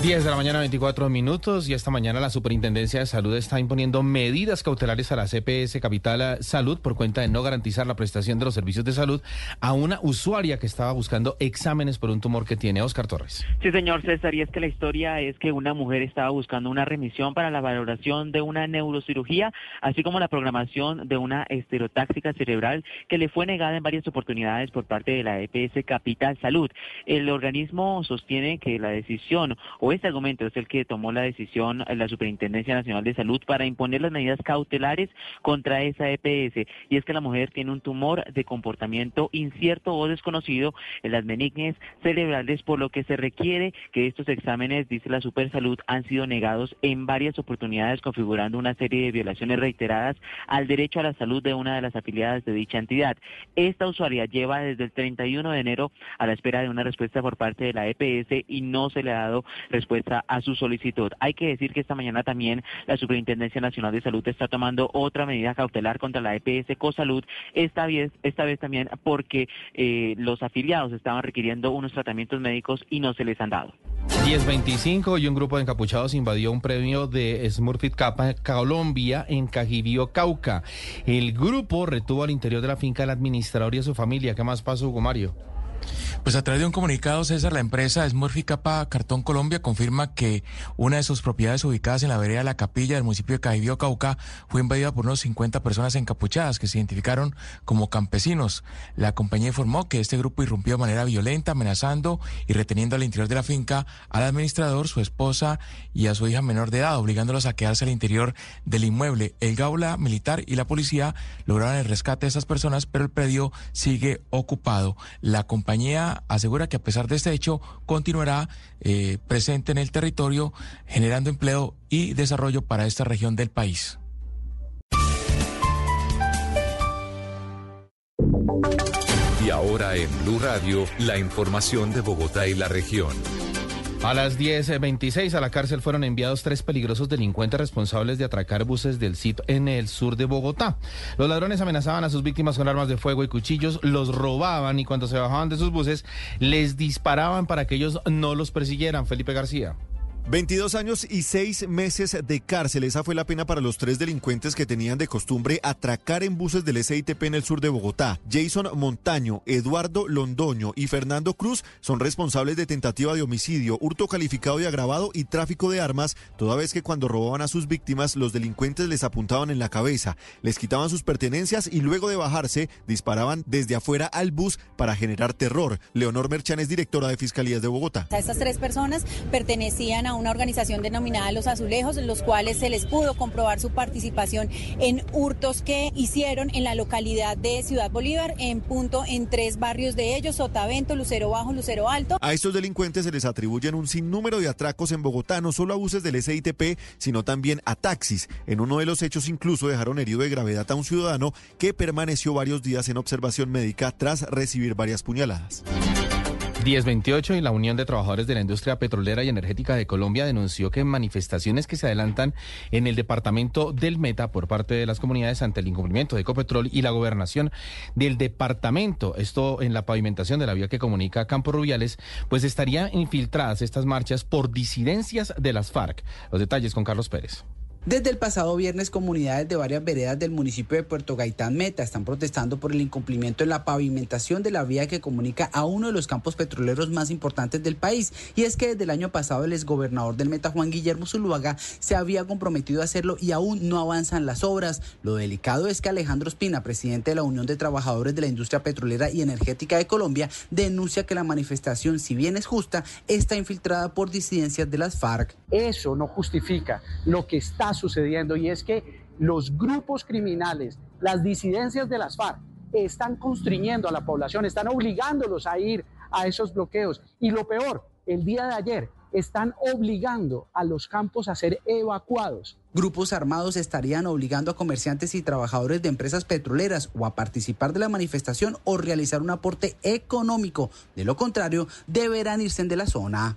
[SPEAKER 47] 10 de la mañana, 24 minutos, y esta mañana la Superintendencia de Salud está imponiendo medidas cautelares a la CPS Capital Salud por cuenta de no garantizar la prestación de los servicios de salud a una usuaria que estaba buscando exámenes por un tumor que tiene. Oscar Torres.
[SPEAKER 135] Sí, señor César, y es que la historia es que una mujer estaba buscando una remisión para la valoración de una neurocirugía, así como la programación de una estereotáxica cerebral que le fue negada en varias oportunidades por parte de la EPS Capital Salud. El organismo sostiene que la decisión o este argumento es el que tomó la decisión la Superintendencia Nacional de Salud para imponer las medidas cautelares contra esa EPS. Y es que la mujer tiene un tumor de comportamiento incierto o desconocido en las meninges cerebrales, por lo que se requiere que estos exámenes, dice la Supersalud, han sido negados en varias oportunidades, configurando una serie de violaciones reiteradas al derecho a la salud de una de las afiliadas de dicha entidad. Esta usuaria lleva desde el 31 de enero a la espera de una respuesta por parte de la EPS y no se le ha dado respuesta a su solicitud. Hay que decir que esta mañana también la Superintendencia Nacional de Salud está tomando otra medida cautelar contra la EPS Cosalud, esta vez, esta vez también porque eh, los afiliados estaban requiriendo unos tratamientos médicos y no se les han dado.
[SPEAKER 47] 10.25 y un grupo de encapuchados invadió un premio de Smurfit Kappa Colombia en Cajibío, Cauca. El grupo retuvo al interior de la finca al administrador y a su familia. ¿Qué más pasó, Hugo Mario?
[SPEAKER 128] Pues a través de un comunicado, César, la empresa Smurfy Capa Cartón Colombia confirma que una de sus propiedades ubicadas en la vereda La Capilla del municipio de Cajibío, Cauca, fue invadida por unos 50 personas encapuchadas que se identificaron como campesinos. La compañía informó que este grupo irrumpió de manera violenta, amenazando y reteniendo al interior de la finca al administrador, su esposa y a su hija menor de edad, obligándolos a quedarse al interior del inmueble. El Gaula militar y la policía lograron el rescate de estas personas, pero el predio sigue ocupado. La compañía asegura que a pesar de este hecho continuará eh, presente en el territorio generando empleo y desarrollo para esta región del país.
[SPEAKER 3] Y ahora en Blue Radio, la información de Bogotá y la región.
[SPEAKER 47] A las 10.26 a la cárcel fueron enviados tres peligrosos delincuentes responsables de atracar buses del CIP en el sur de Bogotá. Los ladrones amenazaban a sus víctimas con armas de fuego y cuchillos, los robaban y cuando se bajaban de sus buses les disparaban para que ellos no los persiguieran. Felipe García.
[SPEAKER 80] 22 años y 6 meses de cárcel. Esa fue la pena para los tres delincuentes que tenían de costumbre atracar en buses del SITP en el sur de Bogotá. Jason Montaño, Eduardo Londoño y Fernando Cruz son responsables de tentativa de homicidio, hurto calificado y agravado y tráfico de armas, toda vez que cuando robaban a sus víctimas los delincuentes les apuntaban en la cabeza, les quitaban sus pertenencias y luego de bajarse disparaban desde afuera al bus para generar terror. Leonor Merchan es directora de Fiscalías de Bogotá.
[SPEAKER 136] Estas tres personas pertenecían a una organización denominada Los Azulejos, en los cuales se les pudo comprobar su participación en hurtos que hicieron en la localidad de Ciudad Bolívar, en punto en tres barrios de ellos, Sotavento, Lucero Bajo, Lucero Alto.
[SPEAKER 80] A estos delincuentes se les atribuyen un sinnúmero de atracos en Bogotá, no solo a buses del SITP, sino también a taxis. En uno de los hechos incluso dejaron herido de gravedad a un ciudadano que permaneció varios días en observación médica tras recibir varias puñaladas.
[SPEAKER 47] 1028 y la Unión de Trabajadores de la Industria Petrolera y Energética de Colombia denunció que manifestaciones que se adelantan en el departamento del Meta por parte de las comunidades ante el incumplimiento de Ecopetrol y la gobernación del departamento, esto en la pavimentación de la vía que comunica Campo Rubiales, pues estarían infiltradas estas marchas por disidencias de las FARC. Los detalles con Carlos Pérez.
[SPEAKER 137] Desde el pasado viernes, comunidades de varias veredas del municipio de Puerto Gaitán Meta están protestando por el incumplimiento en la pavimentación de la vía que comunica a uno de los campos petroleros más importantes del país. Y es que desde el año pasado el exgobernador del Meta, Juan Guillermo Zuluaga, se había comprometido a hacerlo y aún no avanzan las obras. Lo delicado es que Alejandro Espina, presidente de la Unión de Trabajadores de la Industria Petrolera y Energética de Colombia, denuncia que la manifestación, si bien es justa, está infiltrada por disidencias de las FARC.
[SPEAKER 138] Eso no justifica lo que está sucediendo y es que los grupos criminales, las disidencias de las FARC, están constriñendo a la población, están obligándolos a ir a esos bloqueos. Y lo peor, el día de ayer están obligando a los campos a ser evacuados.
[SPEAKER 137] Grupos armados estarían obligando a comerciantes y trabajadores de empresas petroleras o a participar de la manifestación o realizar un aporte económico. De lo contrario, deberán irse de la zona.